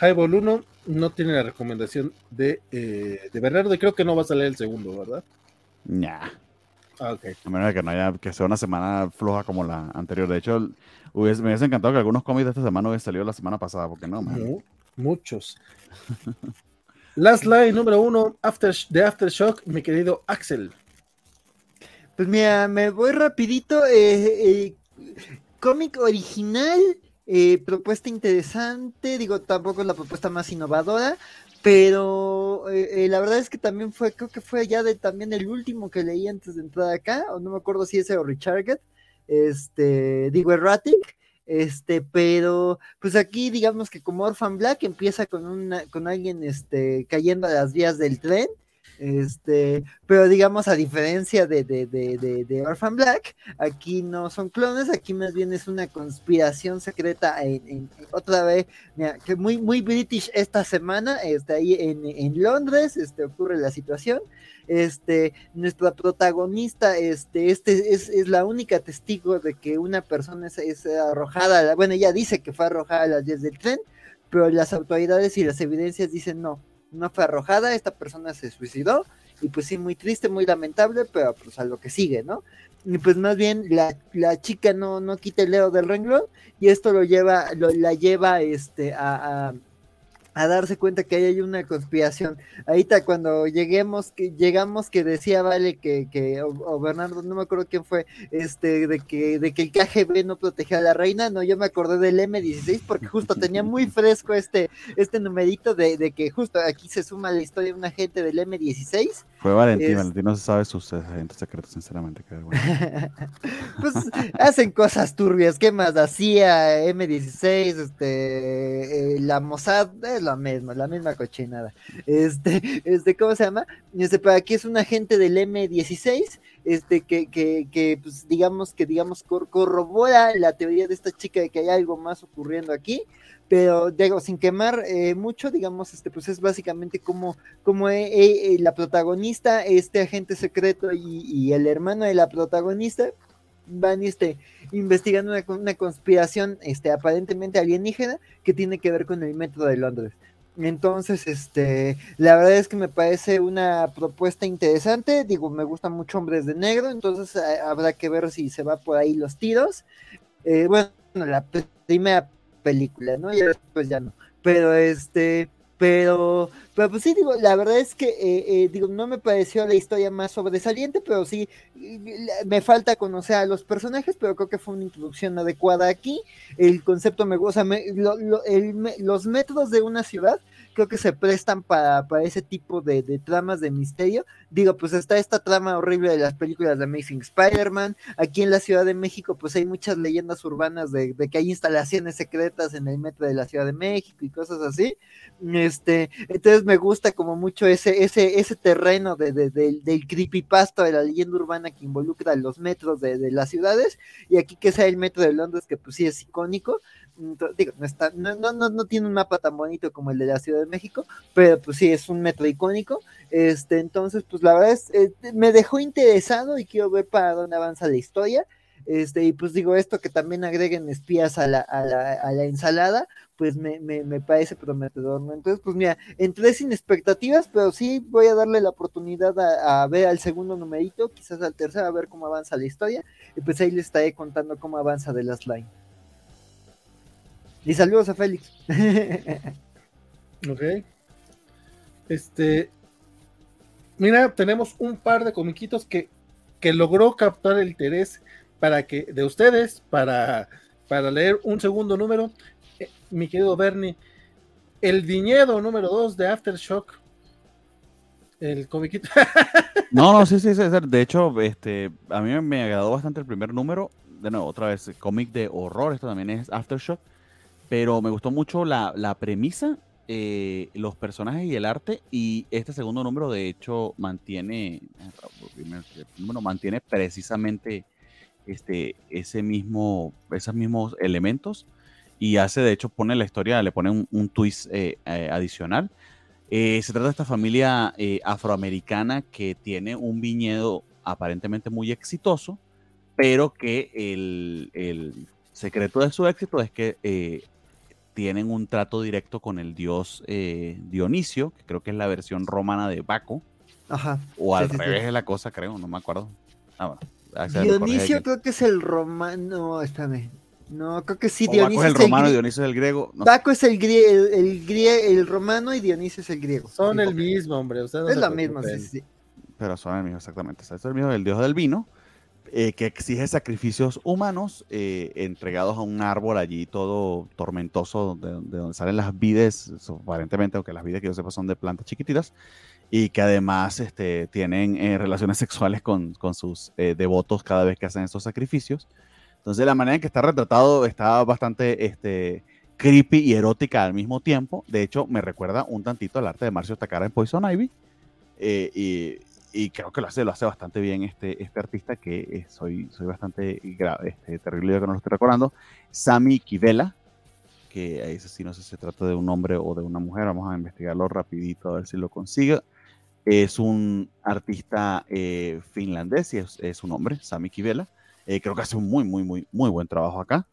Speaker 1: Highball 1 no tiene la recomendación de, eh, de Bernardo y creo que no va a salir el segundo, ¿verdad?
Speaker 2: Nah.
Speaker 1: Ah, ok.
Speaker 2: A menos de que no haya, que sea una semana floja como la anterior. De hecho, me hubiese encantado que algunos cómics de esta semana hubiesen salido la semana pasada, porque no, man.
Speaker 1: Muchos. Last Line número uno after, de Aftershock, mi querido Axel.
Speaker 3: Pues mira, me voy rapidito. Eh, eh, cómic original, eh, propuesta interesante, digo, tampoco es la propuesta más innovadora, pero la verdad es que también fue, creo que fue ya de también el último que leí antes de entrar acá, o no me acuerdo si ese o Richard, este, digo, Erratic. Este, pero pues aquí digamos que como Orphan Black empieza con una, con alguien este, cayendo a las vías del tren Este, pero digamos, a diferencia de, de, de, de, Orphan Black, aquí no son clones, aquí más bien es una conspiración secreta otra vez, que muy, muy british esta semana, este, ahí en, en Londres, este, ocurre la situación. Este, nuestra protagonista, este, este es, es la única testigo de que una persona es, es arrojada, bueno, ella dice que fue arrojada a las 10 del tren, pero las autoridades y las evidencias dicen no, no fue arrojada, esta persona se suicidó, y pues sí, muy triste, muy lamentable, pero pues a lo que sigue, ¿no? Y pues más bien la, la chica no, no quita el dedo del renglón, y esto lo lleva, lo, la lleva este, a a darse cuenta que ahí hay una conspiración. Ahorita cuando lleguemos, que llegamos que decía Vale que, que o, Bernardo, no me acuerdo quién fue, este, de que, de que el KGB no protegía a la reina, no, yo me acordé del M16 porque justo tenía muy fresco este, este numerito de, de que justo aquí se suma la historia de un agente del M16.
Speaker 2: Fue Valentín, Valentín no se sabe sus agentes secretos, sinceramente.
Speaker 3: pues hacen cosas turbias, ¿qué más? Hacía M16, este, eh, la Mossad, la misma, la misma cochinada. Este, este, ¿cómo se llama? Este, pero aquí es un agente del M16, este, que, que, que pues, digamos, que digamos, corrobora la teoría de esta chica de que hay algo más ocurriendo aquí pero digo, sin quemar eh, mucho, digamos, este, pues es básicamente como, como eh, eh, la protagonista, este agente secreto y, el hermano de la protagonista van este, investigando una, una, conspiración este, aparentemente alienígena que tiene que ver con el metro de Londres. Entonces, este, la verdad es que me parece una propuesta interesante. Digo, me gusta mucho Hombres de Negro, entonces eh, habrá que ver si se va por ahí los tiros. Eh, bueno, la primera película, ¿no? Y después ya no. Pero este, pero, pero pues sí, digo, la verdad es que, eh, eh, digo, no me pareció la historia más sobresaliente, pero sí, me falta conocer a los personajes, pero creo que fue una introducción adecuada aquí. El concepto me gusta, los métodos de una ciudad creo que se prestan para, para ese tipo de, de, tramas de misterio. Digo, pues está esta trama horrible de las películas de Amazing Spider-Man. Aquí en la Ciudad de México, pues hay muchas leyendas urbanas de, de, que hay instalaciones secretas en el metro de la Ciudad de México y cosas así. Este, entonces me gusta como mucho ese, ese, ese terreno de, de, del creepypasta de la leyenda urbana que involucra los metros de, las ciudades. Y aquí que sea el metro de Londres, que pues sí es icónico digo, no, está, no, no, no, tiene un mapa tan bonito como el de la Ciudad de México, pero pues sí, es un metro icónico. Este, entonces, pues la verdad es, eh, me dejó interesado y quiero ver para dónde avanza la historia. Este, y pues digo, esto que también agreguen espías a la, a la, a la ensalada, pues me, me, me, parece prometedor, ¿no? Entonces, pues mira, entré sin expectativas, pero sí voy a darle la oportunidad a, a, ver al segundo numerito, quizás al tercero, a ver cómo avanza la historia, y pues ahí les estaré contando cómo avanza de las Line. Y saludos a Félix.
Speaker 1: ok. Este. Mira, tenemos un par de comiquitos que, que logró captar el interés para que, de ustedes, para, para leer un segundo número. Eh, mi querido Bernie, el viñedo número 2 de Aftershock. El comiquito.
Speaker 2: no, no, sí, sí, sí. De hecho, este, a mí me agradó bastante el primer número. De nuevo, otra vez, cómic de horror. Esto también es Aftershock. Pero me gustó mucho la, la premisa, eh, los personajes y el arte. Y este segundo número, de hecho, mantiene, número mantiene precisamente este, ese mismo, esos mismos elementos. Y hace, de hecho, pone la historia, le pone un, un twist eh, eh, adicional. se trata de esta familia afroamericana que tiene un viñedo aparentemente muy exitoso, pero que el, el secreto de su éxito es que tienen un trato directo con el dios eh, Dionisio, que creo que es la versión romana de Baco.
Speaker 3: Ajá.
Speaker 2: O al revés de la cosa, creo, no me acuerdo. Ah,
Speaker 3: Dionisio creo que es el romano, espérame. No, creo que sí,
Speaker 2: Dionisio Baco es el romano y Dionisio es el griego.
Speaker 3: Baco es el, el, el, romano y Dionisio es el griego.
Speaker 1: Son el mismo, hombre. es
Speaker 3: lo mismo, sí, sí.
Speaker 2: Pero son el mismo, exactamente. es el mismo, el dios del vino. Eh, que exige sacrificios humanos eh, entregados a un árbol allí todo tormentoso, de, donde salen las vides, aparentemente, aunque las vides que yo sepa son de plantas chiquititas, y que además este, tienen eh, relaciones sexuales con, con sus devotos cada vez que hacen estos sacrificios. Entonces la manera en que está retratado está bastante este, creepy y erótica al mismo tiempo. De hecho, me recuerda un tantito al arte de Marcio Takara en Poison Ivy Eh, y, y, creo que lo hace, lo hace bastante bien este, este artista que soy, soy bastante grave, este, terrible que no lo estoy recordando. Sami Kivela, que ahí sí no sé si se trata de un hombre o de una mujer, vamos a investigarlo rapidito a ver si lo consigue. Es un artista eh, finlandés y es, un hombre, Sami Kivela. Eh, creo que hace un muy, muy, muy, muy buen trabajo acá.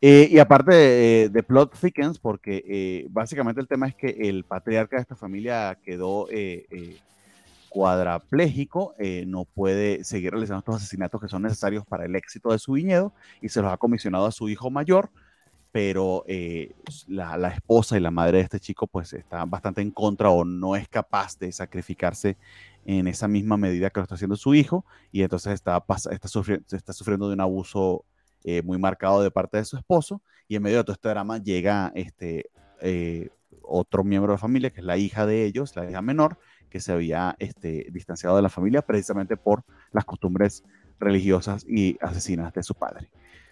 Speaker 2: Eh, y aparte de, Plot Thickens, porque básicamente el tema es que el patriarca de esta familia quedó cuadraplégico, no puede seguir realizando estos asesinatos que son necesarios para el éxito de su viñedo y se los ha comisionado a su hijo mayor, pero eh, la, esposa y la madre de este chico pues está bastante en contra o no es capaz de sacrificarse en esa misma medida que lo está haciendo su hijo y entonces está, está, está sufriendo de un abuso eh, muy marcado de parte de su esposo y en medio de todo este drama llega este, eh, otro miembro de la familia que es la hija de ellos, la hija menor, que se había este, distanciado de la familia precisamente por las costumbres religiosas y asesinas de su padre.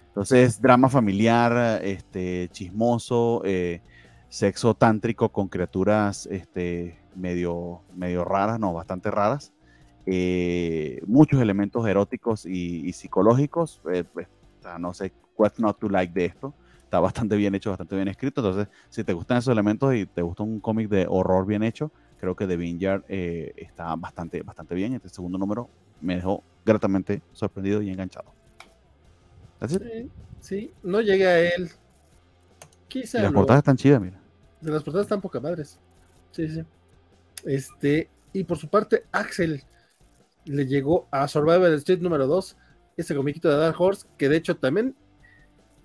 Speaker 2: Entonces, drama familiar, este, chismoso, eh, sexo tántrico con criaturas este, medio, medio raras, no, bastante raras. Eh, muchos elementos eróticos y, psicológicos. Eh, pues, no sé, what's not to like de esto. Está bastante bien hecho, bastante bien escrito. Entonces, si te gustan esos elementos y te gusta un cómic de horror bien hecho, creo que The Vineyard está bastante, bastante bien. Este segundo número me dejó gratamente sorprendido y enganchado.
Speaker 1: Sí, sí, no llegué a él.
Speaker 2: Quizá. las portadas están chidas, mira.
Speaker 1: De las portadas están poca madres. Sí, sí. Este, y por su parte, Axel le llegó a Survivor Street número 2, ese comiquito de Dark Horse, que de hecho también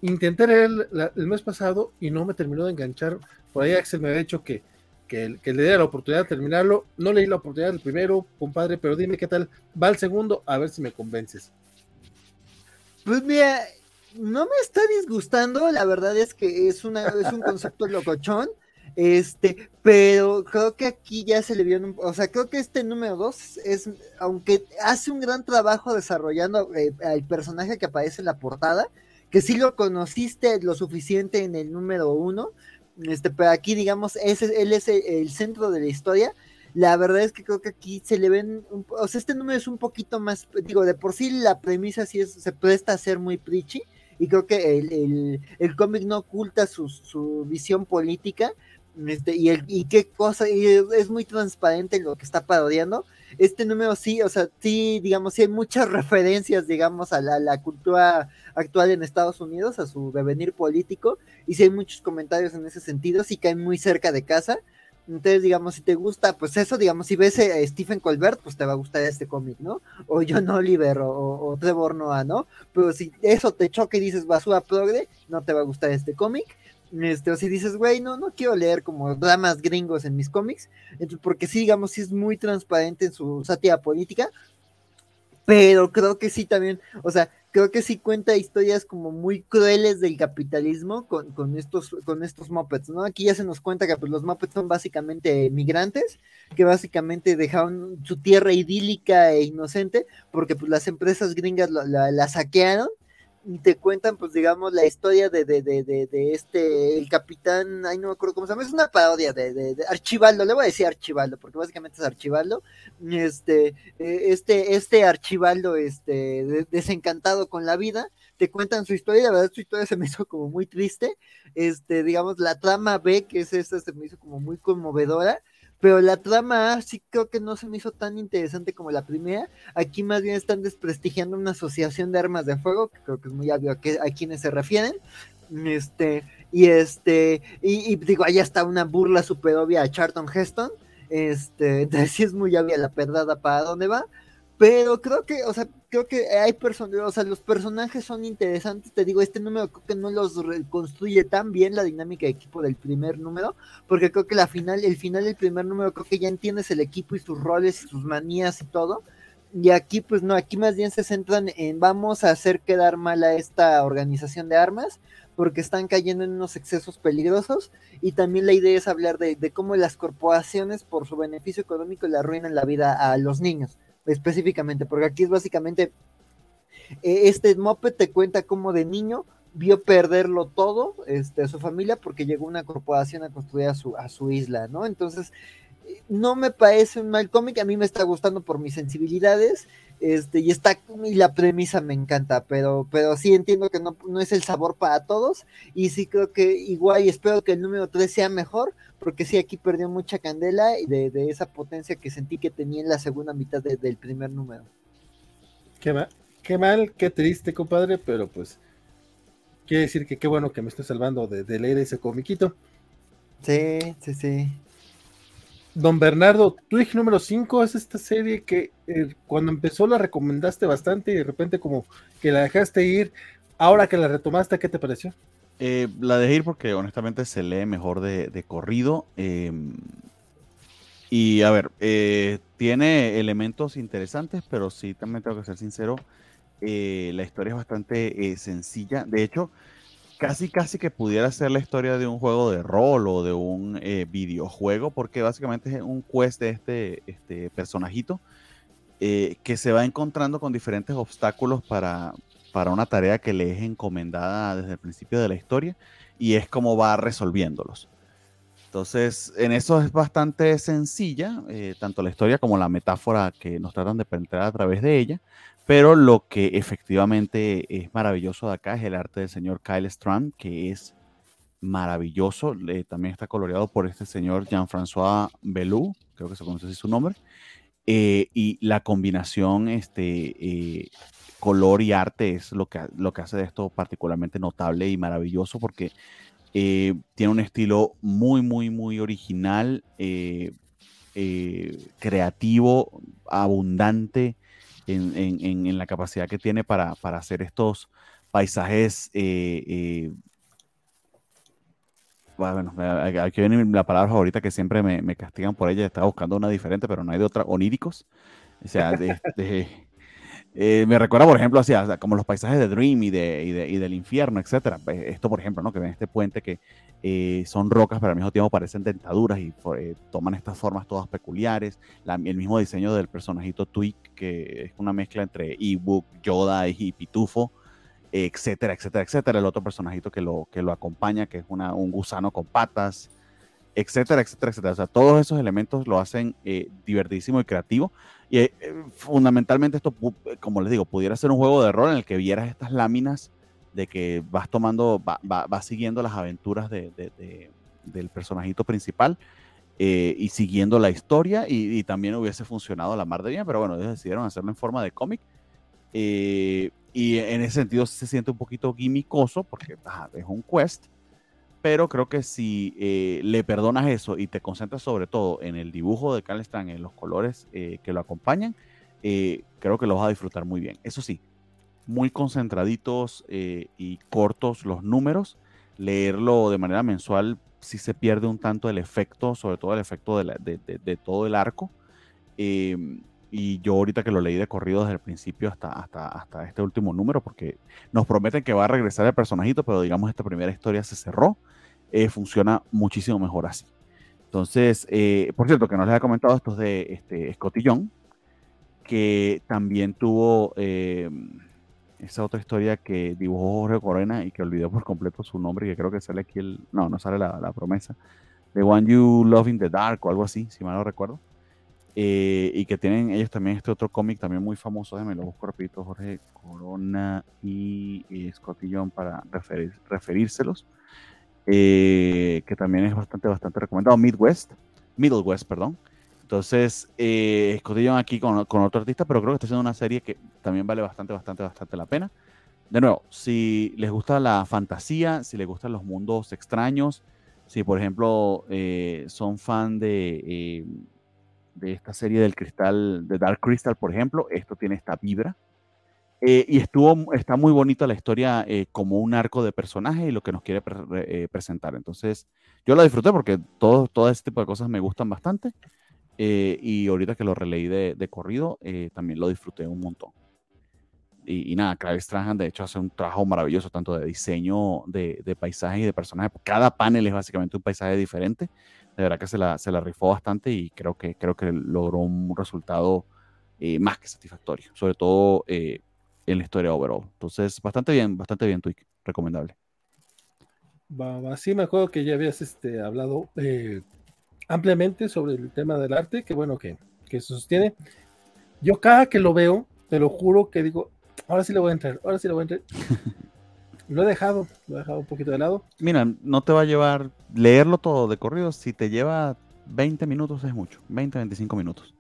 Speaker 1: intenté leer el, mes pasado y no me terminó de enganchar. Por ahí Axel me había dicho que, que, le diera la oportunidad de terminarlo. No leí la oportunidad del primero, compadre, pero dime qué tal va el segundo, a ver si me convences.
Speaker 3: Pues mira, no me está disgustando, la verdad es que es, una, es un concepto locochón, este, pero creo que aquí ya se le vio, o sea, creo que este número dos es, aunque hace un gran trabajo desarrollando eh, al personaje que aparece en la portada, que sí lo conociste lo suficiente en el número uno, este, pero aquí digamos, ese, él es el centro de la historia, la verdad es que creo que aquí se le ven, o sea, este número es un poquito más, digo, de por sí la premisa sí es, se presta a ser muy preachy, y creo que el, el, cómic no oculta su, su visión política, este, y, el, y qué cosa, y es muy transparente en lo que está parodiando. Este número sí, o sea, sí, digamos, sí hay muchas referencias, digamos, a la, cultura actual en Estados Unidos, a su devenir político, y sí hay muchos comentarios en ese sentido, sí caen muy cerca de casa, entonces, digamos, si te gusta, pues eso, digamos, si ves a Stephen Colbert, pues te va a gustar este cómic, ¿no? O John Oliver o, o, Trevor Noah, ¿no? Pero si eso te choca y dices basura progre, no te va a gustar este cómic. Este, o si dices, güey, no, no quiero leer como dramas gringos en mis cómics, porque sí, digamos, sí es muy transparente en su sátira política, pero creo que sí también, o sea, creo que sí cuenta historias como muy crueles del capitalismo con, con estos, con estos mopeds, ¿no? Aquí ya se nos cuenta que pues, los mopeds son básicamente migrantes, que básicamente dejaron su tierra idílica e inocente, porque pues las empresas gringas la, la saquearon y te cuentan, pues, digamos, la historia de, de, de, de, este, el capitán, ay, no me acuerdo cómo se llama, es una parodia de, de, Archibaldo, le voy a decir Archibaldo, porque básicamente es Archibaldo, este, eh, este, este Archibaldo, este, desencantado con la vida, te cuentan su historia, la verdad su historia se me hizo como muy triste, este, digamos, la trama B, que es esta, se me hizo como muy conmovedora, pero la trama sí creo que no se me hizo tan interesante como la primera. Aquí más bien están desprestigiando una asociación de armas de fuego, que creo que es muy obvio a, quienes se refieren. Este, y este, y, digo, ahí está una burla super obvia a Charlton Heston. Este, entonces sí es muy obvia la perdada para dónde va. Pero creo que, o sea, creo que hay personas, o sea, los personajes son interesantes. Te digo, este número creo que no los construye tan bien la dinámica de equipo del primer número, porque creo que la final, el final del primer número, creo que ya entiendes el equipo y sus roles y sus manías y todo. Y aquí, pues no, aquí más bien se centran en vamos a hacer quedar mal a esta organización de armas, porque están cayendo en unos excesos peligrosos. Y también la idea es hablar de, de cómo las corporaciones, por su beneficio económico, le arruinan la vida a los niños específicamente, porque aquí es básicamente, eh, este moped te cuenta cómo de niño vio perderlo todo, este, a su familia, porque llegó una corporación a construir a su, a su isla, ¿no? Entonces, no me parece un mal cómic, a mí me está gustando por mis sensibilidades, este, y está, y la premisa me encanta, pero, pero sí entiendo que no, no es el sabor para todos, y sí creo que igual, y espero que el número 3 sea mejor, porque sí, aquí perdió mucha candela de, de esa potencia que sentí que tenía en la segunda mitad del primer número.
Speaker 1: Qué mal, qué mal, qué triste, compadre, pero pues quiere decir que qué bueno que me estoy salvando de, de leer ese comiquito.
Speaker 3: Sí, sí, sí.
Speaker 1: Don Bernardo, Twig número 5 es esta serie que eh, cuando empezó la recomendaste bastante y de repente como que la dejaste ir. Ahora que la retomaste, ¿qué te pareció?
Speaker 2: Eh, la dejé ir porque honestamente se lee mejor de, corrido. Em, y a ver, eh, tiene elementos interesantes, pero sí también tengo que ser sincero. la historia es bastante sencilla. De hecho, casi casi que pudiera ser la historia de un juego de rol o de un eh, videojuego, porque básicamente es un quest de este, este personajito eh, que se va encontrando con diferentes obstáculos para, para una tarea que le es encomendada desde el principio de la historia y es como va resolviéndolos. Entonces, en eso es bastante sencilla, eh, tanto la historia como la metáfora que nos tratan de penetrar a través de ella. Pero lo que efectivamente es maravilloso de acá es el arte del señor Kyle Strand, que es maravilloso. también está coloreado por este señor Jean-François Belou, creo que se conoce así su nombre. Eh, y la combinación este, eh, color y arte es lo que, lo que hace de esto particularmente notable y maravilloso porque eh, tiene un estilo muy, muy, muy original, creativo, abundante en, la capacidad que tiene para, hacer estos paisajes. Eh, eh, bueno, aquí viene la palabra favorita que siempre me, castigan por ella. Estaba buscando una diferente, pero no hay de otra. Oníricos. O sea, eh, me recuerda, por ejemplo, como los paisajes de Dream y, de, y, del infierno, etcétera. Esto, por ejemplo, ¿no? que ven este puente que eh, son rocas, pero al mismo tiempo parecen dentaduras y eh, toman estas formas todas peculiares. el mismo diseño del personajito Twig, que es una mezcla entre Ebook, Yoda y Pitufo, etcétera, etcétera, etcétera. El otro personajito que lo, que lo acompaña, que es una, un gusano con patas, etcétera, etcétera, etcétera. O sea, todos esos elementos lo hacen eh, divertidísimo y creativo. Y fundamentalmente esto, como les digo, pudiera ser un juego de rol en el que vieras estas láminas de que vas tomando, va, siguiendo las aventuras del personajito principal eh, y siguiendo la historia y, también hubiese funcionado la mar de bien, pero bueno, ellos decidieron hacerlo en forma de cómic. Eh, y en ese sentido se siente un poquito gimmickoso porque es un quest, pero creo que si eh, le perdonas eso y te concentras sobre todo en el dibujo de Carl Strang, en los colores que lo acompañan, creo que lo vas a disfrutar muy bien. Eso sí, muy concentraditos eh, y cortos los números. Leerlo de manera mensual si se pierde un tanto el efecto, sobre todo el efecto de, todo el arco. Em, y yo ahorita que lo leí de corrido desde el principio hasta, hasta, hasta este último número, porque nos prometen que va a regresar el personajito, pero digamos esta primera historia se cerró, eh, funciona muchísimo mejor así. Entonces, eh, por cierto, que no les había comentado esto de este, Scotillón, que también tuvo em, esa otra historia que dibujó Jorge Corena y que olvidó por completo su nombre, que creo que sale aquí el. No, no sale la, promesa. The One You Love in the Dark o algo así, si mal no recuerdo. Eh, y que tienen ellos también este otro cómic también muy famoso, déjame lo busco Jorge Corona y, y para referir, referírselos, eh, que también es bastante, bastante recomendado, Midwest, Middle West, perdón, entonces, eh, aquí con, otro artista, pero creo que está haciendo una serie que también vale bastante, bastante, bastante la pena. De nuevo, si les gusta la fantasía, si les gustan los mundos extraños, si por ejemplo eh, son fan de, eh, de esta serie del cristal, de Dark Crystal, por ejemplo, esto tiene esta vibra. Eh, y estuvo, está muy bonita la historia como un arco de personaje y lo que nos quiere presentar. Entonces, yo la disfruté porque todo, todo este tipo de cosas me gustan bastante. Eh, y ahorita que lo releí de, corrido, eh, también lo disfruté un montón. Y, nada, Travis Strahan de hecho hace un trabajo maravilloso, tanto de diseño de, de paisajes y de personajes. Cada panel es básicamente un paisaje diferente. De verdad que se la, se la rifó bastante y creo que, creo que logró un resultado eh, más que satisfactorio, sobre todo en la historia overall. Entonces, bastante bien, bastante bien, Twig, recomendable.
Speaker 1: Sí, me acuerdo que ya habías este, hablado ampliamente sobre el tema del arte, que bueno que, que se sostiene. Yo cada que lo veo, te lo juro que digo, ahora sí le voy a entrar, ahora sí le voy a entrar. lo he dejado, lo he dejado un poquito de lado.
Speaker 2: Mira, no te va a llevar leerlo todo de corrido, si te lleva 20 minutos es mucho, 20, 25 minutos.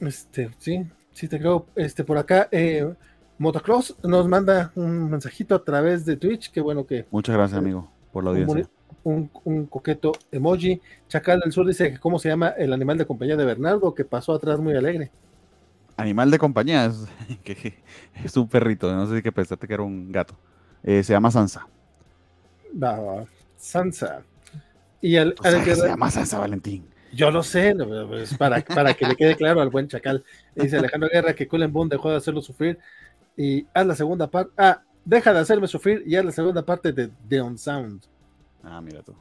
Speaker 1: Este, sí, sí te creo, este, por acá, eh, Motocross nos manda un mensajito a través de Twitch, que bueno que...
Speaker 2: Muchas gracias, amigo, por la audiencia.
Speaker 1: Un, un, coqueto emoji. Chacal del Sur dice que cómo se llama el animal de compañía de Bernardo, que pasó atrás muy alegre.
Speaker 2: Animal de compañía, es, que, es un perrito, no sé si que pensaste que era un gato. Eh, se llama Sansa.
Speaker 1: Va, Sansa. Y
Speaker 2: el, que se llama Sansa Valentín.
Speaker 1: Yo lo sé, pues, para, para que le quede claro al buen chacal. Dice Alejandro Guerra que Cullen Boone dejó de hacerlo sufrir y haz la segunda parte. Ah, deja de hacerme sufrir y haz la segunda parte de The Sound.
Speaker 2: Ah, mira tú.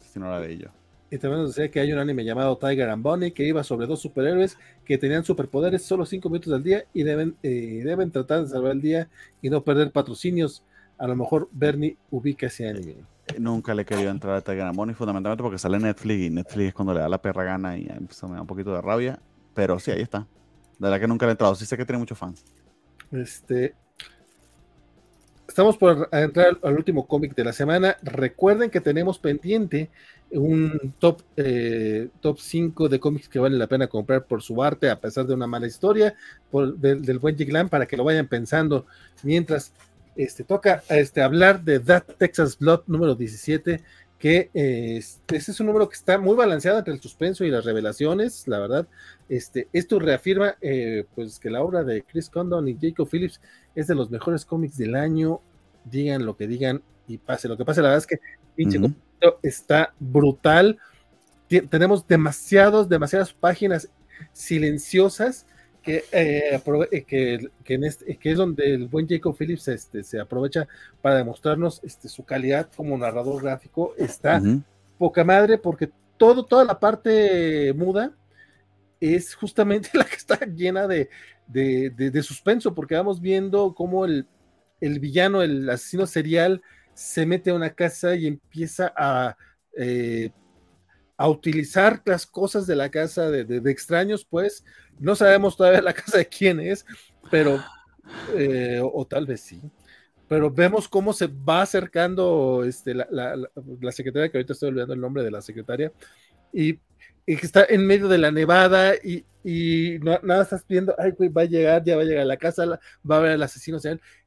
Speaker 2: Si no la de ello.
Speaker 1: Y también nos decía que hay un anime llamado Tiger and Bunny que iba sobre dos superhéroes que tenían superpoderes solo cinco minutos al día y deben, eh, deben tratar de salvar el día y no perder patrocinios. A lo mejor Bernie ubica ese anime.
Speaker 2: Eh, nunca le he querido entrar a Tiger Bunny, fundamentalmente porque sale Netflix y Netflix es cuando le da la perra gana y eso me da un poquito de rabia. Pero sí, ahí está. De verdad que nunca le he entrado. Sí sé que tiene muchos fans.
Speaker 1: Este, estamos por entrar al último cómic de la semana. Recuerden que tenemos pendiente un top, eh, top 5 de cómics que vale la pena comprar por su arte, a pesar de una mala historia, por, del, buen Jiglan, para que lo vayan pensando mientras este, toca este, hablar de That Texas Blood número 17 que eh, este, ese es un número que está muy balanceado entre el suspenso y las revelaciones, la verdad. Este, esto reafirma eh, pues que la obra de Chris Condon y Jacob Phillips es de los mejores cómics del año, digan lo que digan y pase lo que pase, la verdad es que pinche está brutal. tenemos demasiados, demasiadas páginas silenciosas que, eh, eh, que, que, en este, que es donde el buen Jacob Phillips este, se aprovecha para demostrarnos este, su calidad como narrador gráfico. Está poca madre porque todo, toda la parte muda es justamente la que está llena de, de, de, suspenso, porque vamos viendo cómo el, el, villano, el asesino serial, se mete a una casa y empieza a, eh, a utilizar las cosas de la casa de, extraños, pues, no sabemos todavía la casa de quién es, pero, eh, o, tal vez sí, pero vemos cómo se va acercando este, la, la, secretaria, que ahorita estoy olvidando el nombre de la secretaria, y, que está en medio de la nevada y, y nada estás viendo, ay, güey, va a llegar, ya va a llegar a la casa, va a ver al asesino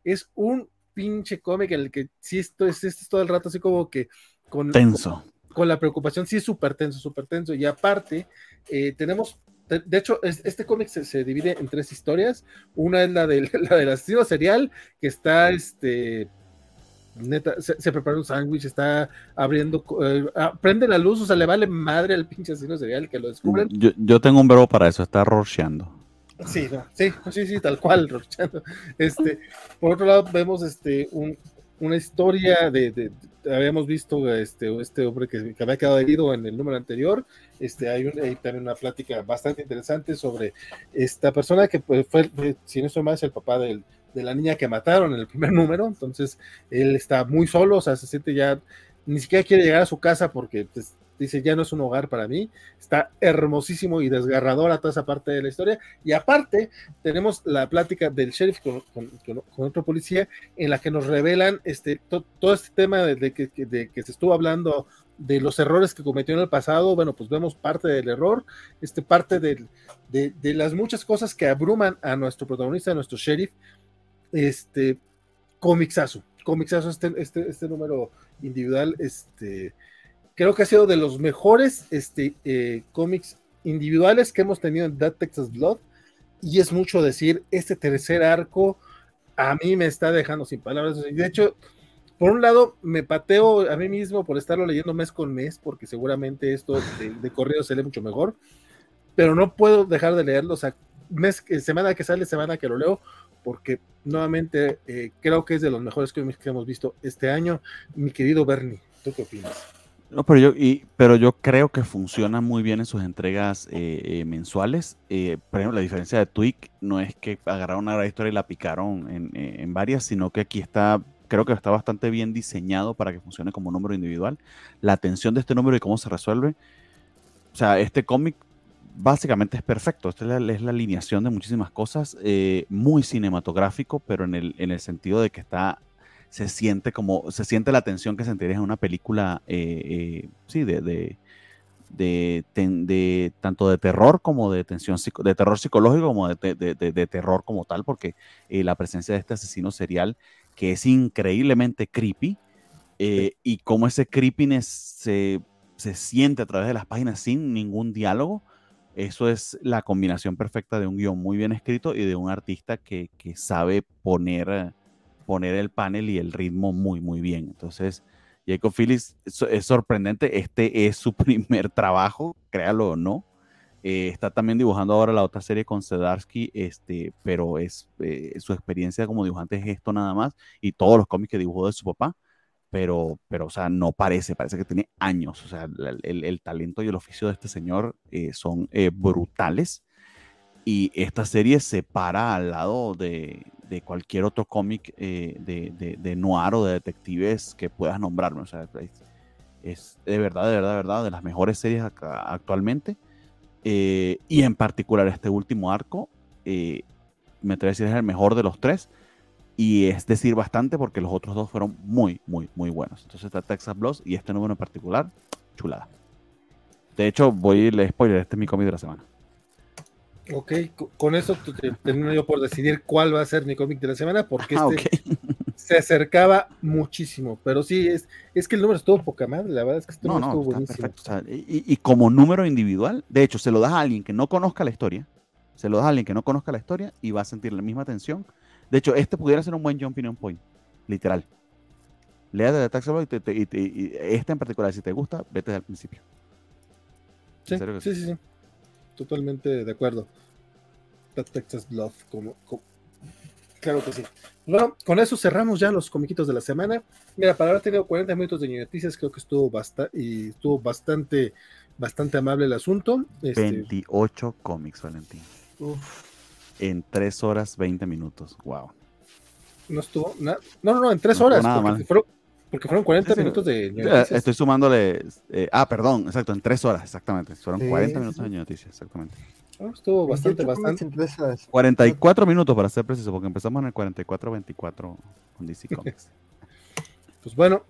Speaker 1: Es un pinche cómic en el que sí esto es, es todo el rato así como que con...
Speaker 2: Tenso.
Speaker 1: Con, la preocupación, sí es súper tenso, súper tenso. Y aparte, eh, tenemos de, hecho, este cómic se, divide en tres historias. Una es la del, la del asesino serial, que está, este, neta, se, prepara un sándwich, está abriendo, eh, ah, prende la luz, o sea, le vale madre al pinche asesino serial que lo descubren.
Speaker 2: Yo, tengo un verbo para eso, está rorcheando.
Speaker 1: Sí, sí, sí, sí, tal cual, rorcheando. Este, por otro lado, vemos este, un, una historia de, habíamos visto este, este hombre que, había quedado herido en el número anterior. Este, hay, también una plática bastante interesante sobre esta persona que pues, fue, si no estoy mal, el papá del, de la niña que mataron en el primer número. Entonces, él está muy solo, o sea, se siente ya, ni siquiera quiere llegar a su casa porque pues, dice, ya no es un hogar para mí, está hermosísimo y desgarradora toda esa parte de la historia. Y aparte, tenemos la plática del sheriff con, otro policía en la que nos revelan este, todo este tema de, que, de, que, se estuvo hablando de los errores que cometió en el pasado, bueno, pues vemos parte del error, este, parte de, de las muchas cosas que abruman a nuestro protagonista, a nuestro sheriff, este, comixazo, comixazo este, este, este número individual, este, creo que ha sido de los mejores este, eh, cómics individuales que hemos tenido en That Texas Blood. Y es mucho decir, este tercer arco a mí me está dejando sin palabras. De hecho, por un lado, me pateo a mí mismo por estarlo leyendo mes con mes, porque seguramente esto de, correo se lee mucho mejor, pero no puedo dejar de leerlo. O sea, mes, semana que sale, semana que lo leo, porque nuevamente eh, creo que es de los mejores cómics que hemos visto este año. Mi querido Bernie, ¿tú qué opinas?
Speaker 2: No, pero yo, y, pero yo creo que funciona muy bien en sus entregas eh, eh, mensuales. Eh, por ejemplo, la diferencia de Twig no es que agarraron una gran historia y la picaron en, varias, sino que aquí está, creo que está bastante bien diseñado para que funcione como número individual. La atención de este número y cómo se resuelve o sea, este cómic básicamente es perfecto. Esta es la, alineación de muchísimas cosas, muy cinematográfico, pero en el, en el sentido de que está, se siente como, se siente la tensión que sentirías en una película, eh, sí, de, de, de, tanto de terror como de tensión, de terror psicológico como de, terror como tal, porque la presencia de este asesino serial que es increíblemente creepy, y cómo ese creepiness se se siente a través de las páginas sin ningún diálogo. Eso es la combinación perfecta de un guion muy bien escrito y de un artista que, sabe poner, poner el panel y el ritmo muy, muy bien. Entonces, Jacob Phillips es, sorprendente. Este es su primer trabajo, créalo o no. Eh, está también dibujando ahora la otra serie con Sedarsky, este, pero es eh, su experiencia como dibujante es esto nada más y todos los cómics que dibujó de su papá pero, pero, o sea, no parece, parece que tiene años. O sea, el, talento y el oficio de este señor eh, son eh, brutales. Y esta serie se para al lado de, cualquier otro cómic eh, de, noir o de detectives que puedas nombrarme. O sea, es, de verdad, de verdad, de verdad, de las mejores series actualmente. y en particular este último arco, me atrevo a decir es el mejor de los tres y es decir bastante porque los otros dos fueron muy, muy, muy buenos. Entonces está Texas Bloss y este número en particular, chulada. De hecho, voy a leer spoiler, este es mi cómic de la semana.
Speaker 1: Ok, con eso termino yo por decidir cuál va a ser mi cómic de la semana, porque ah, este se acercaba muchísimo, pero sí, es, es que el número estuvo poca madre, la verdad es que este no, estuvo buenísimo.
Speaker 2: y, y, como número individual, de hecho, se lo das a alguien que no conozca la historia, se lo das a alguien que no conozca la historia y va a sentir la misma tensión de hecho, este pudiera ser un buen jumping on point, literal. Lea de Tax y, y, este en particular, si te gusta, vete desde el principio.
Speaker 1: Sí, sí, sí, Totalmente de acuerdo. Texas Bluff, como, claro que sí. Bueno, con eso cerramos ya los comiquitos de la semana. Mira, para haber tenido 40 minutos de noticias, creo que estuvo bastante y estuvo bastante, bastante amable el asunto.
Speaker 2: 28 este, cómics, Valentín. Uf en 3 horas 20 minutos. Wow.
Speaker 1: No estuvo nada. No, no, no, en 3 horas. fueron, porque, fueron, 40 minutos de
Speaker 2: noticias. Estoy sumándole. Eh, ah, perdón, exacto, en 3 horas, exactamente. Fueron 40 minutos de noticias, exactamente.
Speaker 1: estuvo bastante, bastante.
Speaker 2: 44 minutos para ser preciso, porque empezamos en el 44-24 con DC Comics.
Speaker 1: pues bueno,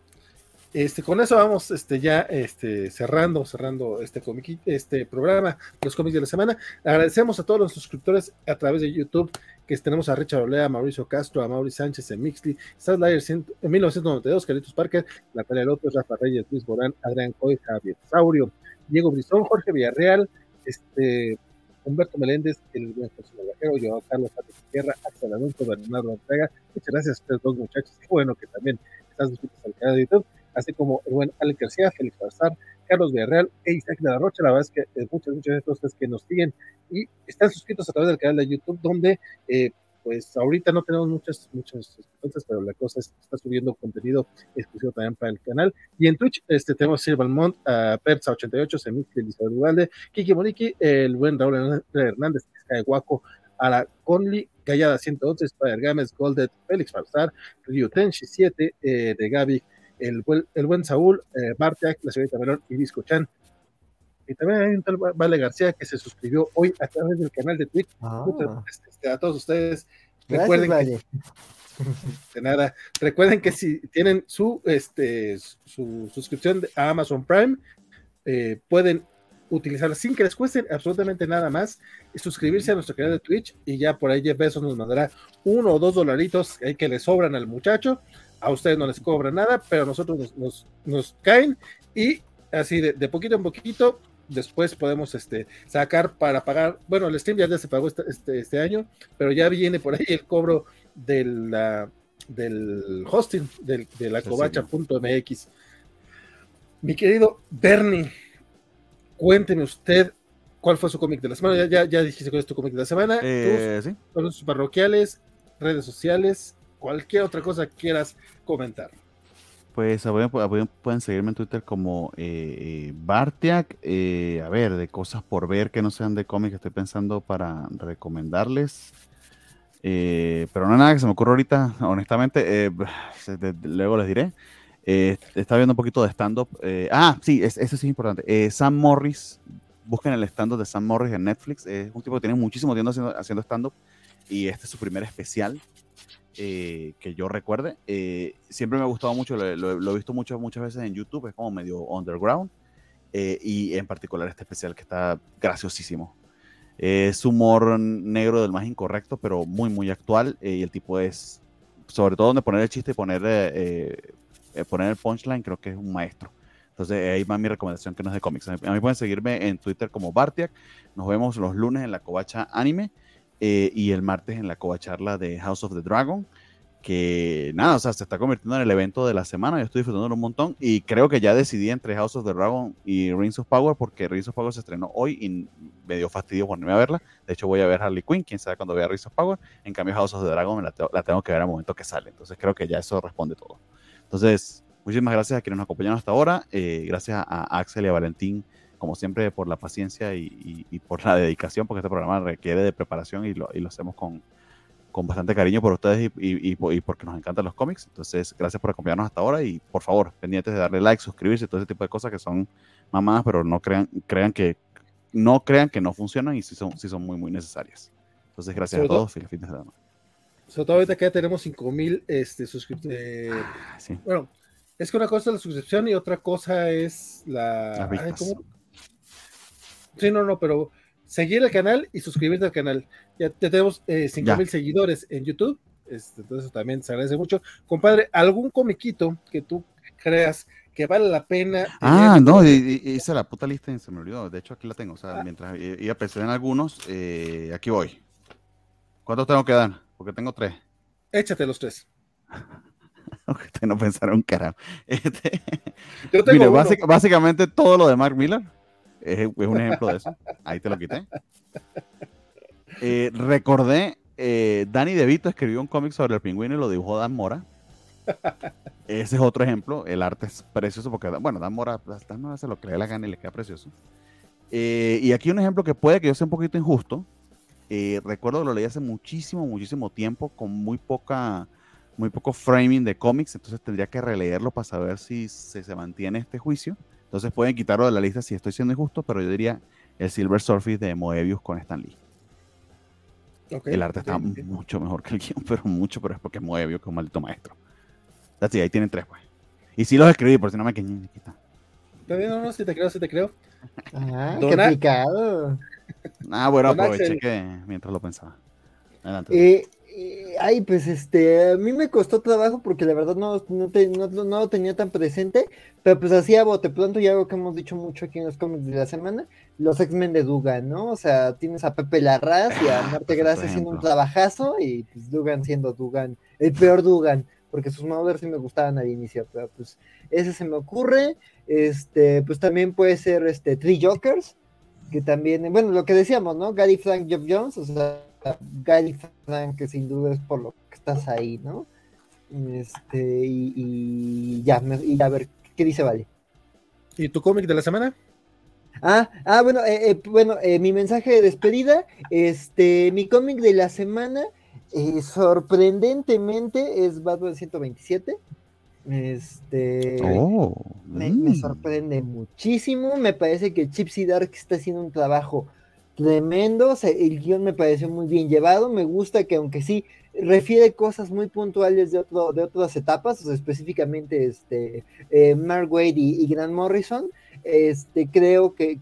Speaker 1: este, con eso vamos este, ya este, cerrando, cerrando este, este programa, los cómics de la semana. Agradecemos a todos los suscriptores a través de YouTube, que tenemos a Richard Olea, Mauricio Castro, a Mauricio Sánchez en Mixly, Sadlayer en 1992, Carlitos Parker, Natalia López, Rafa Reyes, Luis Morán, Adrián Coy, Javier Saurio, Diego Brizón, Jorge Villarreal, este, Humberto Meléndez, el buen José Viajero, yo, Carlos Pati Tierra, Axel Alonso, Bernardo Ortega. Muchas gracias a ustedes dos muchachos. Qué bueno que también están suscritos al canal de YouTube así como el buen Alex García, Félix Barzar, Carlos Villarreal e Isaac de la Rocha. La verdad es que eh, muchas, muchas de ustedes que nos siguen y están suscritos a través del canal de YouTube, donde eh, pues ahorita no tenemos muchas, muchas cosas, pero la cosa es que está subiendo contenido exclusivo también para el canal. Y en Twitch este, tenemos a Silvalmont, a Persa88, Semix, Elizabeth Ugalde, Kiki Moriki, el buen Raúl Hernández, Guaco, a la Conley, Gallada 111, Spider Games, Goldet, Félix Barzar, Ryu Tenshi 7, eh, de Gaby el, el buen Saúl, eh, la señorita Melón y Disco Chan. Y también hay un tal Vale García que se suscribió hoy a través del canal de Twitch. Ah. Este, a todos ustedes, recuerden que, de nada, recuerden que si tienen su, este, su suscripción a Amazon Prime, eh, pueden utilizarla sin que les cueste absolutamente nada más, y suscribirse a nuestro canal de Twitch y ya por ahí Jeff Bezos nos mandará uno o dos dolaritos que le sobran al muchacho a ustedes no les cobra nada, pero a nosotros nos, nos, caen y así de, poquito en poquito después podemos este, sacar para pagar, bueno, el stream ya, se pagó este, este, este, año, pero ya viene por ahí el cobro del, del hosting del, de la covacha.mx. Mi querido Bernie, cuénteme usted cuál fue su cómic de la semana. Ya, ya, ya dijiste cuál es tu cómic de la semana.
Speaker 2: Eh, ¿sí?
Speaker 1: sus parroquiales, redes sociales, cualquier otra cosa quieras comentar.
Speaker 2: Pues pueden seguirme en Twitter como eh, eh Bartiak. Eh, a ver, de cosas por ver que no sean de cómics que estoy pensando para recomendarles. Eh, pero no nada que se me ocurra ahorita, honestamente. luego les diré. estaba viendo un poquito de stand-up. ah, sí, eso sí es importante. Sam Morris busquen el stand-up de Sam Morris en Netflix. Es un tipo que tiene muchísimo tiempo haciendo, haciendo stand-up y este es su primer especial eh, que yo recuerde. Eh, siempre me ha gustado mucho, lo, lo- lo he visto muchas, muchas veces en YouTube, es como medio underground. eh, y en particular este especial que está graciosísimo. Es humor negro del más incorrecto, pero muy, muy actual. eh, y el tipo es, sobre todo donde poner el chiste y poner, eh, eh, poner el punchline, creo que es un maestro. Entonces ahí va mi recomendación que no es de cómics. A mí pueden seguirme en Twitter como Bartiak. Nos vemos los lunes en la Covacha Anime eh, y el martes en la Covacharla de House of the Dragon. Que nada, o sea, se está convirtiendo en el evento de la semana. Yo estoy disfrutando un montón y creo que ya decidí entre House of the Dragon y Rings of Power porque Rings of Power se estrenó hoy y me dio fastidio ponerme a verla. De hecho, voy a ver Harley Quinn, quién sabe cuando vea Rings of Power. En cambio, House of the Dragon la, te- la tengo que ver al momento que sale. Entonces, creo que ya eso responde todo. Entonces, muchísimas gracias a quienes nos acompañaron hasta ahora. eh, gracias a Axel y a Valentín, como siempre, por la paciencia y, y- y por la dedicación, porque este programa requiere de preparación y lo, y lo hacemos con, con bastante cariño por ustedes y, y- y po- y porque nos encantan los cómics. Entonces, gracias por acompañarnos hasta ahora y por favor, pendientes de darle like, suscribirse, todo ese tipo de cosas que son mamadas, pero no crean, crean que no crean que no funcionan y sí son, sí son muy, muy necesarias. Entonces, gracias
Speaker 1: Sobre
Speaker 2: a
Speaker 1: todo-
Speaker 2: todos. Feliz fin de semana.
Speaker 1: Sobre todo ahorita que ya tenemos 5000 este, suscriptores.
Speaker 2: Ah, Sí.
Speaker 1: Bueno, es que una cosa es la suscripción y otra cosa es la.
Speaker 2: Las
Speaker 1: ay,
Speaker 2: vistas.
Speaker 1: ¿cómo? Sí, no, no, pero seguir el canal y suscribirte al canal. Ya, ya tenemos eh, 5000 seguidores en YouTube. Este, entonces también se agradece mucho. Compadre, ¿algún comiquito que tú creas que vale la pena?
Speaker 2: Ah, no, hice la puta lista y se me olvidó. De hecho, aquí la tengo. O sea,
Speaker 1: Ah.
Speaker 2: mientras i- iba a pensar en algunos, eh, aquí voy. ¿Cuántos tengo que dar? Porque tengo tres.
Speaker 1: Échate los tres.
Speaker 2: Ustedes no pensaron carajo. Este,
Speaker 1: Yo tengo
Speaker 2: mire, básic- básicamente todo lo de Mark Miller es, un ejemplo de eso. Ahí te lo quité. Eh, recordé, eh, Danny DeVito escribió un cómic sobre el pingüino y lo dibujó Dan Mora. Ese es otro ejemplo. El arte es precioso porque, bueno, Dan Mora, Dan Mora hace lo dé la gana y le queda precioso. Eh, y aquí un ejemplo que puede que yo sea un poquito injusto. Eh, recuerdo que lo leí hace muchísimo, muchísimo tiempo con muy poca, muy poco framing de cómics, entonces tendría que releerlo para saber si se, se mantiene este juicio. Entonces pueden quitarlo de la lista si estoy siendo injusto, pero yo diría el Silver Surface de Moebius con Stan Lee. El arte está mucho mejor que el guion, pero mucho, pero es porque es Moebius, que es un maldito maestro. That's it, ahí tienen tres, pues. Y sí los escribí, por si no me
Speaker 1: bien, no, no, sí te creo, sí te creo.
Speaker 3: Ah, qué aplicado.
Speaker 2: Ah, bueno, aproveché que mientras lo pensaba. Adelante.
Speaker 3: Eh, ay, pues este, a mí me costó trabajo porque la verdad no, no, te- no- no- lo tenía tan presente, pero pues así a bote pronto y algo que hemos dicho mucho aquí en los cómics de la semana, los X-Men de Dugan, ¿no? O sea, tienes a Pepe Larraz y a Marte
Speaker 2: perfecto
Speaker 3: Gracia haciendo un trabajazo y pues Dugan siendo Dugan, el peor Dugan, porque sus modelos sí me gustaban al inicio, pero pues ese se me ocurre, este, pues también puede ser este Three Jokers, que también, bueno, lo que decíamos, ¿no? Gary Frank Jeff Jones, o sea, Gary Frank, que sin duda es por lo que estás ahí, ¿no? Este, y, y ya, me- y a ver, ¿qué dice Vale?
Speaker 1: ¿Y tu cómic de la semana?
Speaker 3: Ah, ah, bueno, eh, eh, bueno, eh, mi mensaje de despedida, este, mi cómic de la semana, eh, sorprendentemente es Batman 127. Este,
Speaker 2: oh,
Speaker 3: me, me
Speaker 2: mm.
Speaker 3: sorprende muchísimo. Me parece que Chipsy Dark está haciendo un trabajo tremendo. el guion me pareció muy bien llevado. Me gusta que, aunque sí refiere cosas muy puntuales de, otro, de otras etapas, específicamente este, eh, Mark Wade y, Grant Morrison, este, creo que,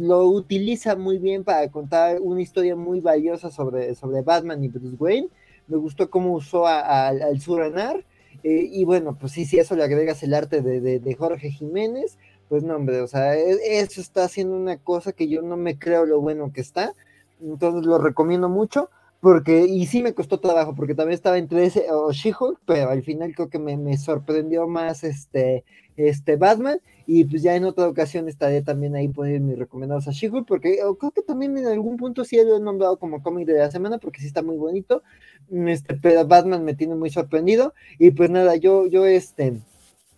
Speaker 3: lo utiliza muy bien para contar una historia muy valiosa sobre, Batman y Bruce Wayne. Me gustó cómo usó a- a- al Suranar. Eh, y bueno, pues sí, si eso le agregas el arte de Jorge Jiménez, pues no, hombre, o sea, e- eso está haciendo una cosa que yo no me creo lo bueno que está. Entonces lo recomiendo mucho, porque, y sí me costó trabajo, porque también estaba entre ese o She-Hulk, pero al final creo que me, me sorprendió más este, este Batman, y pues ya en otra ocasión estaré también ahí poniendo mis recomendados a She-Hulk, porque creo que también en algún punto sí lo he nombrado como cómic de la semana, porque sí está muy bonito, este, pero Batman me tiene muy sorprendido, y pues nada, yo, yo este,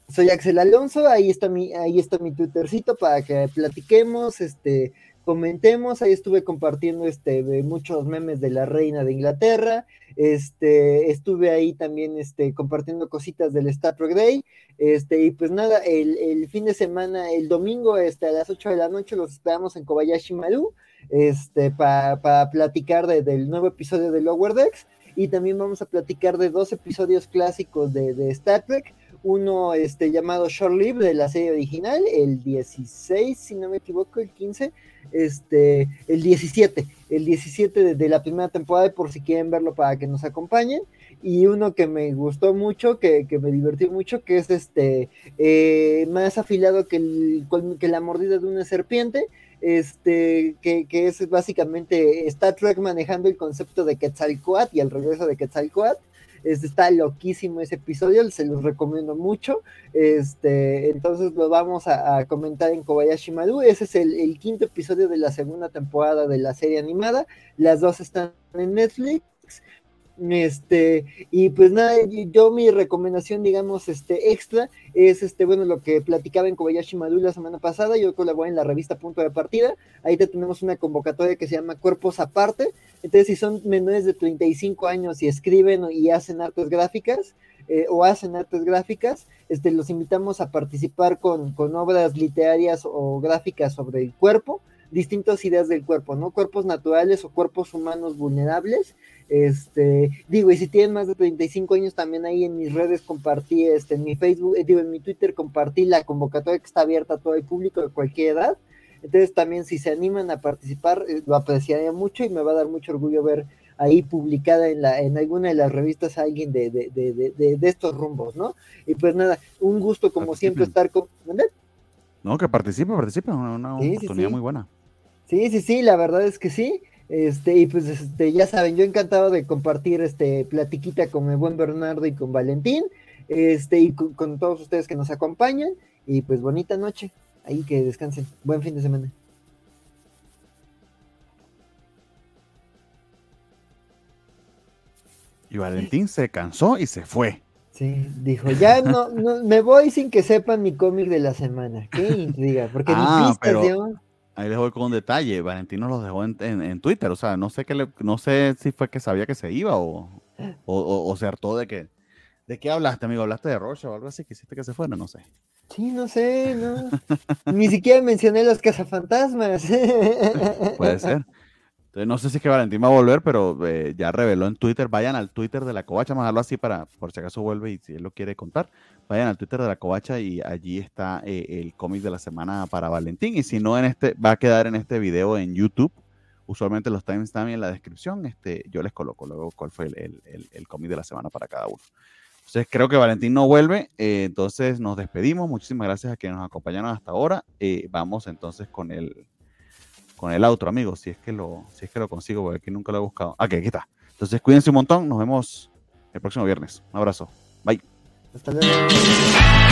Speaker 3: soy Axel Alonso, ahí está mi, ahí está mi Twittercito para que platiquemos, este, comentemos. Ahí estuve compartiendo este, muchos memes de la reina de Inglaterra. Este, estuve ahí también este, compartiendo cositas del Star Trek Day. Este, y pues nada, el, fin de semana, el domingo este, a las 8 de la noche, los esperamos en Kobayashi Maru este, para platicar del nuevo episodio de Lower Decks. Y también vamos a platicar de dos episodios clásicos de, de Star Trek uno este, llamado Short Live de la serie original, el 16, si no me equivoco, el 15, este, el 17, el 17 de, la primera temporada, por si quieren verlo para que nos acompañen, y uno que me gustó mucho, que, me divertió mucho, que es este, eh, más afilado que, el, que la mordida de una serpiente, este, que, que, es básicamente Star Trek manejando el concepto de Quetzalcoatl y el regreso de Quetzalcoatl, está loquísimo ese episodio, se los recomiendo mucho. Este, entonces lo vamos a, comentar en Kobayashi Maru. Ese es el, quinto episodio de la segunda temporada de la serie animada. Las dos están en Netflix. Este, y pues nada, yo mi recomendación, digamos, este extra es este, bueno, lo que platicaba en Kobayashi Maru la semana pasada, yo colaboré en la revista Punto de Partida, ahí te tenemos una convocatoria que se llama Cuerpos Aparte, entonces si son menores de 35 años y escriben y hacen artes gráficas, eh, o hacen artes gráficas, este, los invitamos a participar con, con obras literarias o gráficas sobre el cuerpo, distintas ideas del cuerpo, ¿no? Cuerpos naturales o cuerpos humanos vulnerables. Este, digo, y si tienen más de 35 años, también ahí en mis redes compartí, este, en mi Facebook, eh, digo, en mi Twitter compartí la convocatoria que está abierta a todo el público de cualquier edad. Entonces también si se animan a participar, eh, lo apreciaría mucho y me va a dar mucho orgullo ver ahí publicada en, la, en alguna de las revistas a alguien de, de, de, de, estos rumbos, ¿no? Y pues nada, un gusto como siempre estar con...
Speaker 2: No, que participe, participe, una, una oportunidad muy buena.
Speaker 3: Sí, sí, sí, la verdad es que sí. Este, y pues este, ya saben, yo encantado de compartir este platiquita con el buen Bernardo y con Valentín, este, y con, todos ustedes que nos acompañan. Y pues bonita noche. Ahí que descansen. Buen fin de semana.
Speaker 2: Y Valentín se cansó y se fue.
Speaker 3: Sí, dijo, ya no, me voy sin que sepan mi cómic de la semana. Qué intriga, porque
Speaker 2: ah, pero, Ahí les voy con un detalle. Valentino los dejó en, Twitter. O sea, no sé qué no sé si fue que sabía que se iba o, o, se hartó de que. ¿De qué hablaste, amigo? ¿Hablaste de Rocha o algo así? ¿Quisiste que se fuera? No sé.
Speaker 3: Sí, no sé, no. Ni siquiera mencioné los cazafantasmas.
Speaker 2: Puede ser. Entonces, no sé si es que Valentín va a volver, pero eh, ya reveló en Twitter. Vayan al Twitter de la Covacha, dejarlo así para, por si acaso vuelve y si él lo quiere contar. Vayan al Twitter de la Covacha y allí está eh, el cómic de la semana para Valentín. Y si no, en este, va a quedar en este video en YouTube. Usualmente los times también en la descripción. Este, yo les coloco luego cuál fue el, el, cómic de la semana para cada uno. Entonces creo que Valentín no vuelve, eh, entonces nos despedimos. Muchísimas gracias a quienes nos acompañaron hasta ahora. vamos entonces con el, con el otro, amigo, si es que lo, si es que lo consigo, porque aquí nunca lo he buscado. Aquí, aquí está. Entonces, cuídense un montón. Nos vemos el próximo viernes. Un abrazo. Bye. Hasta luego.